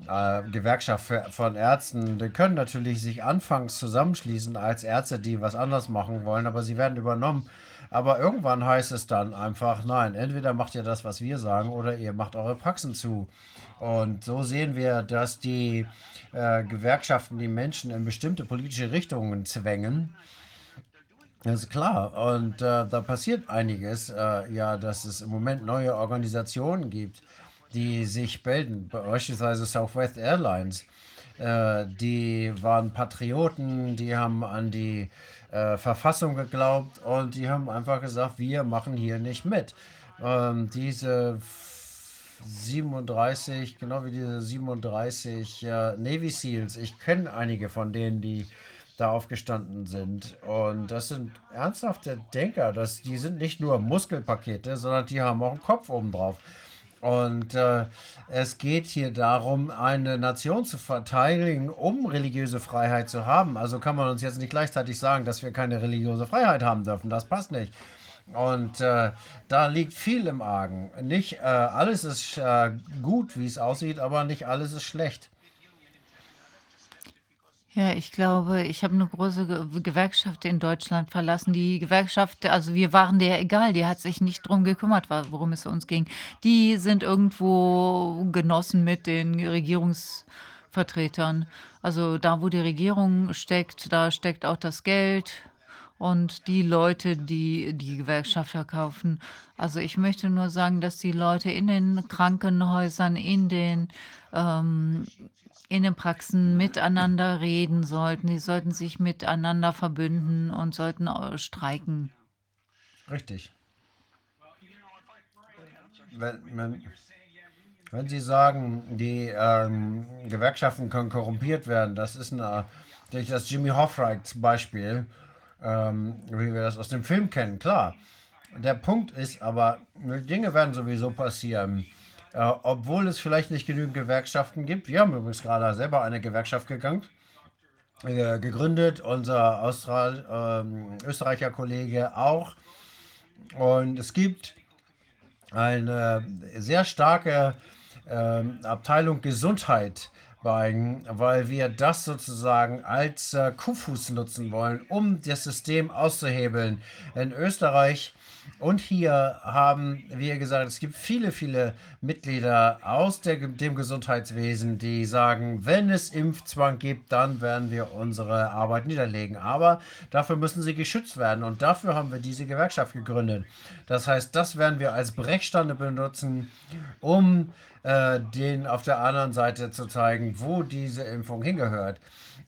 äh, Gewerkschaft für, von Ärzten. Die können natürlich sich anfangs zusammenschließen als Ärzte, die was anderes machen wollen, aber sie werden übernommen. Aber irgendwann heißt es dann einfach, nein, entweder macht ihr das, was wir sagen, oder ihr macht eure Praxen zu. Und so sehen wir, dass die äh, Gewerkschaften die Menschen in bestimmte politische Richtungen zwängen. Das ist klar. Und äh, da passiert einiges. Äh, ja, dass es im Moment neue Organisationen gibt, die sich bilden. Beispielsweise Southwest Airlines. Äh, die waren Patrioten, die haben an die äh, Verfassung geglaubt und die haben einfach gesagt, wir machen hier nicht mit. Ähm, diese 37, genau wie diese 37 äh, Navy SEALs, ich kenne einige von denen, die da aufgestanden sind. Und das sind ernsthafte Denker. Das, die sind nicht nur Muskelpakete, sondern die haben auch einen Kopf obendrauf. Und äh, es geht hier darum, eine Nation zu verteidigen, um religiöse Freiheit zu haben. Also kann man uns jetzt nicht gleichzeitig sagen, dass wir keine religiöse Freiheit haben dürfen. Das passt nicht. Und äh, da liegt viel im Argen. Nicht äh, alles ist äh, gut, wie es aussieht, aber nicht alles ist schlecht. Ja, ich glaube, ich habe eine große Ge Gewerkschaft in Deutschland verlassen. Die Gewerkschaft, also wir waren der egal, die hat sich nicht drum gekümmert, wa worum es uns ging. Die sind irgendwo Genossen mit den Regierungsvertretern. Also da, wo die Regierung steckt, da steckt auch das Geld und die Leute, die die Gewerkschaft verkaufen. Also ich möchte nur sagen, dass die Leute in den Krankenhäusern, in den ähm, in den Praxen miteinander reden sollten. Die sollten sich miteinander verbünden und sollten au- streiken. Richtig. Wenn, wenn, wenn Sie sagen, die ähm, Gewerkschaften können korrumpiert werden, das ist eine, durch das Jimmy Hofreich Beispiel, ähm, wie wir das aus dem Film kennen, klar. Der Punkt ist aber, Dinge werden sowieso passieren. Äh, obwohl es vielleicht nicht genügend Gewerkschaften gibt. Wir haben übrigens gerade selber eine Gewerkschaft gegangen, äh, gegründet, unser Austral, ähm, Österreicher Kollege auch. Und es gibt eine sehr starke ähm, Abteilung Gesundheit bei, weil wir das sozusagen als äh, Kuhfuß nutzen wollen, um das System auszuhebeln. In Österreich und hier haben wir gesagt, es gibt viele, viele Mitglieder aus der, dem Gesundheitswesen, die sagen, wenn es Impfzwang gibt, dann werden wir unsere Arbeit niederlegen. Aber dafür müssen sie geschützt werden und dafür haben wir diese Gewerkschaft gegründet. Das heißt, das werden wir als Brechstange benutzen, um äh, den auf der anderen Seite zu zeigen, wo diese Impfung hingehört.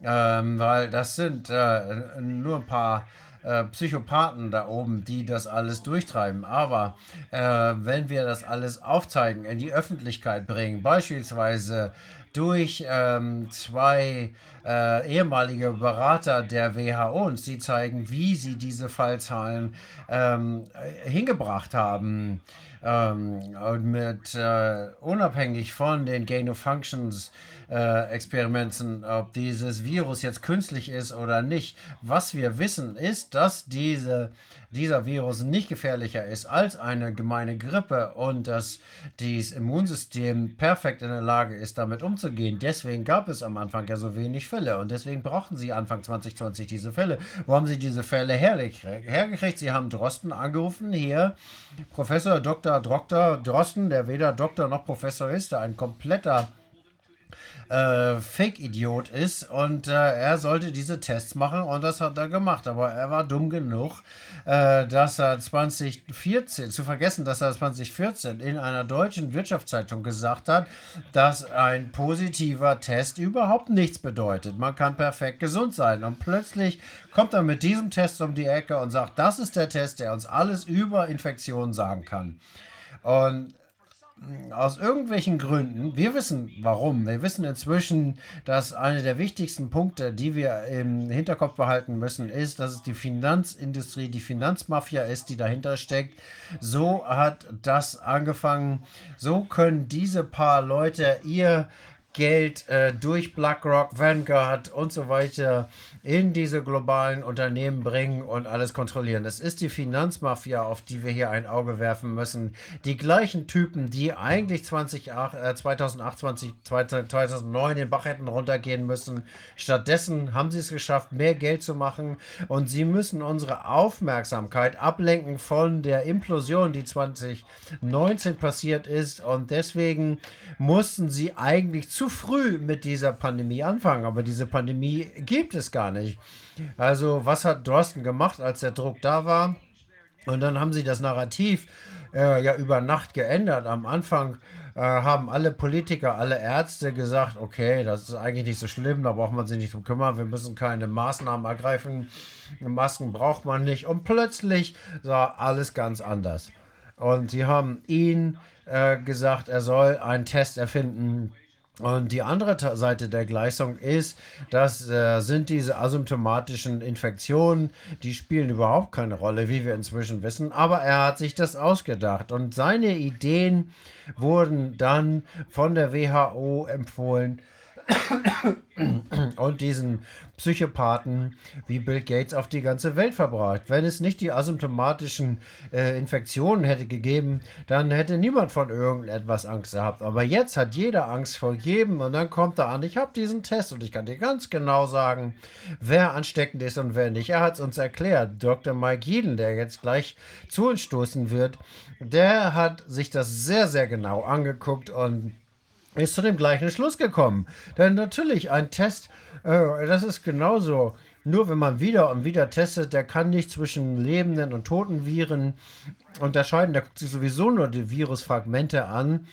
Ähm, weil das sind äh, nur ein paar äh, Psychopathen da oben, die das alles durchtreiben. Aber äh, wenn wir das alles aufzeigen, in die Öffentlichkeit bringen, beispielsweise durch ähm, zwei äh, ehemalige Berater der WHO und sie zeigen, wie sie diese Fallzahlen ähm, hingebracht haben, ähm, mit äh, unabhängig von den Gain of Functions äh, Experimenten, ob dieses Virus jetzt künstlich ist oder nicht. Was wir wissen, ist, dass diese, dieser Virus nicht gefährlicher ist als eine gemeine Grippe und dass das Immunsystem perfekt in der Lage ist, damit umzugehen. Deswegen gab es am Anfang ja so wenig Fälle und deswegen brauchten sie Anfang 2020 diese Fälle. Wo haben sie diese Fälle hergekriegt? Sie haben Drosten angerufen, hier Professor Dr. Dr. Drosten, der weder Doktor noch Professor ist, der ein kompletter äh, Fake-Idiot ist und äh, er sollte diese Tests machen und das hat er gemacht. Aber er war dumm genug, äh, dass er 2014, zu vergessen, dass er 2014 in einer deutschen Wirtschaftszeitung gesagt hat, dass ein positiver Test überhaupt nichts bedeutet. Man kann perfekt gesund sein und plötzlich kommt er mit diesem Test um die Ecke und sagt, das ist der Test, der uns alles über Infektionen sagen kann. Und aus irgendwelchen Gründen, wir wissen warum, wir wissen inzwischen, dass einer der wichtigsten Punkte, die wir im Hinterkopf behalten müssen, ist, dass es die Finanzindustrie, die Finanzmafia ist, die dahinter steckt. So hat das angefangen. So können diese paar Leute ihr Geld äh, durch BlackRock, Vanguard und so weiter in diese globalen Unternehmen bringen und alles kontrollieren. Das ist die Finanzmafia, auf die wir hier ein Auge werfen müssen. Die gleichen Typen, die eigentlich 2008, äh, 2008 20, 2009 den Bach hätten runtergehen müssen. Stattdessen haben sie es geschafft, mehr Geld zu machen und sie müssen unsere Aufmerksamkeit ablenken von der Implosion, die 2019 passiert ist und deswegen mussten sie eigentlich zu früh mit dieser Pandemie anfangen. Aber diese Pandemie gibt es gar nicht. Also was hat Drosten gemacht, als der Druck da war? Und dann haben sie das Narrativ äh, ja über Nacht geändert. Am Anfang äh, haben alle Politiker, alle Ärzte gesagt, okay, das ist eigentlich nicht so schlimm, da braucht man sich nicht drum kümmern, wir müssen keine Maßnahmen ergreifen, Masken braucht man nicht. Und plötzlich sah alles ganz anders. Und sie haben ihn äh, gesagt, er soll einen Test erfinden. Und die andere Seite der Gleichung ist, das äh, sind diese asymptomatischen Infektionen, die spielen überhaupt keine Rolle, wie wir inzwischen wissen. Aber er hat sich das ausgedacht und seine Ideen wurden dann von der WHO empfohlen und diesen Psychopathen wie Bill Gates auf die ganze Welt verbracht. Wenn es nicht die asymptomatischen äh, Infektionen hätte gegeben, dann hätte niemand von irgendetwas Angst gehabt. Aber jetzt hat jeder Angst vor jedem und dann kommt er an, ich habe diesen Test und ich kann dir ganz genau sagen, wer ansteckend ist und wer nicht. Er hat es uns erklärt. Dr. Mike Jeden, der jetzt gleich zu uns stoßen wird, der hat sich das sehr, sehr genau angeguckt und ist zu dem gleichen Schluss gekommen. Denn natürlich, ein Test, das ist genauso. Nur wenn man wieder und wieder testet, der kann nicht zwischen lebenden und toten Viren unterscheiden. Der guckt sich sowieso nur die Virusfragmente an.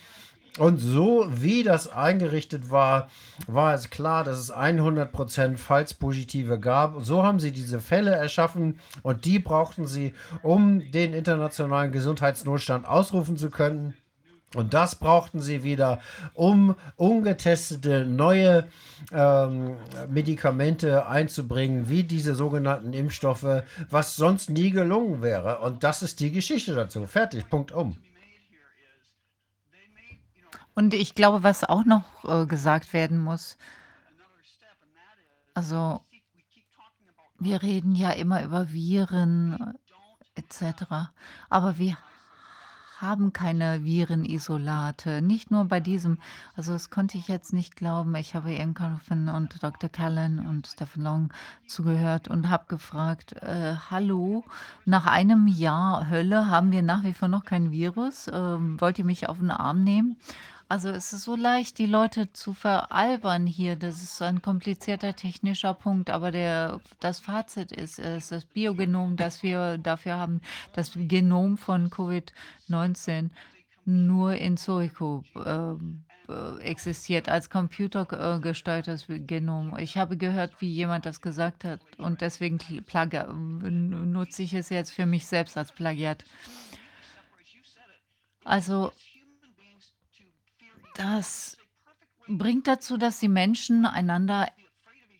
Und so wie das eingerichtet war, war es klar, dass es 100% Falspositive gab. So haben sie diese Fälle erschaffen und die brauchten sie, um den internationalen Gesundheitsnotstand ausrufen zu können. Und das brauchten sie wieder, um ungetestete neue ähm, Medikamente einzubringen, wie diese sogenannten Impfstoffe, was sonst nie gelungen wäre. Und das ist die Geschichte dazu. Fertig, Punkt um. Und ich glaube, was auch noch äh, gesagt werden muss, also wir reden ja immer über Viren äh, etc. Aber wir haben keine Virenisolate. Nicht nur bei diesem. Also das konnte ich jetzt nicht glauben. Ich habe Ian Coffin und Dr. Callan und Stephen Long zugehört und habe gefragt, äh, hallo, nach einem Jahr Hölle haben wir nach wie vor noch kein Virus. Ähm, wollt ihr mich auf den Arm nehmen? Also es ist so leicht, die Leute zu veralbern hier. Das ist ein komplizierter technischer Punkt, aber der, das Fazit ist, es ist das Biogenom, das wir dafür haben, das Genom von Covid-19 nur in Zuricho ähm, äh, existiert als computergesteuertes Genom. Ich habe gehört, wie jemand das gesagt hat und deswegen plagi- nutze ich es jetzt für mich selbst als Plagiat. Also das bringt dazu, dass die Menschen einander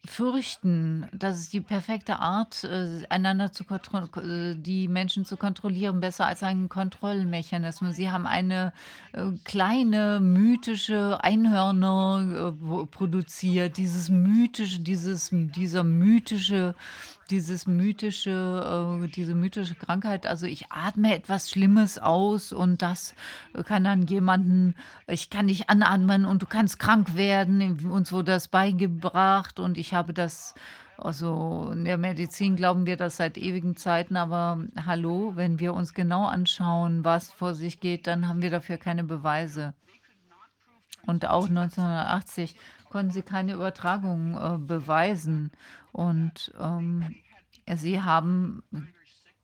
fürchten, das ist die perfekte Art, äh, einander zu kontro äh, die Menschen zu kontrollieren, besser als ein Kontrollmechanismus. Sie haben eine äh, kleine mythische Einhörner äh, wo- produziert, dieses mythische, dieses, dieser mythische dieses mythische, äh, diese mythische Krankheit, also ich atme etwas Schlimmes aus und das kann dann jemanden, ich kann dich anatmen und du kannst krank werden. Uns wurde das beigebracht und ich habe das, also in der Medizin glauben wir das seit ewigen Zeiten, aber hallo, wenn wir uns genau anschauen, was vor sich geht, dann haben wir dafür keine Beweise. Und auch 1980 konnten sie keine Übertragung äh, beweisen. Und ähm, sie haben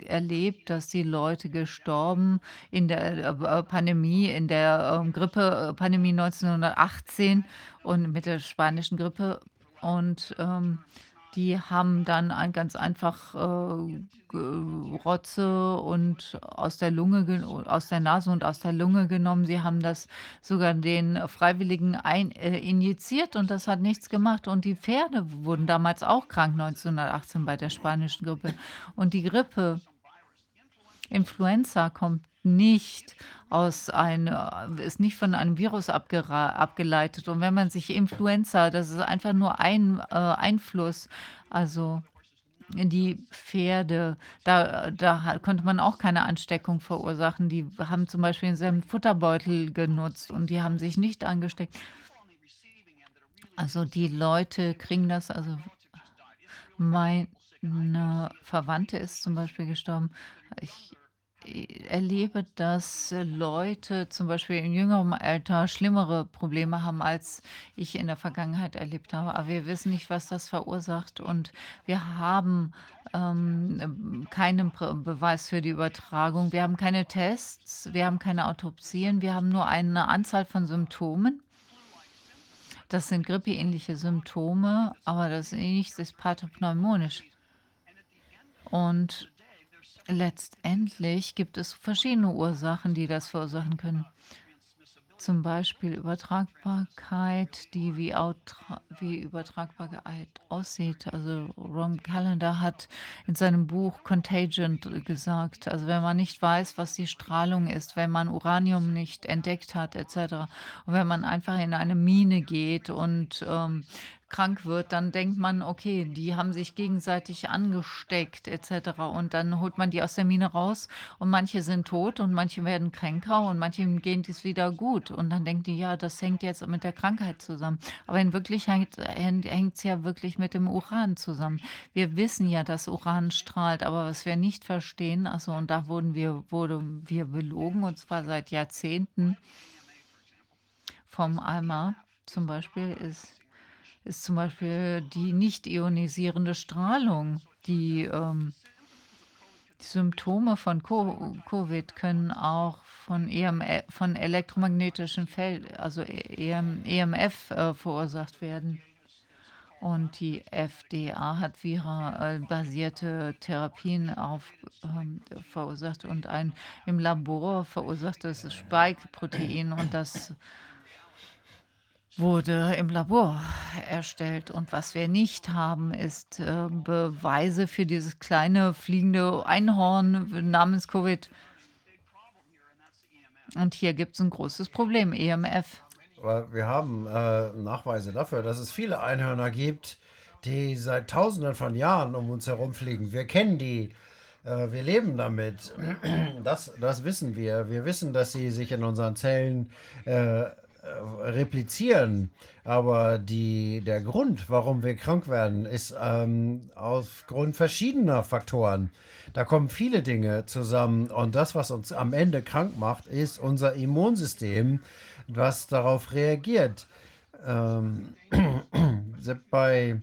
erlebt, dass die Leute gestorben in der äh, Pandemie, in der ähm, Grippe-Pandemie 1918 und mit der spanischen Grippe. Und ähm, die haben dann ein, ganz einfach äh, Ge- Rotze und aus der Lunge, ge- aus der Nase und aus der Lunge genommen. Sie haben das sogar den Freiwilligen ein, äh, injiziert und das hat nichts gemacht. Und die Pferde wurden damals auch krank 1918 bei der spanischen Grippe. Und die Grippe, Influenza kommt nicht aus einem, ist nicht von einem Virus abgera- abgeleitet. Und wenn man sich Influenza, das ist einfach nur ein äh, Einfluss, also die Pferde, da, da ha- konnte man auch keine Ansteckung verursachen. Die haben zum Beispiel denselben Futterbeutel genutzt und die haben sich nicht angesteckt. Also die Leute kriegen das, also meine Verwandte ist zum Beispiel gestorben. Ich äh, erlebe, dass äh, Leute zum Beispiel in jüngerem Alter schlimmere Probleme haben, als ich in der Vergangenheit erlebt habe. Aber wir wissen nicht, was das verursacht. Und wir haben ähm, keinen Pre- Beweis für die Übertragung. Wir haben keine Tests, wir haben keine Autopsien, wir haben nur eine Anzahl von Symptomen. Das sind grippeähnliche Symptome, aber das nichts ist pathopneumonisch. Und letztendlich gibt es verschiedene Ursachen, die das verursachen können. Zum Beispiel Übertragbarkeit, die wie, wie Übertragbarkeit aussieht. Also Ron Callender hat in seinem Buch Contagion gesagt, also wenn man nicht weiß, was die Strahlung ist, wenn man Uranium nicht entdeckt hat, etc. Und wenn man einfach in eine Mine geht und ähm, krank wird, dann denkt man, okay, die haben sich gegenseitig angesteckt etc. Und dann holt man die aus der Mine raus und manche sind tot und manche werden kränker und manche gehen es wieder gut. Und dann denkt die, ja, das hängt jetzt mit der Krankheit zusammen. Aber in Wirklichkeit hängt es ja wirklich mit dem Uran zusammen. Wir wissen ja, dass Uran strahlt, aber was wir nicht verstehen, also und da wurden wir, wurden wir belogen und zwar seit Jahrzehnten vom Eimer zum Beispiel ist ist zum Beispiel die nicht ionisierende Strahlung. Die, ähm, die Symptome von Co Covid können auch von, EMF, von elektromagnetischen Feld, also EM, EMF äh, verursacht werden. Und die FDA hat Vira-basierte Therapien auf, ähm, verursacht und ein im Labor verursachtes Spike-Protein und das wurde im Labor erstellt. Und was wir nicht haben, ist äh, Beweise für dieses kleine fliegende Einhorn namens Covid. Und hier gibt es ein großes Problem, EMF. Aber wir haben äh, Nachweise dafür, dass es viele Einhörner gibt, die seit Tausenden von Jahren um uns herumfliegen. Wir kennen die. Äh, wir leben damit. Das, das wissen wir. Wir wissen, dass sie sich in unseren Zellen äh, replizieren. Aber die, der Grund, warum wir krank werden, ist ähm, aufgrund verschiedener Faktoren. Da kommen viele Dinge zusammen. Und das, was uns am Ende krank macht, ist unser Immunsystem, was darauf reagiert. Ähm, <clears throat> bei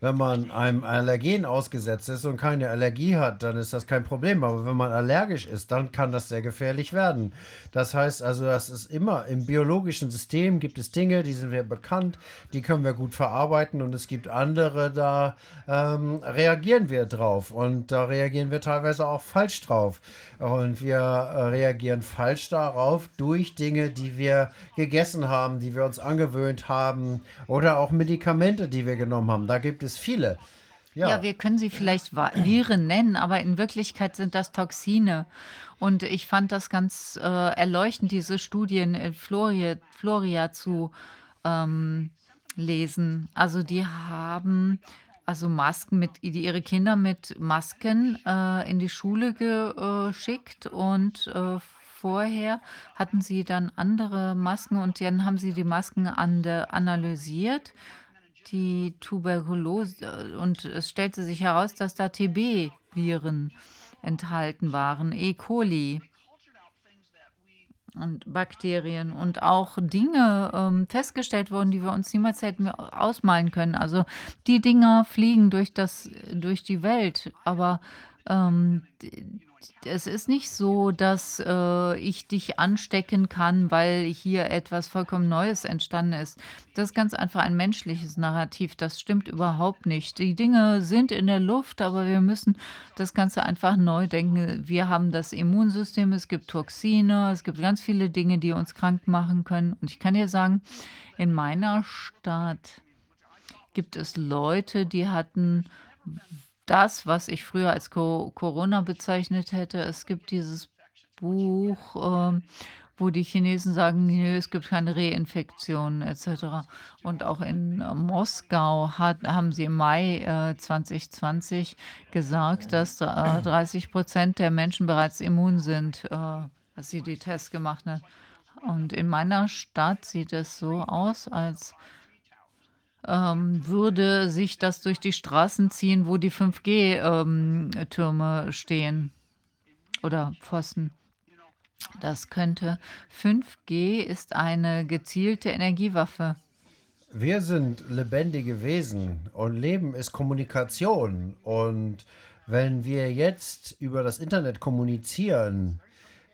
Wenn man einem Allergen ausgesetzt ist und keine Allergie hat, dann ist das kein Problem. Aber wenn man allergisch ist, dann kann das sehr gefährlich werden. Das heißt also, das ist immer im biologischen System gibt es Dinge, die sind wir bekannt, die können wir gut verarbeiten und es gibt andere, da ähm, reagieren wir drauf und da reagieren wir teilweise auch falsch drauf. Und wir äh, reagieren falsch darauf durch Dinge, die wir gegessen haben, die wir uns angewöhnt haben oder auch Medikamente, die wir genommen haben. Da gibt es viele. Ja, Ja, wir können sie vielleicht Viren nennen, aber in Wirklichkeit sind das Toxine. Und ich fand das ganz äh, erleuchtend, diese Studien in Floria, Floria zu ähm, lesen. Also die haben also Masken mit, die ihre Kinder mit Masken äh, in die Schule geschickt und äh, vorher hatten sie dann andere Masken und dann haben sie die Masken ande, analysiert, die Tuberkulose äh, und es stellte sich heraus, dass da TB-Viren enthalten waren, E. coli und Bakterien und auch Dinge ähm, festgestellt wurden, die wir uns niemals hätten ausmalen können. Also die Dinger fliegen durch das, durch die Welt, aber ähm, d- es ist nicht so, dass äh, ich dich anstecken kann, weil hier etwas vollkommen Neues entstanden ist. Das ist ganz einfach ein menschliches Narrativ. Das stimmt überhaupt nicht. Die Dinge sind in der Luft, aber wir müssen das Ganze einfach neu denken. Wir haben das Immunsystem, es gibt Toxine, es gibt ganz viele Dinge, die uns krank machen können. Und ich kann dir sagen, in meiner Stadt gibt es Leute, die hatten das, was ich früher als Co Corona bezeichnet hätte. Es gibt dieses Buch, ähm, wo die Chinesen sagen, nö, es gibt keine Reinfektionen etc. Und auch in äh, Moskau hat, haben sie im Mai äh, 2020 gesagt, dass äh, 30 Prozent der Menschen bereits immun sind, äh, als sie die Tests gemacht haben. Und in meiner Stadt sieht es so aus, als ähm, würde sich das durch die Straßen ziehen, wo die 5G-Türme stehen oder Pfosten. Das könnte. 5G ist eine gezielte Energiewaffe. wir sind lebendige Wesen und Leben ist Kommunikation. Und wenn wir jetzt über das Internet kommunizieren,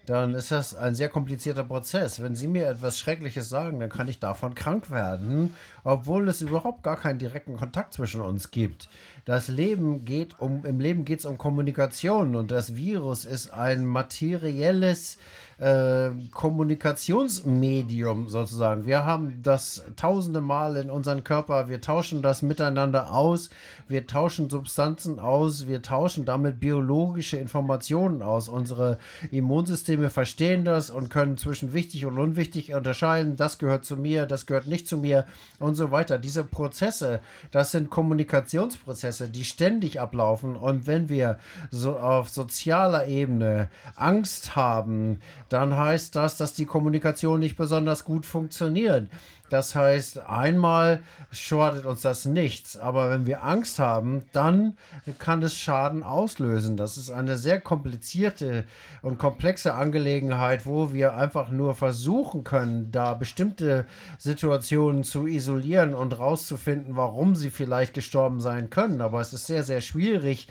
dann ist das ein sehr komplizierter Prozess. Wenn Sie mir etwas Schreckliches sagen, dann kann ich davon krank werden, obwohl es überhaupt gar keinen direkten Kontakt zwischen uns gibt. Das Leben geht um, im Leben geht es um Kommunikation und das Virus ist ein materielles äh, Kommunikationsmedium sozusagen. Wir haben das tausende Mal in unseren Körper, wir tauschen das miteinander aus, wir tauschen Substanzen aus, wir tauschen damit biologische Informationen aus. Unsere Immunsysteme verstehen das und können zwischen wichtig und unwichtig unterscheiden. Das gehört zu mir, das gehört nicht zu mir und so weiter. Diese Prozesse, das sind Kommunikationsprozesse, die ständig ablaufen. Und wenn wir so auf sozialer Ebene Angst haben, dann heißt das, dass die Kommunikation nicht besonders gut funktioniert. Das heißt, einmal schadet uns das nichts, aber wenn wir Angst haben, dann kann es Schaden auslösen. Das ist eine sehr komplizierte und komplexe Angelegenheit, wo wir einfach nur versuchen können, da bestimmte Situationen zu isolieren und rauszufinden, warum sie vielleicht gestorben sein können. Aber es ist sehr, sehr schwierig.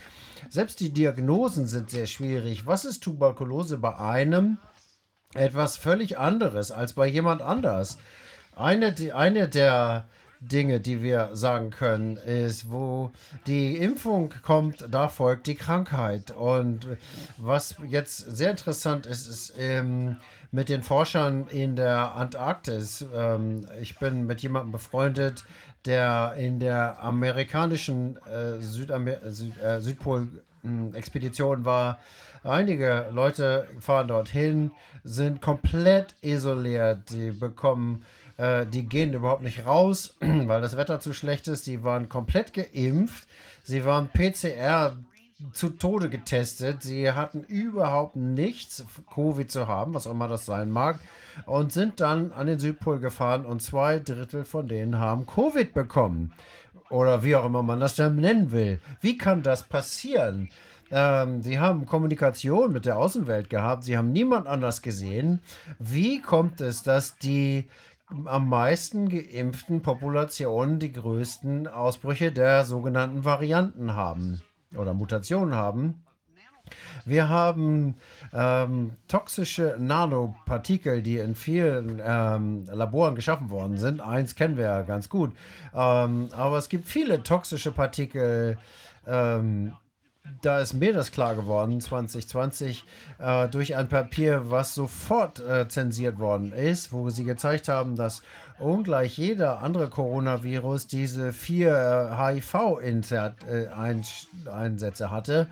Selbst die Diagnosen sind sehr schwierig. Was ist Tuberkulose bei einem? Etwas völlig anderes als bei jemand anders. Eine, die- eine der Dinge, die wir sagen können, ist, wo die Impfung kommt, da folgt die Krankheit. Und was jetzt sehr interessant ist, ist ähm, mit den Forschern in der Antarktis. Ähm, ich bin mit jemandem befreundet, der in der amerikanischen äh, Südamer Süd äh, Südpol-Expedition war. Einige Leute fahren dorthin, sind komplett isoliert. Die bekommen, äh, die gehen überhaupt nicht raus, <clears throat> weil das Wetter zu schlecht ist. Die waren komplett geimpft. Sie waren PCR zu Tode getestet. Sie hatten überhaupt nichts, Covid zu haben, was auch immer das sein mag, und sind dann an den Südpol gefahren und zwei Drittel von denen haben Covid bekommen. Oder wie auch immer man das dann nennen will. Wie kann das passieren? Ähm, sie haben Kommunikation mit der Außenwelt gehabt. Sie haben niemand anders gesehen. Wie kommt es, dass die am meisten geimpften Populationen die größten Ausbrüche der sogenannten Varianten haben oder Mutationen haben. Wir haben ähm, toxische Nanopartikel, die in vielen ähm, Laboren geschaffen worden sind. Eins kennen wir ja ganz gut. Ähm, aber es gibt viele toxische Partikel. Da ist mir das klar geworden, 2020, äh, durch ein Papier, was sofort äh, zensiert worden ist, wo sie gezeigt haben, dass ungleich jeder andere Coronavirus diese vier äh, HIV-Einsätze hatte.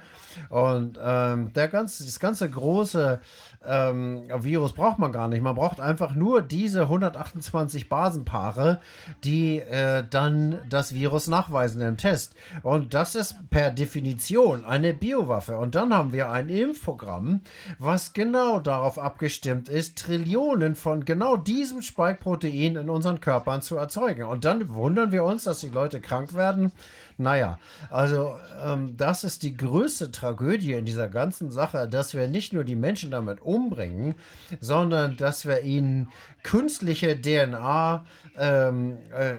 Und ähm, der ganze, das ganze große ähm, Virus braucht man gar nicht. Man braucht einfach nur diese 128 Basenpaare, die äh, dann das Virus nachweisen im Test. Und das ist per Definition eine Biowaffe. Und dann haben wir ein Impfprogramm, was genau darauf abgestimmt ist, Trillionen von genau diesem Spike-Protein in unseren Körpern zu erzeugen. Und dann wundern wir uns, dass die Leute krank werden. Naja, also ähm, das ist die größte Tragödie in dieser ganzen Sache, dass wir nicht nur die Menschen damit umbringen, sondern dass wir ihnen künstliche DNA ähm, äh,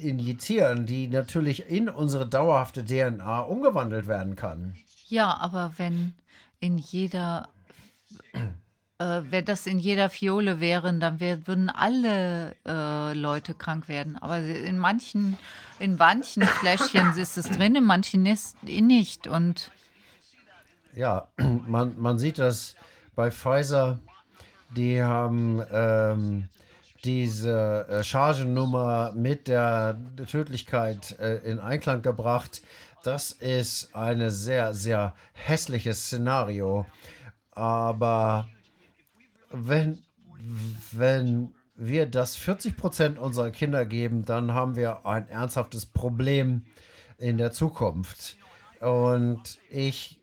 injizieren, die natürlich in unsere dauerhafte DNA umgewandelt werden kann. Ja, aber wenn in jeder äh, wenn das in jeder Fiole wären, dann wär, würden alle äh, Leute krank werden. Aber in manchen, in manchen Fläschchen <laughs> ist es drin, in manchen ist nicht. Und Ja, <clears throat> man, man sieht das bei Pfizer, die haben ähm, diese äh, Chargennummer mit der Tödlichkeit äh, in Einklang gebracht. Das ist ein sehr, sehr hässliches Szenario. Aber wenn, wenn wir das 40 Prozent unserer Kinder geben, dann haben wir ein ernsthaftes Problem in der Zukunft. Und ich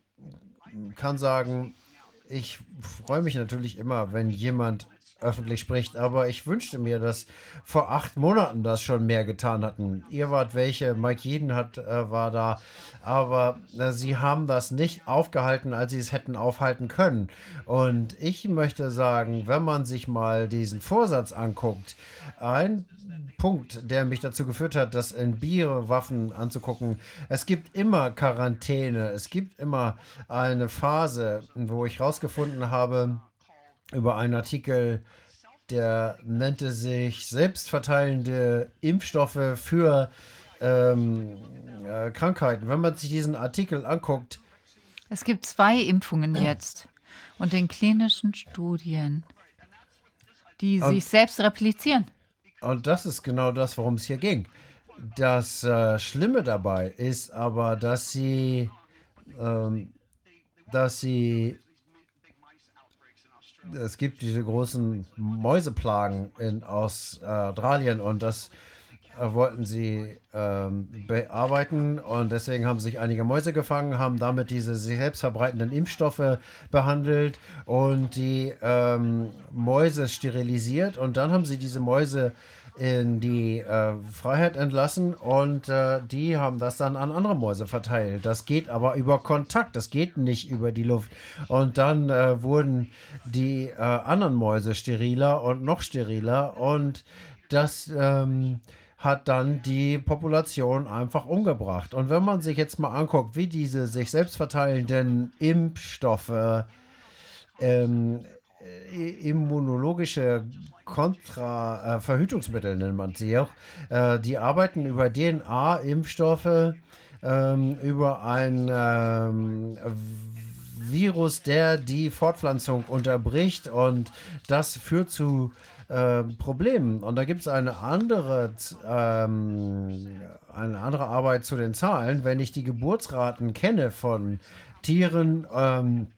kann sagen, ich freue mich natürlich immer, wenn jemand öffentlich spricht, aber ich wünschte mir, dass vor acht Monaten das schon mehr getan hatten. Ihr wart welche, Mike Jeden hat, äh, war da, aber äh, sie haben das nicht aufgehalten, als sie es hätten aufhalten können. Und ich möchte sagen, wenn man sich mal diesen Vorsatz anguckt, ein Punkt, der mich dazu geführt hat, das in Biowaffen anzugucken. Es gibt immer Quarantäne, es gibt immer eine Phase, wo ich herausgefunden habe, über einen Artikel, der nannte sich Selbstverteilende Impfstoffe für ähm, äh, Krankheiten. Wenn man sich diesen Artikel anguckt, es gibt zwei Impfungen jetzt. Und in klinischen Studien, die Und- sich selbst replizieren. und das ist genau das, worum es hier ging. Das äh, Schlimme dabei ist aber, dass sie, ähm, dass sie, es gibt diese großen Mäuseplagen in Australien und das äh, wollten sie ähm, bearbeiten und deswegen haben sich einige Mäuse gefangen, haben damit diese sich selbst verbreitenden Impfstoffe behandelt und die ähm, Mäuse sterilisiert und dann haben sie diese Mäuse in die äh, Freiheit entlassen und äh, die haben das dann an andere Mäuse verteilt. Das geht aber über Kontakt, das geht nicht über die Luft. Und dann äh, wurden die äh, anderen Mäuse steriler und noch steriler und das ähm, hat dann die Population einfach umgebracht. Und wenn man sich jetzt mal anguckt, wie diese sich selbst verteilenden Impfstoffe ähm, äh, immunologische Kontra, äh, nennt man sie auch. Äh, die arbeiten über DNA-Impfstoffe, ähm, über ein ähm, Virus, der die Fortpflanzung unterbricht und das führt zu äh, Problemen. Und da gibt es eine andere, ähm, eine andere Arbeit zu den Zahlen. Wenn ich die Geburtsraten kenne von Tieren, ähm,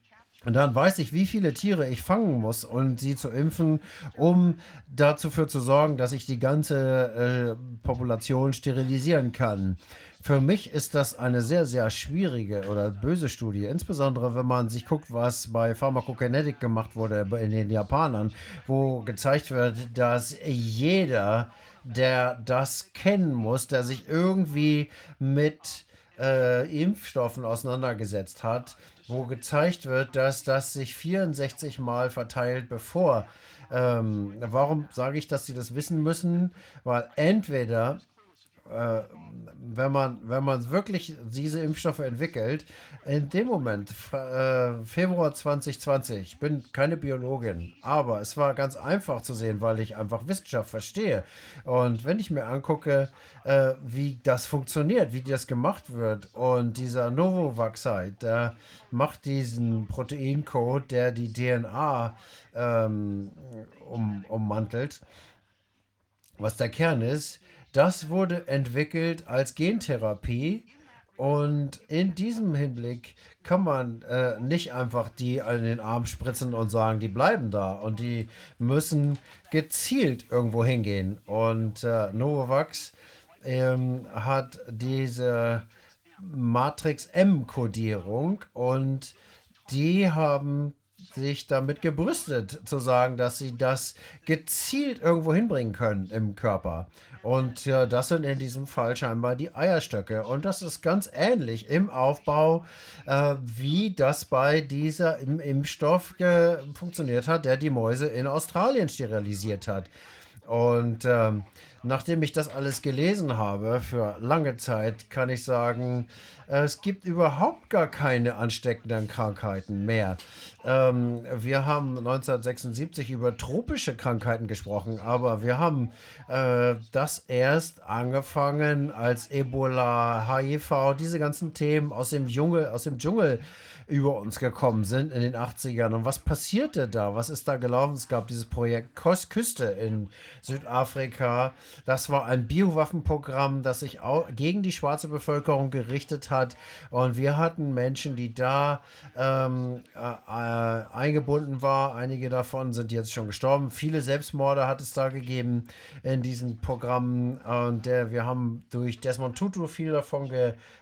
und dann weiß ich, wie viele Tiere ich fangen muss und sie zu impfen, um dafür zu sorgen, dass ich die ganze äh, Population sterilisieren kann. Für mich ist das eine sehr, sehr schwierige oder böse Studie, insbesondere wenn man sich guckt, was bei Pharmacokinetic gemacht wurde in den Japanern, wo gezeigt wird, dass jeder, der das kennen muss, der sich irgendwie mit äh, Impfstoffen auseinandergesetzt hat, wo gezeigt wird, dass das sich 64 Mal verteilt, bevor Ähm, warum sage ich, dass sie das wissen müssen? Weil entweder äh, wenn man, wenn man wirklich diese Impfstoffe entwickelt, in dem Moment, äh, Februar 2020, ich bin keine Biologin, aber es war ganz einfach zu sehen, weil ich einfach Wissenschaft verstehe. Und wenn ich mir angucke, äh, wie das funktioniert, wie das gemacht wird, und dieser Novovaxite, der macht diesen Proteincode, der die DNA ähm, um, ummantelt, was der Kern ist, das wurde entwickelt als Gentherapie und in diesem Hinblick kann man äh, nicht einfach die an den Arm spritzen und sagen, die bleiben da und die müssen gezielt irgendwo hingehen. Und äh, Novavax ähm, hat diese Matrix M-Kodierung und die haben sich damit gebrüstet, zu sagen, dass sie das gezielt irgendwo hinbringen können im Körper. Und ja, das sind in diesem Fall scheinbar die Eierstöcke. Und das ist ganz ähnlich im Aufbau, äh, wie das bei dieser im Impfstoff funktioniert hat, der die Mäuse in Australien sterilisiert hat. Und ähm, nachdem ich das alles gelesen habe für lange Zeit, kann ich sagen, es gibt überhaupt gar keine ansteckenden Krankheiten mehr. Ähm, wir haben 1976 über tropische Krankheiten gesprochen, aber wir haben äh, das erst angefangen, als Ebola, HIV, diese ganzen Themen aus dem Dschungel, aus dem Dschungel über uns gekommen sind in den 80ern. Und was passierte da? Was ist da gelaufen? Es gab dieses Projekt Kos Küste in Südafrika. Das war ein Biowaffenprogramm, das sich gegen die schwarze Bevölkerung gerichtet hat. Und wir hatten Menschen, die da ähm, äh, eingebunden waren. Einige davon sind jetzt schon gestorben. Viele Selbstmorde hat es da gegeben in diesen Programmen. Und äh, wir haben durch Desmond Tutu viel davon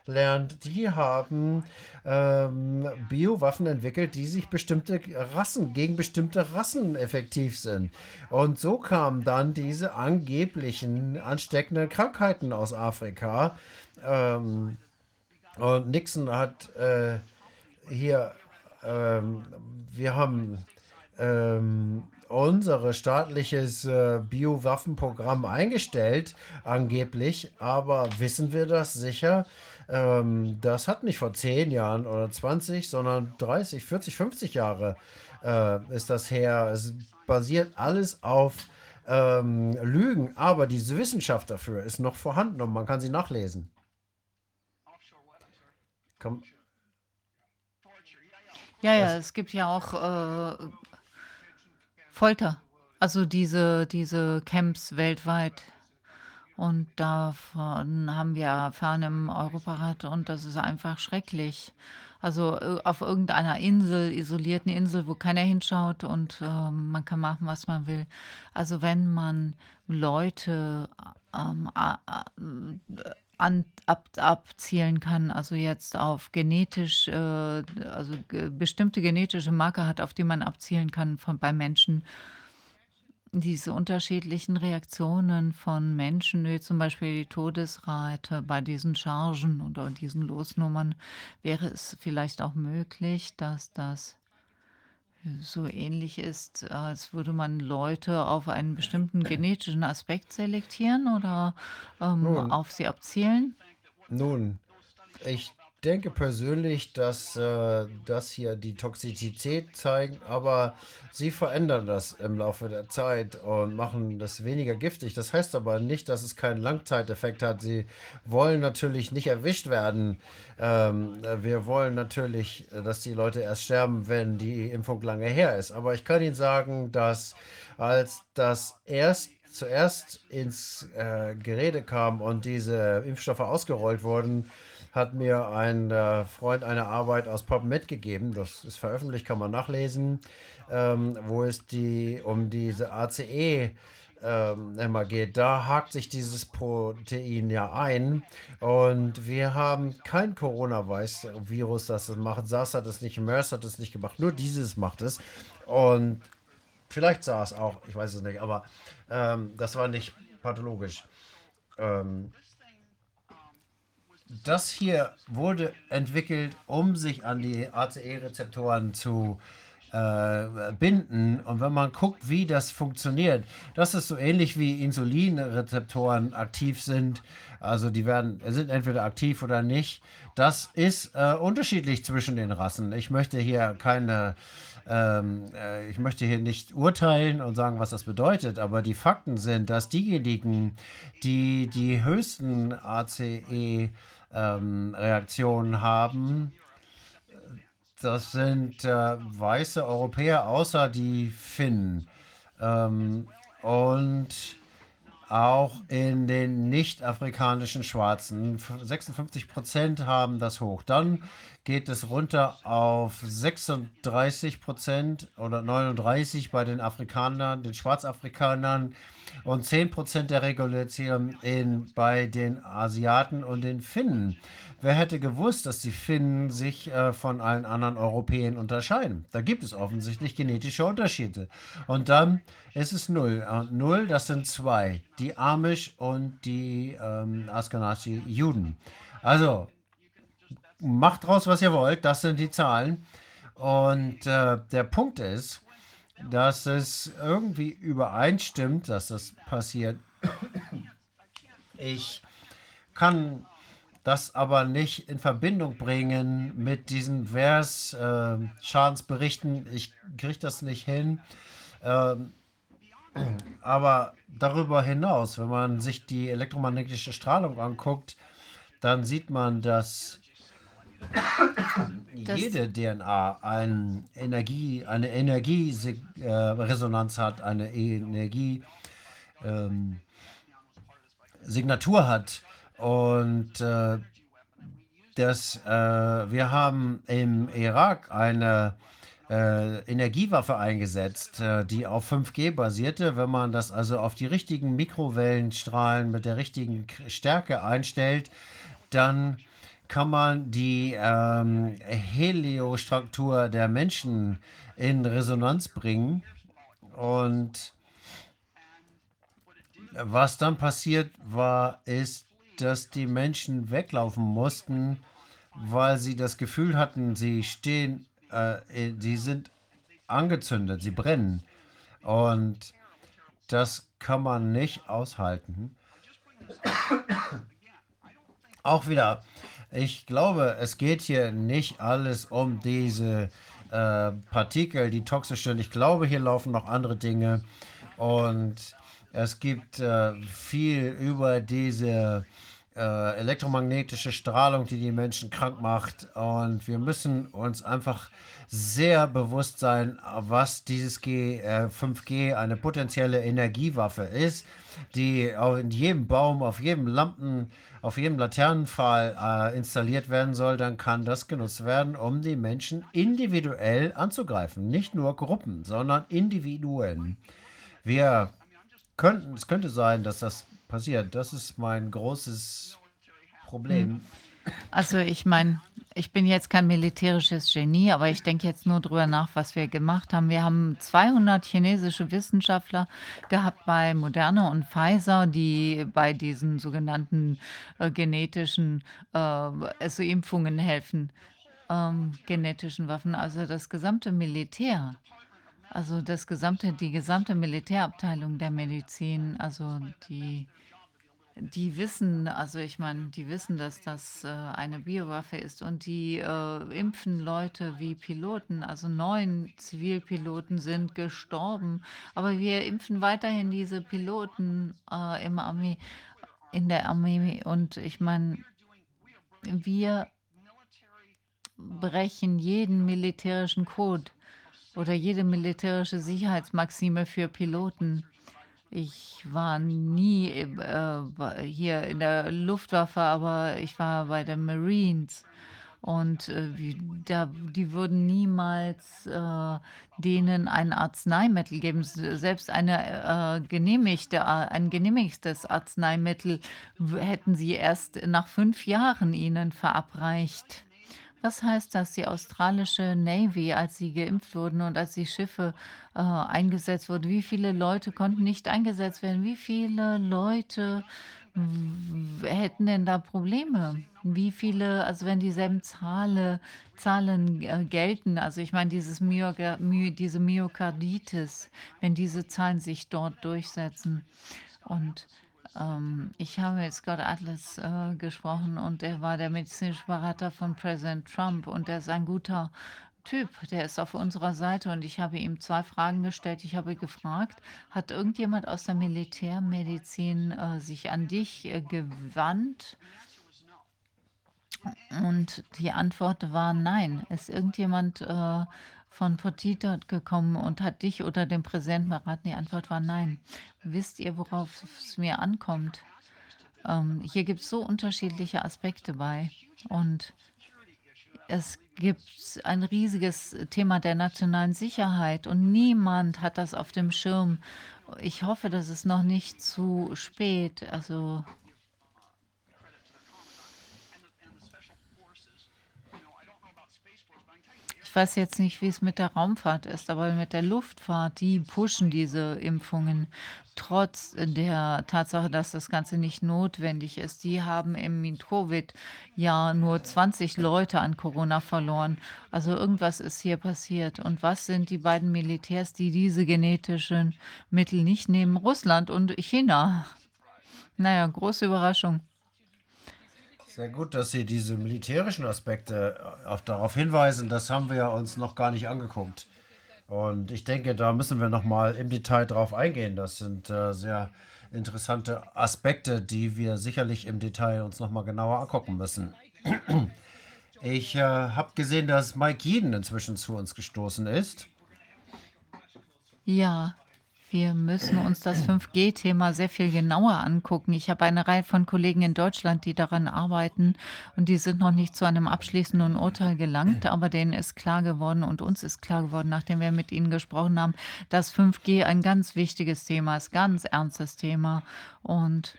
gelernt. Die haben ähm, Biowaffen entwickelt, die sich bestimmte Rassen, gegen bestimmte Rassen effektiv sind. Und so kamen dann diese angeblichen ansteckenden Krankheiten aus Afrika. Ähm, und Nixon hat äh, hier, ähm, wir haben ähm, unser staatliches äh, Biowaffenprogramm eingestellt, angeblich, aber wissen wir das sicher? Ähm, das hat nicht vor 10 Jahren oder 20, sondern 30, 40, 50 Jahre äh, ist das her. Es basiert alles auf ähm, Lügen, aber diese Wissenschaft dafür ist noch vorhanden und man kann sie nachlesen. Komm. Ja, ja, es gibt ja auch äh, Folter. Also diese, diese Camps weltweit. Und davon haben wir Erfahrung im Europarat und das ist einfach schrecklich. Also äh, auf irgendeiner Insel, isolierten Insel, wo keiner hinschaut und äh, man kann machen, was man will. Also wenn man Leute ähm, an, ab, abzielen kann, also jetzt auf genetisch, äh, also ge bestimmte genetische Marker hat, auf die man abzielen kann von, bei Menschen, diese unterschiedlichen Reaktionen von Menschen, wie zum Beispiel die Todesrate bei diesen Chargen oder diesen Losnummern, wäre es vielleicht auch möglich, dass das so ähnlich ist, als würde man Leute auf einen bestimmten genetischen Aspekt selektieren oder ähm, Nun, auf sie abzielen? nun, ich denke persönlich, dass äh, das hier die Toxizität zeigt, aber sie verändern das im Laufe der Zeit und machen das weniger giftig. Das heißt aber nicht, dass es keinen Langzeiteffekt hat. Sie wollen natürlich nicht erwischt werden. Ähm, wir wollen natürlich, dass die Leute erst sterben, wenn die Impfung lange her ist. Aber ich kann Ihnen sagen, dass als das erst zuerst ins äh, Gerede kam und diese Impfstoffe ausgerollt wurden, hat mir ein äh, Freund eine Arbeit aus PubMed gegeben. Das ist veröffentlicht, kann man nachlesen, ähm, wo es die um diese ACE ähm, immer geht. Da hakt sich dieses Protein ja ein und wir haben kein Coronavirus, das das macht. SARS hat es nicht, MERS hat es nicht gemacht, nur dieses macht es. Und vielleicht SARS auch, ich weiß es nicht, aber ähm, das war nicht pathologisch. Ähm, das hier wurde entwickelt, um sich an die ACE-Rezeptoren zu äh, binden. Und wenn man guckt, wie das funktioniert, das ist so ähnlich wie Insulinrezeptoren aktiv sind. Also die werden, sind entweder aktiv oder nicht. Das ist äh, unterschiedlich zwischen den Rassen. Ich möchte hier keine, ähm, äh, ich möchte hier nicht urteilen und sagen, was das bedeutet, aber die Fakten sind, dass diejenigen, die die höchsten ACE-Reaktionen ähm, haben, das sind äh, weiße Europäer, außer die Finnen. Ähm, und auch in den nicht-afrikanischen Schwarzen. 56 Prozent haben das hoch. Dann geht es runter auf 36 Prozent oder 39 bei den Afrikanern, den Schwarzafrikanern und 10 Prozent der Regulation in, bei den Asiaten und den Finnen. Wer hätte gewusst, dass die Finnen sich äh, von allen anderen Europäern unterscheiden? Da gibt es offensichtlich genetische Unterschiede. Und dann ist es null. Und null, das sind zwei. Die Amish und die ähm, Askenazi-Juden. Also, macht draus, was ihr wollt. Das sind die Zahlen. Und äh, der Punkt ist, dass es irgendwie übereinstimmt, dass das passiert. Ich kann das aber nicht in Verbindung bringen mit diesen Vers-Schadensberichten. Äh, ich kriege das nicht hin. Ähm, aber darüber hinaus, wenn man sich die elektromagnetische Strahlung anguckt, dann sieht man, dass das jede DNA ein Energie, eine Energieresonanz äh, hat, eine Energiesignatur ähm, hat. Und äh, das, äh, wir haben im Irak eine äh, Energiewaffe eingesetzt, äh, die auf 5G basierte. Wenn man das also auf die richtigen Mikrowellenstrahlen mit der richtigen Stärke einstellt, dann kann man die ähm, Heliostruktur der Menschen in Resonanz bringen. Und was dann passiert war, ist, dass die Menschen weglaufen mussten, weil sie das Gefühl hatten, sie stehen, äh, sie sind angezündet, sie brennen. Und das kann man nicht aushalten. Auch wieder, ich glaube, es geht hier nicht alles um diese äh, Partikel, die toxisch sind. Ich glaube, hier laufen noch andere Dinge. Und es gibt äh, viel über diese äh, elektromagnetische Strahlung, die die Menschen krank macht. Und wir müssen uns einfach sehr bewusst sein, was dieses G, äh, 5G eine potenzielle Energiewaffe ist, die auch in jedem Baum, auf jedem Lampen, auf jedem Laternenpfahl äh, installiert werden soll, dann kann das genutzt werden, um die Menschen individuell anzugreifen. Nicht nur Gruppen, sondern Individuen. Wir könnten, es könnte sein, dass das passiert. Das ist mein großes Problem. Hm. Also ich meine, ich bin jetzt kein militärisches Genie, aber ich denke jetzt nur drüber nach, was wir gemacht haben. Wir haben 200 chinesische Wissenschaftler gehabt bei Moderna und Pfizer, die bei diesen sogenannten äh, genetischen äh, also Impfungen helfen, ähm, genetischen Waffen. Also das gesamte Militär, also das gesamte, die gesamte Militärabteilung der Medizin, also die die wissen, also ich meine, die wissen, dass das äh, eine Biowaffe ist und die äh, impfen Leute wie Piloten. Also neun Zivilpiloten sind gestorben, aber wir impfen weiterhin diese Piloten äh, im Armee, in der Armee. Und ich meine, wir brechen jeden militärischen Code oder jede militärische Sicherheitsmaxime für Piloten. Ich war nie äh, hier in der Luftwaffe, aber ich war bei den Marines. Und äh, wie, da, die würden niemals äh, denen ein Arzneimittel geben. Selbst eine, äh, genehmigte, ein genehmigtes Arzneimittel hätten sie erst nach fünf Jahren ihnen verabreicht. Was heißt das? Die australische Navy, als sie geimpft wurden und als die Schiffe äh, eingesetzt wurden, wie viele Leute konnten nicht eingesetzt werden? Wie viele Leute w- hätten denn da Probleme? Wie viele, also wenn dieselben Zahle, Zahlen äh, gelten, also ich meine, dieses Myoga, My, diese Myokarditis, wenn diese Zahlen sich dort durchsetzen. Und ähm, ich habe mit Scott Atlas äh, gesprochen und er war der medizinische Berater von Präsident Trump und er ist ein guter Typ, der ist auf unserer Seite und ich habe ihm zwei Fragen gestellt. Ich habe gefragt, hat irgendjemand aus der Militärmedizin äh, sich an dich äh, gewandt? Und die Antwort war nein. Ist irgendjemand äh, von Potito gekommen und hat dich oder den Präsidenten beraten? Die Antwort war nein. Wisst ihr, worauf es mir ankommt? Ähm, hier gibt es so unterschiedliche Aspekte bei. Und es gibt ein riesiges Thema der nationalen Sicherheit und niemand hat das auf dem Schirm. Ich hoffe, das ist noch nicht zu spät. Also ich weiß jetzt nicht, wie es mit der Raumfahrt ist, aber mit der Luftfahrt, die pushen diese Impfungen trotz der Tatsache, dass das Ganze nicht notwendig ist. Die haben im Covid-Jahr nur 20 Leute an Corona verloren. Also irgendwas ist hier passiert. Und was sind die beiden Militärs, die diese genetischen Mittel nicht nehmen? Russland und China. Naja, große Überraschung. Sehr gut, dass Sie diese militärischen Aspekte äh, auch darauf hinweisen. Das haben wir uns noch gar nicht angeguckt. Und ich denke, da müssen wir noch mal im Detail drauf eingehen. Das sind äh, sehr interessante Aspekte, die wir sicherlich im Detail uns noch mal genauer angucken müssen. Ich äh, habe gesehen, dass Mike Jeden inzwischen zu uns gestoßen ist. Ja, wir müssen uns das 5G-Thema sehr viel genauer angucken. Ich habe eine Reihe von Kollegen in Deutschland, die daran arbeiten und die sind noch nicht zu einem abschließenden Urteil gelangt, aber denen ist klar geworden und uns ist klar geworden, nachdem wir mit ihnen gesprochen haben, dass 5G ein ganz wichtiges Thema ist, ganz ernstes Thema und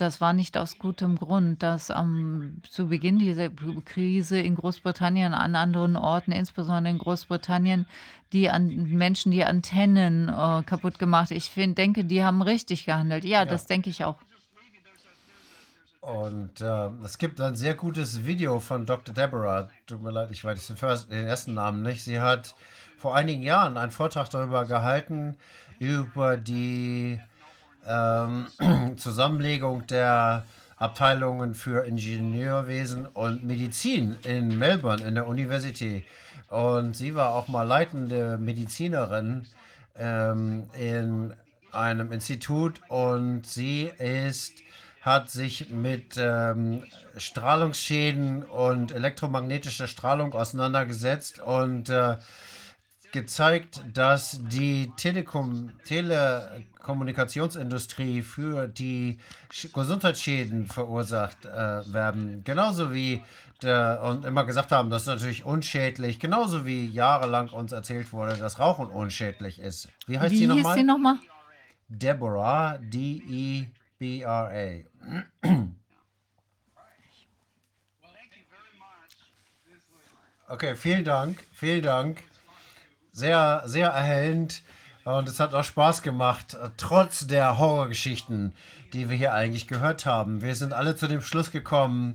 das war nicht aus gutem Grund, dass am, zu Beginn dieser Krise in Großbritannien, an anderen Orten, insbesondere in Großbritannien, die an Menschen die Antennen äh, kaputt gemacht. Ich find, denke, die haben richtig gehandelt. Ja, Ja. das denke ich auch. Und äh, es gibt ein sehr gutes Video von Dr. Deborah. Tut mir leid, ich weiß den, first, den ersten Namen nicht. Sie hat vor einigen Jahren einen Vortrag darüber gehalten, über die ähm, <clears throat> Zusammenlegung der Abteilungen für Ingenieurwesen und Medizin in Melbourne, in der Universität. Und sie war auch mal leitende Medizinerin ähm, in einem Institut und sie ist, hat sich mit ähm, Strahlungsschäden und elektromagnetischer Strahlung auseinandergesetzt und äh, gezeigt, dass die Telekom Telekommunikationsindustrie für die Sch- Gesundheitsschäden verursacht äh, werden. Genauso wie der, und immer gesagt haben, das ist natürlich unschädlich, genauso wie jahrelang uns erzählt wurde, dass Rauchen unschädlich ist. Wie heißt Wie sie nochmal? sie nochmal? Deborah, D-E-B-R-A. Okay, vielen Dank, vielen Dank. Sehr, sehr erhellend und es hat auch Spaß gemacht, äh, trotz der Horrorgeschichten, die wir hier eigentlich gehört haben. Wir sind alle zu dem Schluss gekommen,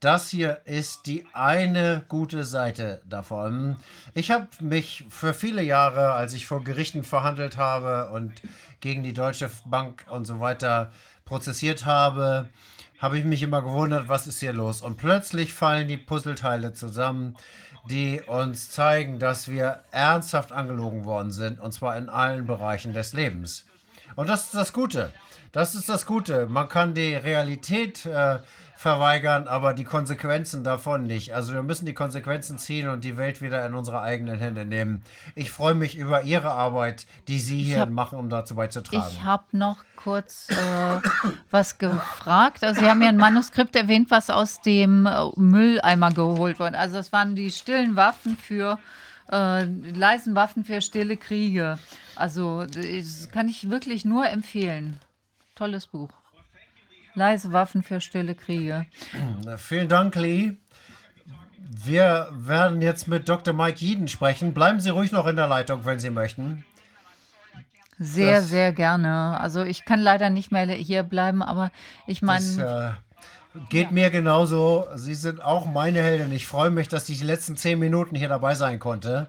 das hier ist die eine gute Seite davon. Ich habe mich für viele Jahre, als ich vor Gerichten verhandelt habe und gegen die Deutsche Bank und so weiter prozessiert habe, habe ich mich immer gewundert, was ist hier los? Und plötzlich fallen die Puzzleteile zusammen, die uns zeigen, dass wir ernsthaft angelogen worden sind, und zwar in allen Bereichen des Lebens. Und das ist das Gute. Das ist das Gute. Man kann die Realität äh, verweigern, aber die Konsequenzen davon nicht. Also wir müssen die Konsequenzen ziehen und die Welt wieder in unsere eigenen Hände nehmen. Ich freue mich über Ihre Arbeit, die Sie hier hab- machen, um dazu beizutragen. Ich habe noch kurz äh, was gefragt. Also Sie haben ja ein Manuskript erwähnt, was aus dem äh, Mülleimer geholt wurde. Also das waren die stillen Waffen für äh, leisen Waffen für stille Kriege. Also das kann ich wirklich nur empfehlen. Tolles Buch. Leise Waffen für stille Kriege. Vielen Dank, Lee. Wir werden jetzt mit Dr. Mike Jeden sprechen. Bleiben Sie ruhig noch in der Leitung, wenn Sie möchten. Sehr, Das, sehr gerne. Also ich kann leider nicht mehr hier bleiben, aber ich meine, äh, geht ja. mir genauso. Sie sind auch meine Heldin. Ich freue mich, dass ich die letzten zehn Minuten hier dabei sein konnte.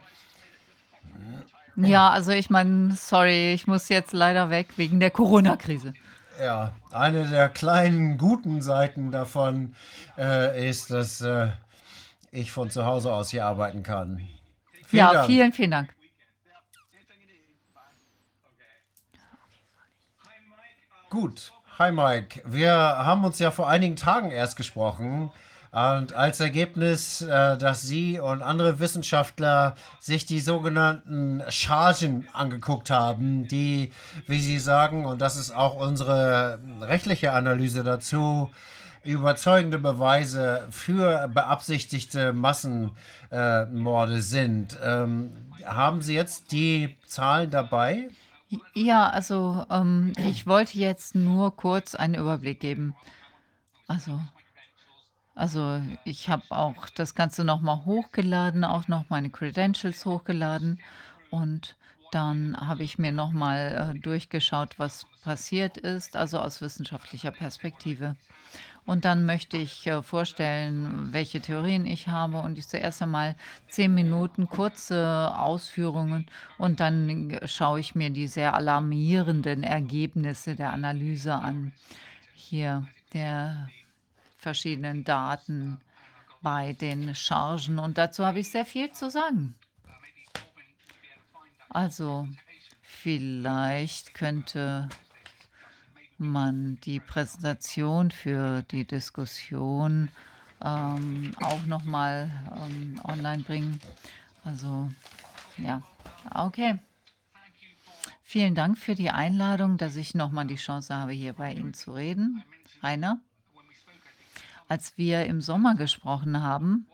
Ja, also ich meine, sorry, ich muss jetzt leider weg wegen der Corona-Krise. Ja, eine der kleinen guten Seiten davon äh, ist, dass äh, ich von zu Hause aus hier arbeiten kann. Vielen Ja, Dank. vielen, vielen Dank. Gut. Hi Mike. Wir haben uns ja vor einigen Tagen erst gesprochen. Und als Ergebnis, äh, dass Sie und andere Wissenschaftler sich die sogenannten Chargen angeguckt haben, die, wie Sie sagen, und das ist auch unsere rechtliche Analyse dazu, überzeugende Beweise für beabsichtigte Massenmorde Morde sind. Ähm, haben Sie jetzt die Zahlen dabei? Ja, also ähm, ich wollte jetzt nur kurz einen Überblick geben. Also, also ich habe auch das Ganze nochmal hochgeladen, auch noch meine Credentials hochgeladen und dann habe ich mir nochmal äh, durchgeschaut, was passiert ist, also aus wissenschaftlicher Perspektive. Und dann möchte ich äh, vorstellen, welche Theorien ich habe. Und ich zuerst einmal zehn Minuten kurze Ausführungen und dann schaue ich mir die sehr alarmierenden Ergebnisse der Analyse an. Hier der verschiedenen Daten bei den Chargen. Und dazu habe ich sehr viel zu sagen. Also vielleicht könnte man die Präsentation für die Diskussion ähm, auch nochmal ähm, online bringen. Also ja, okay. Vielen Dank für die Einladung, dass ich nochmal die Chance habe, hier bei Ihnen zu reden. Rainer, als wir im Sommer gesprochen haben,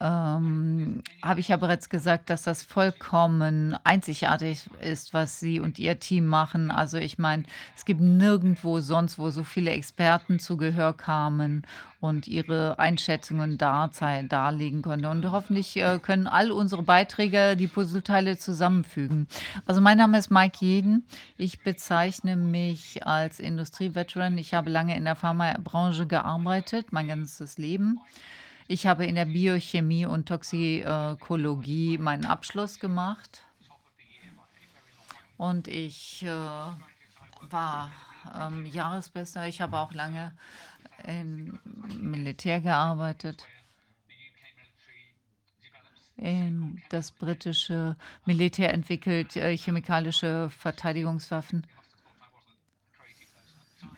ähm, habe ich ja bereits gesagt, dass das vollkommen einzigartig ist, was Sie und Ihr Team machen. Also ich meine, es gibt nirgendwo sonst, wo so viele Experten zu Gehör kamen und ihre Einschätzungen darzei- darlegen konnten. Und hoffentlich äh, können all unsere Beiträge die Puzzleteile zusammenfügen. Also mein Name ist Mike Jeden. Ich bezeichne mich als Industrieveteran. Ich habe lange in der Pharmabranche gearbeitet, mein ganzes Leben. Ich habe in der Biochemie und Toxikologie meinen Abschluss gemacht und ich äh, war ähm, Jahresbester. Ich habe auch lange im Militär gearbeitet. Ähm, das britische Militär entwickelt äh, chemikalische Verteidigungswaffen.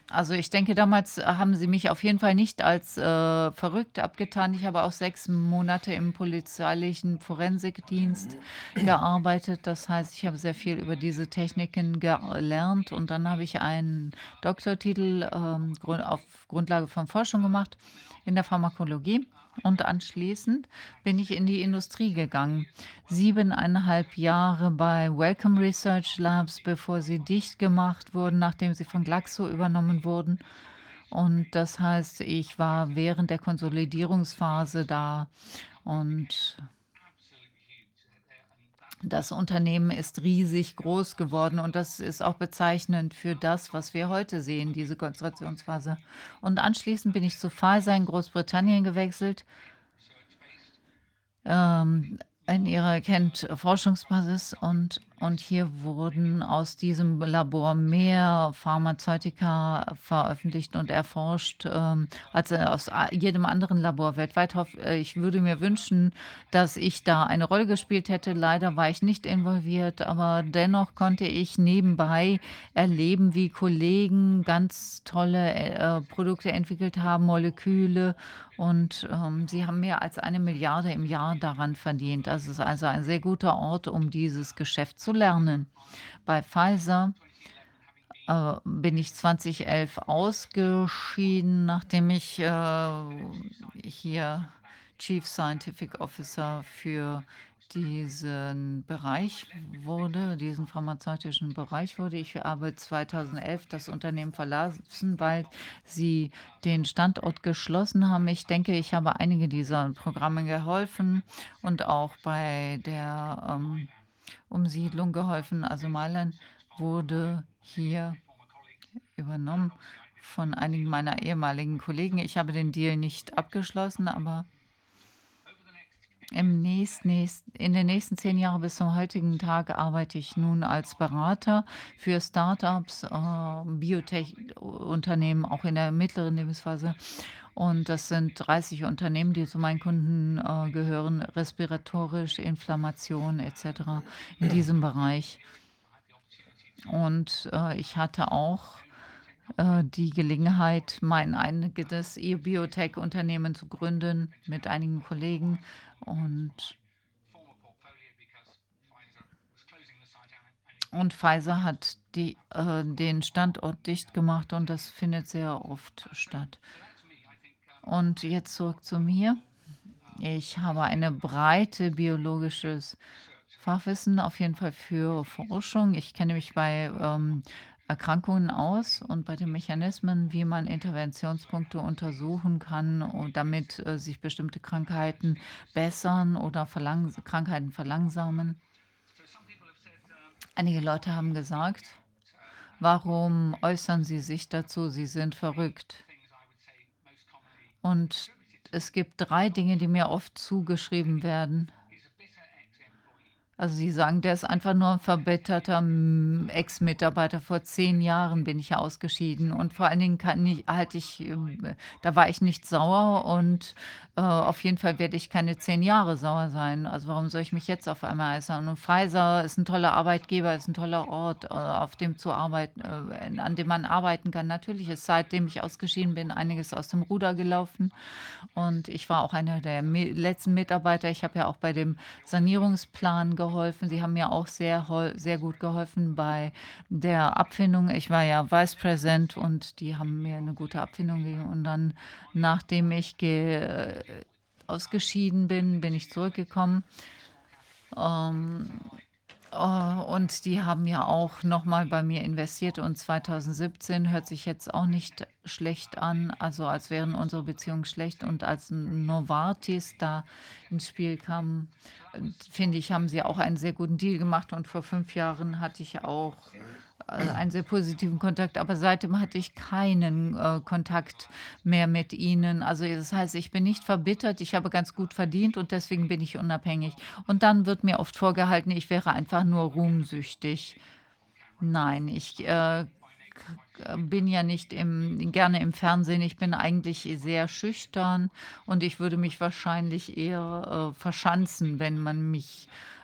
Also ich denke, damals haben sie mich auf jeden Fall nicht als äh, verrückt abgetan. Ich habe auch sechs Monate im polizeilichen Forensikdienst gearbeitet. Das heißt, ich habe sehr viel über diese Techniken gelernt und dann habe ich einen Doktortitel ähm, grund auf Grundlage von Forschung gemacht in der Pharmakologie. Und anschließend bin ich in die Industrie gegangen. Siebeneinhalb Jahre bei Wellcome Research Labs, bevor sie dicht gemacht wurden, nachdem sie von Glaxo übernommen wurden. Und das heißt, ich war während der Konsolidierungsphase da und das Unternehmen ist riesig groß geworden und das ist auch bezeichnend für das, was wir heute sehen, diese Konzentrationsphase. Und anschließend bin ich zu Pfizer in Großbritannien gewechselt. Ähm, in ihrer kennt Forschungsbasis und, und hier wurden aus diesem Labor mehr Pharmazeutika veröffentlicht und erforscht ähm, als äh, aus a- jedem anderen Labor weltweit. Äh, Ich würde mir wünschen, dass ich da eine Rolle gespielt hätte. Leider war ich nicht involviert, aber dennoch konnte ich nebenbei erleben, wie Kollegen ganz tolle äh, Produkte entwickelt haben, Moleküle und ähm, sie haben mehr als eine Milliarde im Jahr daran verdient. Das ist also ein sehr guter Ort, um dieses Geschäft zu lernen. Bei Pfizer äh, bin ich 2011 ausgeschieden, nachdem ich äh, hier Chief Scientific Officer für diesen Bereich wurde, diesen pharmazeutischen Bereich wurde. Ich habe 2011 das Unternehmen verlassen, weil sie den Standort geschlossen haben. Ich denke, ich habe einige dieser Programme geholfen und auch bei der ähm, Umsiedlung geholfen. Also Mailand wurde hier übernommen von einigen meiner ehemaligen Kollegen. Ich habe den Deal nicht abgeschlossen, aber im nächst, nächst, in den nächsten zehn Jahren bis zum heutigen Tag arbeite ich nun als Berater für Startups, äh, Biotech-Unternehmen, auch in der mittleren Lebensphase. Und das sind 30 Unternehmen, die zu meinen Kunden äh, gehören, respiratorisch, Inflammation etc. in diesem Bereich. Und äh, ich hatte auch äh, die Gelegenheit, mein eigenes E-Biotech-Unternehmen zu gründen mit einigen Kollegen. Und, und Pfizer hat die, äh, den Standort dicht gemacht und das findet sehr oft statt. Und jetzt zurück zu mir. Ich habe eine breite biologisches Fachwissen, auf jeden Fall für Forschung. Ich kenne mich bei ähm, Erkrankungen aus und bei den Mechanismen, wie man Interventionspunkte untersuchen kann, und damit äh, sich bestimmte Krankheiten bessern oder verlang Krankheiten verlangsamen. Einige Leute haben gesagt, warum äußern Sie sich dazu? Sie sind verrückt. Und es gibt drei Dinge, die mir oft zugeschrieben werden. Also Sie sagen, der ist einfach nur ein verbitterter hm, Ex-Mitarbeiter. Vor 10 Jahren bin ich ausgeschieden und vor allen Dingen kann ich halte ich ähm, da war ich nicht sauer und, äh, auf jeden Fall werde ich keine 10 Jahre sauer sein. Also, warum soll ich mich jetzt auf einmal äußern? Und Pfizer ist ein toller Arbeitgeber, ist ein toller Ort, äh, auf dem zu arbeiten äh, an dem man arbeiten kann. Natürlich ist seitdem ich ausgeschieden bin, einiges aus dem Ruder gelaufen und ich war auch einer der mi letzten Mitarbeiter. Ich habe ja auch bei dem Sanierungsplan geholfen geholfen. Sie haben mir auch sehr, sehr gut geholfen bei der Abfindung. Ich war ja Vice President und die haben mir eine gute Abfindung gegeben. Und dann, nachdem ich ausgeschieden bin, bin ich zurückgekommen. Ähm, äh, und die haben ja auch nochmal bei mir investiert und 2017 hört sich jetzt auch nicht schlecht an, also als wären unsere Beziehungen schlecht. Und als Novartis da ins Spiel kam, finde ich, haben sie auch einen sehr guten Deal gemacht. Und vor fünf Jahren hatte ich auch äh, einen sehr positiven Kontakt, aber seitdem hatte ich keinen äh, Kontakt mehr mit ihnen. Also das heißt, ich bin nicht verbittert, ich habe ganz gut verdient und deswegen bin ich unabhängig. Und dann wird mir oft vorgehalten, ich wäre einfach nur ruhmsüchtig. Nein, ich äh, bin ja nicht im, gerne im Fernsehen. Ich bin eigentlich sehr schüchtern und ich würde mich wahrscheinlich eher äh, verschanzen, wenn man mich äh,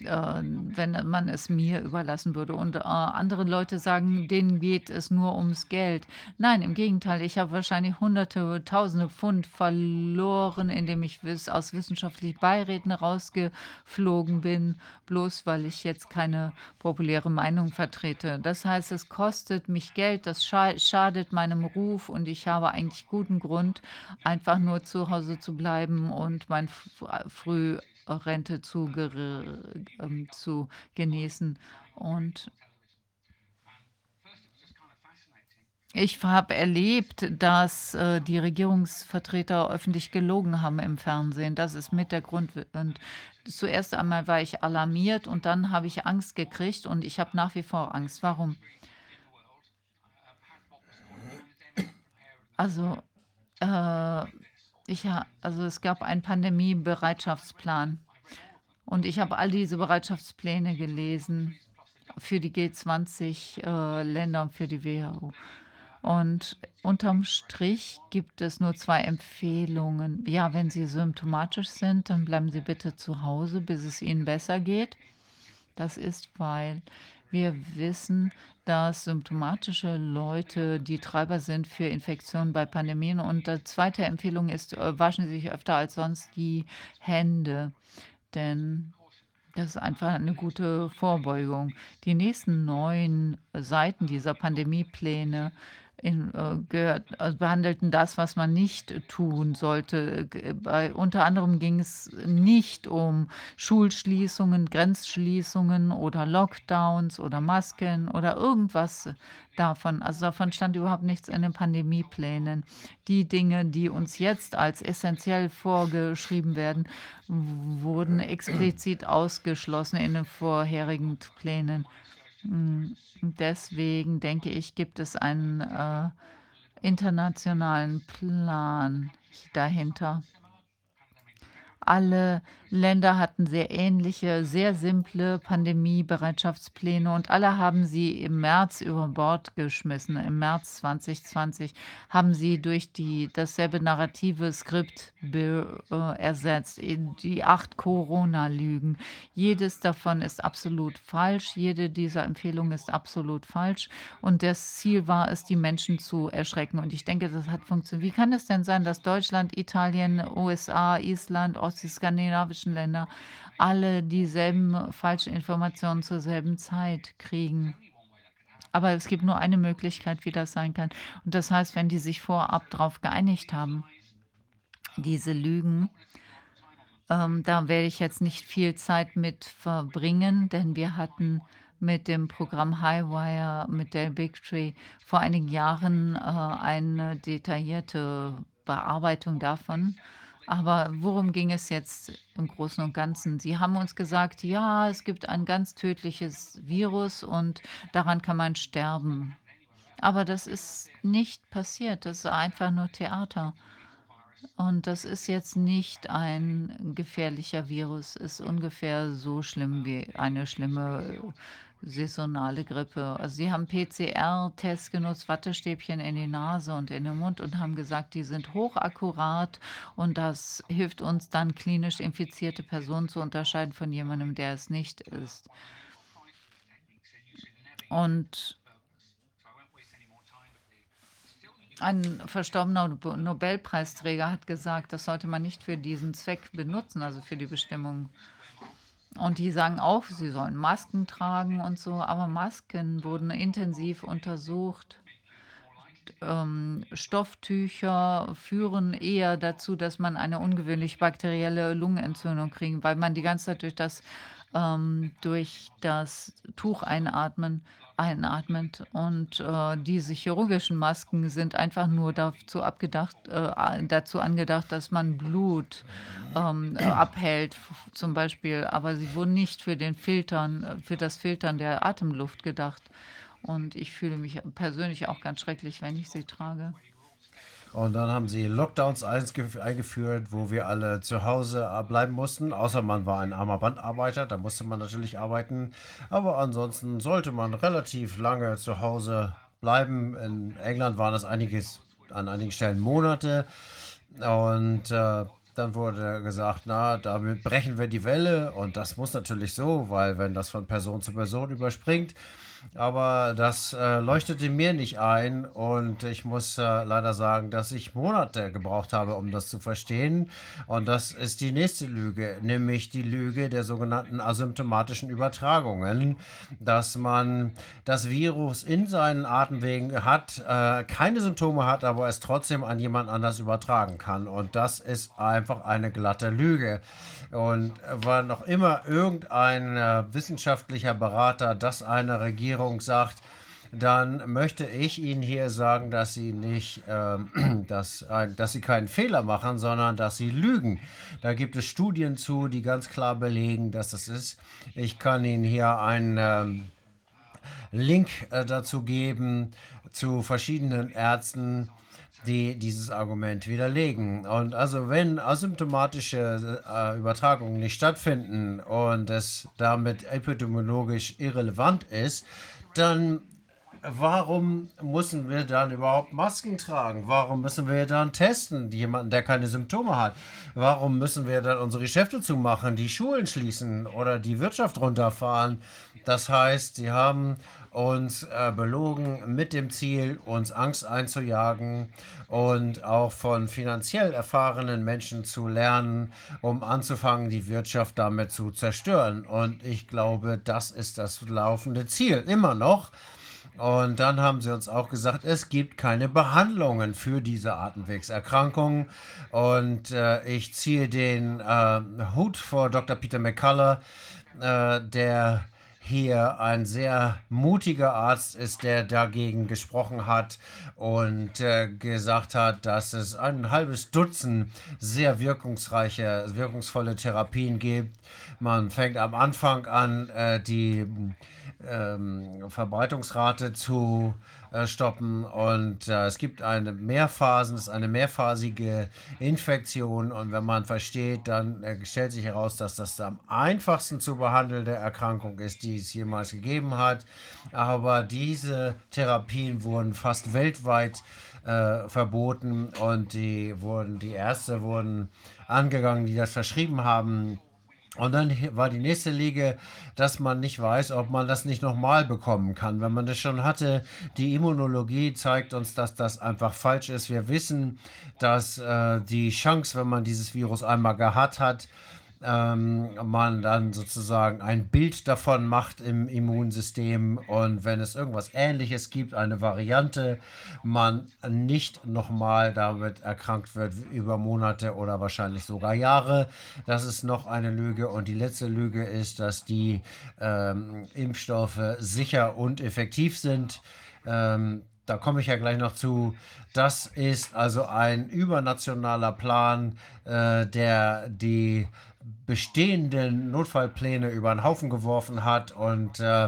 wenn man es mir überlassen würde. Und äh, andere Leute sagen, denen geht es nur ums Geld. Nein, im Gegenteil, ich habe wahrscheinlich hunderte, tausende Pfund verloren, indem ich aus wissenschaftlichen Beiräten rausgeflogen bin, bloß weil ich jetzt keine populäre Meinung vertrete. Das heißt, es kostet mich Geld, das schadet meinem Ruf und ich habe eigentlich guten Grund, einfach nur zu Hause zu bleiben und mein früh Rente zu, ähm, zu genießen. Und ich habe erlebt, dass äh, die Regierungsvertreter öffentlich gelogen haben im Fernsehen. Das ist mit der Grund. Und zuerst einmal war ich alarmiert und dann habe ich Angst gekriegt und ich habe nach wie vor Angst. Warum? Also, äh, ich ha also, es gab einen Pandemiebereitschaftsplan und ich habe all diese Bereitschaftspläne gelesen für die G20, äh, und für die WHO. Und unterm Strich gibt es nur zwei Empfehlungen. Ja, wenn Sie symptomatisch sind, dann bleiben Sie bitte zu Hause, bis es Ihnen besser geht. Das ist, weil wir wissen, dass symptomatische Leute die Treiber sind für Infektionen bei Pandemien. Und die zweite Empfehlung ist, äh, waschen Sie sich öfter als sonst die Hände, denn das ist einfach eine gute Vorbeugung. Die nächsten neun Seiten dieser Pandemiepläne in, äh, gehört, also behandelten das, was man nicht tun sollte. Bei, unter anderem ging es nicht um Schulschließungen, Grenzschließungen oder Lockdowns oder Masken oder irgendwas davon. Also davon stand überhaupt nichts in den Pandemieplänen. Die Dinge, die uns jetzt als essentiell vorgeschrieben werden, wurden explizit ausgeschlossen in den vorherigen Plänen. Hm, deswegen denke ich, gibt es einen äh, internationalen Plan dahinter. Alle Länder hatten sehr ähnliche, sehr simple Pandemiebereitschaftspläne und alle haben sie im März über Bord geschmissen. Im März 2020 haben sie durch die, dasselbe narrative Skript be, äh, ersetzt, die acht Corona-Lügen. Jedes davon ist absolut falsch, jede dieser Empfehlungen ist absolut falsch und das Ziel war es, die Menschen zu erschrecken und ich denke, das hat funktioniert. Wie kann es denn sein, dass Deutschland, Italien, USA, Island, Ostsee, Skandinavien arabischen Länder alle dieselben falschen Informationen zur selben Zeit kriegen. Aber es gibt nur eine Möglichkeit, wie das sein kann. Und das heißt, wenn die sich vorab darauf geeinigt haben, diese Lügen, ähm, da werde ich jetzt nicht viel Zeit mit verbringen, denn wir hatten mit dem Programm Highwire, mit der Big Tree vor einigen Jahren äh, eine detaillierte Bearbeitung davon. Aber worum ging es jetzt im Großen und Ganzen? Sie haben uns gesagt, ja, es gibt ein ganz tödliches Virus und daran kann man sterben. Aber das ist nicht passiert. Das ist einfach nur Theater. Und das ist jetzt nicht ein gefährlicher Virus. Ist ungefähr so schlimm wie eine schlimme saisonale Grippe. Also sie haben PCR-Tests genutzt, Wattestäbchen in die Nase und in den Mund und haben gesagt, die sind hochakkurat und das hilft uns dann klinisch infizierte Personen zu unterscheiden von jemandem, der es nicht ist. Und ein verstorbener Nobelpreisträger hat gesagt, das sollte man nicht für diesen Zweck benutzen, also für die Bestimmung und die sagen auch, sie sollen Masken tragen und so, aber Masken wurden intensiv untersucht. Ähm, Stofftücher führen eher dazu, dass man eine ungewöhnlich bakterielle Lungenentzündung kriegt, weil man die ganze Zeit durch das, ähm, durch das Tuch einatmen einatmet. Und äh, diese chirurgischen Masken sind einfach nur dazu, abgedacht, äh, dazu angedacht, dass man Blut ähm, abhält, zum Beispiel. Aber sie wurden nicht für den Filtern, für das Filtern der Atemluft gedacht. Und ich fühle mich persönlich auch ganz schrecklich, wenn ich sie trage. Und dann haben sie Lockdowns eingeführt, wo wir alle zu Hause äh, bleiben mussten, außer man war ein armer Bandarbeiter, da musste man natürlich arbeiten. Aber ansonsten sollte man relativ lange zu Hause bleiben. In England waren das einiges, an einigen Stellen Monate. Und äh, dann wurde gesagt, na, damit brechen wir die Welle. Und das muss natürlich so, weil wenn das von Person zu Person überspringt, aber das äh, leuchtete mir nicht ein und ich muss äh, leider sagen, dass ich Monate gebraucht habe, um das zu verstehen. Und das ist die nächste Lüge, nämlich die Lüge der sogenannten asymptomatischen Übertragungen, dass man das Virus in seinen Atemwegen hat, äh, keine Symptome hat, aber es trotzdem an jemand anders übertragen kann. Und das ist einfach eine glatte Lüge. Und war noch immer irgendein äh, wissenschaftlicher Berater, dass eine Regierung sagt, dann möchte ich Ihnen hier sagen, dass Sie nicht, ähm, <clears throat> dass, äh, dass Sie keinen Fehler machen, sondern dass Sie lügen. Da gibt es Studien zu, die ganz klar belegen, dass das ist. Ich kann Ihnen hier einen ähm, Link äh, dazu geben zu verschiedenen Ärzten, die dieses Argument widerlegen. Und also wenn asymptomatische äh, Übertragungen nicht stattfinden und es damit epidemiologisch irrelevant ist, dann warum müssen wir dann überhaupt Masken tragen? Warum müssen wir dann testen, jemanden, der keine Symptome hat? Warum müssen wir dann unsere Geschäfte zumachen, die Schulen schließen oder die Wirtschaft runterfahren? Das heißt, sie haben uns äh, belogen mit dem Ziel, uns Angst einzujagen und auch von finanziell erfahrenen Menschen zu lernen, um anzufangen, die Wirtschaft damit zu zerstören. Und ich glaube, das ist das laufende Ziel immer noch. Und dann haben sie uns auch gesagt, es gibt keine Behandlungen für diese Atemwegserkrankungen. Und äh, ich ziehe den äh, Hut vor Dr. Peter McCullough, äh, der hier ein sehr mutiger Arzt ist, der dagegen gesprochen hat und äh, gesagt hat, dass es ein halbes Dutzend sehr wirkungsreiche, wirkungsvolle Therapien gibt. Man fängt am Anfang an, äh, die ähm, Verbreitungsrate zu äh, stoppen. Und äh, es gibt eine Mehrphasen, es ist eine mehrphasige Infektion. Und wenn man versteht, dann äh, stellt sich heraus, dass das am einfachsten zu behandelnde Erkrankung ist, die es jemals gegeben hat. Aber diese Therapien wurden fast weltweit äh, verboten und die wurden, die Ärzte wurden angegangen, die das verschrieben haben und dann war die nächste Liege, dass man nicht weiß, ob man das nicht nochmal bekommen kann. Wenn man das schon hatte, die Immunologie zeigt uns, dass das einfach falsch ist. Wir wissen, dass äh, die Chance, wenn man dieses Virus einmal gehabt hat, ähm, man dann sozusagen ein Bild davon macht im Immunsystem und wenn es irgendwas Ähnliches gibt, eine Variante, man nicht nochmal damit erkrankt wird über Monate oder wahrscheinlich sogar Jahre. Das ist noch eine Lüge und die letzte Lüge ist, dass die ähm, Impfstoffe sicher und effektiv sind. Ähm, da komme ich ja gleich noch zu. Das ist also ein übernationaler Plan, äh, der die bestehenden Notfallpläne über den Haufen geworfen hat und äh,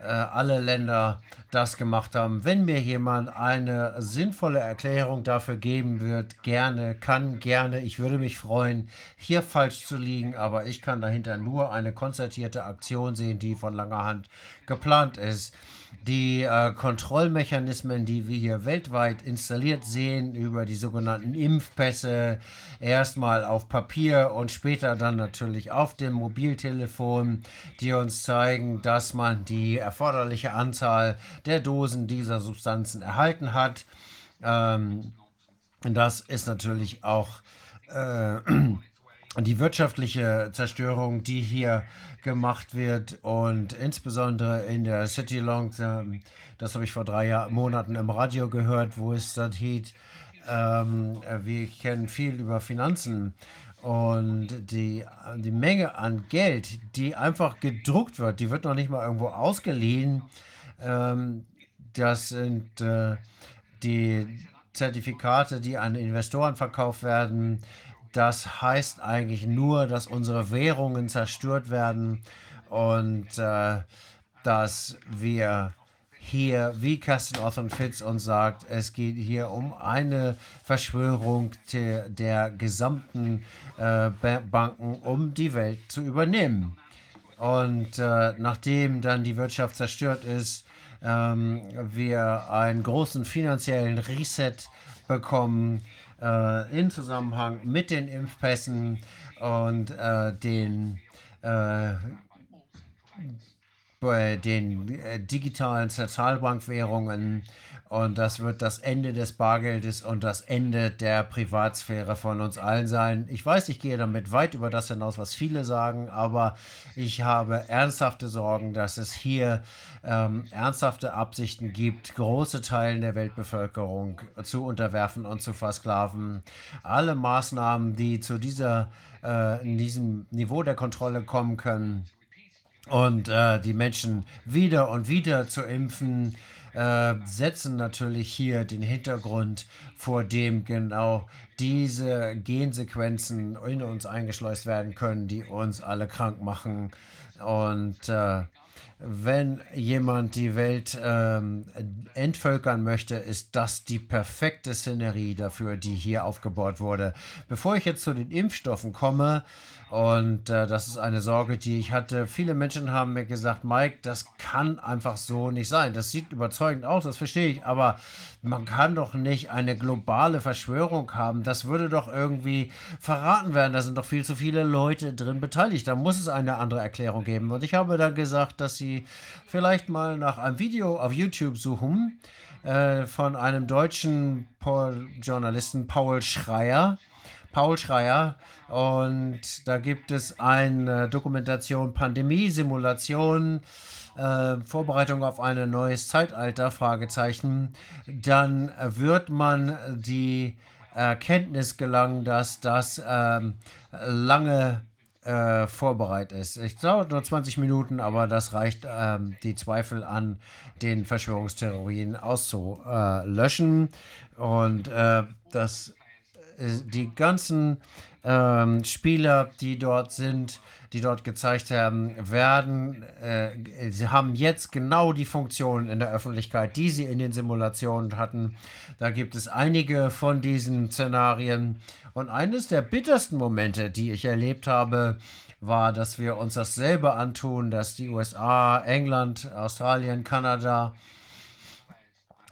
äh, alle Länder das gemacht haben. Wenn mir jemand eine sinnvolle Erklärung dafür geben wird, gerne, kann gerne, ich würde mich freuen, hier falsch zu liegen, aber ich kann dahinter nur eine konzertierte Aktion sehen, die von langer Hand geplant ist die äh, Kontrollmechanismen, die wir hier weltweit installiert sehen, über die sogenannten Impfpässe, erstmal auf Papier und später dann natürlich auf dem Mobiltelefon, die uns zeigen, dass man die erforderliche Anzahl der Dosen dieser Substanzen erhalten hat. Ähm, das ist natürlich auch äh, <clears throat> die wirtschaftliche Zerstörung, die hier gemacht wird und insbesondere in der City Long, ähm, das habe ich vor drei Jahr, Monaten im Radio gehört, wo es dann hieß, ähm, wir kennen viel über Finanzen und die, die Menge an Geld, die einfach gedruckt wird, die wird noch nicht mal irgendwo ausgeliehen. Ähm, das sind äh, die Zertifikate, die an Investoren verkauft werden. Das heißt eigentlich nur, dass unsere Währungen zerstört werden und äh, dass wir hier, wie Carsten Orthon Fitz uns sagt, es geht hier um eine Verschwörung der, der gesamten äh, Banken, um die Welt zu übernehmen. Und äh, nachdem dann die Wirtschaft zerstört ist, ähm, wir einen großen finanziellen Reset bekommen, äh, in Zusammenhang mit den Impfpässen und äh, den, äh, den äh, digitalen Zentralbankwährungen und das wird das Ende des Bargeldes und das Ende der Privatsphäre von uns allen sein. Ich weiß, ich gehe damit weit über das hinaus, was viele sagen, aber ich habe ernsthafte Sorgen, dass es hier ähm, ernsthafte Absichten gibt, große Teile der Weltbevölkerung zu unterwerfen und zu versklaven. Alle Maßnahmen, die zu dieser, äh, in diesem Niveau der Kontrolle kommen können und äh, die Menschen wieder und wieder zu impfen, äh, setzen natürlich hier den Hintergrund, vor dem genau diese Gensequenzen in uns eingeschleust werden können, die uns alle krank machen. Und äh, wenn jemand die Welt ähm, entvölkern möchte, ist das die perfekte Szenerie dafür, die hier aufgebaut wurde. Bevor ich jetzt zu den Impfstoffen komme, und äh, das ist eine Sorge, die ich hatte. Viele Menschen haben mir gesagt, Mike, das kann einfach so nicht sein. Das sieht überzeugend aus, das verstehe ich, aber man kann doch nicht eine globale Verschwörung haben. Das würde doch irgendwie verraten werden. Da sind doch viel zu viele Leute drin beteiligt. Da muss es eine andere Erklärung geben. Und ich habe dann gesagt, dass Sie vielleicht mal nach einem Video auf YouTube suchen äh, von einem deutschen Journalisten Paul Schreier Paul Schreier. Und da gibt es eine Dokumentation Pandemie-Simulation, äh, Vorbereitung auf ein neues Zeitalter, Fragezeichen. Dann wird man die Erkenntnis gelangen, dass das ähm, lange äh, vorbereitet ist. Es dauert nur 20 Minuten, aber das reicht, ähm, die Zweifel an den Verschwörungstheorien auszulöschen. Und äh, das, äh, die ganzen ähm, Spieler, die dort sind, die dort gezeigt haben, werden, äh, sie haben jetzt genau die Funktionen in der Öffentlichkeit, die sie in den Simulationen hatten. Da gibt es einige von diesen Szenarien. Und eines der bittersten Momente, die ich erlebt habe, war, dass wir uns dasselbe antun, dass die USA, England, Australien, Kanada,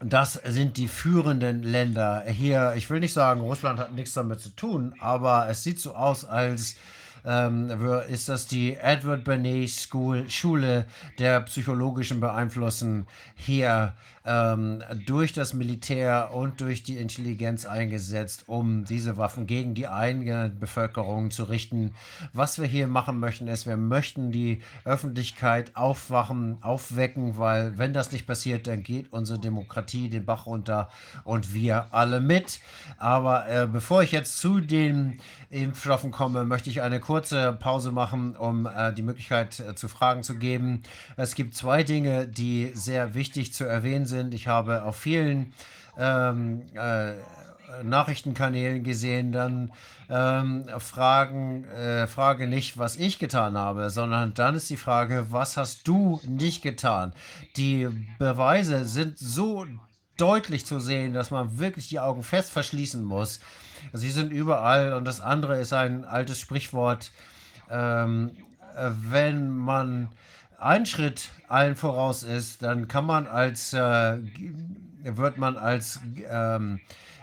das sind die führenden Länder hier. Ich will nicht sagen, Russland hat nichts damit zu tun, aber es sieht so aus, als ähm, ist das die Edward Bernays School, Schule der psychologischen Beeinflussen hier ähm, durch das Militär und durch die Intelligenz eingesetzt, um diese Waffen gegen die eigene Bevölkerung zu richten. Was wir hier machen möchten, ist, wir möchten die Öffentlichkeit aufwachen, aufwecken, weil wenn das nicht passiert, dann geht unsere Demokratie den Bach runter und wir alle mit. Aber äh, bevor ich jetzt zu den Impfstoffen komme, möchte ich eine kurze Pause machen, um äh, die Möglichkeit äh, zu Fragen zu geben. Es gibt zwei Dinge, die sehr wichtig zu erwähnen sind. Ich habe auf vielen ähm, äh, Nachrichtenkanälen gesehen, dann ähm, Fragen, äh, Frage nicht, was ich getan habe, sondern dann ist die Frage, was hast du nicht getan? Die Beweise sind so deutlich zu sehen, dass man wirklich die Augen fest verschließen muss. Sie sind überall und das andere ist ein altes Sprichwort, ähm, äh, wenn man einen Schritt allen voraus ist, dann kann man als, äh, wird man als ähm,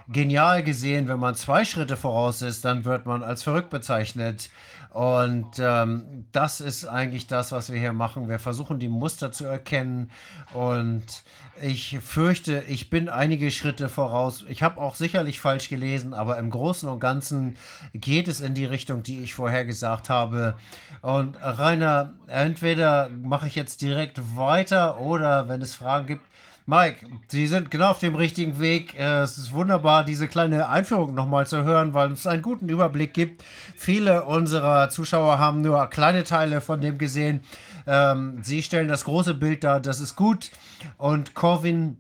genial gesehen. Wenn man zwei Schritte voraus ist, dann wird man als verrückt bezeichnet. Und ähm, das ist eigentlich das, was wir hier machen. Wir versuchen die Muster zu erkennen und ich fürchte, ich bin einige Schritte voraus. Ich habe auch sicherlich falsch gelesen, aber im Großen und Ganzen geht es in die Richtung, die ich vorher gesagt habe. Und Rainer, entweder mache ich jetzt direkt weiter oder wenn es Fragen gibt, Mike, Sie sind genau auf dem richtigen Weg. Es ist wunderbar, diese kleine Einführung nochmal zu hören, weil es einen guten Überblick gibt. Viele unserer Zuschauer haben nur kleine Teile von dem gesehen. Ähm, Sie stellen das große Bild dar, das ist gut. Und Corvin,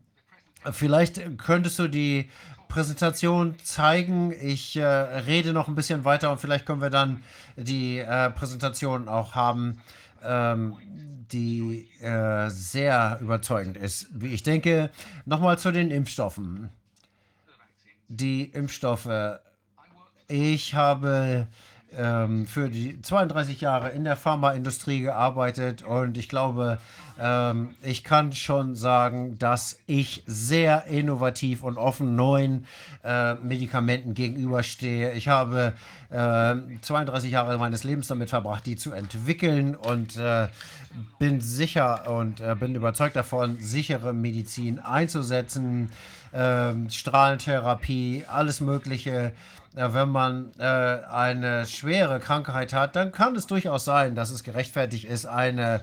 vielleicht könntest du die Präsentation zeigen. Ich äh, rede noch ein bisschen weiter und vielleicht können wir dann die äh, Präsentation auch haben, ähm, die äh, sehr überzeugend ist. Wie ich denke, nochmal zu den Impfstoffen. Die Impfstoffe. Ich habe ähm, für die 32 Jahre in der Pharmaindustrie gearbeitet und ich glaube, ähm, ich kann schon sagen, dass ich sehr innovativ und offen neuen äh, Medikamenten gegenüberstehe. Ich habe äh, 32 Jahre meines Lebens damit verbracht, die zu entwickeln und äh, bin sicher und äh, bin überzeugt davon, sichere Medizin einzusetzen, ähm, Strahlentherapie, alles Mögliche wenn man äh, eine schwere Krankheit hat, dann kann es durchaus sein, dass es gerechtfertigt ist, eine,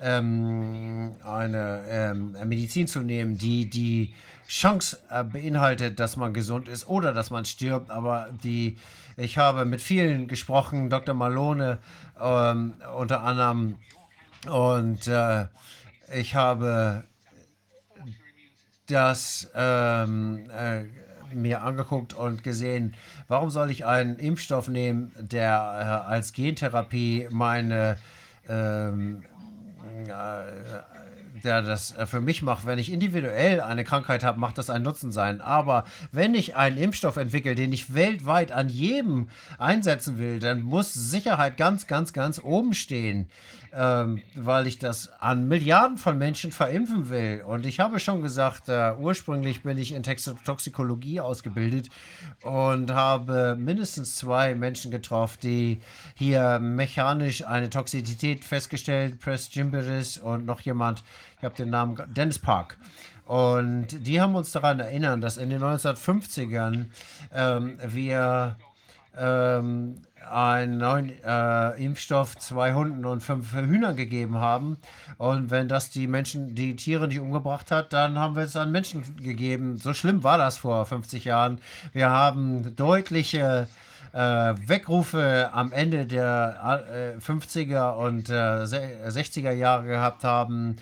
ähm, eine ähm, Medizin zu nehmen, die die Chance äh, beinhaltet, dass man gesund ist oder dass man stirbt. Aber die, ich habe mit vielen gesprochen, Dr. Malone ähm, unter anderem, und äh, ich habe das ähm, äh, mir angeguckt und gesehen, warum soll ich einen Impfstoff nehmen, der äh, als Gentherapie meine, ähm, äh, der das äh, für mich macht. Wenn ich individuell eine Krankheit habe, macht das einen Nutzen sein. Aber wenn ich einen Impfstoff entwickle, den ich weltweit an jedem einsetzen will, dann muss Sicherheit ganz, ganz, ganz oben stehen ähm, weil ich das an Milliarden von Menschen verimpfen will. Und ich habe schon gesagt, äh, ursprünglich bin ich in Toxikologie ausgebildet und habe mindestens zwei Menschen getroffen, die hier mechanisch eine Toxizität festgestellt, Press Jimberis und noch jemand, ich habe den Namen, Dennis Park. Und die haben uns daran erinnert, dass in den 1950ern ähm, wir ähm, einen neuen äh, Impfstoff zwei Hunden und fünf Hühnern gegeben haben. Und wenn das die Menschen, die Tiere nicht umgebracht hat, dann haben wir es an Menschen gegeben. So schlimm war das vor 50 Jahren. Wir haben deutliche äh, Wegrufe am Ende der äh, 50er und äh, 60er Jahre gehabt haben.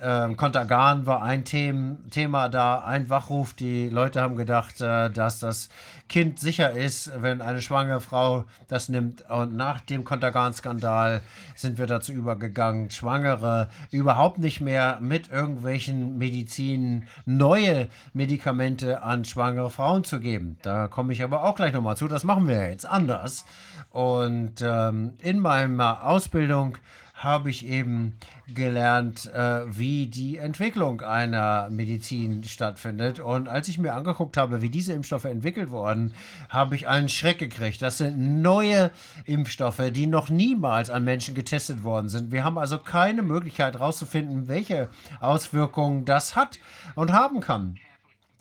Ähm, Kontergan war ein Them Thema da, ein Wachruf. Die Leute haben gedacht, äh, dass das Kind sicher ist, wenn eine schwangere Frau das nimmt. Und nach dem Kontergan-Skandal sind wir dazu übergegangen, Schwangere überhaupt nicht mehr mit irgendwelchen Medizinen neue Medikamente an schwangere Frauen zu geben. Da komme ich aber auch gleich nochmal zu. Das machen wir jetzt anders. Und ähm, in meiner Ausbildung habe ich eben gelernt, äh, wie die Entwicklung einer Medizin stattfindet. Und als ich mir angeguckt habe, wie diese Impfstoffe entwickelt wurden, habe ich einen Schreck gekriegt. Das sind neue Impfstoffe, die noch niemals an Menschen getestet worden sind. Wir haben also keine Möglichkeit herauszufinden, welche Auswirkungen das hat und haben kann.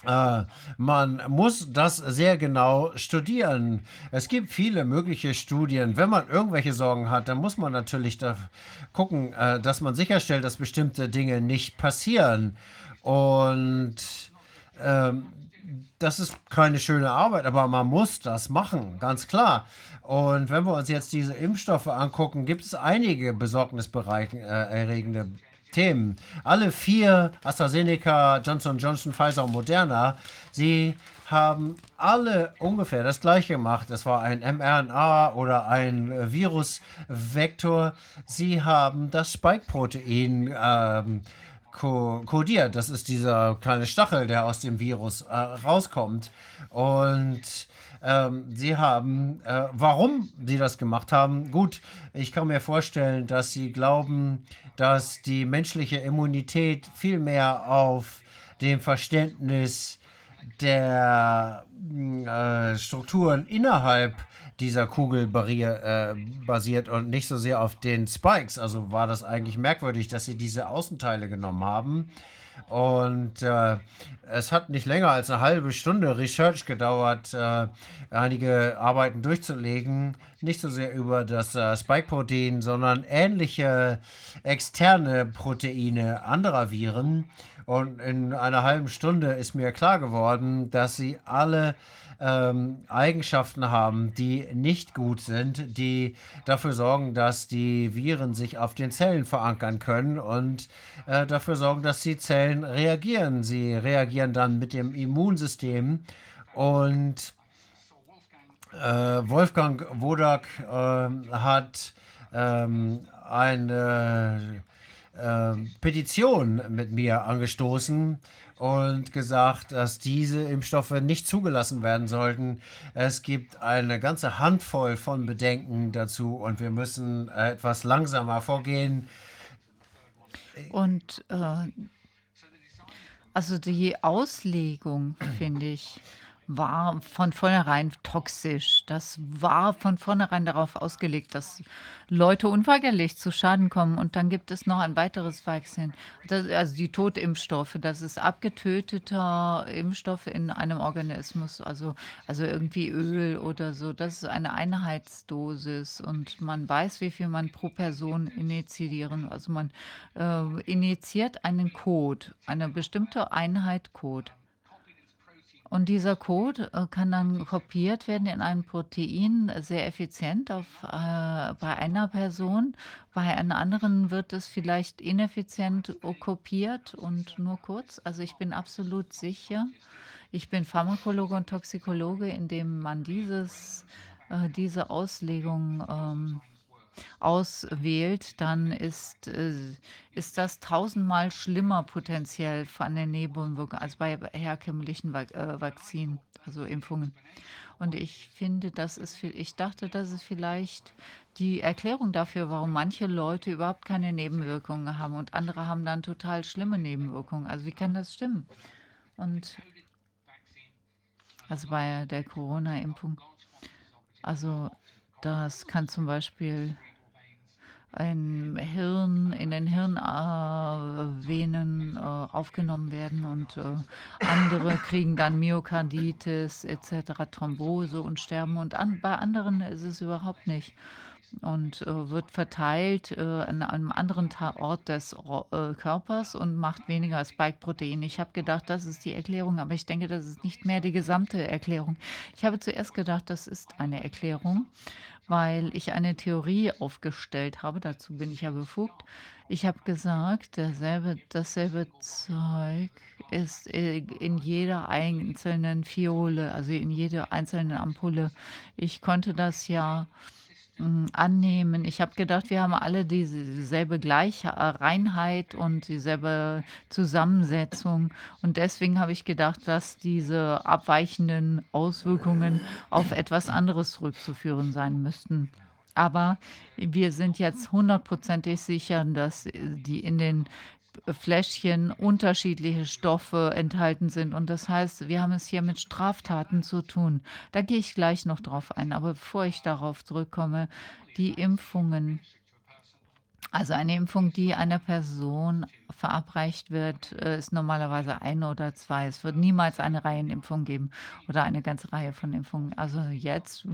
Äh, man muss das sehr genau studieren. Es gibt viele mögliche Studien. Wenn man irgendwelche Sorgen hat, dann muss man natürlich da gucken, äh, dass man sicherstellt, dass bestimmte Dinge nicht passieren. Und ähm, das ist keine schöne Arbeit, aber man muss das machen, ganz klar. Und wenn wir uns jetzt diese Impfstoffe angucken, gibt es einige besorgniserregende äh, Themen. Alle vier, AstraZeneca, Johnson Johnson, Pfizer und Moderna, sie haben alle ungefähr das gleiche gemacht. Es war ein mRNA oder ein Virusvektor. Sie haben das Spike-Protein ähm, kodiert. Das ist dieser kleine Stachel, der aus dem Virus äh, rauskommt. Und ähm, sie haben, äh, warum sie das gemacht haben, gut, ich kann mir vorstellen, dass sie glauben, dass die menschliche Immunität viel mehr auf dem Verständnis der äh, Strukturen innerhalb dieser Kugel äh, basiert und nicht so sehr auf den Spikes. Also war das eigentlich merkwürdig, dass sie diese Außenteile genommen haben. Und äh, es hat nicht länger als eine halbe Stunde Research gedauert, äh, einige Arbeiten durchzulegen. Nicht so sehr über das äh, Spike-Protein, sondern ähnliche externe Proteine anderer Viren. Und in einer halben Stunde ist mir klar geworden, dass sie alle ähm, Eigenschaften haben, die nicht gut sind, die dafür sorgen, dass die Viren sich auf den Zellen verankern können und äh, dafür sorgen, dass die Zellen reagieren. Sie reagieren dann mit dem Immunsystem und äh, Wolfgang Wodak äh, hat ähm, eine äh, Petition mit mir angestoßen, und gesagt, dass diese Impfstoffe nicht zugelassen werden sollten. Es gibt eine ganze Handvoll von Bedenken dazu und wir müssen äh, etwas langsamer vorgehen. Und äh, also die Auslegung, finde ich, war von vornherein toxisch. Das war von vornherein darauf ausgelegt, dass Leute unweigerlich zu Schaden kommen. Und dann gibt es noch ein weiteres Vakzin, das, also die Totimpfstoffe. Das ist abgetöteter Impfstoff in einem Organismus, also, also irgendwie Öl oder so. Das ist eine Einheitsdosis und man weiß, wie viel man pro Person initiieren. Also man äh, initiiert einen Code, eine bestimmte Einheit Code. Und dieser Code äh, kann dann kopiert werden in ein Protein sehr effizient auf, äh, bei einer Person. Bei einer anderen wird es vielleicht ineffizient kopiert und nur kurz. Also ich bin absolut sicher. Ich bin Pharmakologe und Toxikologe, indem man dieses, äh, diese Auslegung ähm, auswählt, dann ist, äh, ist das tausendmal schlimmer potenziell von den Nebenwirkungen als bei herkömmlichen Va äh, Vakzinen, also Impfungen. Und ich finde, das ist viel, ich dachte, das ist vielleicht die Erklärung dafür, warum manche Leute überhaupt keine Nebenwirkungen haben und andere haben dann total schlimme Nebenwirkungen. Also wie kann das stimmen? Und also bei der Corona-Impfung. Also das kann zum Beispiel ein Hirn in den Hirnwellen Venen äh, aufgenommen werden und äh, andere <laughs> kriegen dann Myokarditis etc., Thrombose und sterben und an, bei anderen ist es überhaupt nicht und äh, wird verteilt äh, an einem anderen Ort des äh, Körpers und macht weniger Spike-Protein. Ich habe gedacht, das ist die Erklärung, aber ich denke, das ist nicht mehr die gesamte Erklärung. Ich habe zuerst gedacht, das ist eine Erklärung, weil ich eine Theorie aufgestellt habe. Dazu bin ich ja befugt. Ich habe gesagt, derselbe, dasselbe Zeug ist in jeder einzelnen Fiole, also in jeder einzelnen Ampulle. Ich konnte das ja hm, annehmen. Ich habe gedacht, wir haben alle dieselbe Gleich äh, Reinheit und dieselbe Zusammensetzung. Und deswegen habe ich gedacht, dass diese abweichenden Auswirkungen auf etwas anderes zurückzuführen sein müssten. Aber wir sind jetzt hundertprozentig sicher, dass äh, die in den Fläschchen unterschiedliche Stoffe enthalten sind. Und das heißt, wir haben es hier mit Straftaten zu tun. Da gehe ich gleich noch drauf ein. Aber bevor ich darauf zurückkomme, die Impfungen. Also eine Impfung, die einer Person verabreicht wird, äh, ist normalerweise eine oder zwei. Es wird niemals eine Reihenimpfung geben oder eine ganze Reihe von Impfungen. Also jetzt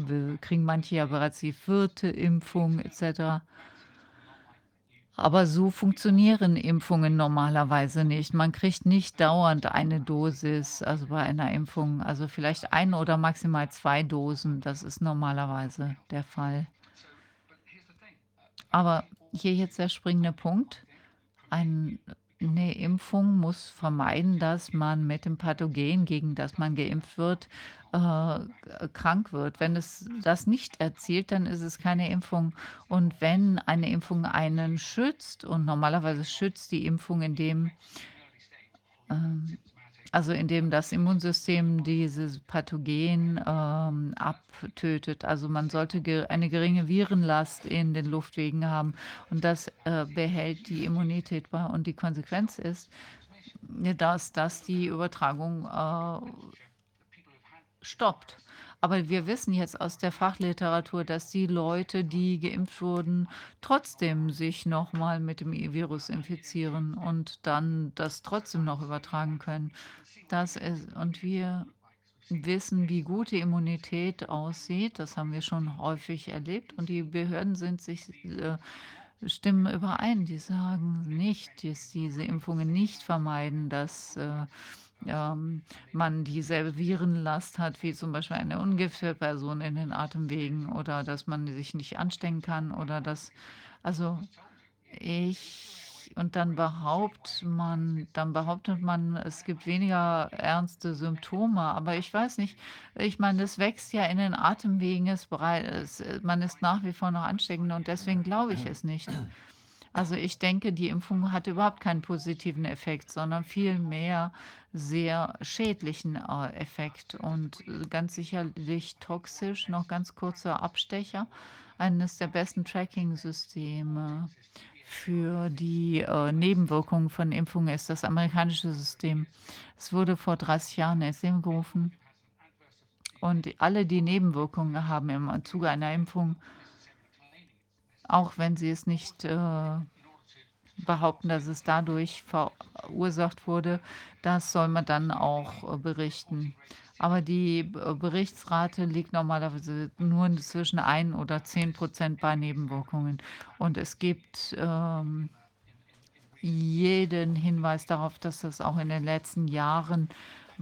kriegen manche ja bereits die vierte Impfung etc. Aber so funktionieren Impfungen normalerweise nicht. Man kriegt nicht dauernd eine Dosis, also bei einer Impfung, also vielleicht ein oder maximal zwei Dosen. Das ist normalerweise der Fall. Aber hier jetzt der springende Punkt. Ein eine Impfung muss vermeiden, dass man mit dem Pathogen, gegen das man geimpft wird, äh, krank wird. Wenn es das nicht erzielt, dann ist es keine Impfung. Und wenn eine Impfung einen schützt, und normalerweise schützt die Impfung, indem ähm, also indem das Immunsystem dieses Pathogen ähm, abtötet. Also man sollte ge eine geringe Virenlast in den Luftwegen haben und das äh, behält die Immunität bei. Und die Konsequenz ist, dass das die Übertragung äh, stoppt. Aber wir wissen jetzt aus der Fachliteratur, dass die Leute, die geimpft wurden, trotzdem sich nochmal mit dem Virus infizieren und dann das trotzdem noch übertragen können. Das ist, und wir wissen, wie gut die Immunität aussieht. Das haben wir schon häufig erlebt. Und die Behörden sind sich äh, stimmen überein. Die sagen nicht, dass diese Impfungen nicht vermeiden, dass äh, ähm, man dieselbe Virenlast hat wie zum Beispiel eine ungeimpfte Person in den Atemwegen oder dass man sich nicht anstecken kann oder dass, also ich und dann behauptet man, dann behauptet man, es gibt weniger ernste Symptome. Aber ich weiß nicht, ich meine, das wächst ja in den Atemwegen, ist bereit, es, man ist nach wie vor noch ansteckend und deswegen glaube ich es nicht. Also ich denke, die Impfung hat überhaupt keinen positiven Effekt, sondern vielmehr sehr schädlichen äh, Effekt und ganz sicherlich toxisch. Noch ganz kurzer Abstecher. Eines der besten Tracking-Systeme für die äh, Nebenwirkungen von Impfungen ist das amerikanische System. Es wurde vor 30 Jahren ins Leben gerufen. Und alle, die Nebenwirkungen haben im Zuge einer Impfung, auch wenn sie es nicht äh, behaupten, dass es dadurch verursacht wurde, das soll man dann auch äh, berichten. Aber die äh, Berichtsrate liegt normalerweise nur zwischen 1 oder 10 Prozent bei Nebenwirkungen. Und es gibt ähm, jeden Hinweis darauf, dass das auch in den letzten Jahren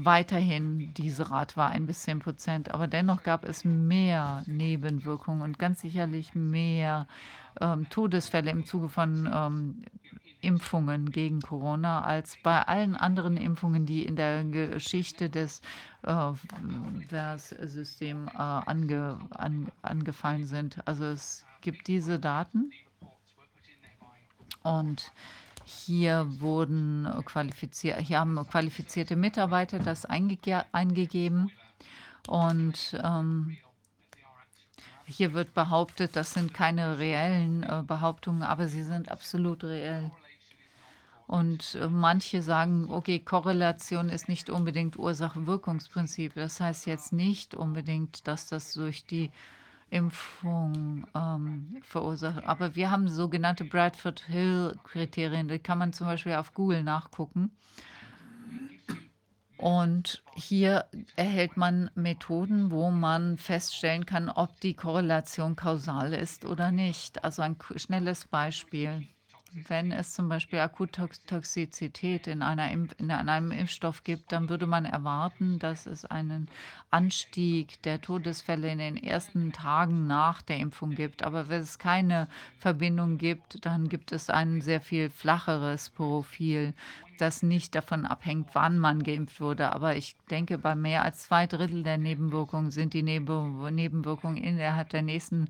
weiterhin diese Rate war, 1 bis 10 Prozent. Aber dennoch gab es mehr Nebenwirkungen und ganz sicherlich mehr ähm, Todesfälle im Zuge von ähm, Impfungen gegen Corona als bei allen anderen Impfungen, die in der Geschichte des äh, Systems äh, ange, an, angefallen sind. Also es gibt diese Daten und hier wurden qualifiziert, hier haben qualifizierte Mitarbeiter das eingege eingegeben und ähm, hier wird behauptet, das sind keine reellen äh, Behauptungen, aber sie sind absolut reell. Und äh, manche sagen, okay, Korrelation ist nicht unbedingt Ursache-Wirkungsprinzip. Das heißt jetzt nicht unbedingt, dass das durch die Impfung ähm, verursacht. Aber wir haben sogenannte Bradford Hill-Kriterien, die kann man zum Beispiel auf Google nachgucken. Und hier erhält man Methoden, wo man feststellen kann, ob die Korrelation kausal ist oder nicht. Also ein schnelles Beispiel. Wenn es zum Beispiel Akuttoxizität in, einer Impf in einem Impfstoff gibt, dann würde man erwarten, dass es einen Anstieg der Todesfälle in den ersten Tagen nach der Impfung gibt. Aber wenn es keine Verbindung gibt, dann gibt es ein sehr viel flacheres Profil, das nicht davon abhängt, wann man geimpft wurde. Aber ich denke, bei mehr als zwei Drittel der Nebenwirkungen sind die Nebenwirkungen innerhalb der nächsten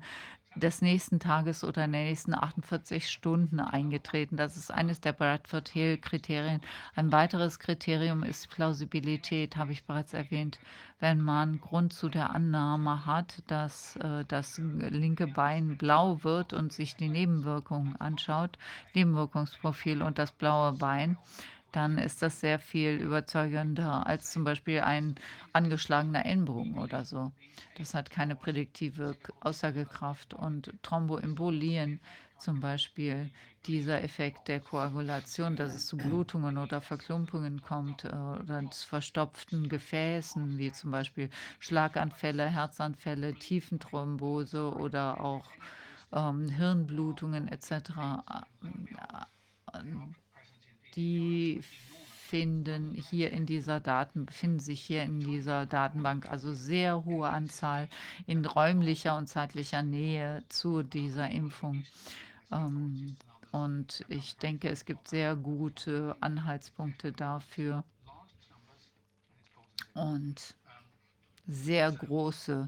des nächsten Tages oder in den nächsten 48 Stunden eingetreten. Das ist eines der Bradford Hill-Kriterien. Ein weiteres Kriterium ist Plausibilität, habe ich bereits erwähnt. Wenn man Grund zu der Annahme hat, dass äh, das linke Bein blau wird und sich die Nebenwirkungen anschaut, Nebenwirkungsprofil und das blaue Bein, dann ist das sehr viel überzeugender als zum Beispiel ein angeschlagener Ellenbogen oder so. Das hat keine prädiktive Aussagekraft. Und Thromboembolien zum Beispiel, dieser Effekt der Koagulation, dass es zu Blutungen oder Verklumpungen kommt äh, oder zu verstopften Gefäßen, wie zum Beispiel Schlaganfälle, Herzanfälle, Tiefenthrombose oder auch ähm, Hirnblutungen etc die finden hier in dieser Daten, befinden sich hier in dieser Datenbank, also sehr hohe Anzahl in räumlicher und zeitlicher Nähe zu dieser Impfung. Ähm, und ich denke, es gibt sehr gute Anhaltspunkte dafür und sehr große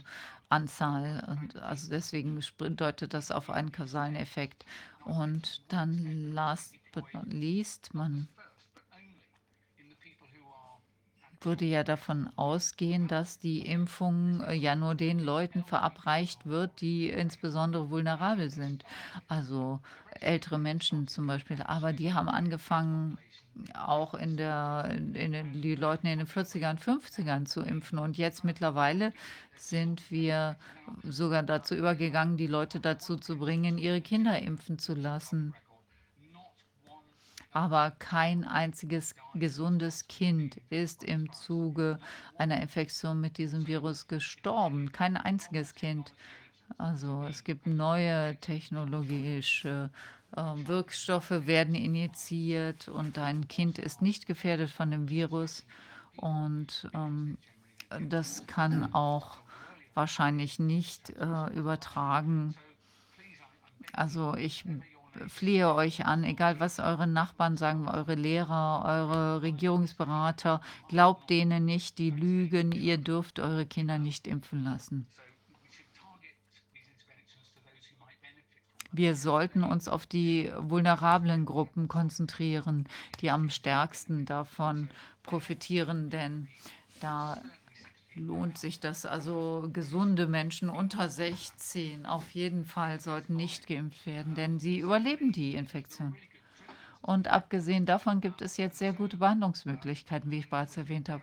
Anzahl. Und also deswegen deutet das auf einen kausalen Effekt. Und dann last but not least, man würde ja davon ausgehen, dass die Impfung äh, ja nur den Leuten verabreicht wird, die insbesondere vulnerabel sind. Also ältere Menschen zum Beispiel. Aber die haben angefangen, auch in der, in den, die Leute in den 40ern, 50ern zu impfen. Und jetzt mittlerweile sind wir sogar dazu übergegangen, die Leute dazu zu bringen, ihre Kinder impfen zu lassen. Aber kein einziges gesundes Kind ist im Zuge einer Infektion mit diesem Virus gestorben. Kein einziges Kind. Also es gibt neue technologische äh, Wirkstoffe, werden injiziert und ein Kind ist nicht gefährdet von dem Virus. Und ähm, das kann auch wahrscheinlich nicht äh, übertragen. Also ich flehe euch an, egal was eure Nachbarn sagen, eure Lehrer, eure Regierungsberater, glaubt denen nicht, die lügen, ihr dürft eure Kinder nicht impfen lassen. Wir sollten uns auf die vulnerablen Gruppen konzentrieren, die am stärksten davon profitieren, denn da lohnt sich das. Also gesunde Menschen unter 16 auf jeden Fall sollten nicht geimpft werden, denn sie überleben die Infektion. Und abgesehen davon gibt es jetzt sehr gute Behandlungsmöglichkeiten, wie ich bereits erwähnt habe.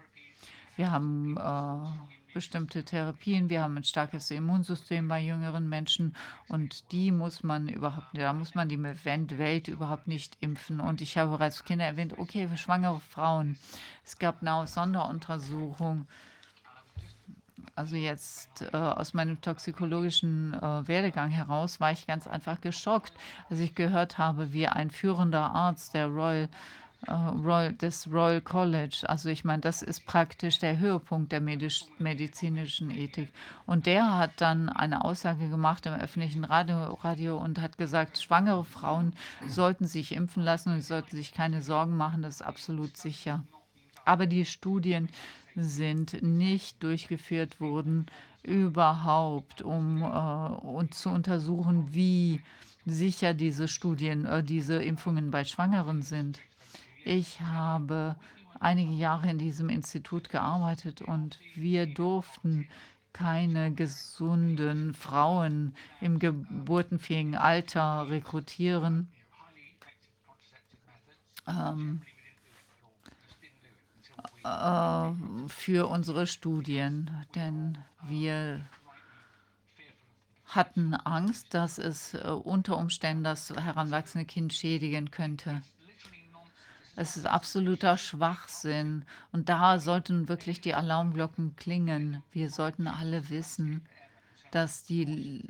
Wir haben äh, bestimmte Therapien, wir haben ein starkes Immunsystem bei jüngeren Menschen und die muss man überhaupt, da muss man die Welt überhaupt nicht impfen. Und ich habe bereits Kinder erwähnt, okay, für schwangere Frauen. Es gab eine Sonderuntersuchung also jetzt äh, aus meinem toxikologischen äh, Werdegang heraus war ich ganz einfach geschockt, als ich gehört habe, wie ein führender Arzt der Royal, äh, Royal des Royal College, also ich meine, das ist praktisch der Höhepunkt der medisch, medizinischen Ethik. Und der hat dann eine Aussage gemacht im öffentlichen Radio, Radio und hat gesagt, schwangere Frauen sollten sich impfen lassen und sollten sich keine Sorgen machen, das ist absolut sicher. Aber die Studien sind nicht durchgeführt worden, überhaupt, um äh, zu untersuchen, wie sicher diese Studien, äh, diese Impfungen bei Schwangeren sind. Ich habe einige Jahre in diesem Institut gearbeitet und wir durften keine gesunden Frauen im geburtenfähigen Alter rekrutieren. Ähm, äh, für unsere Studien, denn wir hatten Angst, dass es äh, unter Umständen das heranwachsende Kind schädigen könnte. Es ist absoluter Schwachsinn. Und da sollten wirklich die Alarmglocken klingen. Wir sollten alle wissen, dass, die,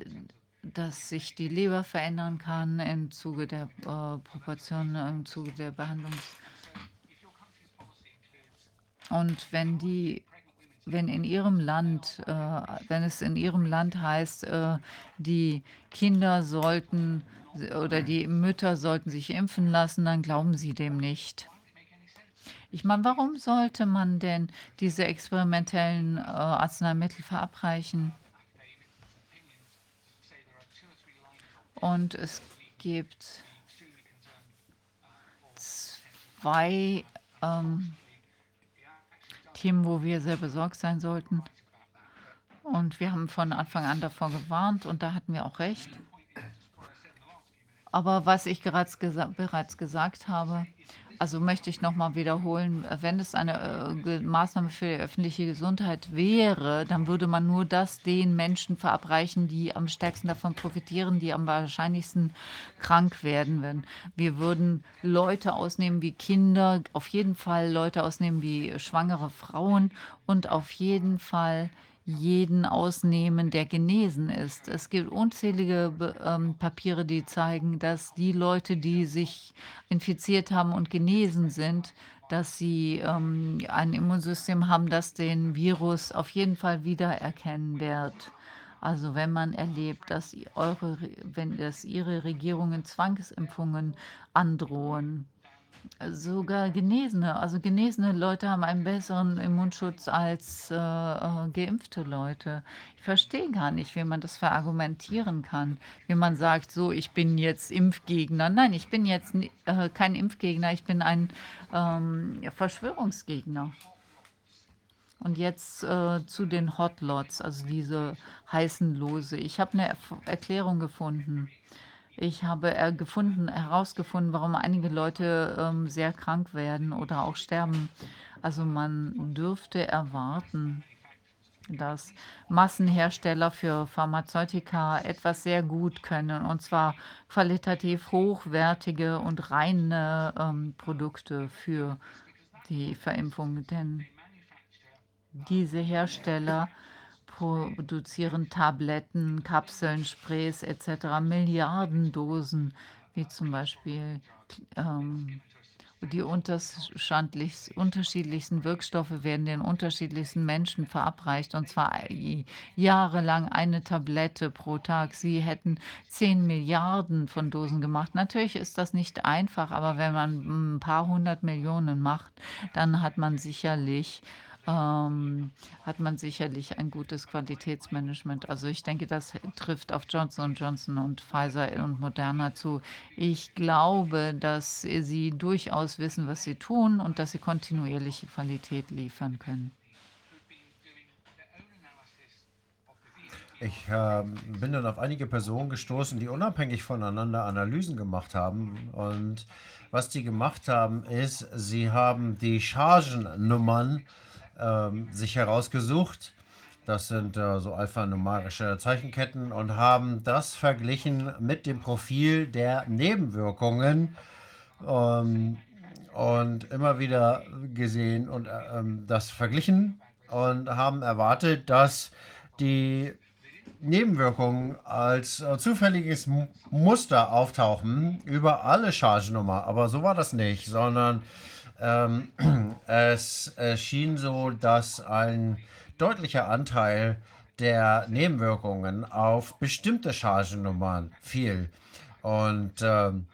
dass sich die Leber verändern kann im Zuge der äh, Proportionen, im Zuge der Behandlung. Und wenn die wenn in ihrem Land, äh, wenn es in ihrem Land heißt, äh, die Kinder sollten oder die Mütter sollten sich impfen lassen, dann glauben sie dem nicht. Ich meine, warum sollte man denn diese experimentellen äh, Arzneimittel verabreichen? Und es gibt zwei ähm, Themen, wo wir sehr besorgt sein sollten. Und wir haben von Anfang an davor gewarnt und da hatten wir auch recht. Aber was ich bereits, gesa bereits gesagt habe, also möchte ich noch mal wiederholen, wenn es eine äh, Maßnahme für die öffentliche Gesundheit wäre, dann würde man nur das den Menschen verabreichen, die am stärksten davon profitieren, die am wahrscheinlichsten krank werden. Wenn wir würden Leute ausnehmen wie Kinder, auf jeden Fall Leute ausnehmen wie schwangere Frauen und auf jeden Fall jeden ausnehmen, der genesen ist. Es gibt unzählige ähm, Papiere, die zeigen, dass die Leute, die sich infiziert haben und genesen sind, dass sie ähm, ein Immunsystem haben, das den Virus auf jeden Fall wiedererkennen wird. Also wenn man erlebt, dass eure, wenn das ihre Regierungen Zwangsimpfungen androhen, Sogar Genesene, also genesene Leute haben einen besseren Immunschutz als äh, äh, geimpfte Leute. Ich verstehe gar nicht, wie man das verargumentieren kann. Wie man sagt, so, ich bin jetzt Impfgegner. Nein, ich bin jetzt äh, kein Impfgegner, ich bin ein ähm, Verschwörungsgegner. Und jetzt äh, zu den Hotlots, also diese heißen Lose. Ich habe eine er Erklärung gefunden. Ich habe äh, gefunden, herausgefunden, warum einige Leute ähm, sehr krank werden oder auch sterben. Also man dürfte erwarten, dass Massenhersteller für Pharmazeutika etwas sehr gut können, und zwar qualitativ hochwertige und reine ähm, Produkte für die Verimpfung. Denn diese Hersteller produzieren Tabletten, Kapseln, Sprays etc. Milliarden Dosen, wie zum Beispiel ähm, die unterschiedlichsten Wirkstoffe werden den unterschiedlichsten Menschen verabreicht und zwar jahrelang eine Tablette pro Tag. Sie hätten 10 Milliarden von Dosen gemacht. Natürlich ist das nicht einfach, aber wenn man ein paar hundert Millionen macht, dann hat man sicherlich ähm, hat man sicherlich ein gutes Qualitätsmanagement. Also ich denke, das trifft auf Johnson Johnson und Pfizer und Moderna zu. Ich glaube, dass sie durchaus wissen, was sie tun und dass sie kontinuierliche Qualität liefern können. Ich äh, bin dann auf einige Personen gestoßen, die unabhängig voneinander Analysen gemacht haben. Und was die gemacht haben, ist, sie haben die Chargennummern ähm, sich herausgesucht. Das sind äh, so alphanumerische Zeichenketten und haben das verglichen mit dem Profil der Nebenwirkungen ähm, und immer wieder gesehen und äh, ähm, das verglichen und haben erwartet, dass die Nebenwirkungen als äh, zufälliges Muster auftauchen über alle Chargennummer. Aber so war das nicht, sondern ähm, <clears throat> es schien so, dass ein deutlicher Anteil der Nebenwirkungen auf bestimmte Chargennummern fiel. Und ähm,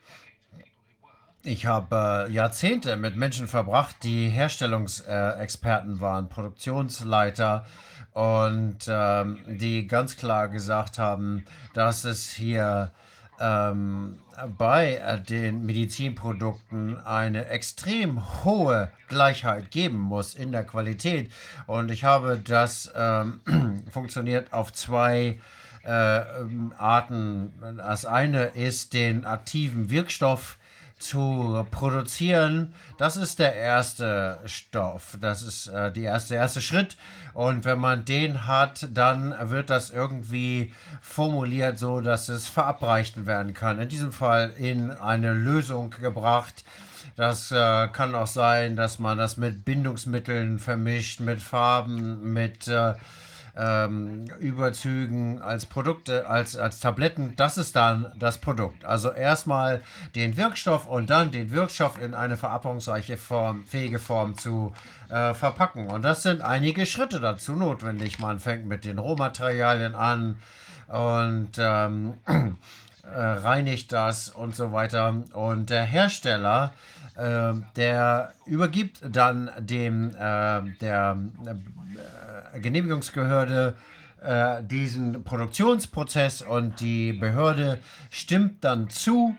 ich habe äh, Jahrzehnte mit Menschen verbracht, die Herstellungsexperten äh, waren, Produktionsleiter und ähm, die ganz klar gesagt haben, dass es hier ähm, bei äh, den Medizinprodukten eine extrem hohe Gleichheit geben muss in der Qualität. Und ich habe das ähm, <clears throat> funktioniert auf zwei äh, ähm, Arten. Das eine ist den aktiven Wirkstoff zu produzieren. Das ist der erste Stoff. Das ist äh, die erste, der erste Schritt. Und wenn man den hat, dann wird das irgendwie formuliert, so dass es verabreicht werden kann. In diesem Fall in eine Lösung gebracht. Das äh, kann auch sein, dass man das mit Bindungsmitteln vermischt, mit Farben, mit äh, ähm, Überzügen als Produkte, als, als Tabletten. Das ist dann das Produkt. Also erstmal den Wirkstoff und dann den Wirkstoff in eine verabreichungsreiche Form, fähige Form zu äh, verpacken. Und das sind einige Schritte dazu notwendig. Man fängt mit den Rohmaterialien an und ähm, äh, <clears throat> reinigt das und so weiter. Und der Hersteller äh, der übergibt dann dem äh, der äh, Genehmigungsbehörde äh, diesen Produktionsprozess und die Behörde stimmt dann zu,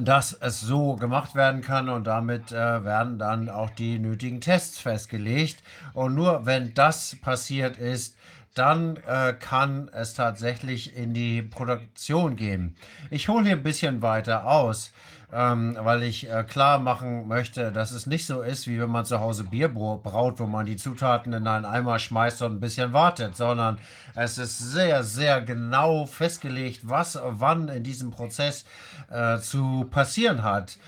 dass es so gemacht werden kann und damit äh, werden dann auch die nötigen Tests festgelegt. Und nur wenn das passiert ist, dann äh, kann es tatsächlich in die Produktion gehen. Ich hole hier ein bisschen weiter aus ähm, weil ich äh, klar machen möchte, dass es nicht so ist, wie wenn man zu Hause Bier braut, wo man die Zutaten in einen Eimer schmeißt und ein bisschen wartet, sondern es ist sehr, sehr genau festgelegt, was wann in diesem Prozess äh, zu passieren hat.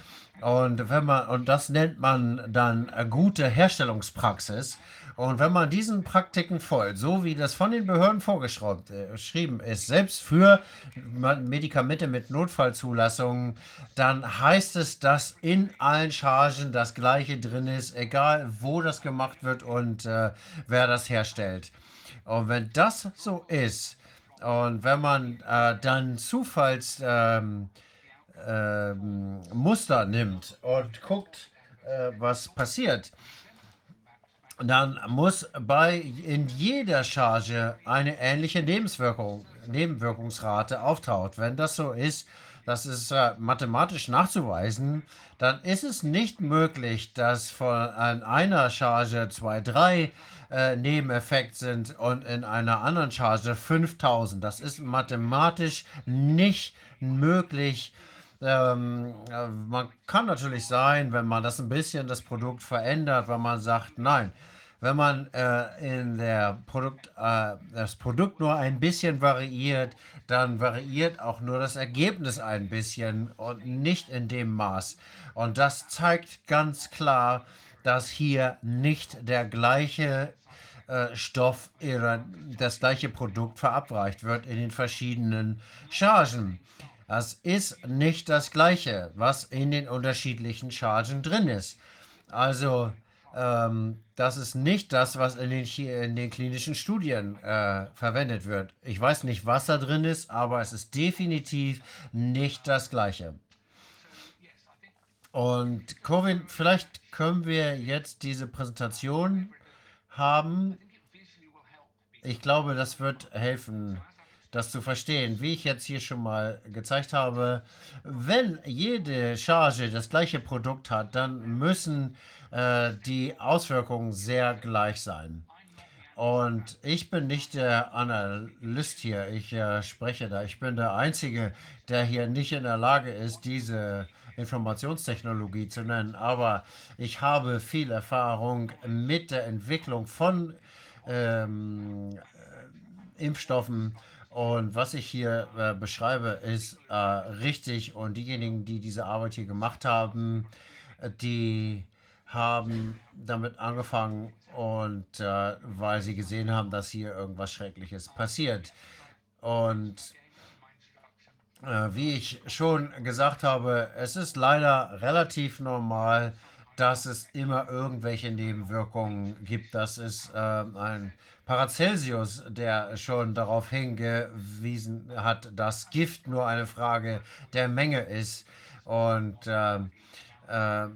Und wenn man, und das nennt man dann äh, gute Herstellungspraxis. Und wenn man diesen Praktiken folgt, so wie das von den Behörden vorgeschrieben äh, ist, selbst für Medikamente mit Notfallzulassungen, dann heißt es, dass in allen Chargen das Gleiche drin ist, egal wo das gemacht wird und äh, wer das herstellt. Und wenn das so ist, und wenn man äh, dann Zufalls... Ähm, ähm, Muster nimmt und guckt, äh, was passiert, dann muss bei in jeder Charge eine ähnliche Nebenwirkung, Nebenwirkungsrate auftaucht. Wenn das so ist, das ist äh, mathematisch nachzuweisen, dann ist es nicht möglich, dass von einer Charge 2, 3 äh, Nebeneffekt sind und in einer anderen Charge 5000. Das ist mathematisch nicht möglich ähm, äh, man kann natürlich sein, wenn man das ein bisschen das Produkt verändert, wenn man sagt, nein, wenn man äh, in der Produkt, äh, das Produkt nur ein bisschen variiert, dann variiert auch nur das Ergebnis ein bisschen und nicht in dem Maß. Und das zeigt ganz klar, dass hier nicht der gleiche äh, Stoff oder das gleiche Produkt verabreicht wird in den verschiedenen Chargen. Das ist nicht das Gleiche, was in den unterschiedlichen Chargen drin ist. Also, ähm, das ist nicht das, was in den, in den klinischen Studien äh, verwendet wird. Ich weiß nicht, was da drin ist, aber es ist definitiv nicht das Gleiche. Und Corwin, vielleicht können wir jetzt diese Präsentation haben. Ich glaube, das wird helfen das zu verstehen. Wie ich jetzt hier schon mal gezeigt habe, wenn jede Charge das gleiche Produkt hat, dann müssen äh, die Auswirkungen sehr gleich sein. Und ich bin nicht der Analyst hier, ich äh, spreche da. Ich bin der Einzige, der hier nicht in der Lage ist, diese Informationstechnologie zu nennen. Aber ich habe viel Erfahrung mit der Entwicklung von ähm, Impfstoffen und was ich hier äh, beschreibe, ist äh, richtig. Und diejenigen, die diese Arbeit hier gemacht haben, äh, die haben damit angefangen und äh, weil sie gesehen haben, dass hier irgendwas Schreckliches passiert. Und äh, wie ich schon gesagt habe, es ist leider relativ normal, dass es immer irgendwelche Nebenwirkungen gibt. Das ist äh, ein Paracelsius, der schon darauf hingewiesen hat, dass Gift nur eine Frage der Menge ist. Und äh, äh,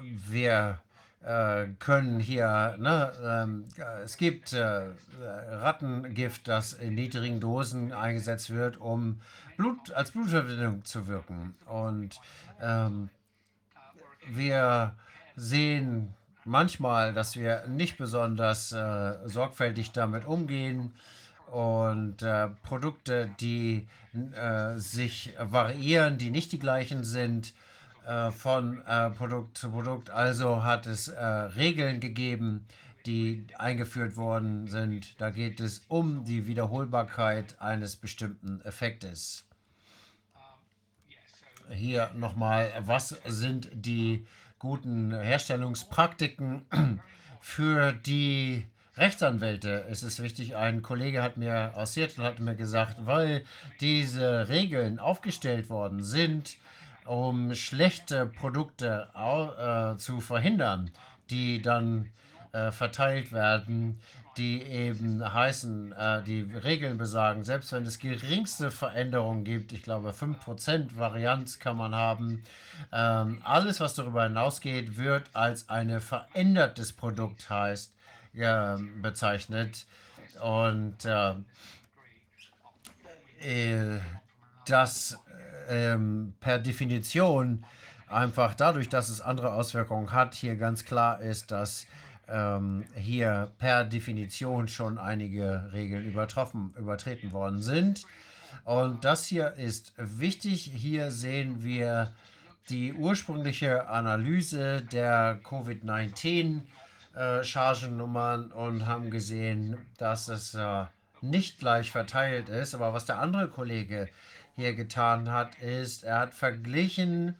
wir äh, können hier, ne, ähm, es gibt äh, Rattengift, das in niedrigen Dosen eingesetzt wird, um Blut, als Blutverdünnung zu wirken. Und ähm, wir sehen manchmal, dass wir nicht besonders äh, sorgfältig damit umgehen und äh, Produkte, die äh, sich variieren, die nicht die gleichen sind, äh, von äh, Produkt zu Produkt. Also hat es äh, Regeln gegeben, die eingeführt worden sind. Da geht es um die Wiederholbarkeit eines bestimmten Effektes. Hier nochmal, was sind die guten Herstellungspraktiken <clears throat> für die Rechtsanwälte? Es ist wichtig, ein Kollege hat mir aus Seattle hat mir gesagt, weil diese Regeln aufgestellt worden sind, um schlechte Produkte äh, zu verhindern, die dann äh, verteilt werden, die eben heißen, äh, die Regeln besagen, selbst wenn es geringste Veränderungen gibt, ich glaube 5% Varianz kann man haben, ähm, alles, was darüber hinausgeht, wird als ein verändertes Produkt heißt, ja, bezeichnet. Und äh, äh das ähm, per Definition einfach dadurch, dass es andere Auswirkungen hat, hier ganz klar ist, dass ähm, hier per Definition schon einige Regeln übertroffen, übertreten worden sind. Und das hier ist wichtig. Hier sehen wir die ursprüngliche Analyse der Covid-19-Chargennummern äh, und haben gesehen, dass es äh, nicht gleich verteilt ist. Aber was der andere Kollege hier getan hat, ist, er hat verglichen,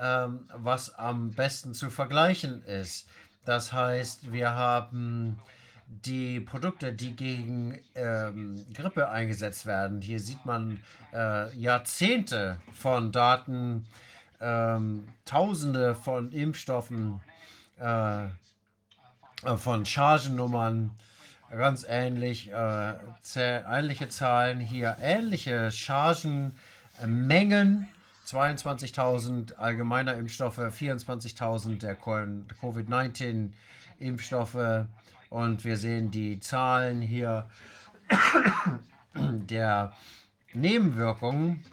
ähm, was am besten zu vergleichen ist. Das heißt, wir haben die Produkte, die gegen ähm, Grippe eingesetzt werden. Hier sieht man äh, Jahrzehnte von Daten, ähm, Tausende von Impfstoffen, äh, von Chargennummern, ganz ähnlich, äh, ähnliche Zahlen hier, ähnliche Chargenmengen 22.000 allgemeiner Impfstoffe, 24.000 der Covid-19-Impfstoffe. Und wir sehen die Zahlen hier <coughs> der Nebenwirkungen,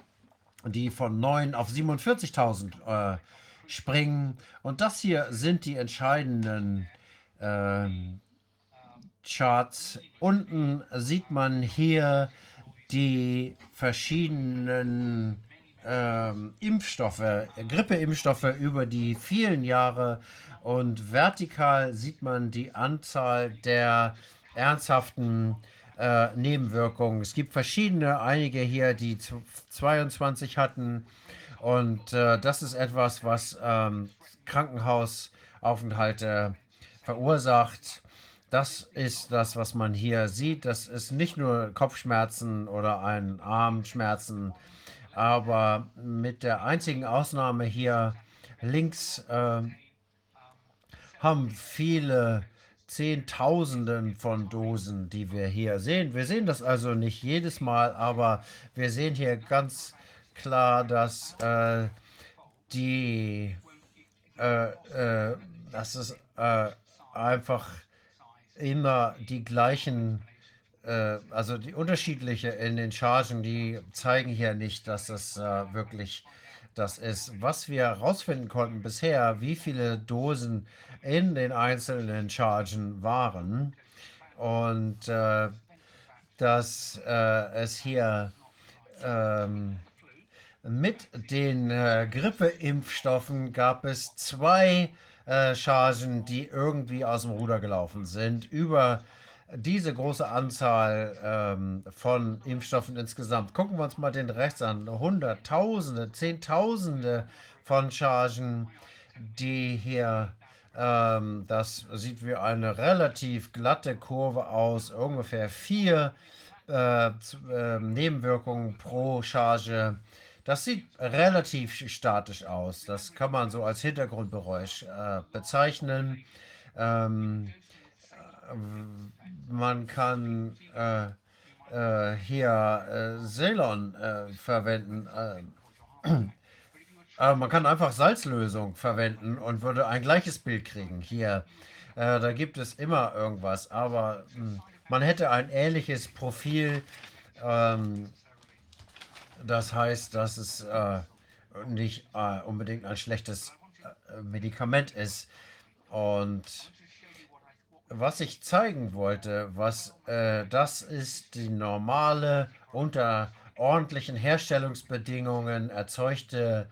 die von 9 auf 47.000 äh, springen. Und das hier sind die entscheidenden äh, Charts. Unten sieht man hier die verschiedenen ähm, Impfstoffe, Grippeimpfstoffe über die vielen Jahre und vertikal sieht man die Anzahl der ernsthaften äh, Nebenwirkungen. Es gibt verschiedene, einige hier, die 22 hatten und äh, das ist etwas, was ähm, Krankenhausaufenthalte verursacht. Das ist das, was man hier sieht. Das ist nicht nur Kopfschmerzen oder ein Armschmerzen, aber mit der einzigen Ausnahme hier links äh, haben viele Zehntausenden von Dosen, die wir hier sehen. Wir sehen das also nicht jedes Mal, aber wir sehen hier ganz klar, dass äh, die, äh, äh dass es äh, einfach immer die gleichen äh, also die unterschiedliche in den Chargen, die zeigen hier nicht, dass das äh, wirklich das ist. Was wir herausfinden konnten bisher, wie viele Dosen in den einzelnen Chargen waren und äh, dass äh, es hier ähm, mit den äh, Grippeimpfstoffen gab es zwei äh, Chargen, die irgendwie aus dem Ruder gelaufen sind. Über diese große Anzahl ähm, von Impfstoffen insgesamt. Gucken wir uns mal den Rest an. Hunderttausende, Zehntausende von Chargen, die hier, ähm, das sieht wie eine relativ glatte Kurve aus, ungefähr vier äh, äh, Nebenwirkungen pro Charge. Das sieht relativ statisch aus. Das kann man so als Hintergrundgeräusch äh, bezeichnen. Ähm, man kann äh, äh, hier äh, Ceylon äh, verwenden. Äh, man kann einfach Salzlösung verwenden und würde ein gleiches Bild kriegen. Hier, äh, da gibt es immer irgendwas, aber hm, man hätte ein ähnliches Profil. Ähm, das heißt, dass es nicht unbedingt ein schlechtes Medikament ist. Und was ich zeigen wollte, was äh, das ist die normale unter ordentlichen Herstellungsbedingungen erzeugte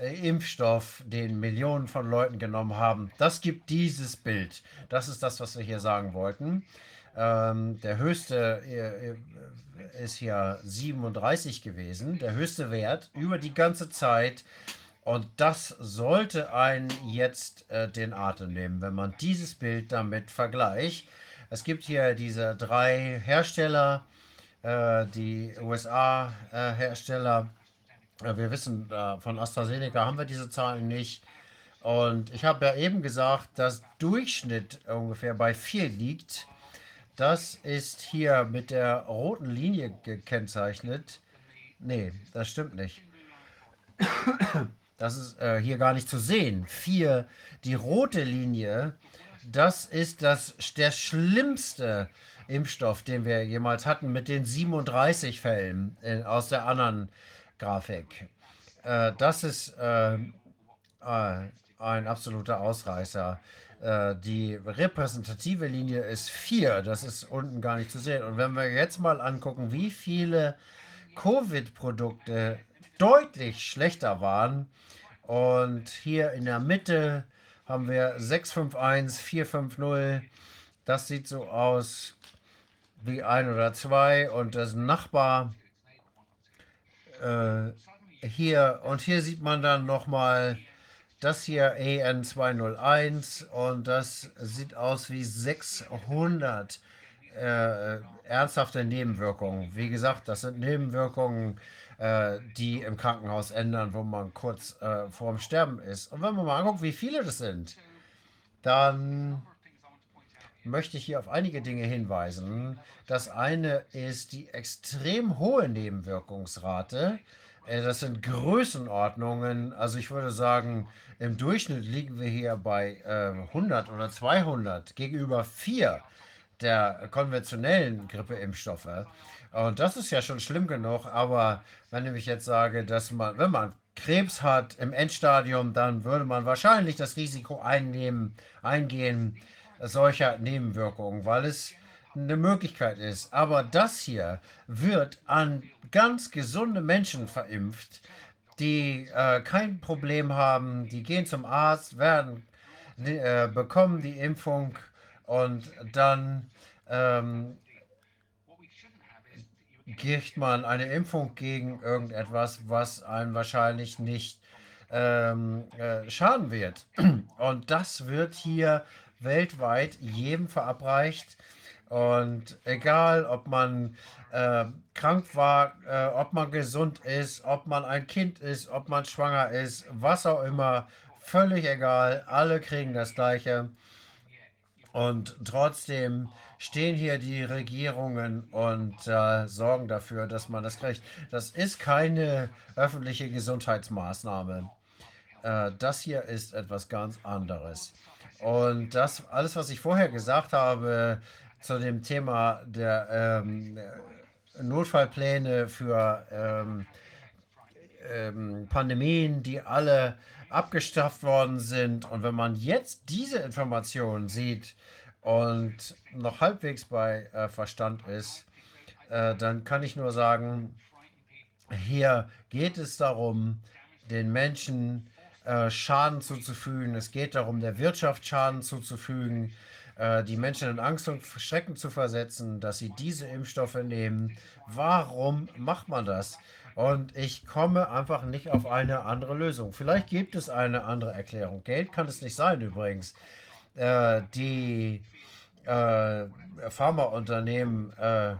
äh, Impfstoff, den Millionen von Leuten genommen haben. Das gibt dieses Bild. Das ist das, was wir hier sagen wollten. Ähm, der höchste äh, äh, ist hier 37 gewesen, der höchste Wert über die ganze Zeit. Und das sollte einen jetzt äh, den Atem nehmen, wenn man dieses Bild damit vergleicht. Es gibt hier diese drei Hersteller, äh, die USA-Hersteller. Äh, wir wissen, äh, von AstraZeneca haben wir diese Zahlen nicht. Und ich habe ja eben gesagt, dass Durchschnitt ungefähr bei 4 liegt. Das ist hier mit der roten Linie gekennzeichnet. Nee, das stimmt nicht. Das ist äh, hier gar nicht zu sehen. 4, die rote Linie, das ist das, der schlimmste Impfstoff, den wir jemals hatten, mit den 37 Fällen in, aus der anderen Grafik. Äh, das ist äh, äh, ein absoluter Ausreißer. Äh, die repräsentative Linie ist 4. Das ist unten gar nicht zu sehen. Und wenn wir jetzt mal angucken, wie viele Covid-Produkte deutlich schlechter waren. Und hier in der Mitte haben wir 651, 450. Das sieht so aus wie ein oder zwei. Und das Nachbar äh, hier und hier sieht man dann noch mal das hier EN201 und das sieht aus wie 600 äh, ernsthafte Nebenwirkungen. Wie gesagt, das sind Nebenwirkungen, äh, die im Krankenhaus ändern, wo man kurz äh, vorm Sterben ist. Und wenn man mal anguckt, wie viele das sind, dann möchte ich hier auf einige Dinge hinweisen. Das eine ist die extrem hohe Nebenwirkungsrate. Äh, Das sind Größenordnungen. Also ich würde sagen, im Durchschnitt liegen wir hier bei äh, 100 oder 200 gegenüber 4 der konventionellen Grippeimpfstoffe. Und das ist ja schon schlimm genug. Aber wenn ich jetzt sage, dass man, wenn man Krebs hat im Endstadium, dann würde man wahrscheinlich das Risiko einnehmen, eingehen, solcher Nebenwirkungen, weil es eine Möglichkeit ist. Aber das hier wird an ganz gesunde Menschen verimpft, die äh, kein Problem haben, die gehen zum Arzt, werden, äh, bekommen die Impfung und dann ähm, kriegt man eine Impfung gegen irgendetwas, was einem wahrscheinlich nicht ähm, äh, schaden wird. <clears throat> Und das wird hier weltweit jedem verabreicht. Und egal, ob man äh, krank war, äh, ob man gesund ist, ob man ein Kind ist, ob man schwanger ist, was auch immer, völlig egal. Alle kriegen das Gleiche. Und trotzdem stehen hier die Regierungen und äh, sorgen dafür, dass man das kriegt. Das ist keine öffentliche Gesundheitsmaßnahme. Äh, das hier ist etwas ganz anderes. Und das alles, was ich vorher gesagt habe zu dem Thema der ähm, Notfallpläne für ähm, ähm, Pandemien, die alle abgestrafft worden sind. Und wenn man jetzt diese Informationen sieht und noch halbwegs bei äh, Verstand ist, äh, dann kann ich nur sagen, hier geht es darum, den Menschen äh, Schaden zuzufügen. Es geht darum, der Wirtschaft Schaden zuzufügen, äh, die Menschen in Angst und Schrecken zu versetzen, dass sie diese Impfstoffe nehmen. Warum macht man das? Und ich komme einfach nicht auf eine andere Lösung. Vielleicht gibt es eine andere Erklärung. Geld kann es nicht sein übrigens. Äh, die äh, Pharmaunternehmen äh,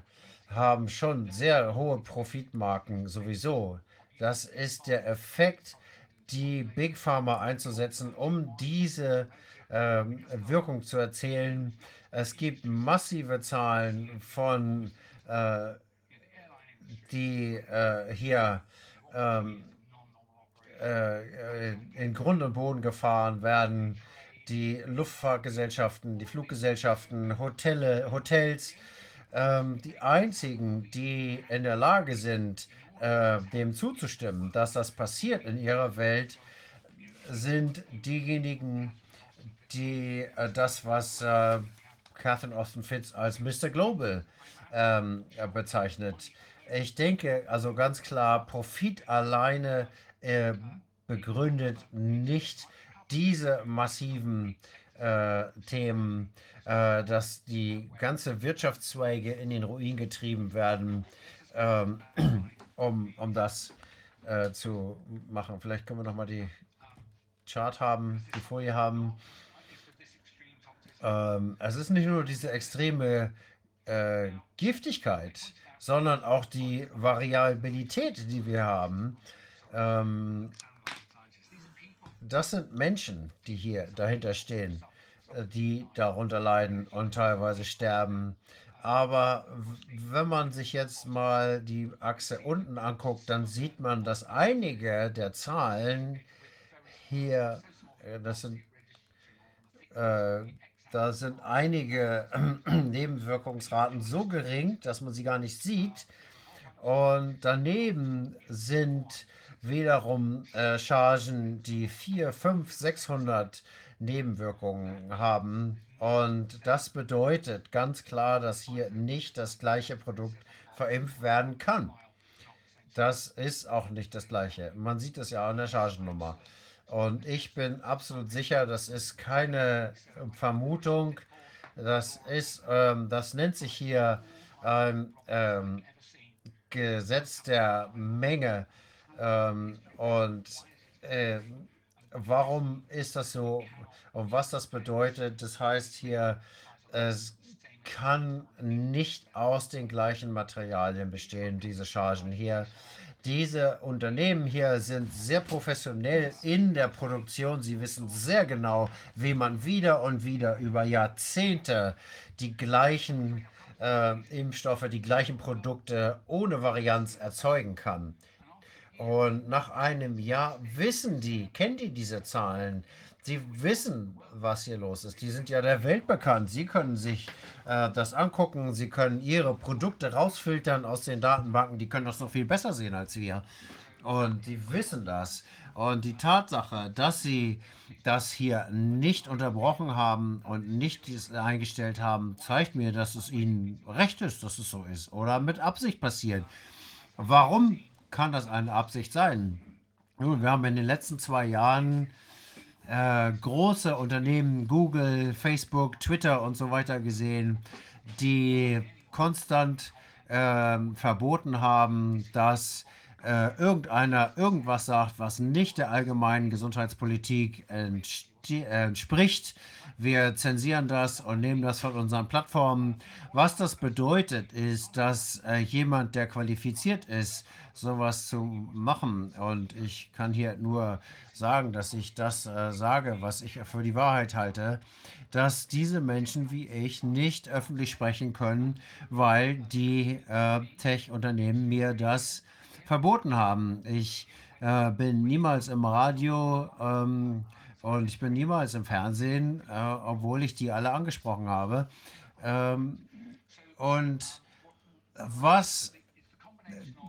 haben schon sehr hohe Profitmarken sowieso. Das ist der Effekt, die Big Pharma einzusetzen, um diese ähm, Wirkung zu erzielen. Es gibt massive Zahlen von äh, die äh, hier ähm, äh, in Grund und Boden gefahren werden. Die Luftfahrtgesellschaften, die Fluggesellschaften, Hotelle, Hotels, ähm, die einzigen, die in der Lage sind, äh, dem zuzustimmen, dass das passiert in ihrer Welt, sind diejenigen, die äh, das, was äh, Catherine Austin Fitz als Mr. Global ähm, bezeichnet. Ich denke also ganz klar, Profit alleine äh, begründet nicht diese massiven äh, Themen, äh, dass die ganze Wirtschaftszweige in den Ruin getrieben werden, ähm, <clears throat> um, um das äh, zu machen. Vielleicht können wir noch mal die Chart haben, die Folie haben. Ähm, es ist nicht nur diese extreme äh, Giftigkeit, sondern auch die Variabilität, die wir haben. Ähm, das sind Menschen, die hier dahinter stehen, äh, die darunter leiden und teilweise sterben. Aber wenn man sich jetzt mal die Achse unten anguckt, dann sieht man, dass einige der Zahlen hier, äh, das sind, äh, da sind einige <clears throat> Nebenwirkungsraten so gering, dass man sie gar nicht sieht. Und daneben sind wiederum äh, Chargen, die 4, 5, 600 Nebenwirkungen haben. Und das bedeutet ganz klar, dass hier nicht das gleiche Produkt verimpft werden kann. Das ist auch nicht das gleiche. Man sieht es ja an der Chargennummer. Und ich bin absolut sicher, das ist keine Vermutung. Das ist, ähm, das nennt sich hier ähm, ähm, Gesetz der Menge. Ähm, und äh, warum ist das so und was das bedeutet? Das heißt hier, es kann nicht aus den gleichen Materialien bestehen, diese Chargen hier. Diese Unternehmen hier sind sehr professionell in der Produktion. Sie wissen sehr genau, wie man wieder und wieder über Jahrzehnte die gleichen äh, Impfstoffe, die gleichen Produkte ohne Varianz erzeugen kann. Und nach einem Jahr wissen die, kennen die diese Zahlen. Sie wissen, was hier los ist. Die sind ja der Welt bekannt. Sie können sich äh, das angucken. Sie können ihre Produkte rausfiltern aus den Datenbanken. Die können das noch viel besser sehen als wir. Und die wissen das. Und die Tatsache, dass sie das hier nicht unterbrochen haben und nicht eingestellt haben, zeigt mir, dass es ihnen recht ist, dass es so ist. Oder mit Absicht passiert. Warum kann das eine Absicht sein? Wir haben in den letzten zwei Jahren äh, große Unternehmen, Google, Facebook, Twitter und so weiter gesehen, die konstant äh, verboten haben, dass äh, irgendeiner irgendwas sagt, was nicht der allgemeinen Gesundheitspolitik entspricht. Wir zensieren das und nehmen das von unseren Plattformen. Was das bedeutet, ist, dass äh, jemand, der qualifiziert ist, sowas zu machen. Und ich kann hier nur sagen, dass ich das äh, sage, was ich für die Wahrheit halte, dass diese Menschen wie ich nicht öffentlich sprechen können, weil die äh, Tech-Unternehmen mir das verboten haben. Ich äh, bin niemals im Radio ähm, und ich bin niemals im Fernsehen, äh, obwohl ich die alle angesprochen habe. Ähm, und was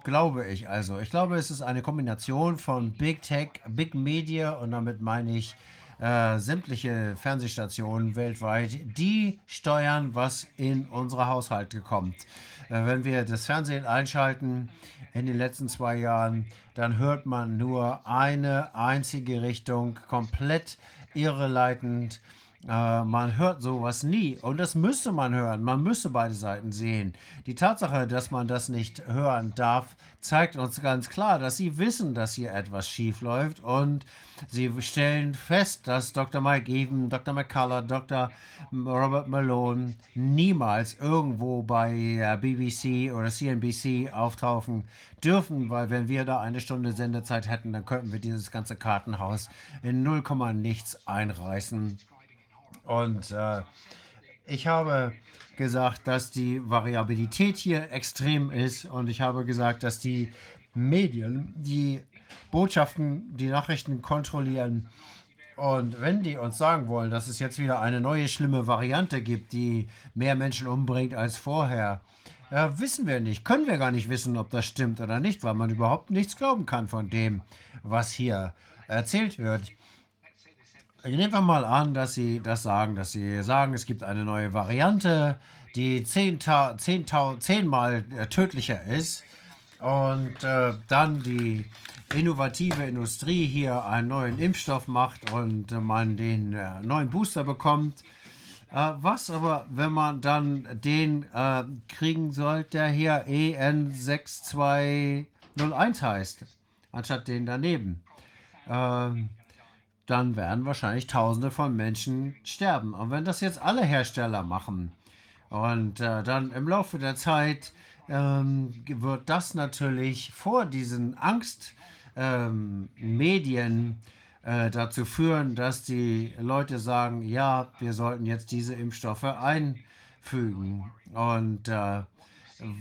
glaube ich also. Ich glaube, es ist eine Kombination von Big Tech, Big Media und damit meine ich äh, sämtliche Fernsehstationen weltweit, die steuern, was in unsere Haushalte kommt. Äh, wenn wir das Fernsehen einschalten in den letzten zwei Jahren, dann hört man nur eine einzige Richtung, komplett irreleitend. Äh, man hört sowas nie und das müsste man hören. Man müsste beide Seiten sehen. Die Tatsache, dass man das nicht hören darf, zeigt uns ganz klar, dass sie wissen, dass hier etwas schief läuft und sie stellen fest, dass Dr. Mike Even, Dr. McCullough, Dr. Robert Malone niemals irgendwo bei BBC oder CNBC auftauchen dürfen, weil wenn wir da eine Stunde Sendezeit hätten, dann könnten wir dieses ganze Kartenhaus in 0, nichts einreißen. Und äh, ich habe gesagt, dass die Variabilität hier extrem ist und ich habe gesagt, dass die Medien die Botschaften, die Nachrichten kontrollieren. Und wenn die uns sagen wollen, dass es jetzt wieder eine neue schlimme Variante gibt, die mehr Menschen umbringt als vorher, ja, wissen wir nicht, können wir gar nicht wissen, ob das stimmt oder nicht, weil man überhaupt nichts glauben kann von dem, was hier erzählt wird. Nehmen wir mal an, dass Sie das sagen, dass Sie sagen, es gibt eine neue Variante, die zehnmal zehn, zehn tödlicher ist. und äh, dann die innovative Industrie hier einen neuen Impfstoff macht und äh, man den äh, neuen Booster bekommt. Äh, was aber, wenn man dann den äh, kriegen soll, der hier EN6201 heißt, anstatt den daneben? Ähm, dann werden wahrscheinlich Tausende von Menschen sterben. Und wenn das jetzt alle Hersteller machen und äh, dann im Laufe der Zeit ähm, wird das natürlich vor diesen Angstmedien ähm, äh, dazu führen, dass die Leute sagen, ja, wir sollten jetzt diese Impfstoffe einfügen. Und äh,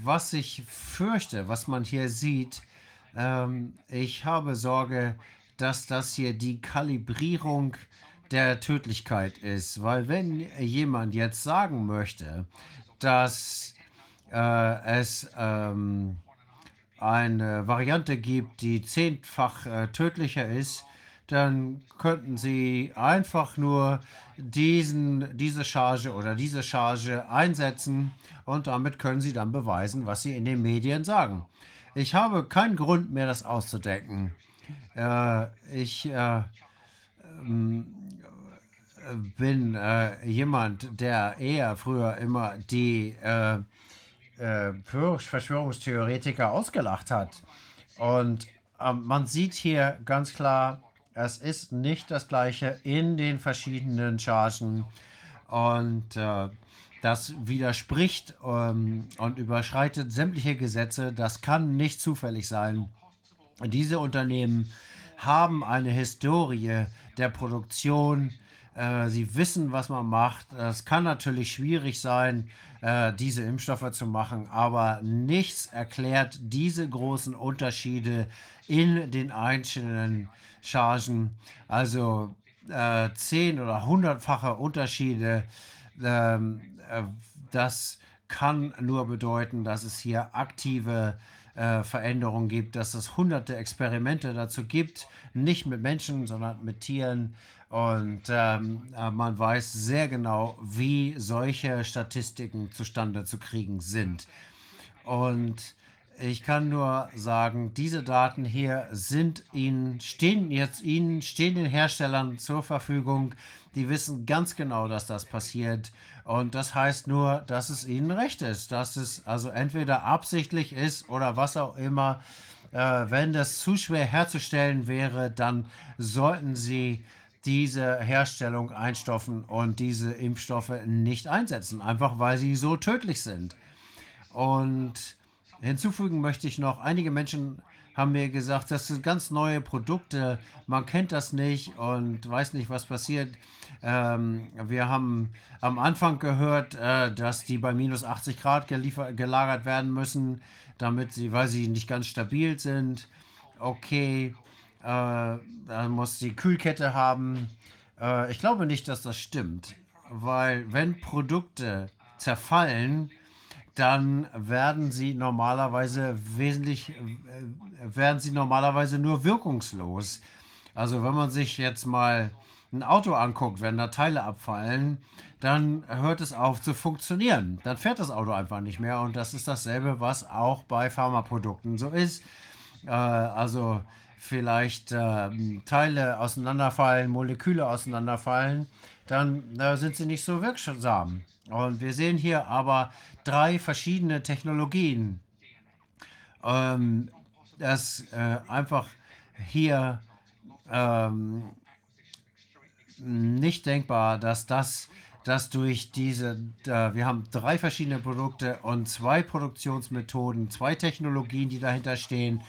was ich fürchte, was man hier sieht, ähm, ich habe Sorge, dass das hier die Kalibrierung der Tödlichkeit ist. Weil wenn jemand jetzt sagen möchte, dass äh, es ähm, eine Variante gibt, die zehnfach äh, tödlicher ist, dann könnten Sie einfach nur diesen, diese Charge oder diese Charge einsetzen und damit können Sie dann beweisen, was Sie in den Medien sagen. Ich habe keinen Grund mehr, das auszudenken. Äh, ich äh, ähm, bin äh, jemand, der eher früher immer die äh, äh, Verschwörungstheoretiker ausgelacht hat. Und ähm, man sieht hier ganz klar, es ist nicht das gleiche in den verschiedenen Chargen. Und äh, das widerspricht ähm, und überschreitet sämtliche Gesetze. Das kann nicht zufällig sein. Diese Unternehmen haben eine Historie der Produktion. Äh, sie wissen, was man macht. Es kann natürlich schwierig sein, äh, diese Impfstoffe zu machen, aber nichts erklärt diese großen Unterschiede in den einzelnen Chargen. Also äh, zehn- oder hundertfache Unterschiede. Ähm, äh, das kann nur bedeuten, dass es hier aktive äh, Veränderungen gibt, dass es hunderte Experimente dazu gibt, nicht mit Menschen, sondern mit Tieren. Und ähm, äh, man weiß sehr genau, wie solche Statistiken zustande zu kriegen sind. Und ich kann nur sagen, diese Daten hier sind Ihnen, stehen jetzt Ihnen, stehen den Herstellern zur Verfügung. Die wissen ganz genau, dass das passiert. Und das heißt nur, dass es ihnen recht ist, dass es also entweder absichtlich ist oder was auch immer. Äh, wenn das zu schwer herzustellen wäre, dann sollten sie diese Herstellung einstoffen und diese Impfstoffe nicht einsetzen, einfach weil sie so tödlich sind. Und Hinzufügen möchte ich noch, einige Menschen haben mir gesagt, das sind ganz neue Produkte, man kennt das nicht und weiß nicht, was passiert. Ähm, wir haben am Anfang gehört, äh, dass die bei minus 80 Grad gelagert werden müssen, damit sie, weil sie nicht ganz stabil sind. Okay, äh, dann muss die Kühlkette haben. Äh, ich glaube nicht, dass das stimmt, weil wenn Produkte zerfallen, dann werden sie normalerweise wesentlich, äh, werden sie normalerweise nur wirkungslos. Also wenn man sich jetzt mal ein Auto anguckt, wenn da Teile abfallen, dann hört es auf zu funktionieren. Dann fährt das Auto einfach nicht mehr. Und das ist dasselbe, was auch bei Pharmaprodukten so ist. Äh, also vielleicht äh, Teile auseinanderfallen, Moleküle auseinanderfallen, dann äh, sind sie nicht so wirksam. Und wir sehen hier aber drei verschiedene Technologien. Ähm, das äh, einfach hier ähm, nicht denkbar, dass das dass durch diese, äh, wir haben drei verschiedene Produkte und zwei Produktionsmethoden, zwei Technologien, die dahinter stehen.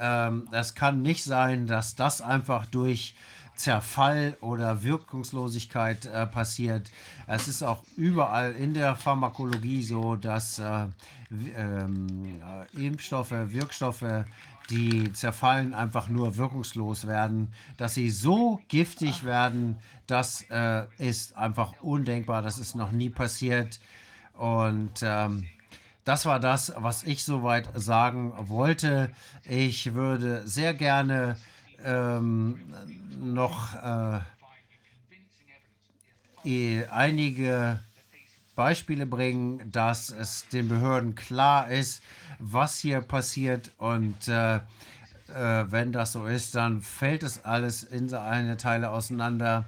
Ähm, es kann nicht sein, dass das einfach durch Zerfall oder Wirkungslosigkeit äh, passiert. Es ist auch überall in der Pharmakologie so, dass äh, ähm, äh, Impfstoffe, Wirkstoffe, die zerfallen, einfach nur wirkungslos werden. Dass sie so giftig werden, das äh, ist einfach undenkbar. Das ist noch nie passiert. Und ähm, das war das, was ich soweit sagen wollte. Ich würde sehr gerne ähm, noch äh, einige Beispiele bringen, dass es den Behörden klar ist, was hier passiert. Und äh, äh, wenn das so ist, dann fällt es alles in seine Teile auseinander.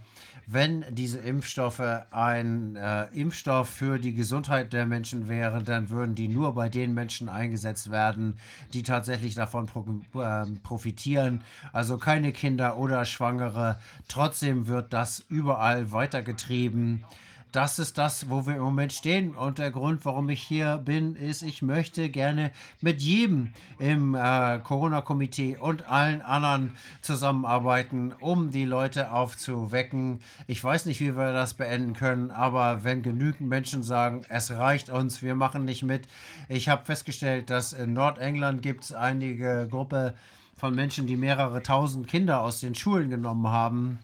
Wenn diese Impfstoffe ein äh, Impfstoff für die Gesundheit der Menschen wären, dann würden die nur bei den Menschen eingesetzt werden, die tatsächlich davon pro, äh, profitieren. Also keine Kinder oder Schwangere. Trotzdem wird das überall weitergetrieben das ist das, wo wir im Moment stehen. Und der Grund, warum ich hier bin, ist, ich möchte gerne mit jedem im äh, Corona-Komitee und allen anderen zusammenarbeiten, um die Leute aufzuwecken. Ich weiß nicht, wie wir das beenden können, aber wenn genügend Menschen sagen, es reicht uns, wir machen nicht mit. Ich habe festgestellt, dass in Nordengland gibt es einige Gruppe von Menschen, die mehrere tausend Kinder aus den Schulen genommen haben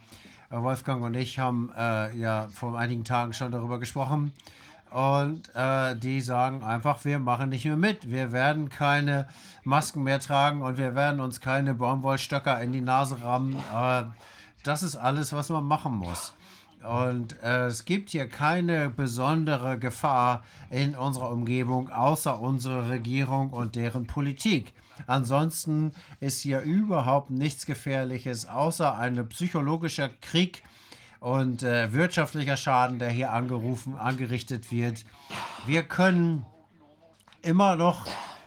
Wolfgang und ich haben äh, ja vor einigen Tagen schon darüber gesprochen. Und äh, die sagen einfach, wir machen nicht mehr mit. Wir werden keine Masken mehr tragen und wir werden uns keine Baumwollstöcker in die Nase rammen. Äh, das ist alles, was man machen muss. Und äh, es gibt hier keine besondere Gefahr in unserer Umgebung, außer unsere Regierung und deren Politik. Ansonsten ist hier überhaupt nichts Gefährliches, außer ein psychologischer Krieg und äh, wirtschaftlicher Schaden, der hier angerufen, angerichtet wird. Wir können immer noch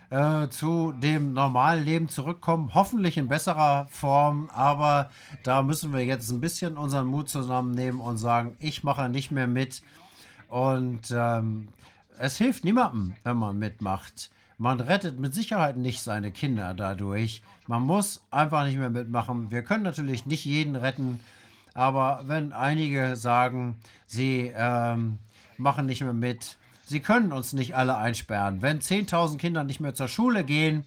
äh, zu dem normalen Leben zurückkommen, hoffentlich in besserer Form, aber da müssen wir jetzt ein bisschen unseren Mut zusammennehmen und sagen, ich mache nicht mehr mit. Und ähm, es hilft niemandem, wenn man mitmacht. Man rettet mit Sicherheit nicht seine Kinder dadurch. Man muss einfach nicht mehr mitmachen. Wir können natürlich nicht jeden retten, aber wenn einige sagen, sie ähm, machen nicht mehr mit, sie können uns nicht alle einsperren. Wenn 10.000 Kinder nicht mehr zur Schule gehen,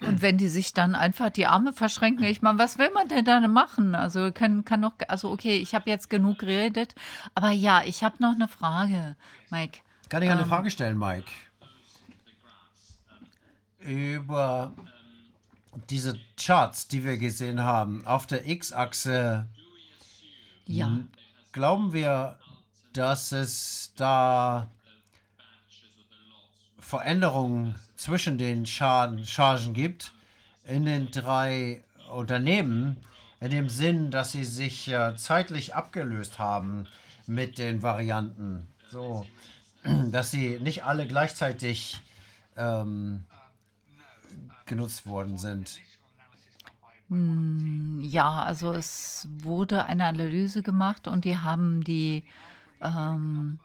Und wenn die sich dann einfach die Arme verschränken, ich meine, was will man denn dann machen? Also kann, kann noch, also okay, ich habe jetzt genug geredet, aber ja, ich habe noch eine Frage, Mike. Kann ich eine Ähm, Frage stellen, Mike? Über diese Charts, die wir gesehen haben, auf der X-Achse, ja, glauben wir, dass es da Veränderungen zwischen den Chargen, Chargen gibt in den drei Unternehmen, in dem Sinn, dass sie sich äh, zeitlich abgelöst haben mit den Varianten. So, <clears throat> dass sie nicht alle gleichzeitig ähm, genutzt worden sind. Hm, ja, also es wurde eine Analyse gemacht und die haben die ähm,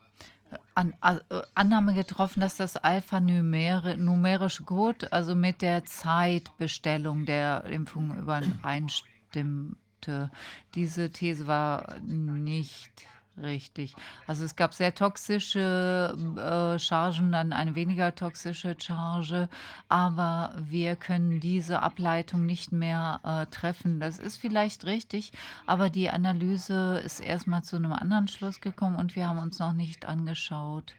an, a- äh, Annahme getroffen, dass das alphanumerische Code also mit der Zeitbestellung der Impfung übereinstimmte. Diese These war nicht richtig. Also es gab sehr toxische äh, Chargen, dann eine weniger toxische Charge, aber wir können diese Ableitung nicht mehr äh, treffen. Das ist vielleicht richtig, aber die Analyse ist erstmal zu einem anderen Schluss gekommen und wir haben uns noch nicht angeschaut,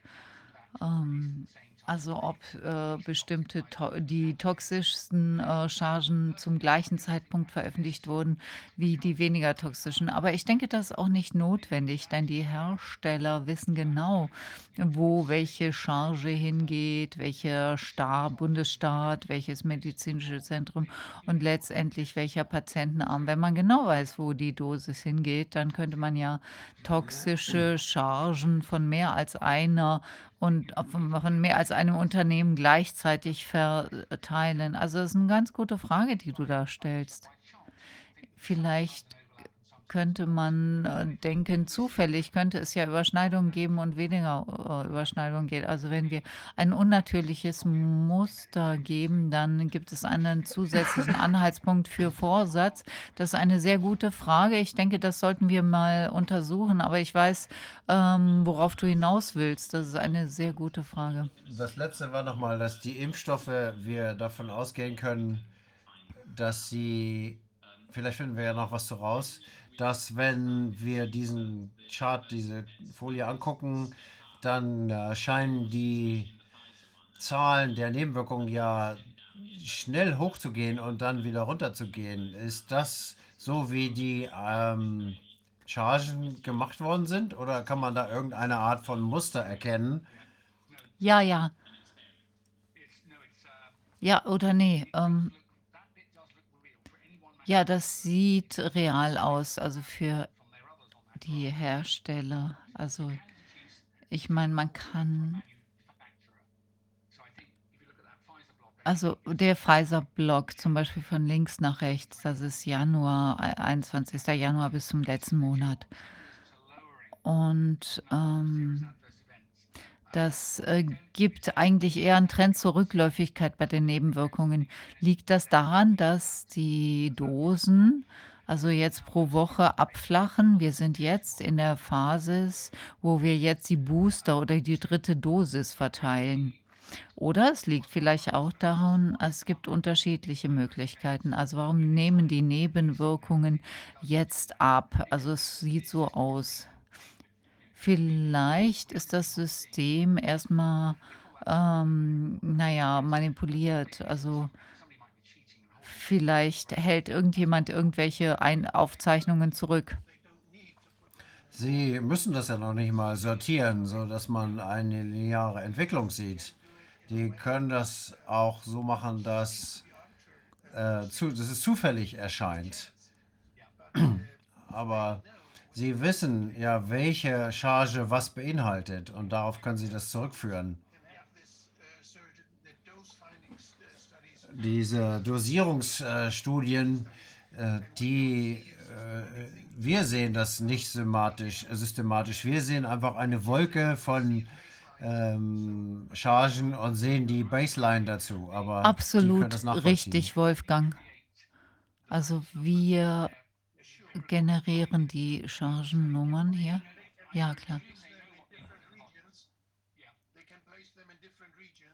ähm, also ob äh, bestimmte to die toxischsten äh, Chargen zum gleichen Zeitpunkt veröffentlicht wurden wie die weniger toxischen. Aber ich denke, das ist auch nicht notwendig, denn die Hersteller wissen genau, wo welche Charge hingeht, welcher Staat, Bundesstaat, welches medizinische Zentrum und letztendlich welcher Patientenarm. Wenn man genau weiß, wo die Dosis hingeht, dann könnte man ja toxische Chargen von mehr als einer und von mehr als einem Unternehmen gleichzeitig verteilen. Also das ist eine ganz gute Frage, die du da stellst. Vielleicht könnte man äh, denken, zufällig könnte es ja Überschneidungen geben und weniger äh, Überschneidungen geben. Also wenn wir ein unnatürliches Muster geben, dann gibt es einen zusätzlichen <laughs> Anhaltspunkt für Vorsatz. Das ist eine sehr gute Frage. Ich denke, das sollten wir mal untersuchen. Aber ich weiß, ähm, worauf du hinaus willst. Das ist eine sehr gute Frage. Das letzte war nochmal, dass die Impfstoffe, wir davon ausgehen können, dass sie, vielleicht finden wir ja noch was zu raus, dass wenn wir diesen Chart, diese Folie angucken, dann äh, scheinen die Zahlen der Nebenwirkungen ja schnell hochzugehen und dann wieder runterzugehen. Ist das so wie die ähm, Chargen gemacht worden sind? Oder kann man da irgendeine Art von Muster erkennen? Ja, ja. Ja oder nee? Ähm, ja, das sieht real aus, also für die Hersteller. Also ich meine, man kann Also der Pfizer-Block zum Beispiel von links nach rechts, das ist Januar, ei 21. Januar bis zum letzten Monat. Und, ähm, das, äh, gibt eigentlich eher einen Trend zur Rückläufigkeit bei den Nebenwirkungen. Liegt das daran, dass die Dosen, also jetzt pro Woche abflachen? Wir sind jetzt in der Phasis, wo wir jetzt die Booster oder die dritte Dosis verteilen. Oder es liegt vielleicht auch daran, es gibt unterschiedliche Möglichkeiten. Also warum nehmen die Nebenwirkungen jetzt ab? Also es sieht so aus. Vielleicht ist das System erstmal, ähm, naja, manipuliert. Also vielleicht hält irgendjemand irgendwelche Ein Aufzeichnungen zurück. Sie müssen das ja noch nicht mal sortieren, so dass man eine lineare Entwicklung sieht. Die können das auch so machen, dass, äh, zu, dass es zufällig erscheint. <clears throat> Aber Sie wissen ja, welche Charge was beinhaltet und darauf können Sie das zurückführen. Diese Dosierungsstudien, äh, die äh, wir sehen das nicht systematisch, systematisch. Wir sehen einfach eine Wolke von ähm, Chargen und sehen die Baseline dazu. Aber Absolut richtig, Wolfgang. Also wir generieren die Chargennummern hier. Ja, klar.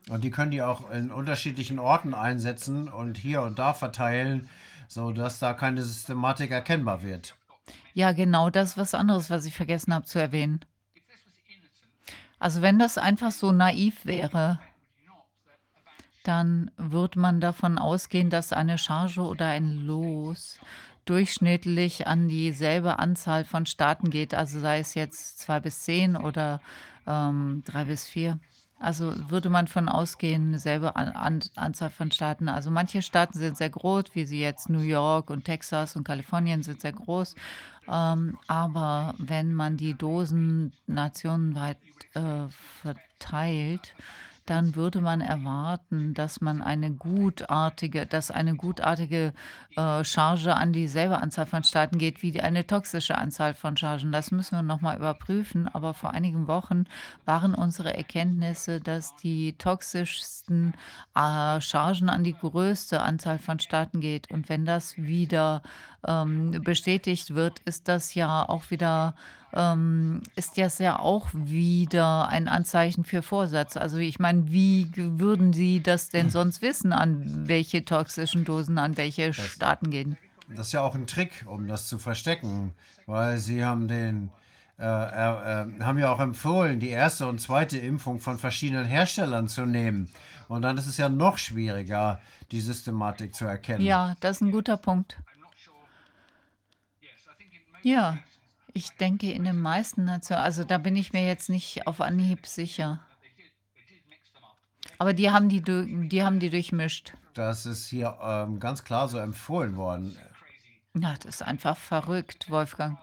Und die können die auch in unterschiedlichen Orten einsetzen und hier und da verteilen, sodass da keine Systematik erkennbar wird. Ja, genau, das ist was anderes, was ich vergessen habe zu erwähnen. Also wenn das einfach so naiv wäre, dann würde man davon ausgehen, dass eine Charge oder ein Los durchschnittlich an dieselbe Anzahl von Staaten geht, also sei es jetzt 2 bis 10 oder, ähm, 3 bis 4. Also würde man von ausgehen, selbe An An Anzahl von Staaten. Also manche Staaten sind sehr groß, wie sie jetzt New York und Texas und Kalifornien sind sehr groß. Ähm, aber wenn man die Dosen nationenweit äh, verteilt, dann würde man erwarten, dass man eine gutartige dass eine gutartige, äh, Charge an dieselbe Anzahl von Staaten geht wie die eine toxische Anzahl von Chargen. Das müssen wir noch mal überprüfen, aber vor einigen Wochen waren unsere Erkenntnisse, dass die toxischsten, äh, Chargen an die größte Anzahl von Staaten geht. Und wenn das wieder, ähm, bestätigt wird, ist das ja auch wieder ähm, ist das ja auch wieder ein Anzeichen für Vorsatz. Also ich meine, wie würden Sie das denn sonst wissen, an welche toxischen Dosen an welche Das Staaten gehen? das ist ja auch ein Trick, um das zu verstecken, weil sie haben den äh, äh, äh, haben ja auch empfohlen, die erste und zweite Impfung von verschiedenen Herstellern zu nehmen. Und dann ist es ja noch schwieriger, die Systematik zu erkennen. Ja, das ist ein guter Punkt. Ja, ich denke, in den meisten Nationen also da bin ich mir jetzt nicht auf Anhieb sicher. Aber die haben die du die haben die durchmischt. Das ist hier ähm, ganz klar so empfohlen worden. Ja, das ist einfach verrückt, Wolfgang.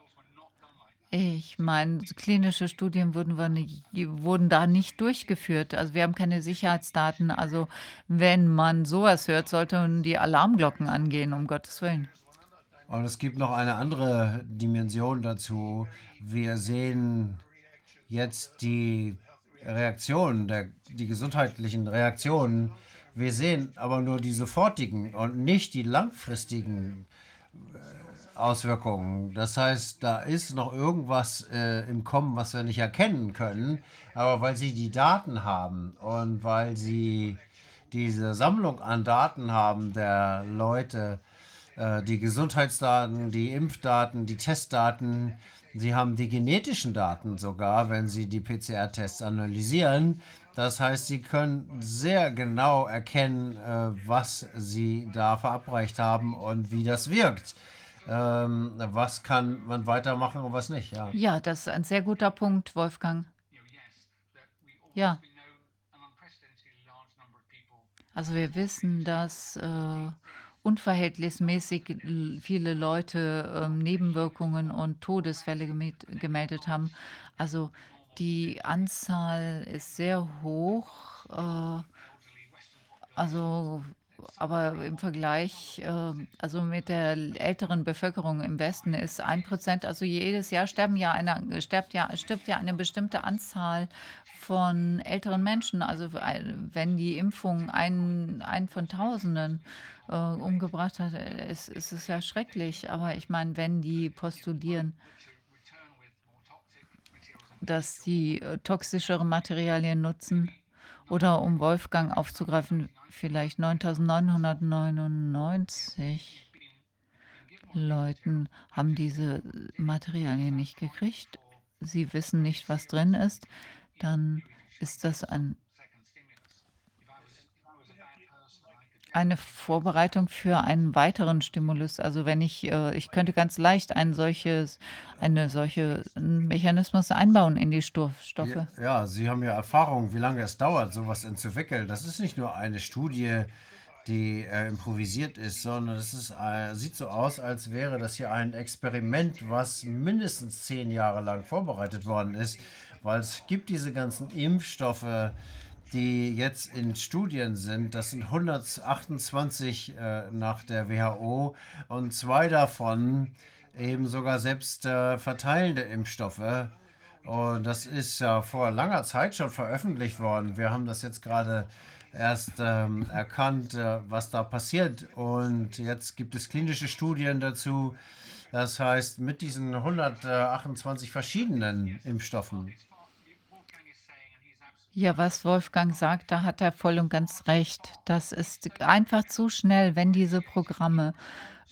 Ich meine, klinische Studien wurden wir nie wurden da nicht durchgeführt. Also, wir haben keine Sicherheitsdaten. Also, wenn man sowas hört, sollten die Alarmglocken angehen, um Gottes Willen. Und es gibt noch eine andere Dimension dazu. Wir sehen jetzt die Reaktionen, der, die gesundheitlichen Reaktionen. Wir sehen aber nur die sofortigen und nicht die langfristigen Auswirkungen. Das heißt, da ist noch irgendwas äh, im Kommen, was wir nicht erkennen können. Aber weil sie die Daten haben und weil sie diese Sammlung an Daten haben der Leute, äh, die Gesundheitsdaten, die Impfdaten, die Testdaten, sie haben die genetischen Daten sogar, wenn sie die PCR-Tests analysieren. Das heißt, sie können sehr genau erkennen, äh, was sie da verabreicht haben und wie das wirkt. ähm, was kann man weitermachen und was nicht. Ja. Ja, das ist ein sehr guter Punkt, Wolfgang. Ja. Also wir wissen, dass äh, unverhältnismäßig viele Leute ähm, Nebenwirkungen und Todesfälle gemeldet haben. Also die Anzahl ist sehr hoch. Äh, also, aber im Vergleich, äh, also mit der älteren Bevölkerung im Westen ist ein Prozent, also jedes Jahr sterben ja eine, stirbt ja, stirbt ja eine bestimmte Anzahl von älteren Menschen. Also äh, wenn die Impfung einen, einen von Tausenden äh, umgebracht hat, äh, ist, ist es ja schrecklich. Aber ich meine, wenn die postulieren, dass die äh, toxischere Materialien nutzen, oder um Wolfgang aufzugreifen, vielleicht 9999 Leuten haben diese Materialien nicht gekriegt. Sie wissen nicht, was drin ist. Dann ist das ein, eine Vorbereitung für einen weiteren Stimulus. Also wenn ich, äh, ich könnte ganz leicht ein solches, eine solche Mechanismus einbauen in die Stoffstoffe. Ja, ja, Sie haben ja Erfahrung, wie lange es dauert, sowas zu Das ist nicht nur eine Studie, die äh, improvisiert ist, sondern es ist, äh, sieht so aus, als wäre das hier ein Experiment, was mindestens zehn Jahre lang vorbereitet worden ist, weil es gibt diese ganzen Impfstoffe, die jetzt in Studien sind. Das sind 128 äh, nach der WHO und zwei davon eben sogar selbst äh, verteilende Impfstoffe. Und das ist ja vor langer Zeit schon veröffentlicht worden. Wir haben das jetzt gerade erst ähm, erkannt, äh, was da passiert. Und jetzt gibt es klinische Studien dazu. Das heißt, mit diesen 128 verschiedenen Impfstoffen. Ja, was Wolfgang sagt, da hat er voll und ganz recht. Das ist einfach zu schnell, wenn diese Programme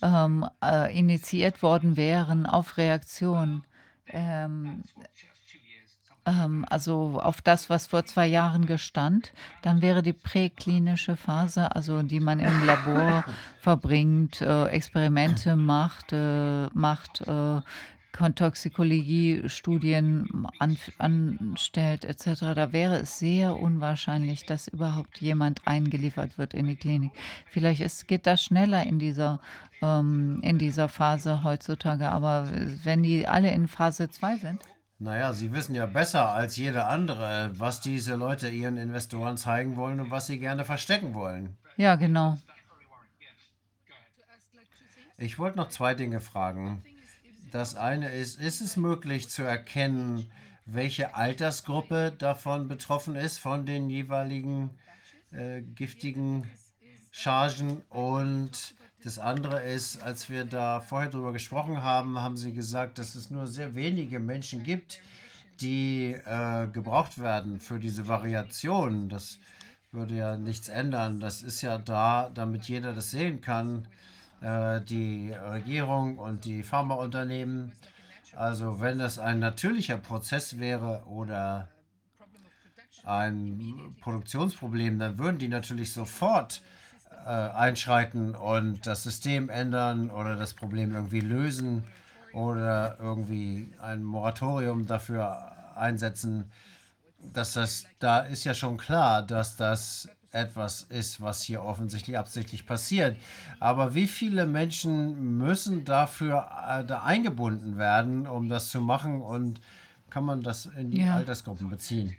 ähm, äh, initiiert worden wären auf Reaktion. Ähm, ähm, also auf das, was vor zwei Jahren gestand, dann wäre die präklinische Phase, also die man im Labor <laughs> verbringt, äh, Experimente macht, äh, macht äh, Toxikologie-Studien an, anstellt etc., da wäre es sehr unwahrscheinlich, dass überhaupt jemand eingeliefert wird in die Klinik. Vielleicht ist, geht das schneller in dieser, ähm, in dieser Phase heutzutage, aber wenn die alle in Phase 2 sind, Naja, Sie wissen ja besser als jeder andere, was diese Leute ihren Investoren zeigen wollen und was sie gerne verstecken wollen. ja, genau. Ich wollte noch zwei Dinge fragen. Das eine ist, ist es möglich zu erkennen, welche Altersgruppe davon betroffen ist, von den jeweiligen äh, giftigen Chargen? Und das andere ist, als wir da vorher drüber gesprochen haben, haben Sie gesagt, dass es nur sehr wenige Menschen gibt, die äh, gebraucht werden für diese Variation. Das würde ja nichts ändern. Das ist ja da, damit jeder das sehen kann die Regierung und die Pharmaunternehmen. Also wenn das ein natürlicher Prozess wäre oder ein Produktionsproblem, dann würden die natürlich sofort äh, einschreiten und das System ändern oder das Problem irgendwie lösen oder irgendwie ein Moratorium dafür einsetzen. Dass das, da ist ja schon klar, dass das etwas ist, was hier offensichtlich absichtlich passiert. Aber wie viele Menschen müssen dafür äh, da eingebunden werden, um das zu machen? Und kann man das in die Ja. Altersgruppen beziehen?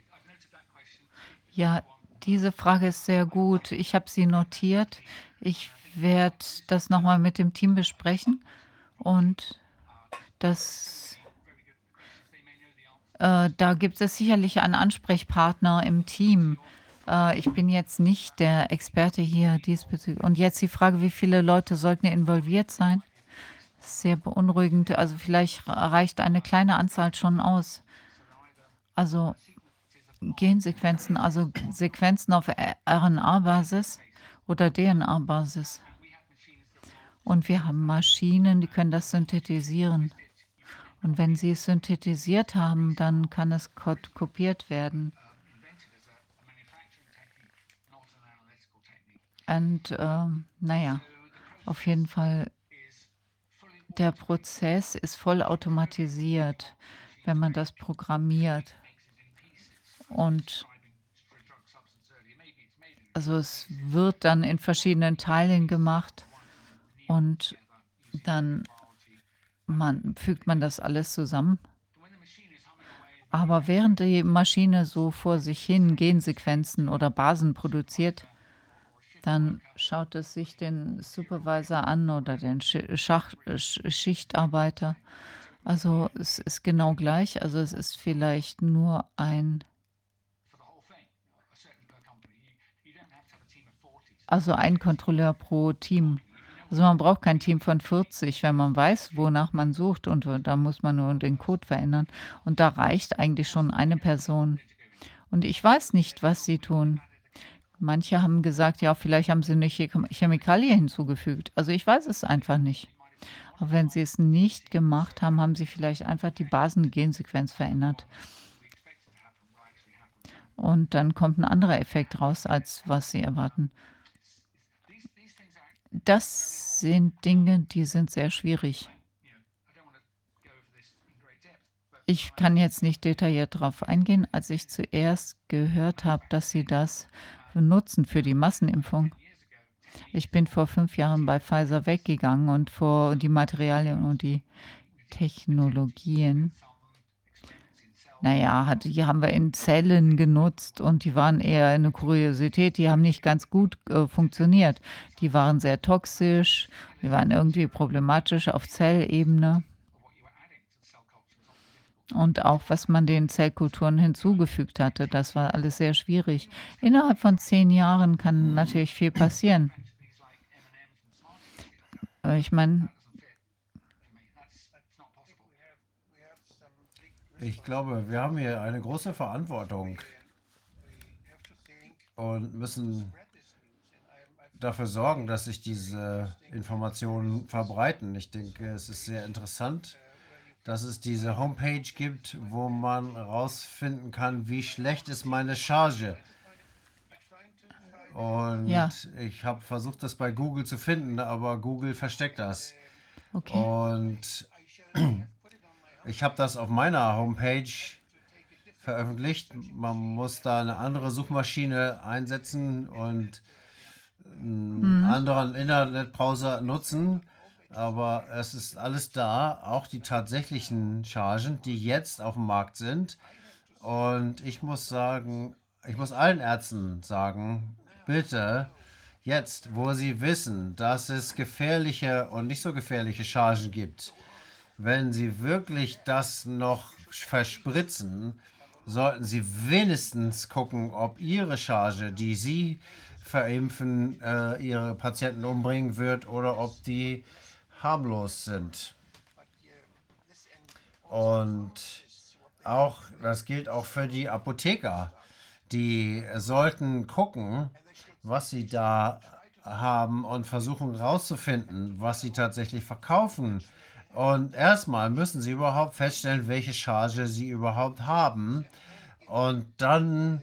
Ja, diese Frage ist sehr gut. Ich habe sie notiert. Ich werde das nochmal mit dem Team besprechen und das, äh, da gibt es sicherlich einen Ansprechpartner im Team. Äh, ich bin jetzt nicht der Experte hier diesbezüglich. Und jetzt die Frage, wie viele Leute sollten involviert sein? Sehr beunruhigend. Also vielleicht reicht eine kleine Anzahl schon aus. Also Gensequenzen, also Sequenzen auf RNA-Basis oder DNA-Basis. Und wir haben Maschinen, die können das synthetisieren. Und wenn sie es synthetisiert haben, dann kann es ko- kopiert werden. Und ähm, naja, auf jeden Fall, der Prozess ist voll automatisiert, wenn man das programmiert. Und also es wird dann in verschiedenen Teilen gemacht und dann man, fügt man das alles zusammen. Aber während die Maschine so vor sich hin Gensequenzen oder Basen produziert, dann schaut es sich den Supervisor an oder den Schach Schichtarbeiter. Also es ist genau gleich. Also es ist vielleicht nur ein, also ein Kontrolleur pro Team. Also man braucht kein Team von 40, wenn man weiß, wonach man sucht und da muss man nur den Code verändern. Und da reicht eigentlich schon eine Person. Und ich weiß nicht, was sie tun. Manche haben gesagt, ja, vielleicht haben sie eine Chemikalie hinzugefügt. Also ich weiß es einfach nicht. Aber wenn sie es nicht gemacht haben, haben sie vielleicht einfach die Basengensequenz verändert. Und dann kommt ein anderer Effekt raus, als was sie erwarten. Das sind Dinge, die sind sehr schwierig. Ich kann jetzt nicht detailliert darauf eingehen. Als ich zuerst gehört habe, dass sie das nutzen für die Massenimpfung. Ich bin vor fünf Jahren bei Pfizer weggegangen und vor die Materialien und die Technologien naja, hat, die haben wir in Zellen genutzt und die waren eher eine Kuriosität. Die haben nicht ganz gut äh, funktioniert. Die waren sehr toxisch, die waren irgendwie problematisch auf Zellebene. Und auch was man den Zellkulturen hinzugefügt hatte, das war alles sehr schwierig. Innerhalb von zehn Jahren kann natürlich viel passieren. Ich meine, Ich glaube, wir haben hier eine große Verantwortung und müssen dafür sorgen, dass sich diese Informationen verbreiten. Ich denke, es ist sehr interessant, dass es diese Homepage gibt, wo man herausfinden kann, wie schlecht ist meine Charge. Und ja, ich habe versucht, das bei Google zu finden, aber Google versteckt das. okay. Und <clears throat> ich habe das auf meiner Homepage veröffentlicht. Man muss da eine andere Suchmaschine einsetzen und einen Mhm. anderen Internetbrowser nutzen. Aber es ist alles da, auch die tatsächlichen Chargen, die jetzt auf dem Markt sind. Und ich muss sagen, ich muss allen Ärzten sagen, bitte, jetzt, wo sie wissen, dass es gefährliche und nicht so gefährliche Chargen gibt, wenn Sie wirklich das noch verspritzen, sollten Sie wenigstens gucken, ob Ihre Charge, die Sie verimpfen, äh, Ihre Patienten umbringen wird oder ob die harmlos sind. Und auch, das gilt auch für die Apotheker. Die sollten gucken, was sie da haben und versuchen herauszufinden, was sie tatsächlich verkaufen. Und erstmal müssen sie überhaupt feststellen, welche Charge sie überhaupt haben und dann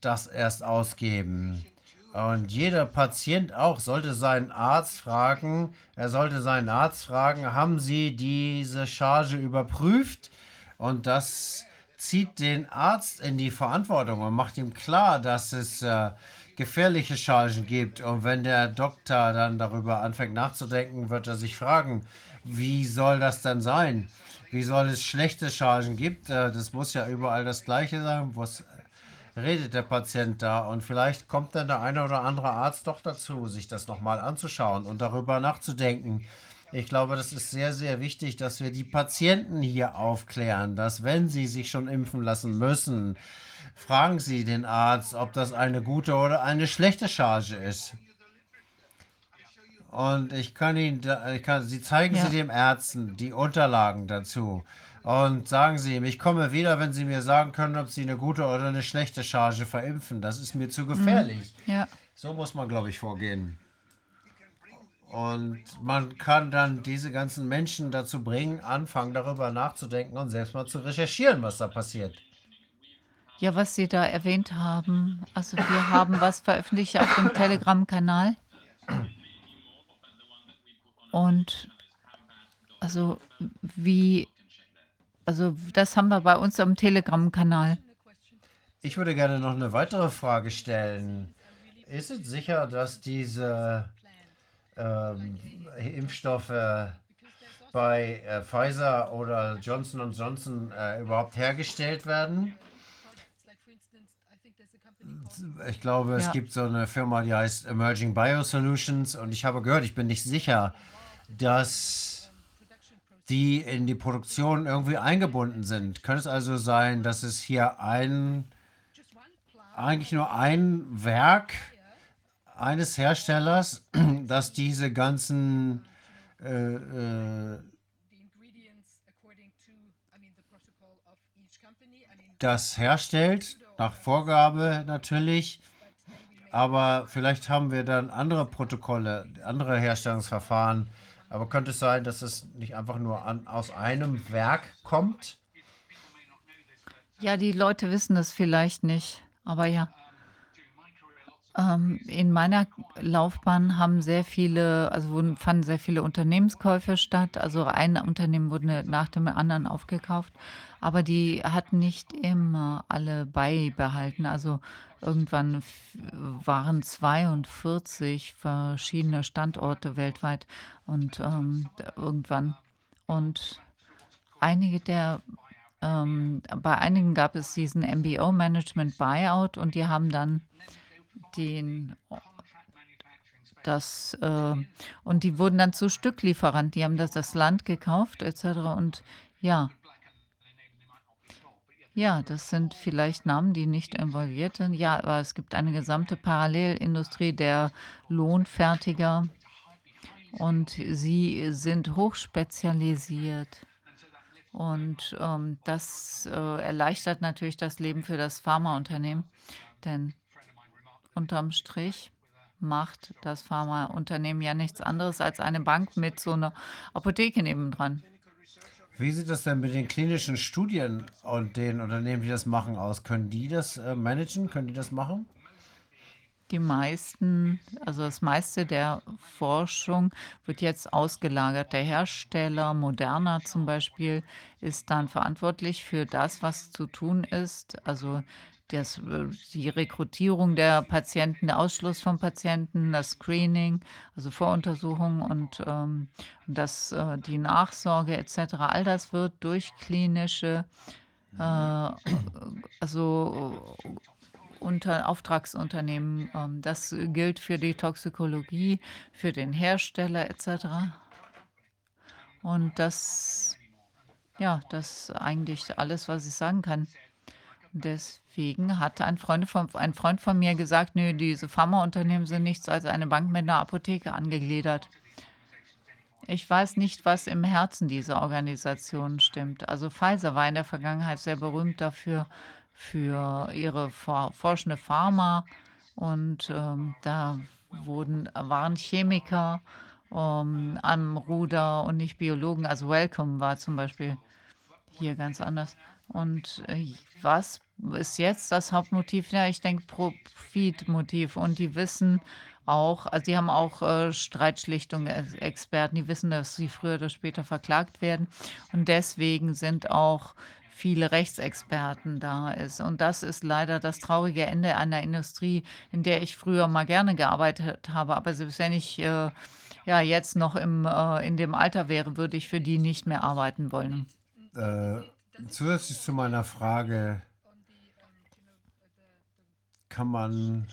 das erst ausgeben. Und jeder Patient auch sollte seinen Arzt fragen, er sollte seinen Arzt fragen, haben Sie diese Charge überprüft? Und das zieht den Arzt in die Verantwortung und macht ihm klar, dass es äh, gefährliche Chargen gibt. Und wenn der Doktor dann darüber anfängt nachzudenken, wird er sich fragen, wie soll das denn sein? Wie soll es schlechte Chargen gibt? Äh, das muss ja überall das Gleiche sein. Was redet der Patient da? Und vielleicht kommt dann der eine oder andere Arzt doch dazu, sich das nochmal anzuschauen und darüber nachzudenken. Ich glaube, das ist sehr, sehr wichtig, dass wir die Patienten hier aufklären, dass wenn sie sich schon impfen lassen müssen, fragen Sie den Arzt, ob das eine gute oder eine schlechte Charge ist. Und ich kann Ihnen, ich kann, Sie zeigen Sie Ja, dem Ärzten die Unterlagen dazu und sagen Sie ihm, ich komme wieder, wenn Sie mir sagen können, ob Sie eine gute oder eine schlechte Charge verimpfen. Das ist mir zu mhm. gefährlich. ja, So muss man, glaube ich, vorgehen. Und man kann dann diese ganzen Menschen dazu bringen, anfangen darüber nachzudenken und selbst mal zu recherchieren, was da passiert. ja, was Sie da erwähnt haben. Also wir haben was veröffentlicht auf dem Telegram-Kanal und Also wie, also das haben wir bei uns am Telegram-Kanal. Ich würde gerne noch eine weitere Frage stellen. Ist es sicher, dass diese ähm, Impfstoffe bei äh, Pfizer oder Johnson Johnson äh, überhaupt hergestellt werden? Ich glaube, es Ja. gibt so eine Firma, die heißt Emerging Biosolutions und ich habe gehört, ich bin nicht sicher, dass die in die Produktion irgendwie eingebunden sind. Könnte es also sein, dass es hier ein, eigentlich nur ein Werk eines Herstellers, <clears throat> das diese ganzen äh, äh, das herstellt, nach Vorgabe natürlich. Aber vielleicht haben wir dann andere Protokolle, andere Herstellungsverfahren. Aber könnte es sein, dass es nicht einfach nur an, aus einem Werk kommt? Ja, die Leute wissen das vielleicht nicht, aber ja. Ähm, in meiner Laufbahn haben sehr viele, also wurden, fanden sehr viele Unternehmenskäufe statt. Also ein Unternehmen wurde nach dem anderen aufgekauft, aber die hatten nicht immer alle beibehalten. Also irgendwann f- waren 42 verschiedene Standorte weltweit und ähm, irgendwann und einige der ähm, bei einigen gab es diesen MBO Management Buyout und die haben dann den das äh, und die wurden dann zu Stücklieferant. Die haben das das Land gekauft etc. Und ja, ja, das sind vielleicht Namen, die nicht involviert sind. Ja, aber es gibt eine gesamte Parallelindustrie der Lohnfertiger und sie sind hochspezialisiert. Und ähm, das äh, erleichtert natürlich das Leben für das Pharmaunternehmen, denn unterm Strich macht das Pharmaunternehmen ja nichts anderes als eine Bank mit so einer Apotheke nebendran. Wie sieht das denn mit den klinischen Studien und den Unternehmen, die das machen, aus? Können die das äh, managen? Können die das machen? Die meisten, also das meiste der Forschung wird jetzt ausgelagert. Der Hersteller Moderna zum Beispiel ist dann verantwortlich für das, was zu tun ist. Also das, äh, die Rekrutierung der Patienten, der Ausschluss von Patienten, das Screening, also Voruntersuchung und ähm, das, äh, die Nachsorge etc. All das wird durch klinische, äh, also unter Auftragsunternehmen. Ähm, das gilt für die Toxikologie, für den Hersteller etc. Und das, ja, das ist eigentlich alles, was ich sagen kann. Deswegen hat ein Freund von, ein Freund von mir gesagt, nö, diese Pharmaunternehmen sind nichts als eine Bank mit einer Apotheke angegliedert. Ich weiß nicht, was im Herzen dieser Organisation stimmt. Also Pfizer war in der Vergangenheit sehr berühmt dafür, für ihre for forschende Pharma. Und ähm, da wurden, waren Chemiker ähm, am Ruder und nicht Biologen. Also Welcome war zum Beispiel hier ganz anders. Und äh, was ist jetzt das Hauptmotiv? Ja, ich denke Profitmotiv. Und die wissen auch, also die haben auch äh, Streitschlichtungsexperten, die wissen, dass sie früher oder später verklagt werden. Und deswegen sind auch viele Rechtsexperten da ist. Und das ist leider das traurige Ende einer Industrie, in der ich früher mal gerne gearbeitet habe. Aber selbst wenn ich äh, ja jetzt noch im, äh, in dem Alter wäre, würde ich für die nicht mehr arbeiten wollen. Äh, zusätzlich zu meiner Frage, kann man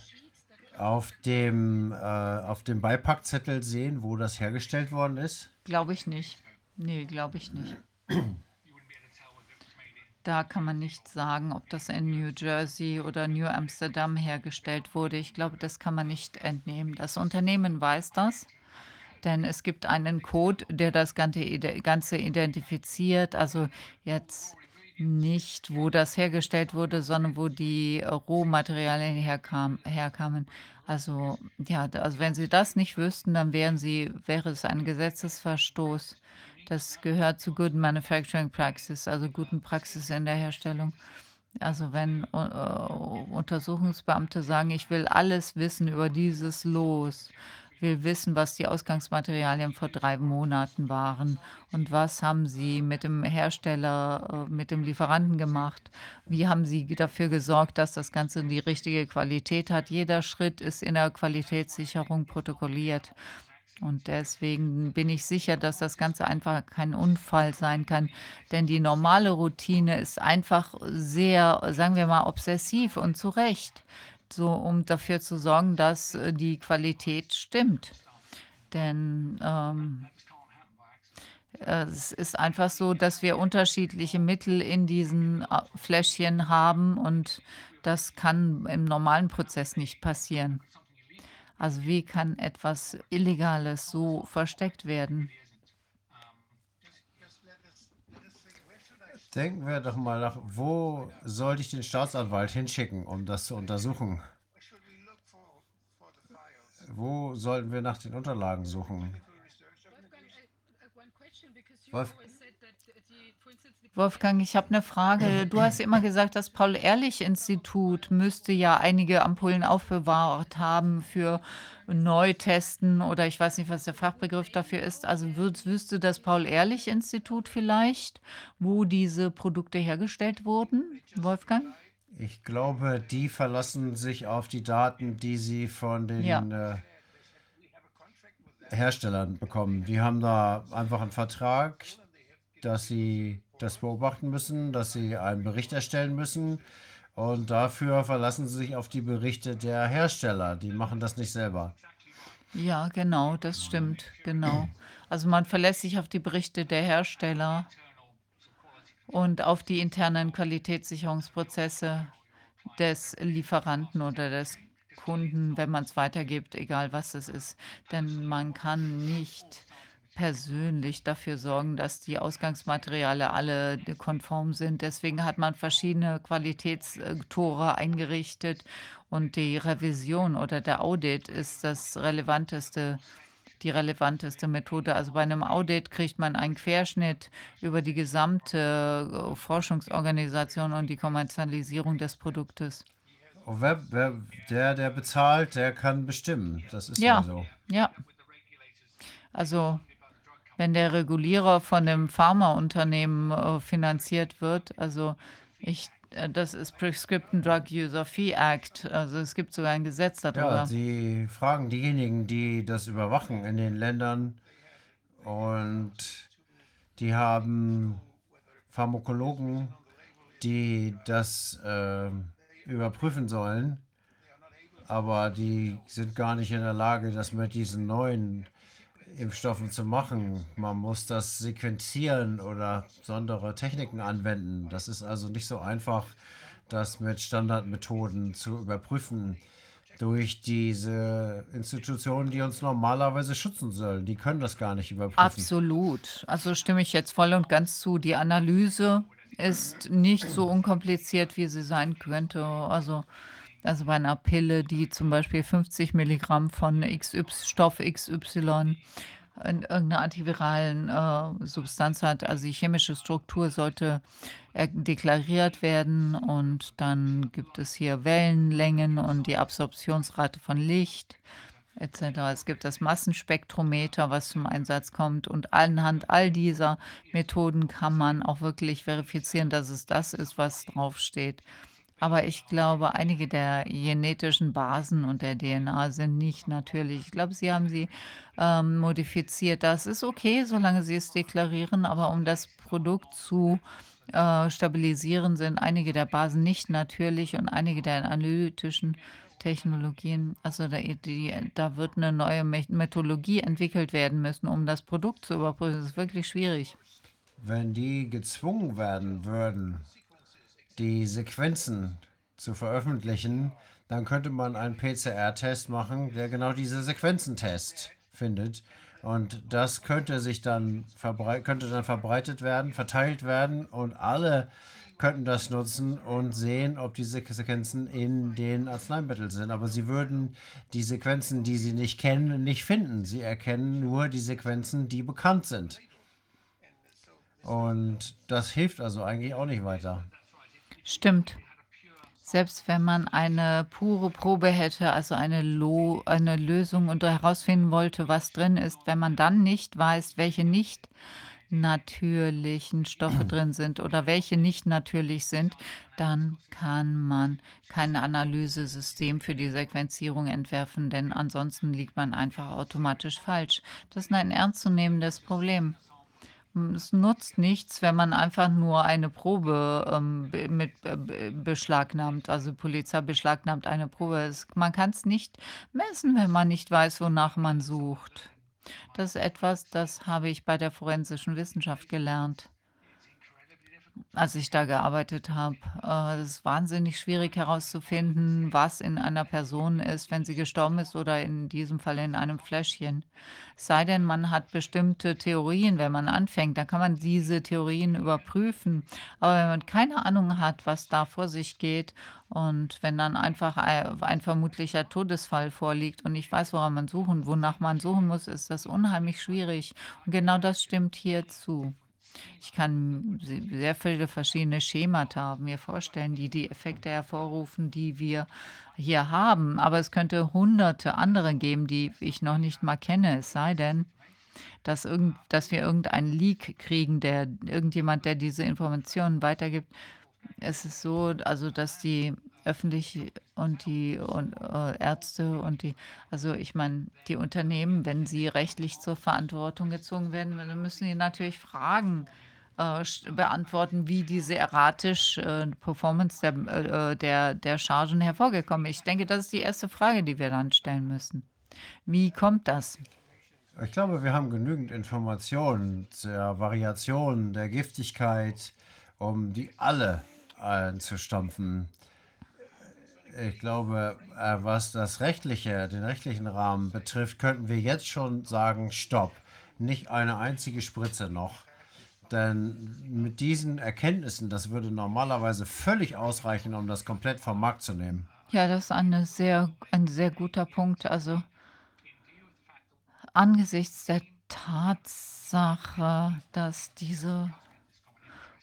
auf dem, äh, auf dem Beipackzettel sehen, wo das hergestellt worden ist? Glaube ich nicht. Nee, glaube ich nicht. Da kann man nicht sagen, ob das in New Jersey oder New Amsterdam hergestellt wurde. Ich glaube, das kann man nicht entnehmen. Das Unternehmen weiß das, denn es gibt einen Code, der das Ganze ide- Ganze identifiziert. Also jetzt nicht, wo das hergestellt wurde, sondern wo die äh, Rohmaterialien herkam, herkamen. Also ja, da- also wenn Sie das nicht wüssten, dann wären Sie, wäre es ein Gesetzesverstoß. Das gehört zu Good Manufacturing Practice, also guten Praxis in der Herstellung. Also wenn äh, Untersuchungsbeamte sagen, ich will alles wissen über dieses Los, will wissen, was die Ausgangsmaterialien vor drei Monaten waren und was haben Sie mit dem Hersteller, äh, mit dem Lieferanten gemacht? Wie haben Sie dafür gesorgt, dass das Ganze die richtige Qualität hat? Jeder Schritt ist in der Qualitätssicherung protokolliert. Und deswegen bin ich sicher, dass das Ganze einfach kein Unfall sein kann. Denn die normale Routine ist einfach sehr, sagen wir mal, obsessiv und zu Recht so um dafür zu sorgen, dass äh, die Qualität stimmt. Denn ähm, es ist einfach so, dass wir unterschiedliche Mittel in diesen äh, Fläschchen haben und das kann im normalen Prozess nicht passieren. Also wie kann etwas Illegales so versteckt werden? Denken wir doch mal nach, wo sollte ich den Staatsanwalt hinschicken, um das zu untersuchen? Wo sollten wir nach den Unterlagen suchen? Wolf Wolfgang, ich habe eine Frage. Du hast immer gesagt, das Paul-Ehrlich-Institut müsste ja einige Ampullen aufbewahrt haben für Neutesten oder ich weiß nicht, was der Fachbegriff dafür ist. Also würd, wüsste das Paul-Ehrlich-Institut vielleicht, wo diese Produkte hergestellt wurden, Wolfgang? Ich glaube, die verlassen sich auf die Daten, die sie von Ja. den äh, Herstellern bekommen. Die haben da einfach einen Vertrag, dass sie das beobachten müssen, dass sie einen Bericht erstellen müssen. Und dafür verlassen sie sich auf die Berichte der Hersteller. Die machen das nicht selber. Ja, genau, das stimmt, genau. Also man verlässt sich auf die Berichte der Hersteller und auf die internen Qualitätssicherungsprozesse des Lieferanten oder des Kunden, wenn man es weitergibt, egal was es ist. Denn man kann nicht persönlich dafür sorgen, dass die Ausgangsmaterialien alle konform sind. Deswegen hat man verschiedene Qualitätstore eingerichtet und die Revision oder der Audit ist das relevanteste, die relevanteste Methode. Also bei einem Audit kriegt man einen Querschnitt über die gesamte äh, Forschungsorganisation und die Kommerzialisierung des Produktes. Und wer, wer, der, der bezahlt, der kann bestimmen. Das ist ja Ja, so. ja. Also wenn der Regulierer von dem Pharmaunternehmen äh, finanziert wird, also ich, äh, das ist Prescription Drug User Fee Act, also es gibt sogar ein Gesetz Ja, darüber. sie fragen diejenigen, die das überwachen in den Ländern. Und die haben Pharmakologen, die das ähm, überprüfen sollen, aber die sind gar nicht in der Lage, das mit diesen neuen Impfstoffen zu machen. Man muss das sequenzieren oder besondere Techniken anwenden. Das ist also nicht so einfach, das mit Standardmethoden zu überprüfen durch diese Institutionen, die uns normalerweise schützen sollen. Die können das gar nicht überprüfen. Absolut. Also stimme ich jetzt voll und ganz zu. Die Analyse ist nicht so unkompliziert, wie sie sein könnte. Also, also bei einer Pille, die zum Beispiel 50 Milligramm von XY, Stoff XY in irgendeiner antiviralen äh, Substanz hat, also die chemische Struktur sollte äh, deklariert werden und dann gibt es hier Wellenlängen und die Absorptionsrate von Licht etc. Es gibt das Massenspektrometer, was zum Einsatz kommt. Und anhand all dieser Methoden kann man auch wirklich verifizieren, dass es das ist, was draufsteht. Aber ich glaube, einige der genetischen Basen und der DNA sind nicht natürlich. Ich glaube, sie haben sie ähm, modifiziert. Das ist okay, solange sie es deklarieren, aber um das Produkt zu äh, stabilisieren, sind einige der Basen nicht natürlich und einige der analytischen Technologien, also da, die, da wird eine neue Me- Methodologie entwickelt werden müssen, um das Produkt zu überprüfen. Das ist wirklich schwierig. Wenn die gezwungen werden würden, die Sequenzen zu veröffentlichen, dann könnte man einen PCR-Test machen, der genau diese Sequenzentest findet. Und das könnte sich dann könnte dann verbreitet werden, verteilt werden und alle könnten das nutzen und sehen, ob diese Sequenzen in den Arzneimitteln sind. Aber sie würden die Sequenzen, die sie nicht kennen, nicht finden. Sie erkennen nur die Sequenzen, die bekannt sind. Und das hilft also eigentlich auch nicht weiter. Stimmt. Selbst wenn man eine pure Probe hätte, also eine, Lo eine Lösung und herausfinden wollte, was drin ist, wenn man dann nicht weiß, welche nicht natürlichen Stoffe <clears throat> drin sind oder welche nicht natürlich sind, dann kann man kein Analysesystem für die Sequenzierung entwerfen, denn ansonsten liegt man einfach automatisch falsch. Das ist ein ernstzunehmendes Problem. Es nutzt nichts, wenn man einfach nur eine Probe ähm, mit äh, beschlagnahmt. Also Polizei beschlagnahmt eine Probe. Es, man kann es nicht messen, wenn man nicht weiß, wonach man sucht. Das ist etwas, das habe ich bei der forensischen Wissenschaft gelernt als ich da gearbeitet habe. Äh, es ist wahnsinnig schwierig herauszufinden, was in einer Person ist, wenn sie gestorben ist oder in diesem Fall in einem Fläschchen. Sei denn, man hat bestimmte Theorien, wenn man anfängt, dann kann man diese Theorien überprüfen. Aber wenn man keine Ahnung hat, was da vor sich geht und wenn dann einfach ein vermutlicher Todesfall vorliegt und nicht weiß, woran man suchen, wonach man suchen muss, ist das unheimlich schwierig. Und genau das stimmt hier zu. Ich kann sehr viele verschiedene Schemata mir vorstellen, die die Effekte hervorrufen, die wir hier haben. Aber es könnte hunderte andere geben, die ich noch nicht mal kenne. Es sei denn, dass, irgend, dass wir irgendeinen Leak kriegen, der irgendjemand, der diese Informationen weitergibt. Es ist so, also dass die öffentlich und die und, äh, Ärzte und die, also ich meine, die Unternehmen, wenn sie rechtlich zur Verantwortung gezogen werden, dann müssen sie natürlich Fragen äh, beantworten, wie diese erratische äh, Performance der, äh, der, der Chargen hervorgekommen ist. Ich denke, das ist die erste Frage, die wir dann stellen müssen. Wie kommt das? Ich glaube, wir haben genügend Informationen zur Variation der Giftigkeit, um die alle einzustampfen. Ich glaube, äh, was das rechtliche, den rechtlichen Rahmen betrifft, könnten wir jetzt schon sagen, stopp, nicht eine einzige Spritze noch. Denn mit diesen Erkenntnissen, das würde normalerweise völlig ausreichen, um das komplett vom Markt zu nehmen. Ja, das ist eine sehr, ein sehr guter Punkt. Also angesichts der Tatsache, dass diese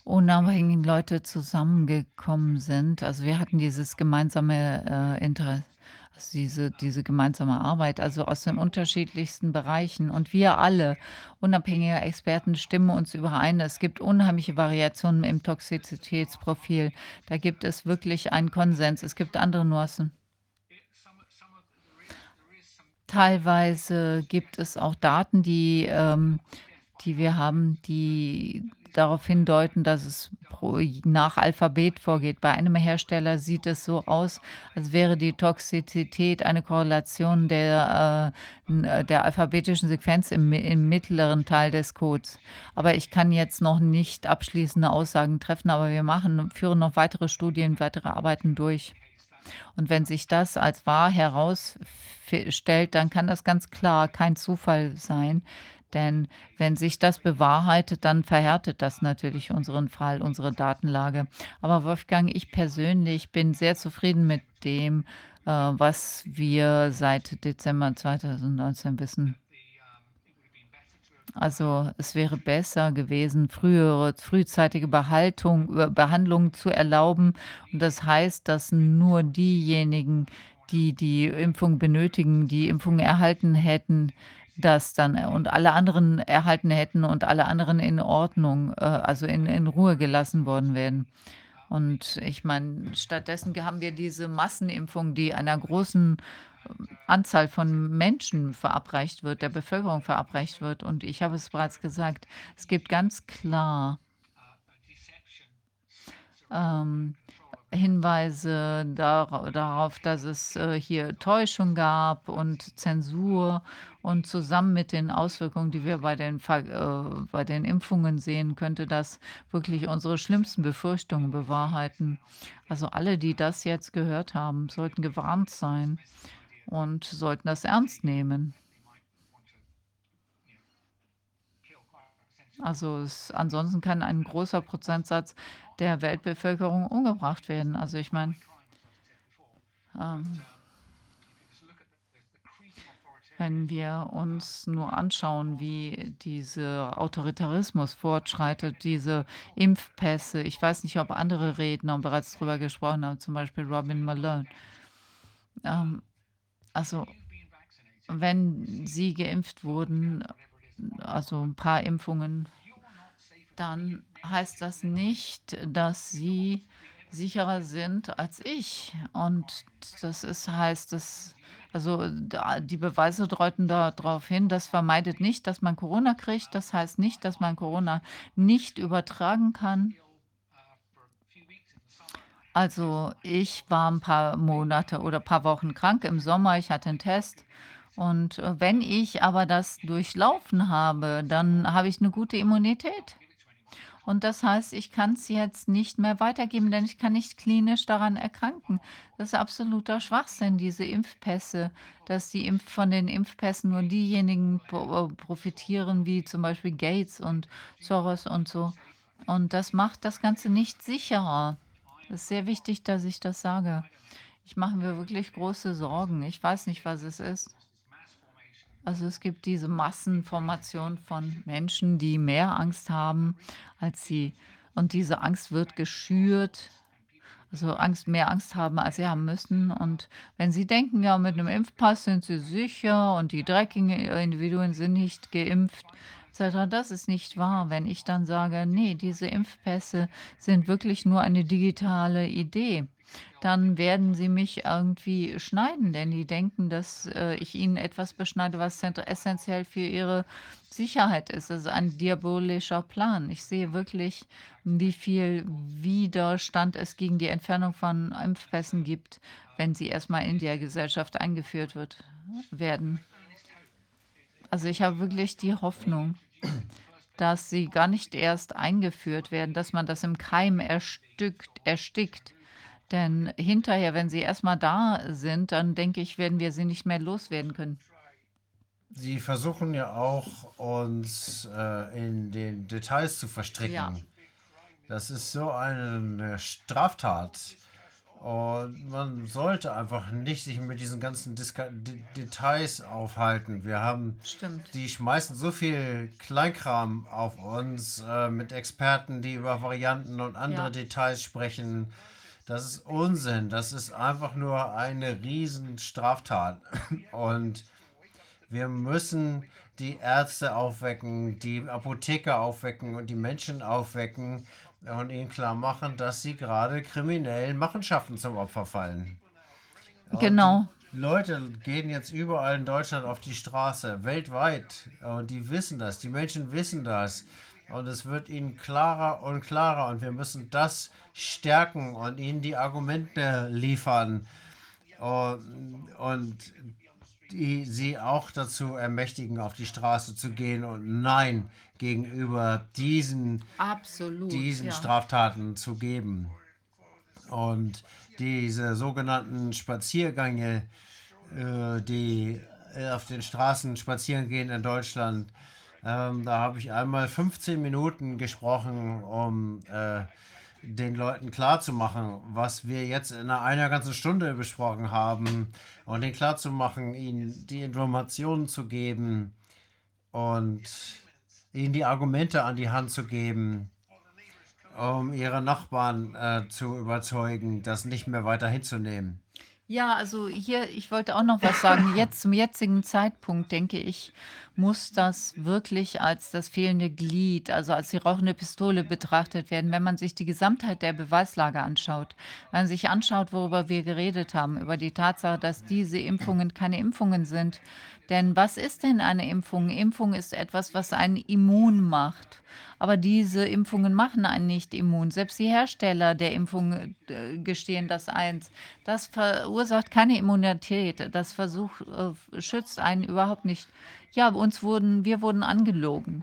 unabhängigen Leute zusammengekommen sind. Also wir hatten dieses gemeinsame äh, Interesse, also diese, diese gemeinsame Arbeit, also aus den unterschiedlichsten Bereichen. Und wir alle, unabhängige Experten, stimmen uns überein. Es gibt unheimliche Variationen im Toxizitätsprofil. Da gibt es wirklich einen Konsens. Es gibt andere Nuancen. Teilweise gibt es auch Daten, die, ähm, die wir haben, die darauf hindeuten, dass es nach Alphabet vorgeht. Bei einem Hersteller sieht es so aus, als wäre die Toxizität eine Korrelation der, äh, der alphabetischen Sequenz im, im mittleren Teil des Codes. Aber ich kann jetzt noch nicht abschließende Aussagen treffen, aber wir machen, führen noch weitere Studien, weitere Arbeiten durch. Und wenn sich das als wahr herausstellt, dann kann das ganz klar kein Zufall sein, denn wenn sich das bewahrheitet, dann verhärtet das natürlich unseren Fall, unsere Datenlage. Aber Wolfgang, ich persönlich bin sehr zufrieden mit dem, äh, was wir seit Dezember 2019 wissen. Also es wäre besser gewesen, frühere, frühzeitige Behaltung, Behandlung zu erlauben. Und das heißt, dass nur diejenigen, die die Impfung benötigen, die Impfung erhalten hätten, das dann äh, und alle anderen erhalten hätten und alle anderen in Ordnung, äh, also in, in Ruhe gelassen worden wären. Und ich meine, stattdessen haben wir diese Massenimpfung, die einer großen ähm, Anzahl von Menschen verabreicht wird, der Bevölkerung verabreicht wird. Und ich habe es bereits gesagt, es gibt ganz klar ähm, Hinweise darauf, dass es äh, hier Täuschung gab und Zensur und zusammen mit den Auswirkungen, die wir bei den, äh, bei den Impfungen sehen, könnte das wirklich unsere schlimmsten Befürchtungen bewahrheiten. Also alle, die das jetzt gehört haben, sollten gewarnt sein und sollten das ernst nehmen. Also es, ansonsten kann ein großer Prozentsatz der Weltbevölkerung umgebracht werden. Also ich meine, ähm, wenn wir uns nur anschauen, wie dieser Autoritarismus fortschreitet, diese Impfpässe. Ich weiß nicht, ob andere Redner bereits darüber gesprochen haben, zum Beispiel Robin Malone. Ähm, also, wenn Sie geimpft wurden, also ein paar Impfungen, dann heißt das nicht, dass Sie sicherer sind als ich. Und das ist, heißt, dass, also da, die Beweise deuten darauf hin, das vermeidet nicht, dass man Corona kriegt. Das heißt nicht, dass man Corona nicht übertragen kann. Also ich war ein paar Monate oder ein paar Wochen krank im Sommer. Ich hatte einen Test. Und äh, wenn ich aber das durchlaufen habe, dann habe ich eine gute Immunität. Und das heißt, ich kann es jetzt nicht mehr weitergeben, denn ich kann nicht klinisch daran erkranken. Das ist absoluter Schwachsinn, diese Impfpässe, dass die Impf von den Impfpässen nur diejenigen pro- äh, profitieren, wie zum Beispiel Gates und Soros und so. Und das macht das Ganze nicht sicherer. Das ist sehr wichtig, dass ich das sage. Ich mache mir wirklich große Sorgen. Ich weiß nicht, was es ist. Also es gibt diese Massenformation von Menschen, die mehr Angst haben als sie. Und diese Angst wird geschürt. Also Angst, mehr Angst haben, als sie haben müssen. Und wenn sie denken, ja, mit einem Impfpass sind sie sicher und die dreckigen Individuen sind nicht geimpft, etc., das ist nicht wahr. Wenn ich dann sage, nee, diese Impfpässe sind wirklich nur eine digitale Idee dann werden sie mich irgendwie schneiden, denn die denken, dass äh, ich ihnen etwas beschneide, was zent- essentiell für ihre Sicherheit ist. Ist ein diabolischer Plan. Ich sehe wirklich, wie viel Widerstand es gegen die Entfernung von Impfpässen gibt, wenn sie erstmal in der Gesellschaft eingeführt wird, werden. Also ich habe wirklich die Hoffnung, dass sie gar nicht erst eingeführt werden, dass man das im Keim erstickt, erstickt denn hinterher, wenn sie erstmal da sind, dann denke ich, werden wir sie nicht mehr loswerden können. Sie versuchen ja auch, uns äh, in den Details zu Ja. verstricken. Das ist so eine Straftat. Und man sollte einfach nicht sich mit diesen ganzen Diska De Details aufhalten. Wir haben, Stimmt. die schmeißen so viel Kleinkram auf uns äh, mit Experten, die über Varianten und andere Ja. Details sprechen. Das ist Unsinn. Das ist einfach nur eine riesen Straftat. Und wir müssen die Ärzte aufwecken, die Apotheker aufwecken und die Menschen aufwecken und ihnen klar machen, dass sie gerade kriminellen Machenschaften zum Opfer fallen. Genau. Leute gehen jetzt überall in Deutschland auf die Straße, weltweit. Und die wissen das, die Menschen wissen das. Und es wird ihnen klarer und klarer. Und wir müssen das stärken und ihnen die Argumente liefern. Und, die sie auch dazu ermächtigen, auf die Straße zu gehen und Nein gegenüber diesen, Absolut. diesen Ja. Straftaten zu geben. Und diese sogenannten Spaziergänge, äh, die auf den Straßen spazieren gehen in Deutschland, ähm, da habe ich einmal 15 Minuten gesprochen, um äh, den Leuten klarzumachen, was wir jetzt in einer, ganzen Stunde besprochen haben und ihnen klarzumachen, ihnen die Informationen zu geben und ihnen die Argumente an die Hand zu geben, um ihre Nachbarn äh, zu überzeugen, das nicht mehr weiter hinzunehmen. Ja, also hier, ich wollte auch noch was sagen. <laughs> Jetzt zum jetzigen Zeitpunkt, denke ich, muss das wirklich als das fehlende Glied, also als die rauchende Pistole betrachtet werden, wenn man sich die Gesamtheit der Beweislage anschaut. Wenn man sich anschaut, worüber wir geredet haben, über die Tatsache, dass diese Impfungen keine Impfungen sind. Denn was ist denn eine Impfung? Impfung ist etwas, was einen immun macht. Aber diese Impfungen machen einen nicht immun. Selbst die Hersteller der Impfung äh, gestehen das eins. Das verursacht keine Immunität. Das Versuch äh, schützt einen überhaupt nicht. Ja, uns wurden, wir wurden angelogen.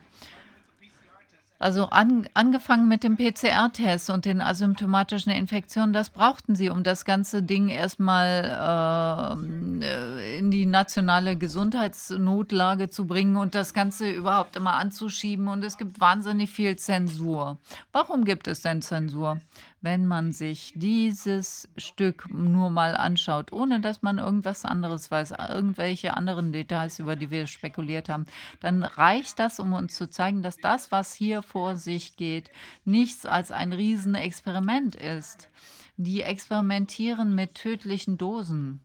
Also an, angefangen mit dem PCR-Test und den asymptomatischen Infektionen, das brauchten sie, um das ganze Ding erstmal ähm, äh, in die nationale Gesundheitsnotlage zu bringen und das Ganze überhaupt immer anzuschieben. Und es gibt wahnsinnig viel Zensur. Warum gibt es denn Zensur? Wenn man sich dieses Stück nur mal anschaut, ohne dass man irgendwas anderes weiß, irgendwelche anderen Details, über die wir spekuliert haben, dann reicht das, um uns zu zeigen, dass das, was hier vor sich geht, nichts als ein Riesenexperiment ist. Die experimentieren mit tödlichen Dosen.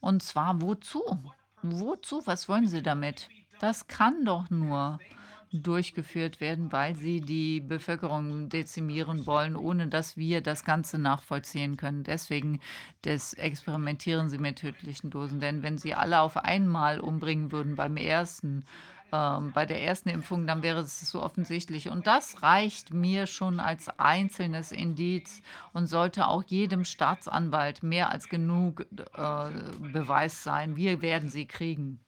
Und zwar wozu? Wozu? Was wollen sie damit? Das kann doch nur durchgeführt werden, weil sie die Bevölkerung dezimieren wollen, ohne dass wir das Ganze nachvollziehen können. Deswegen experimentieren sie mit tödlichen Dosen. Denn wenn sie alle auf einmal umbringen würden beim ersten, ähm, bei der ersten Impfung, dann wäre es so offensichtlich. Und das reicht mir schon als einzelnes Indiz und sollte auch jedem Staatsanwalt mehr als genug äh, Beweis sein. Wir werden sie kriegen.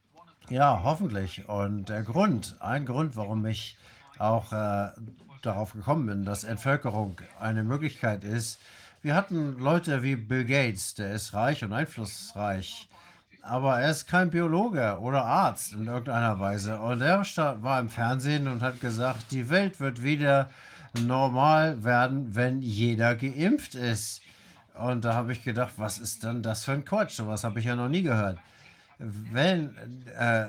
Ja, hoffentlich. Und der Grund, ein Grund, warum ich auch äh, darauf gekommen bin, dass Entvölkerung eine Möglichkeit ist. Wir hatten Leute wie Bill Gates, der ist reich und einflussreich, aber er ist kein Biologe oder Arzt in irgendeiner Weise. Und er war im Fernsehen und hat gesagt, die Welt wird wieder normal werden, wenn jeder geimpft ist. Und da habe ich gedacht, was ist denn das für ein Quatsch? So was habe ich ja noch nie gehört wenn äh,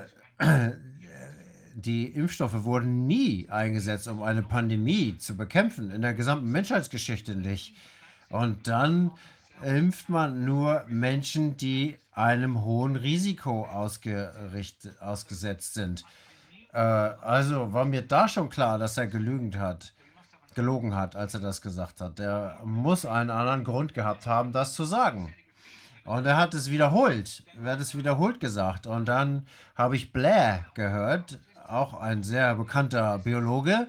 die Impfstoffe wurden nie eingesetzt, um eine Pandemie zu bekämpfen, in der gesamten Menschheitsgeschichte nicht. Und dann impft man nur Menschen, die einem hohen Risiko ausgesetzt sind. Äh, also war mir da schon klar, dass er gelügend hat, gelogen hat, als er das gesagt hat. Der muss einen anderen Grund gehabt haben, das zu sagen. Und er hat es wiederholt. Er hat es wiederholt gesagt. Und dann habe ich Blair gehört, auch ein sehr bekannter Biologe,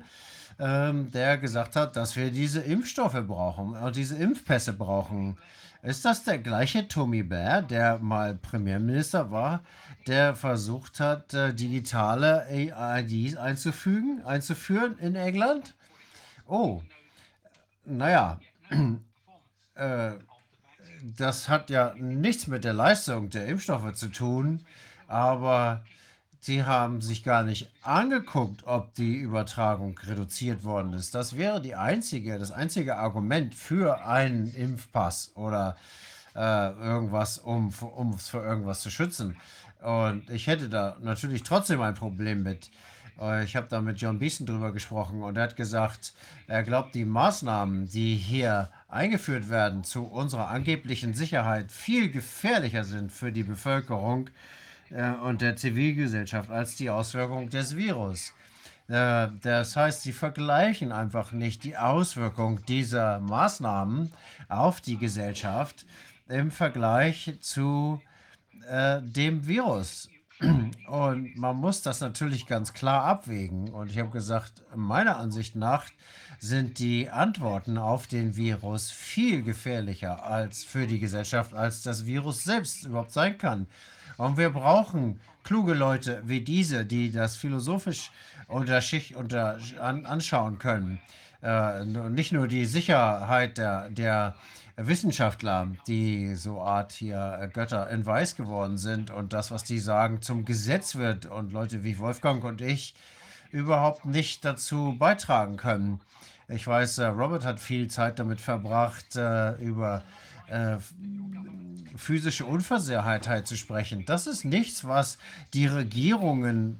ähm, der gesagt hat, dass wir diese Impfstoffe brauchen und diese Impfpässe brauchen. Ist das der gleiche Tommy Blair, der mal Premierminister war, der versucht hat, äh, digitale IDs einzufügen, einzuführen in England? Oh, naja, <clears throat> äh, das hat ja nichts mit der Leistung der Impfstoffe zu tun, aber sie haben sich gar nicht angeguckt, ob die Übertragung reduziert worden ist. Das wäre die einzige, das einzige Argument für einen Impfpass oder äh, irgendwas, um, um es für irgendwas zu schützen. Und ich hätte da natürlich trotzdem ein Problem mit. Äh, ich habe da mit John Beeson drüber gesprochen und er hat gesagt, er glaubt, die Maßnahmen, die hier eingeführt werden, zu unserer angeblichen Sicherheit viel gefährlicher sind für die Bevölkerung äh, und der Zivilgesellschaft als die Auswirkungen des Virus. Äh, das heißt, sie vergleichen einfach nicht die Auswirkung dieser Maßnahmen auf die Gesellschaft im Vergleich zu äh, dem Virus. Und man muss das natürlich ganz klar abwägen. Und ich habe gesagt, meiner Ansicht nach sind die Antworten auf den Virus viel gefährlicher als für die Gesellschaft, als das Virus selbst überhaupt sein kann. Und wir brauchen kluge Leute wie diese, die das philosophisch unter Schicht unter, an, anschauen können. Äh, nicht nur die Sicherheit der, der Wissenschaftler, die so Art hier Götter in Weiß geworden sind und das, was die sagen, zum Gesetz wird und Leute wie Wolfgang und ich überhaupt nicht dazu beitragen können. Ich weiß, äh, Robert hat viel Zeit damit verbracht, äh, über äh, physische Unversehrtheit zu sprechen. Das ist nichts, was die Regierungen,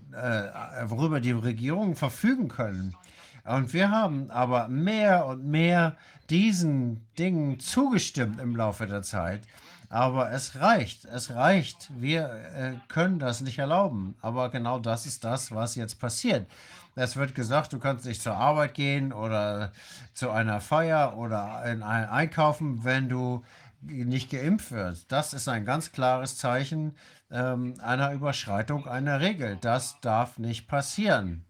worüber die Regierungen verfügen können. Und wir haben aber mehr und mehr diesen Dingen zugestimmt im Laufe der Zeit. Aber es reicht, es reicht. Wir äh, können das nicht erlauben. Aber genau das ist das, was jetzt passiert. Es wird gesagt, du kannst nicht zur Arbeit gehen oder zu einer Feier oder in ein Einkaufen, wenn du nicht geimpft wirst. Das ist ein ganz klares Zeichen ähm, einer Überschreitung einer Regel. Das darf nicht passieren.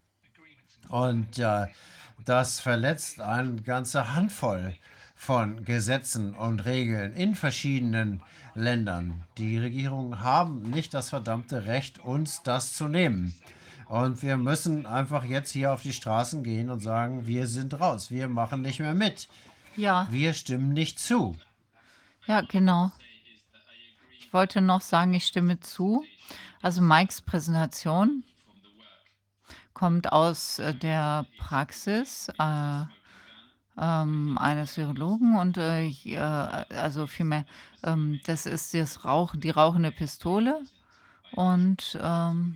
Und äh, das verletzt eine ganze Handvoll von Gesetzen und Regeln in verschiedenen Ländern. Die Regierungen haben nicht das verdammte Recht, uns das zu nehmen. Und wir müssen einfach jetzt hier auf die Straßen gehen und sagen, wir sind raus, wir machen nicht mehr mit, Ja, wir stimmen nicht zu. ja, genau. Ich wollte noch sagen, ich stimme zu. Also Mikes Präsentation kommt aus äh, der Praxis äh, ähm, eines Virologen und äh, ich, äh, also vielmehr, ähm, das ist das Rauch, die rauchende Pistole und ähm,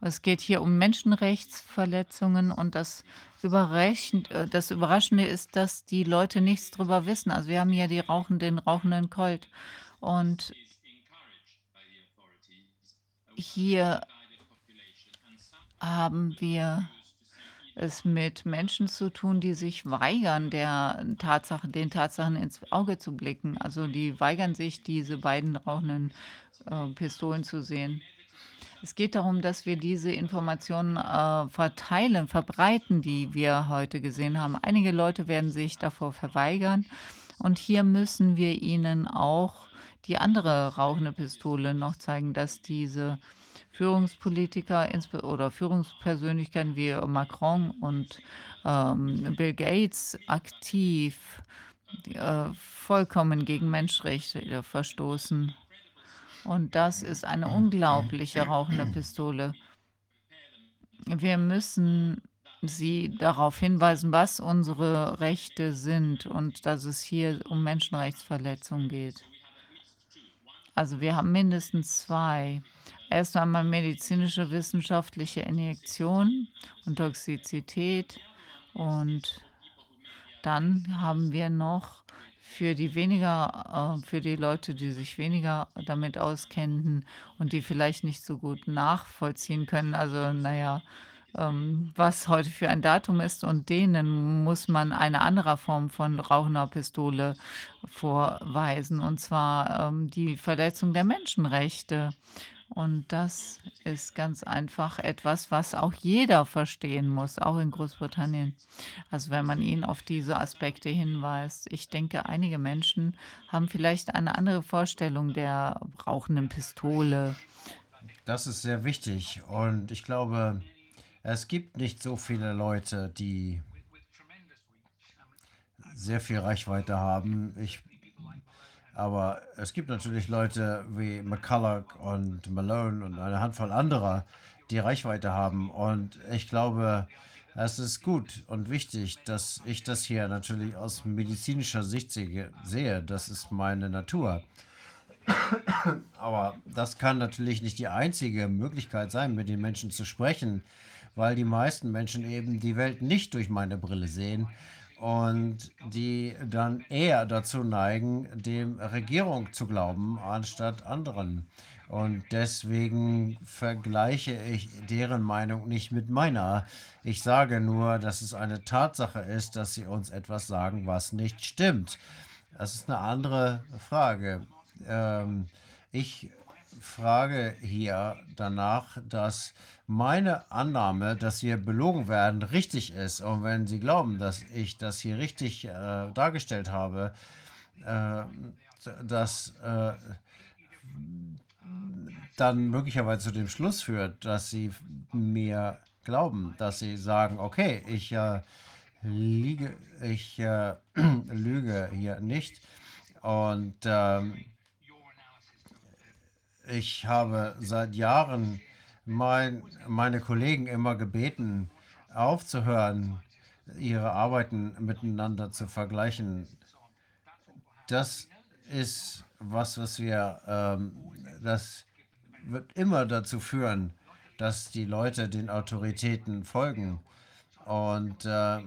es geht hier um Menschenrechtsverletzungen und das, äh, das Überraschende ist, dass die Leute nichts drüber wissen. Also wir haben ja die rauchenden, den rauchenden Colt und hier haben wir es mit Menschen zu tun, die sich weigern, der Tatsache, den Tatsachen ins Auge zu blicken. Also die weigern sich, diese beiden rauchenden äh, Pistolen zu sehen. Es geht darum, dass wir diese Informationen äh, verteilen, verbreiten, die wir heute gesehen haben. Einige Leute werden sich davor verweigern und hier müssen wir ihnen auch die andere rauchende Pistole noch zeigen, dass diese Führungspolitiker oder Führungspersönlichkeiten wie Macron und ähm, Bill Gates aktiv äh, vollkommen gegen Menschenrechte verstoßen. Und das ist eine unglaubliche rauchende <clears throat> Pistole. Wir müssen sie darauf hinweisen, was unsere Rechte sind und dass es hier um Menschenrechtsverletzungen geht. Also wir haben mindestens zwei. Erst einmal medizinische wissenschaftliche Injektion und Toxizität und dann haben wir noch für die weniger, äh, für die Leute, die sich weniger damit auskennen und die vielleicht nicht so gut nachvollziehen können. Also, naja, ähm, was heute für ein Datum ist und denen muss man eine andere Form von rauchender Pistole vorweisen, und zwar ähm, die Verletzung der Menschenrechte. Und das ist ganz einfach etwas, was auch jeder verstehen muss, auch in Großbritannien. Also wenn man ihn auf diese Aspekte hinweist. Ich denke, einige Menschen haben vielleicht eine andere Vorstellung der rauchenden Pistole. Das ist sehr wichtig und ich glaube, es gibt nicht so viele Leute, die sehr viel Reichweite haben. Ich, aber es gibt natürlich Leute wie McCulloch und Malone und eine Handvoll anderer, die Reichweite haben. Und ich glaube, es ist gut und wichtig, dass ich das hier natürlich aus medizinischer Sicht sehe. Das ist meine Natur. Aber das kann natürlich nicht die einzige Möglichkeit sein, mit den Menschen zu sprechen, weil die meisten Menschen eben die Welt nicht durch meine Brille sehen und die dann eher dazu neigen, dem Regierung zu glauben, anstatt anderen. Und deswegen vergleiche ich deren Meinung nicht mit meiner. Ich sage nur, dass es eine Tatsache ist, dass sie uns etwas sagen, was nicht stimmt. Das ist eine andere Frage. Ähm, ich frage hier danach, dass meine Annahme, dass wir belogen werden, richtig ist. Und wenn Sie glauben, dass ich das hier richtig äh, dargestellt habe, äh, dass äh, dann möglicherweise zu dem Schluss führt, dass Sie mir glauben, dass Sie sagen, okay, ich äh, liege, ich äh, <clears throat> lüge hier nicht. Und ähm, ich habe seit Jahren mein, meine Kollegen immer gebeten, aufzuhören, ihre Arbeiten miteinander zu vergleichen. Das ist was, was wir, ähm, das wird immer dazu führen, dass die Leute den Autoritäten folgen. Und äh,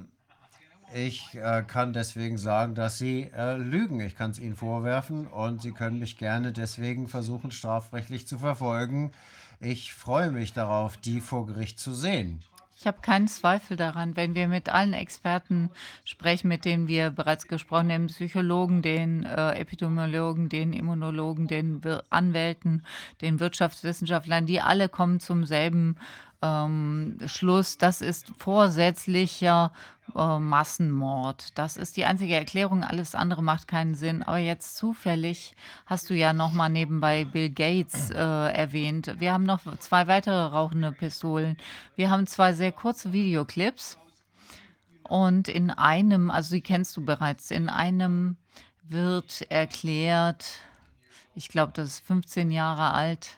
ich äh, kann deswegen sagen, dass sie äh, lügen. Ich kann es ihnen vorwerfen und sie können mich gerne deswegen versuchen, strafrechtlich zu verfolgen. Ich freue mich darauf, die vor Gericht zu sehen. Ich habe keinen Zweifel daran, wenn wir mit allen Experten sprechen, mit denen wir bereits gesprochen haben, Psychologen, den äh, Epidemiologen, den Immunologen, den Wir Anwälten, den Wirtschaftswissenschaftlern, die alle kommen zum selben ähm, Schluss, das ist vorsätzlicher äh, Massenmord. Das ist die einzige Erklärung, alles andere macht keinen Sinn. Aber jetzt zufällig hast du ja noch mal nebenbei Bill Gates äh, erwähnt. Wir haben noch zwei weitere rauchende Pistolen. Wir haben zwei sehr kurze Videoclips. Und in einem, also die kennst du bereits, in einem wird erklärt, ich glaube, das ist 15 Jahre alt,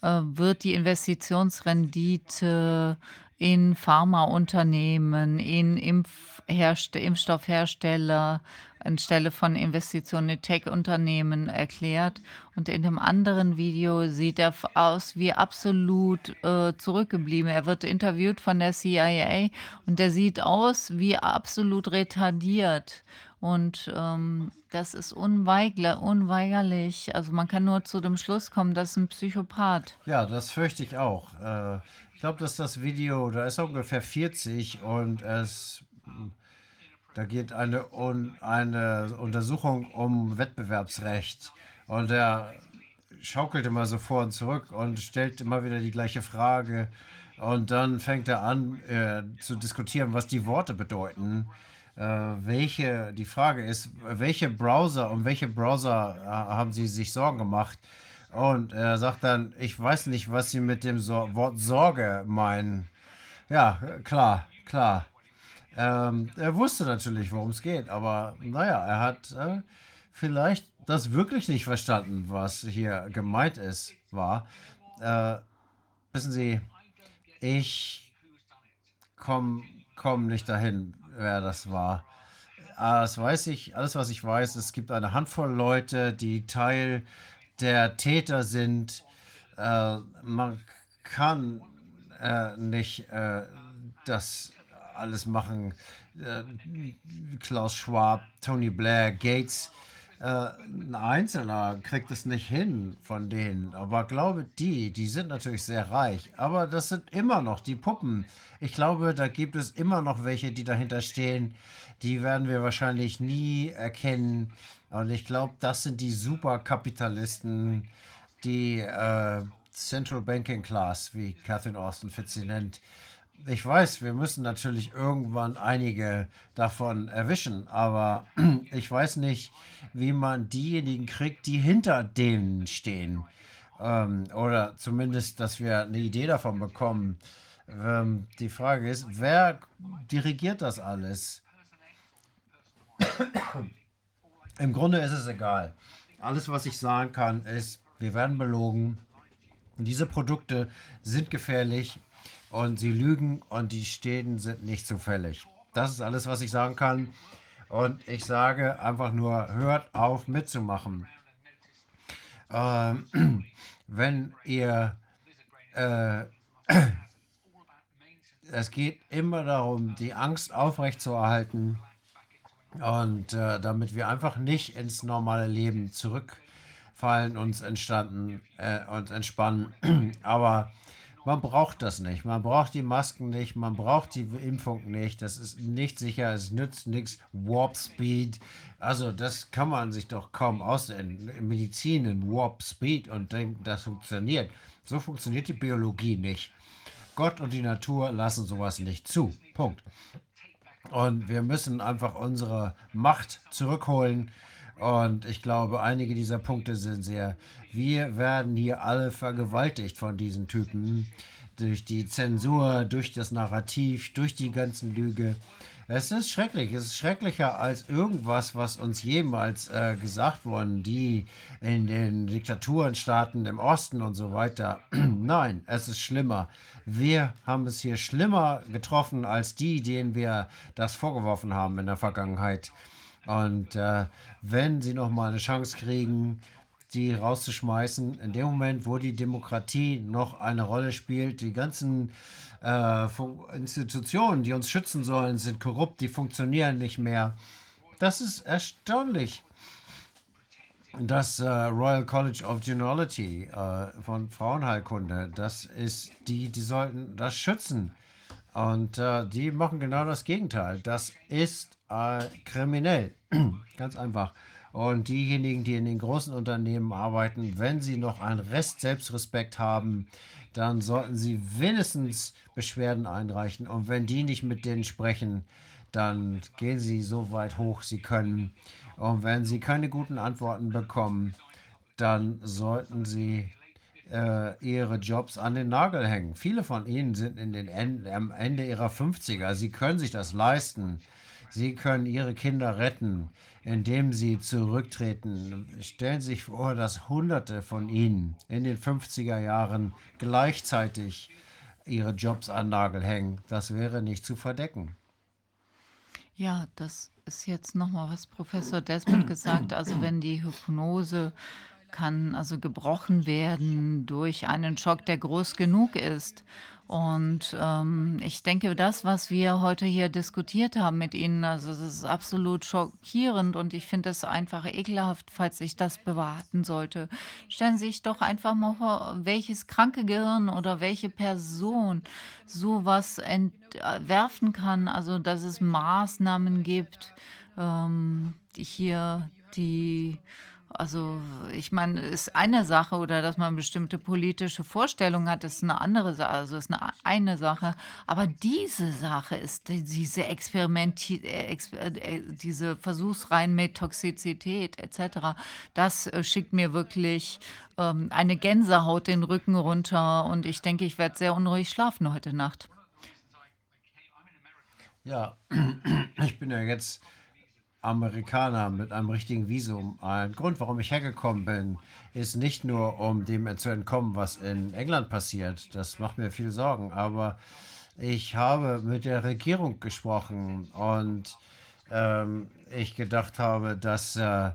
wird die Investitionsrendite in Pharmaunternehmen, in Impfherst Impfstoffhersteller anstelle von Investitionen in Tech-Unternehmen erklärt. Und in dem anderen Video sieht er aus wie absolut äh, zurückgeblieben. Er wird interviewt von der CIA und der sieht aus wie absolut retardiert. Und ähm, das ist unweigerlich. Also man kann nur zu dem Schluss kommen, das ist ein Psychopath. Ja, das fürchte ich auch. Äh, ich glaube, dass das Video, da ist er ungefähr 40 und es, da geht eine, un, eine Untersuchung um Wettbewerbsrecht. Und er schaukelt immer so vor und zurück und stellt immer wieder die gleiche Frage. Und dann fängt er an äh, zu diskutieren, was die Worte bedeuten. Äh, welche, die Frage ist, welche Browser, um welche Browser äh, haben Sie sich Sorgen gemacht? Und er sagt dann, ich weiß nicht, was Sie mit dem so Wort Sorge meinen. Ja, klar, klar. Ähm, er wusste natürlich, worum es geht, aber naja, er hat äh, vielleicht das wirklich nicht verstanden, was hier gemeint ist, war. Äh, wissen Sie, ich komme komm nicht dahin, wer das war. Ah, das weiß ich, alles was ich weiß, es gibt eine Handvoll Leute, die Teil der Täter sind. Äh, man kann äh, nicht äh, das alles machen. Äh, Klaus Schwab, Tony Blair, Gates. Äh, ein Einzelner kriegt es nicht hin von denen. Aber glaube die, die sind natürlich sehr reich. Aber das sind immer noch die Puppen. Ich glaube, da gibt es immer noch welche, die dahinter stehen. Die werden wir wahrscheinlich nie erkennen. Und ich glaube, das sind die Superkapitalisten, die äh, Central Banking Class, wie Catherine Austin Fitz sie nennt. Ich weiß, wir müssen natürlich irgendwann einige davon erwischen, aber <clears throat> ich weiß nicht, wie man diejenigen kriegt, die hinter denen stehen. Ähm, oder zumindest, dass wir eine Idee davon bekommen. Ähm, die Frage ist, wer dirigiert das alles? <clears throat> Im Grunde ist es egal. Alles, was ich sagen kann, ist, wir werden belogen. Diese Produkte sind gefährlich und sie lügen und die Städten sind nicht zufällig. Das ist alles, was ich sagen kann. Und ich sage einfach nur, hört auf mitzumachen. Ähm, <clears throat> wenn ihr, äh, <clears throat> es geht immer darum, die Angst aufrechtzuerhalten und äh, damit wir einfach nicht ins normale Leben zurückfallen, uns entstanden äh, und entspannen. <clears throat> Aber man braucht das nicht. Man braucht die Masken nicht. Man braucht die Impfung nicht. Das ist nicht sicher. Es nützt nichts. Warp Speed. Also das kann man sich doch kaum aus in, in Medizin in Warp Speed und denken, das funktioniert. So funktioniert die Biologie nicht. Gott und die Natur lassen sowas nicht zu. Punkt. Und wir müssen einfach unsere Macht zurückholen. Und ich glaube, einige dieser Punkte sind sehr, wir werden hier alle vergewaltigt von diesen Typen. Durch die Zensur, durch das Narrativ, durch die ganzen Lüge. Es ist schrecklich. Es ist schrecklicher als irgendwas, was uns jemals äh, gesagt worden, die in den Diktaturenstaaten im Osten und so weiter. <clears throat> Nein, es ist schlimmer. Wir haben es hier schlimmer getroffen als die, denen wir das vorgeworfen haben in der Vergangenheit. Und äh, wenn sie noch mal eine Chance kriegen, die rauszuschmeißen, in dem Moment, wo die Demokratie noch eine Rolle spielt, die ganzen äh, Institutionen, die uns schützen sollen, sind korrupt, die funktionieren nicht mehr. Das ist erstaunlich das äh, Royal College of Genealogy äh, von Frauenheilkunde, das ist die, die sollten das schützen. Und äh, die machen genau das Gegenteil. Das ist äh, kriminell. <clears throat> Ganz einfach. Und diejenigen, die in den großen Unternehmen arbeiten, wenn sie noch einen Rest Selbstrespekt haben, dann sollten sie wenigstens Beschwerden einreichen. Und wenn die nicht mit denen sprechen, dann gehen sie so weit hoch sie können. Und wenn sie keine guten Antworten bekommen, dann sollten sie äh, ihre Jobs an den Nagel hängen. Viele von ihnen sind in den End, am Ende ihrer 50er. Sie können sich das leisten. Sie können ihre Kinder retten, indem sie zurücktreten. Stellen Sie sich vor, dass Hunderte von ihnen in den 50er Jahren gleichzeitig ihre Jobs an Nagel hängen. Das wäre nicht zu verdecken. Ja, das ist jetzt nochmal, was Professor Desmond <clears throat> gesagt. Also wenn die Hypnose kann also gebrochen werden durch einen Schock, der groß genug ist. Und ähm, ich denke, das, was wir heute hier diskutiert haben mit Ihnen, also das ist absolut schockierend und ich finde es einfach ekelhaft, falls sich das bewahrten sollte. Stellen Sie sich doch einfach mal vor, welches kranke Gehirn oder welche Person sowas entwerfen kann, also dass es Maßnahmen gibt, ähm, hier die also, ich meine, ist eine Sache oder dass man bestimmte politische Vorstellungen hat, ist eine andere Sache, also ist eine eine Sache. Aber diese Sache ist die diese Experimenti äh, ex äh, äh, diese Versuchsreihen mit Toxizität et cetera, das, äh, schickt mir wirklich, ähm, eine Gänsehaut den Rücken runter und ich denke, ich werde sehr unruhig schlafen heute Nacht. Ja, <clears throat> ich bin ja jetzt Amerikaner mit einem richtigen Visum. Ein Grund, warum ich hergekommen bin, ist nicht nur, um dem zu entkommen, was in England passiert. Das macht mir viel Sorgen. Aber ich habe mit der Regierung gesprochen und ähm, ich gedacht habe, dass äh,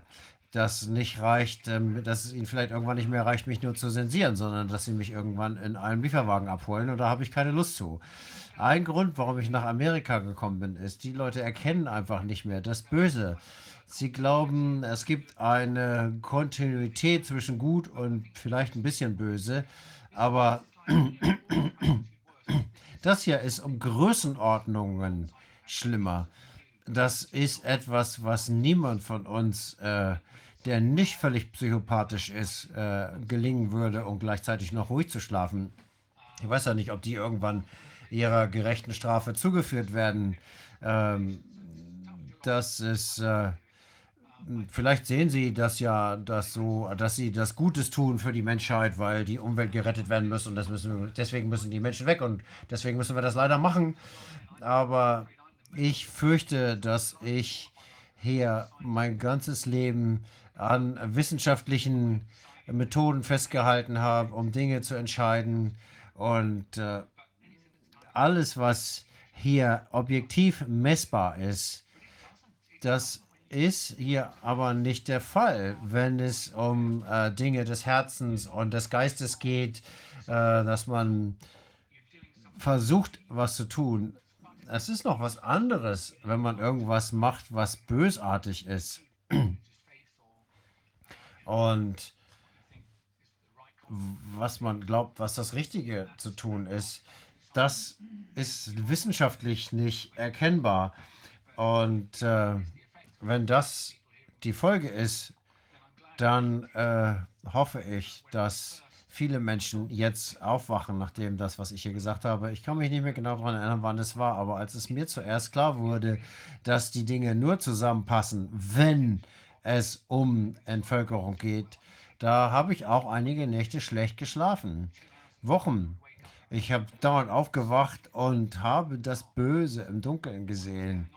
das nicht reicht, ähm, dass es ihnen vielleicht irgendwann nicht mehr reicht, mich nur zu zensieren, sondern dass sie mich irgendwann in einem Lieferwagen abholen und da habe ich keine Lust zu. Ein Grund, warum ich nach Amerika gekommen bin, ist, die Leute erkennen einfach nicht mehr das Böse. Sie glauben, es gibt eine Kontinuität zwischen gut und vielleicht ein bisschen böse, aber <clears throat> das hier ist um Größenordnungen schlimmer. Das ist etwas, was niemand von uns, äh, der nicht völlig psychopathisch ist, äh, gelingen würde, um gleichzeitig noch ruhig zu schlafen. Ich weiß ja nicht, ob die irgendwann ihrer gerechten Strafe zugeführt werden. Ähm, das ist, äh, vielleicht sehen Sie das ja, dass so, dass Sie das Gutes tun für die Menschheit, weil die Umwelt gerettet werden muss und das müssen, deswegen müssen die Menschen weg und deswegen müssen wir das leider machen. Aber ich fürchte, dass ich hier mein ganzes Leben an wissenschaftlichen Methoden festgehalten habe, um Dinge zu entscheiden. Und äh, alles, was hier objektiv messbar ist, das ist hier aber nicht der Fall, wenn es um äh, Dinge des Herzens und des Geistes geht, äh, dass man versucht, was zu tun. Es ist noch was anderes, wenn man irgendwas macht, was bösartig ist. Und was man glaubt, was das Richtige zu tun ist das ist wissenschaftlich nicht erkennbar. Und äh, wenn das die Folge ist, dann äh, hoffe ich, dass viele Menschen jetzt aufwachen, nachdem das, was ich hier gesagt habe. Ich kann mich nicht mehr genau daran erinnern, wann es war, aber als es mir zuerst klar wurde, dass die Dinge nur zusammenpassen, wenn es um Entvölkerung geht, da habe ich auch einige Nächte schlecht geschlafen. Wochen. Ich habe dauernd aufgewacht und habe das Böse im Dunkeln gesehen.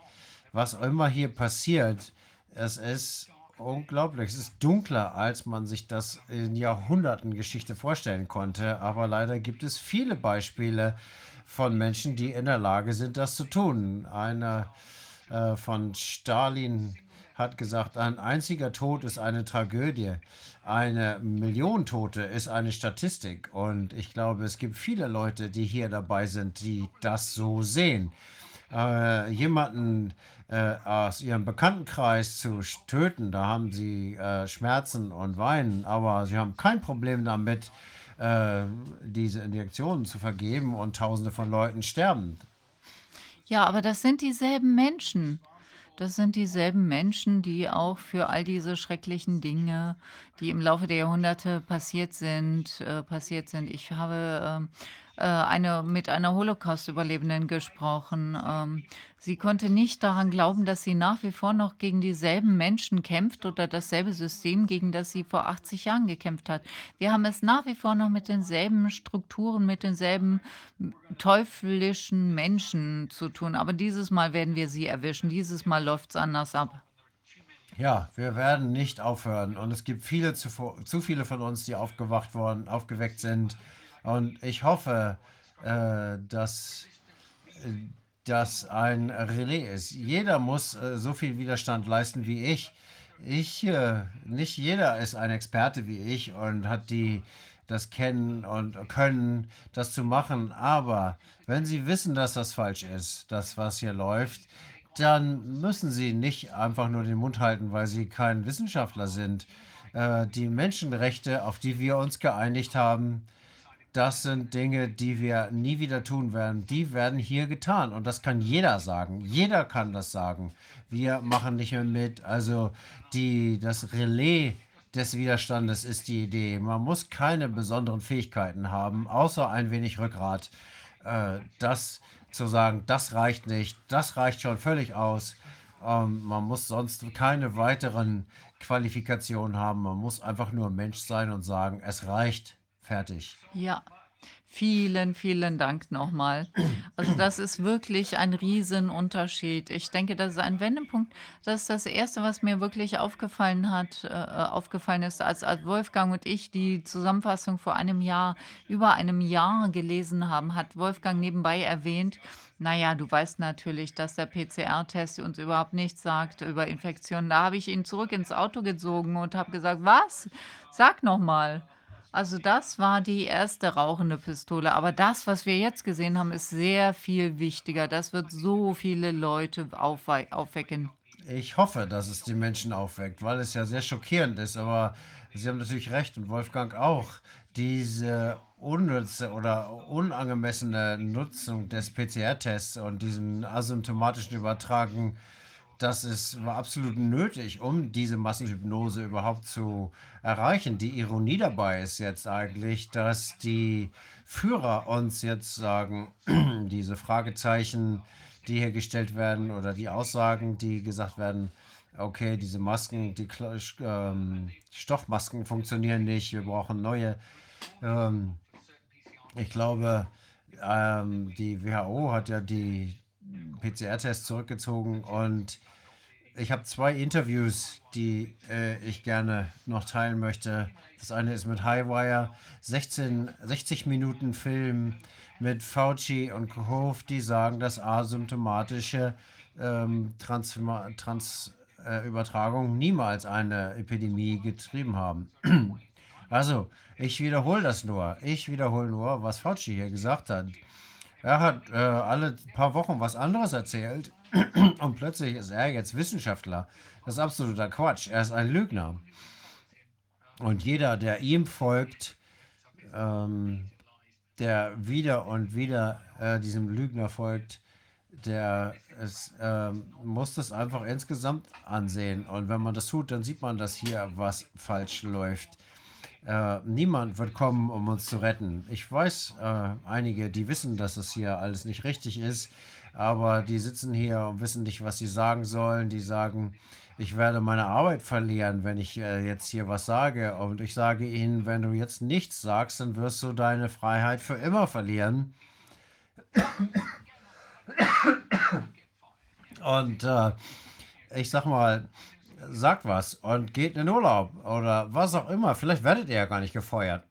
Was immer hier passiert, es ist unglaublich. Es ist dunkler, als man sich das in Jahrhunderten Geschichte vorstellen konnte. Aber leider gibt es viele Beispiele von Menschen, die in der Lage sind, das zu tun. Einer äh, von Stalin hat gesagt, ein einziger Tod ist eine Tragödie. Eine Million Tote ist eine Statistik. Und ich glaube, es gibt viele Leute, die hier dabei sind, die das so sehen. Äh, jemanden äh, aus ihrem Bekanntenkreis zu töten, da haben sie äh, Schmerzen und Weinen, aber sie haben kein Problem damit, äh, diese Injektionen zu vergeben und Tausende von Leuten sterben. Ja, aber das sind dieselben Menschen. Das sind dieselben Menschen, die auch für all diese schrecklichen Dinge, die im Laufe der Jahrhunderte passiert sind, äh, passiert sind. Ich habe ähm, äh, eine, mit einer Holocaust-Überlebenden gesprochen. Ähm, sie konnte nicht daran glauben, dass sie nach wie vor noch gegen dieselben Menschen kämpft oder dasselbe System, gegen das sie vor 80 Jahren gekämpft hat. Wir haben es nach wie vor noch mit denselben Strukturen, mit denselben teuflischen Menschen zu tun. Aber dieses Mal werden wir sie erwischen. Dieses Mal läuft es anders ab. Ja, wir werden nicht aufhören. Und es gibt viele zu, zu viele von uns, die aufgewacht worden, aufgeweckt sind. Und ich hoffe, äh, dass äh, das ein Relais ist. Jeder muss äh, so viel Widerstand leisten wie ich. Ich, äh, nicht jeder ist ein Experte wie ich und hat die das Kennen und Können, das zu machen. Aber wenn Sie wissen, dass das falsch ist, das, was hier läuft, dann müssen Sie nicht einfach nur den Mund halten, weil Sie kein Wissenschaftler sind. Äh, die Menschenrechte, auf die wir uns geeinigt haben, das sind Dinge, die wir nie wieder tun werden. Die werden hier getan. Und das kann jeder sagen. Jeder kann das sagen. Wir machen nicht mehr mit. Also die, das Relais des Widerstandes ist die Idee. Man muss keine besonderen Fähigkeiten haben, außer ein wenig Rückgrat. Äh, das zu sagen, das reicht nicht, das reicht schon völlig aus. Ähm, man muss sonst keine weiteren Qualifikationen haben. Man muss einfach nur Mensch sein und sagen, es reicht. Fertig. Ja, vielen, vielen Dank nochmal. Also das ist wirklich ein Riesenunterschied. Ich denke, das ist ein Wendepunkt. Das ist das Erste, was mir wirklich aufgefallen hat, äh, aufgefallen ist, als, als Wolfgang und ich die Zusammenfassung vor einem Jahr, über einem Jahr gelesen haben, hat Wolfgang nebenbei erwähnt, naja, du weißt natürlich, dass der PCR-Test uns überhaupt nichts sagt über Infektionen. Da habe ich ihn zurück ins Auto gezogen und habe gesagt, was? Sag noch mal. Also das war die erste rauchende Pistole. Aber das, was wir jetzt gesehen haben, ist sehr viel wichtiger. Das wird so viele Leute aufwei aufwecken. Ich hoffe, dass es die Menschen aufweckt, weil es ja sehr schockierend ist. Aber Sie haben natürlich recht und Wolfgang auch. Diese unnütze oder unangemessene Nutzung des PCR-Tests und diesen asymptomatischen Übertragen das ist, war absolut nötig, um diese Massenhypnose überhaupt zu erreichen. Die Ironie dabei ist jetzt eigentlich, dass die Führer uns jetzt sagen, <clears throat> diese Fragezeichen, die hier gestellt werden oder die Aussagen, die gesagt werden, okay, diese Masken, die ähm, Stoffmasken funktionieren nicht, wir brauchen neue. Ähm, ich glaube, ähm, die WHO hat ja die PCR-Test zurückgezogen und ich habe zwei Interviews, die äh, ich gerne noch teilen möchte. Das eine ist mit Highwire, 16, 60 Minuten Film mit Fauci und Kohov, die sagen, dass asymptomatische ähm, Transübertragung Trans, äh, niemals eine Epidemie getrieben haben. <clears throat> also, ich wiederhole das nur. Ich wiederhole nur, was Fauci hier gesagt hat. Er hat äh, alle paar Wochen was anderes erzählt und plötzlich ist er jetzt Wissenschaftler. Das ist absoluter Quatsch. Er ist ein Lügner. Und jeder, der ihm folgt, ähm, der wieder und wieder äh, diesem Lügner folgt, der ist, ähm, muss das einfach insgesamt ansehen. Und wenn man das tut, dann sieht man, dass hier was falsch läuft. Äh, niemand wird kommen, um uns zu retten. Ich weiß, äh, einige, die wissen, dass es hier alles nicht richtig ist, aber die sitzen hier und wissen nicht, was sie sagen sollen. Die sagen, ich werde meine Arbeit verlieren, wenn ich äh, jetzt hier was sage. Und ich sage ihnen, wenn du jetzt nichts sagst, dann wirst du deine Freiheit für immer verlieren. Und äh, ich sag mal, sagt was und geht in den Urlaub oder was auch immer. Vielleicht werdet ihr ja gar nicht gefeuert.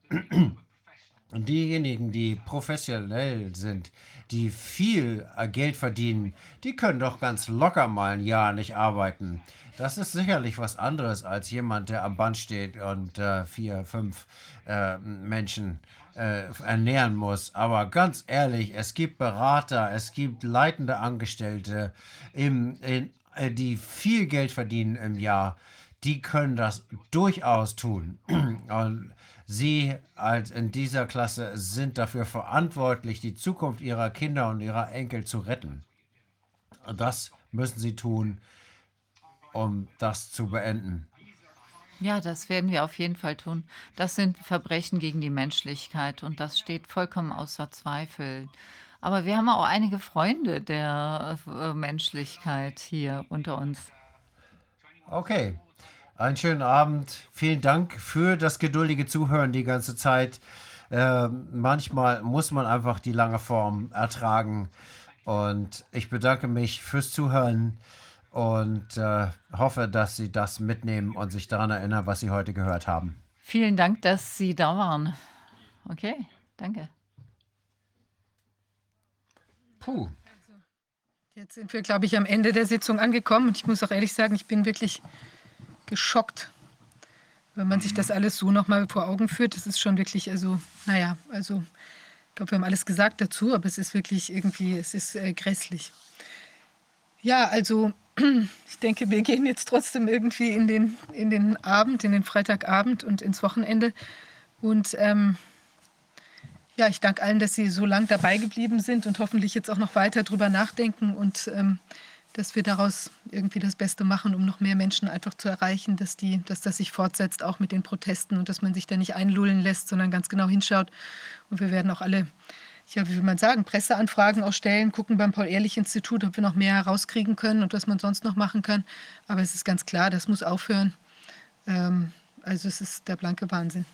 Und diejenigen, die professionell sind, die viel äh, Geld verdienen, die können doch ganz locker mal ein Jahr nicht arbeiten. Das ist sicherlich was anderes als jemand, der am Band steht und äh, vier, fünf äh, Menschen äh, ernähren muss. Aber ganz ehrlich, es gibt Berater, es gibt leitende Angestellte im, in äh, die viel Geld verdienen im Jahr, die können das durchaus tun. Und sie als in dieser Klasse sind dafür verantwortlich, die Zukunft ihrer Kinder und ihrer Enkel zu retten. Das müssen sie tun. um das zu beenden. Ja, das werden wir auf jeden Fall tun. Das sind Verbrechen gegen die Menschlichkeit und das steht vollkommen außer Zweifel. Aber wir haben auch einige Freunde der äh, Menschlichkeit hier unter uns. Okay, einen schönen Abend. Vielen Dank für das geduldige Zuhören die ganze Zeit. Ähm, manchmal muss man einfach die lange Form ertragen. Und ich bedanke mich fürs Zuhören und äh, hoffe, dass Sie das mitnehmen und sich daran erinnern, was Sie heute gehört haben. Vielen Dank, dass Sie da waren. Okay, danke. Puh. Jetzt sind wir, glaube ich, am Ende der Sitzung angekommen. Und ich muss auch ehrlich sagen, ich bin wirklich geschockt, wenn man sich das alles so nochmal vor Augen führt. Das ist schon wirklich, also, naja, also, ich glaube, wir haben alles gesagt dazu, aber es ist wirklich irgendwie, es ist äh, grässlich. Ja, also, <clears throat> ich denke, wir gehen jetzt trotzdem irgendwie in den, in den Abend, in den Freitagabend und ins Wochenende. Und ähm, ja, ich danke allen, dass Sie so lang dabei geblieben sind und hoffentlich jetzt auch noch weiter drüber nachdenken und ähm, dass wir daraus irgendwie das Beste machen, um noch mehr Menschen einfach zu erreichen, dass, die, dass das sich fortsetzt, auch mit den Protesten und dass man sich da nicht einlullen lässt, sondern ganz genau hinschaut. Und wir werden auch alle, ja, wie will man sagen, Presseanfragen auch stellen, gucken beim Paul-Ehrlich-Institut, ob wir noch mehr herauskriegen können und was man sonst noch machen kann. Aber es ist ganz klar, das muss aufhören. Ähm, also es ist der blanke Wahnsinn.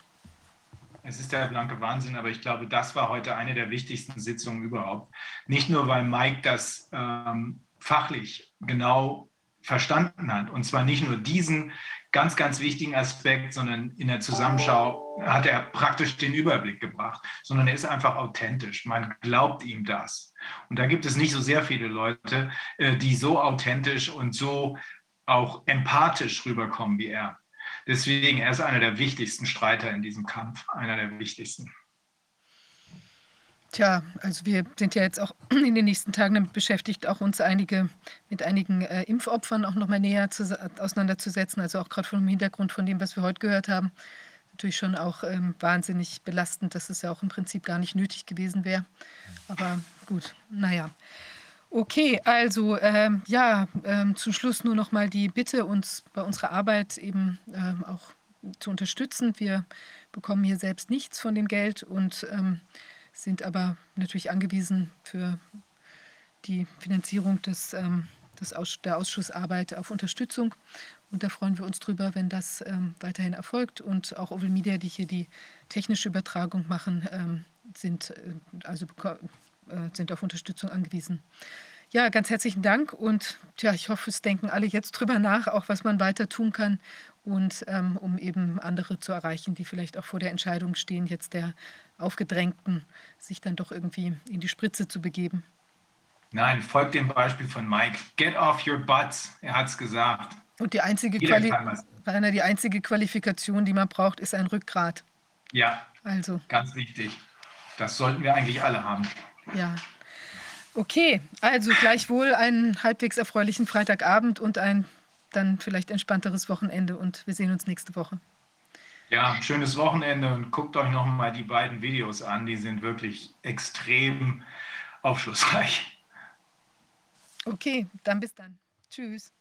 Es ist der blanke Wahnsinn, aber ich glaube, das war heute eine der wichtigsten Sitzungen überhaupt. Nicht nur, weil Mike das ähm, fachlich genau verstanden hat. Und zwar nicht nur diesen ganz, ganz wichtigen Aspekt, sondern in der Zusammenschau hat er praktisch den Überblick gebracht, sondern er ist einfach authentisch. Man glaubt ihm das. Und da gibt es nicht so sehr viele Leute, äh, die so authentisch und so auch empathisch rüberkommen wie er. Deswegen, er ist einer der wichtigsten Streiter in diesem Kampf, einer der wichtigsten. Tja, also wir sind ja jetzt auch <clears throat> in den nächsten Tagen damit beschäftigt, auch uns einige mit einigen äh, Impfopfern auch noch mal näher zu, auseinanderzusetzen. Also auch gerade vom Hintergrund von dem, was wir heute gehört haben, natürlich schon auch ähm, wahnsinnig belastend, dass es ja auch im Prinzip gar nicht nötig gewesen wäre. Aber gut, naja. Okay, also ähm, ja, ähm, zum Schluss nur noch mal die Bitte, uns bei unserer Arbeit eben ähm, auch zu unterstützen. Wir bekommen hier selbst nichts von dem Geld und ähm, sind aber natürlich angewiesen für die Finanzierung des, ähm, des Aus der Ausschussarbeit auf Unterstützung. Und da freuen wir uns drüber, wenn das ähm, weiterhin erfolgt. Und auch Oval Media, die hier die technische Übertragung machen, sind äh, also äh, sind auf Unterstützung angewiesen. Ja, ganz herzlichen Dank und tja, ich hoffe, es denken alle jetzt drüber nach, auch was man weiter tun kann und ähm, um eben andere zu erreichen, die vielleicht auch vor der Entscheidung stehen, jetzt der Aufgedrängten, sich dann doch irgendwie in die Spritze zu begeben. Nein, folgt dem Beispiel von Mike. Get off your butts, er hat es gesagt. Und die einzige, Quali Rainer, die einzige Qualifikation, die man braucht, ist ein Rückgrat. Ja, also. ganz wichtig. Das sollten wir eigentlich alle haben. Ja. Okay, also gleichwohl einen halbwegs erfreulichen Freitagabend und ein dann vielleicht entspannteres Wochenende und wir sehen uns nächste Woche. Ja, schönes Wochenende und guckt euch noch mal die beiden Videos an, die sind wirklich extrem aufschlussreich. Okay, dann bis dann. Tschüss.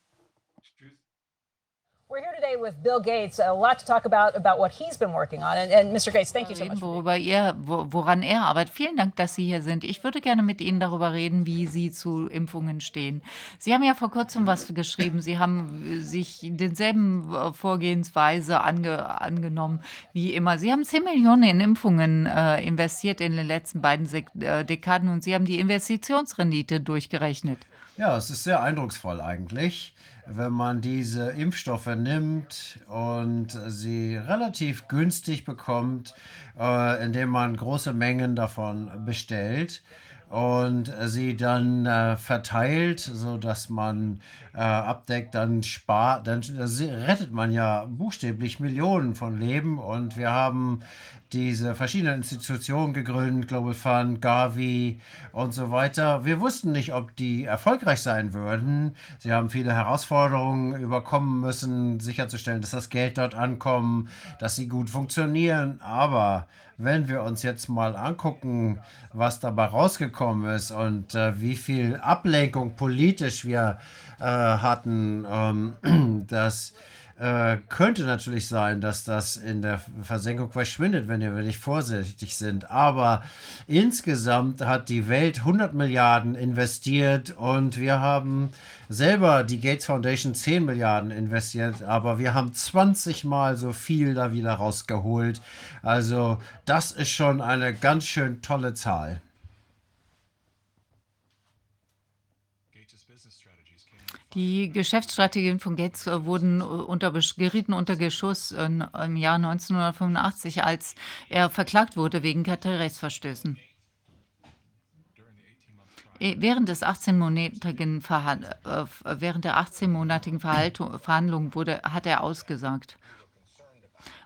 We're here today with Bill Gates. A lot to talk about about what he's been working on. And, and Mr. Gates, thank you so much. Worüber er, woran er arbeitet. Vielen Dank, dass Sie hier sind. Ich würde gerne mit Ihnen darüber reden, wie Sie zu Impfungen stehen. Sie haben ja vor kurzem was geschrieben. Sie haben sich denselben äh, Vorgehensweise ange, angenommen wie immer. Sie haben 10 Millionen in Impfungen äh, investiert in den letzten beiden Sek äh, Dekaden und Sie haben die Investitionsrendite durchgerechnet. Ja, es ist sehr eindrucksvoll eigentlich wenn man diese Impfstoffe nimmt und sie relativ günstig bekommt, äh, indem man große Mengen davon bestellt und sie dann äh, verteilt, sodass man äh, abdeckt, dann spart, dann rettet man ja buchstäblich Millionen von Leben und wir haben diese verschiedenen Institutionen gegründet, Global Fund, Gavi und so weiter. Wir wussten nicht, ob die erfolgreich sein würden. Sie haben viele Herausforderungen überkommen müssen, sicherzustellen, dass das Geld dort ankommt, dass sie gut funktionieren. Aber wenn wir uns jetzt mal angucken, was dabei rausgekommen ist und äh, wie viel Ablenkung politisch wir äh, hatten, ähm, <clears throat> das äh, könnte natürlich sein, dass das in der Versenkung verschwindet, wenn wir nicht vorsichtig sind. Aber insgesamt hat die Welt 100 Milliarden investiert und wir haben selber die Gates Foundation 10 Milliarden investiert, aber wir haben 20 Mal so viel da wieder rausgeholt. Also das ist schon eine ganz schön tolle Zahl. Die Geschäftsstrategien von Gates wurden unter, gerieten unter Geschuss im Jahr 1985, als er verklagt wurde wegen Kartellrechtsverstößen. Während, des 18-monatigen Verhand äh, während der 18-monatigen Verhandlungen wurde, hat er ausgesagt.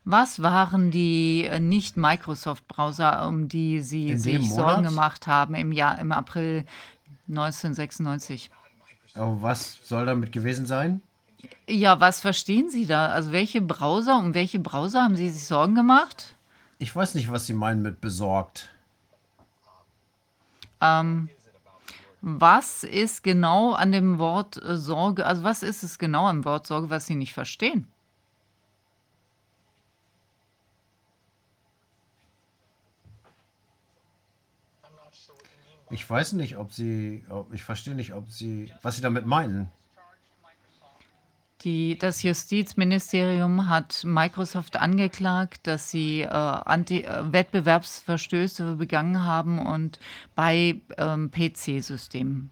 Was waren die Nicht-Microsoft-Browser, um die Sie In sich dem Sorgen Monat? gemacht haben im Jahr im April 1996? Oh, was soll damit gewesen sein? Ja, was verstehen Sie da? Also welche Browser, um welche Browser haben Sie sich Sorgen gemacht? Ich weiß nicht, was Sie meinen mit besorgt. Ähm, was ist genau an dem Wort äh, Sorge, also was ist es genau am Wort Sorge, was Sie nicht verstehen? Ich weiß nicht, ob Sie, ob, ich verstehe nicht, ob Sie, was Sie damit meinen. Die, das Justizministerium hat Microsoft angeklagt, dass sie äh, Anti äh, Wettbewerbsverstöße begangen haben und bei ähm, PC-Systemen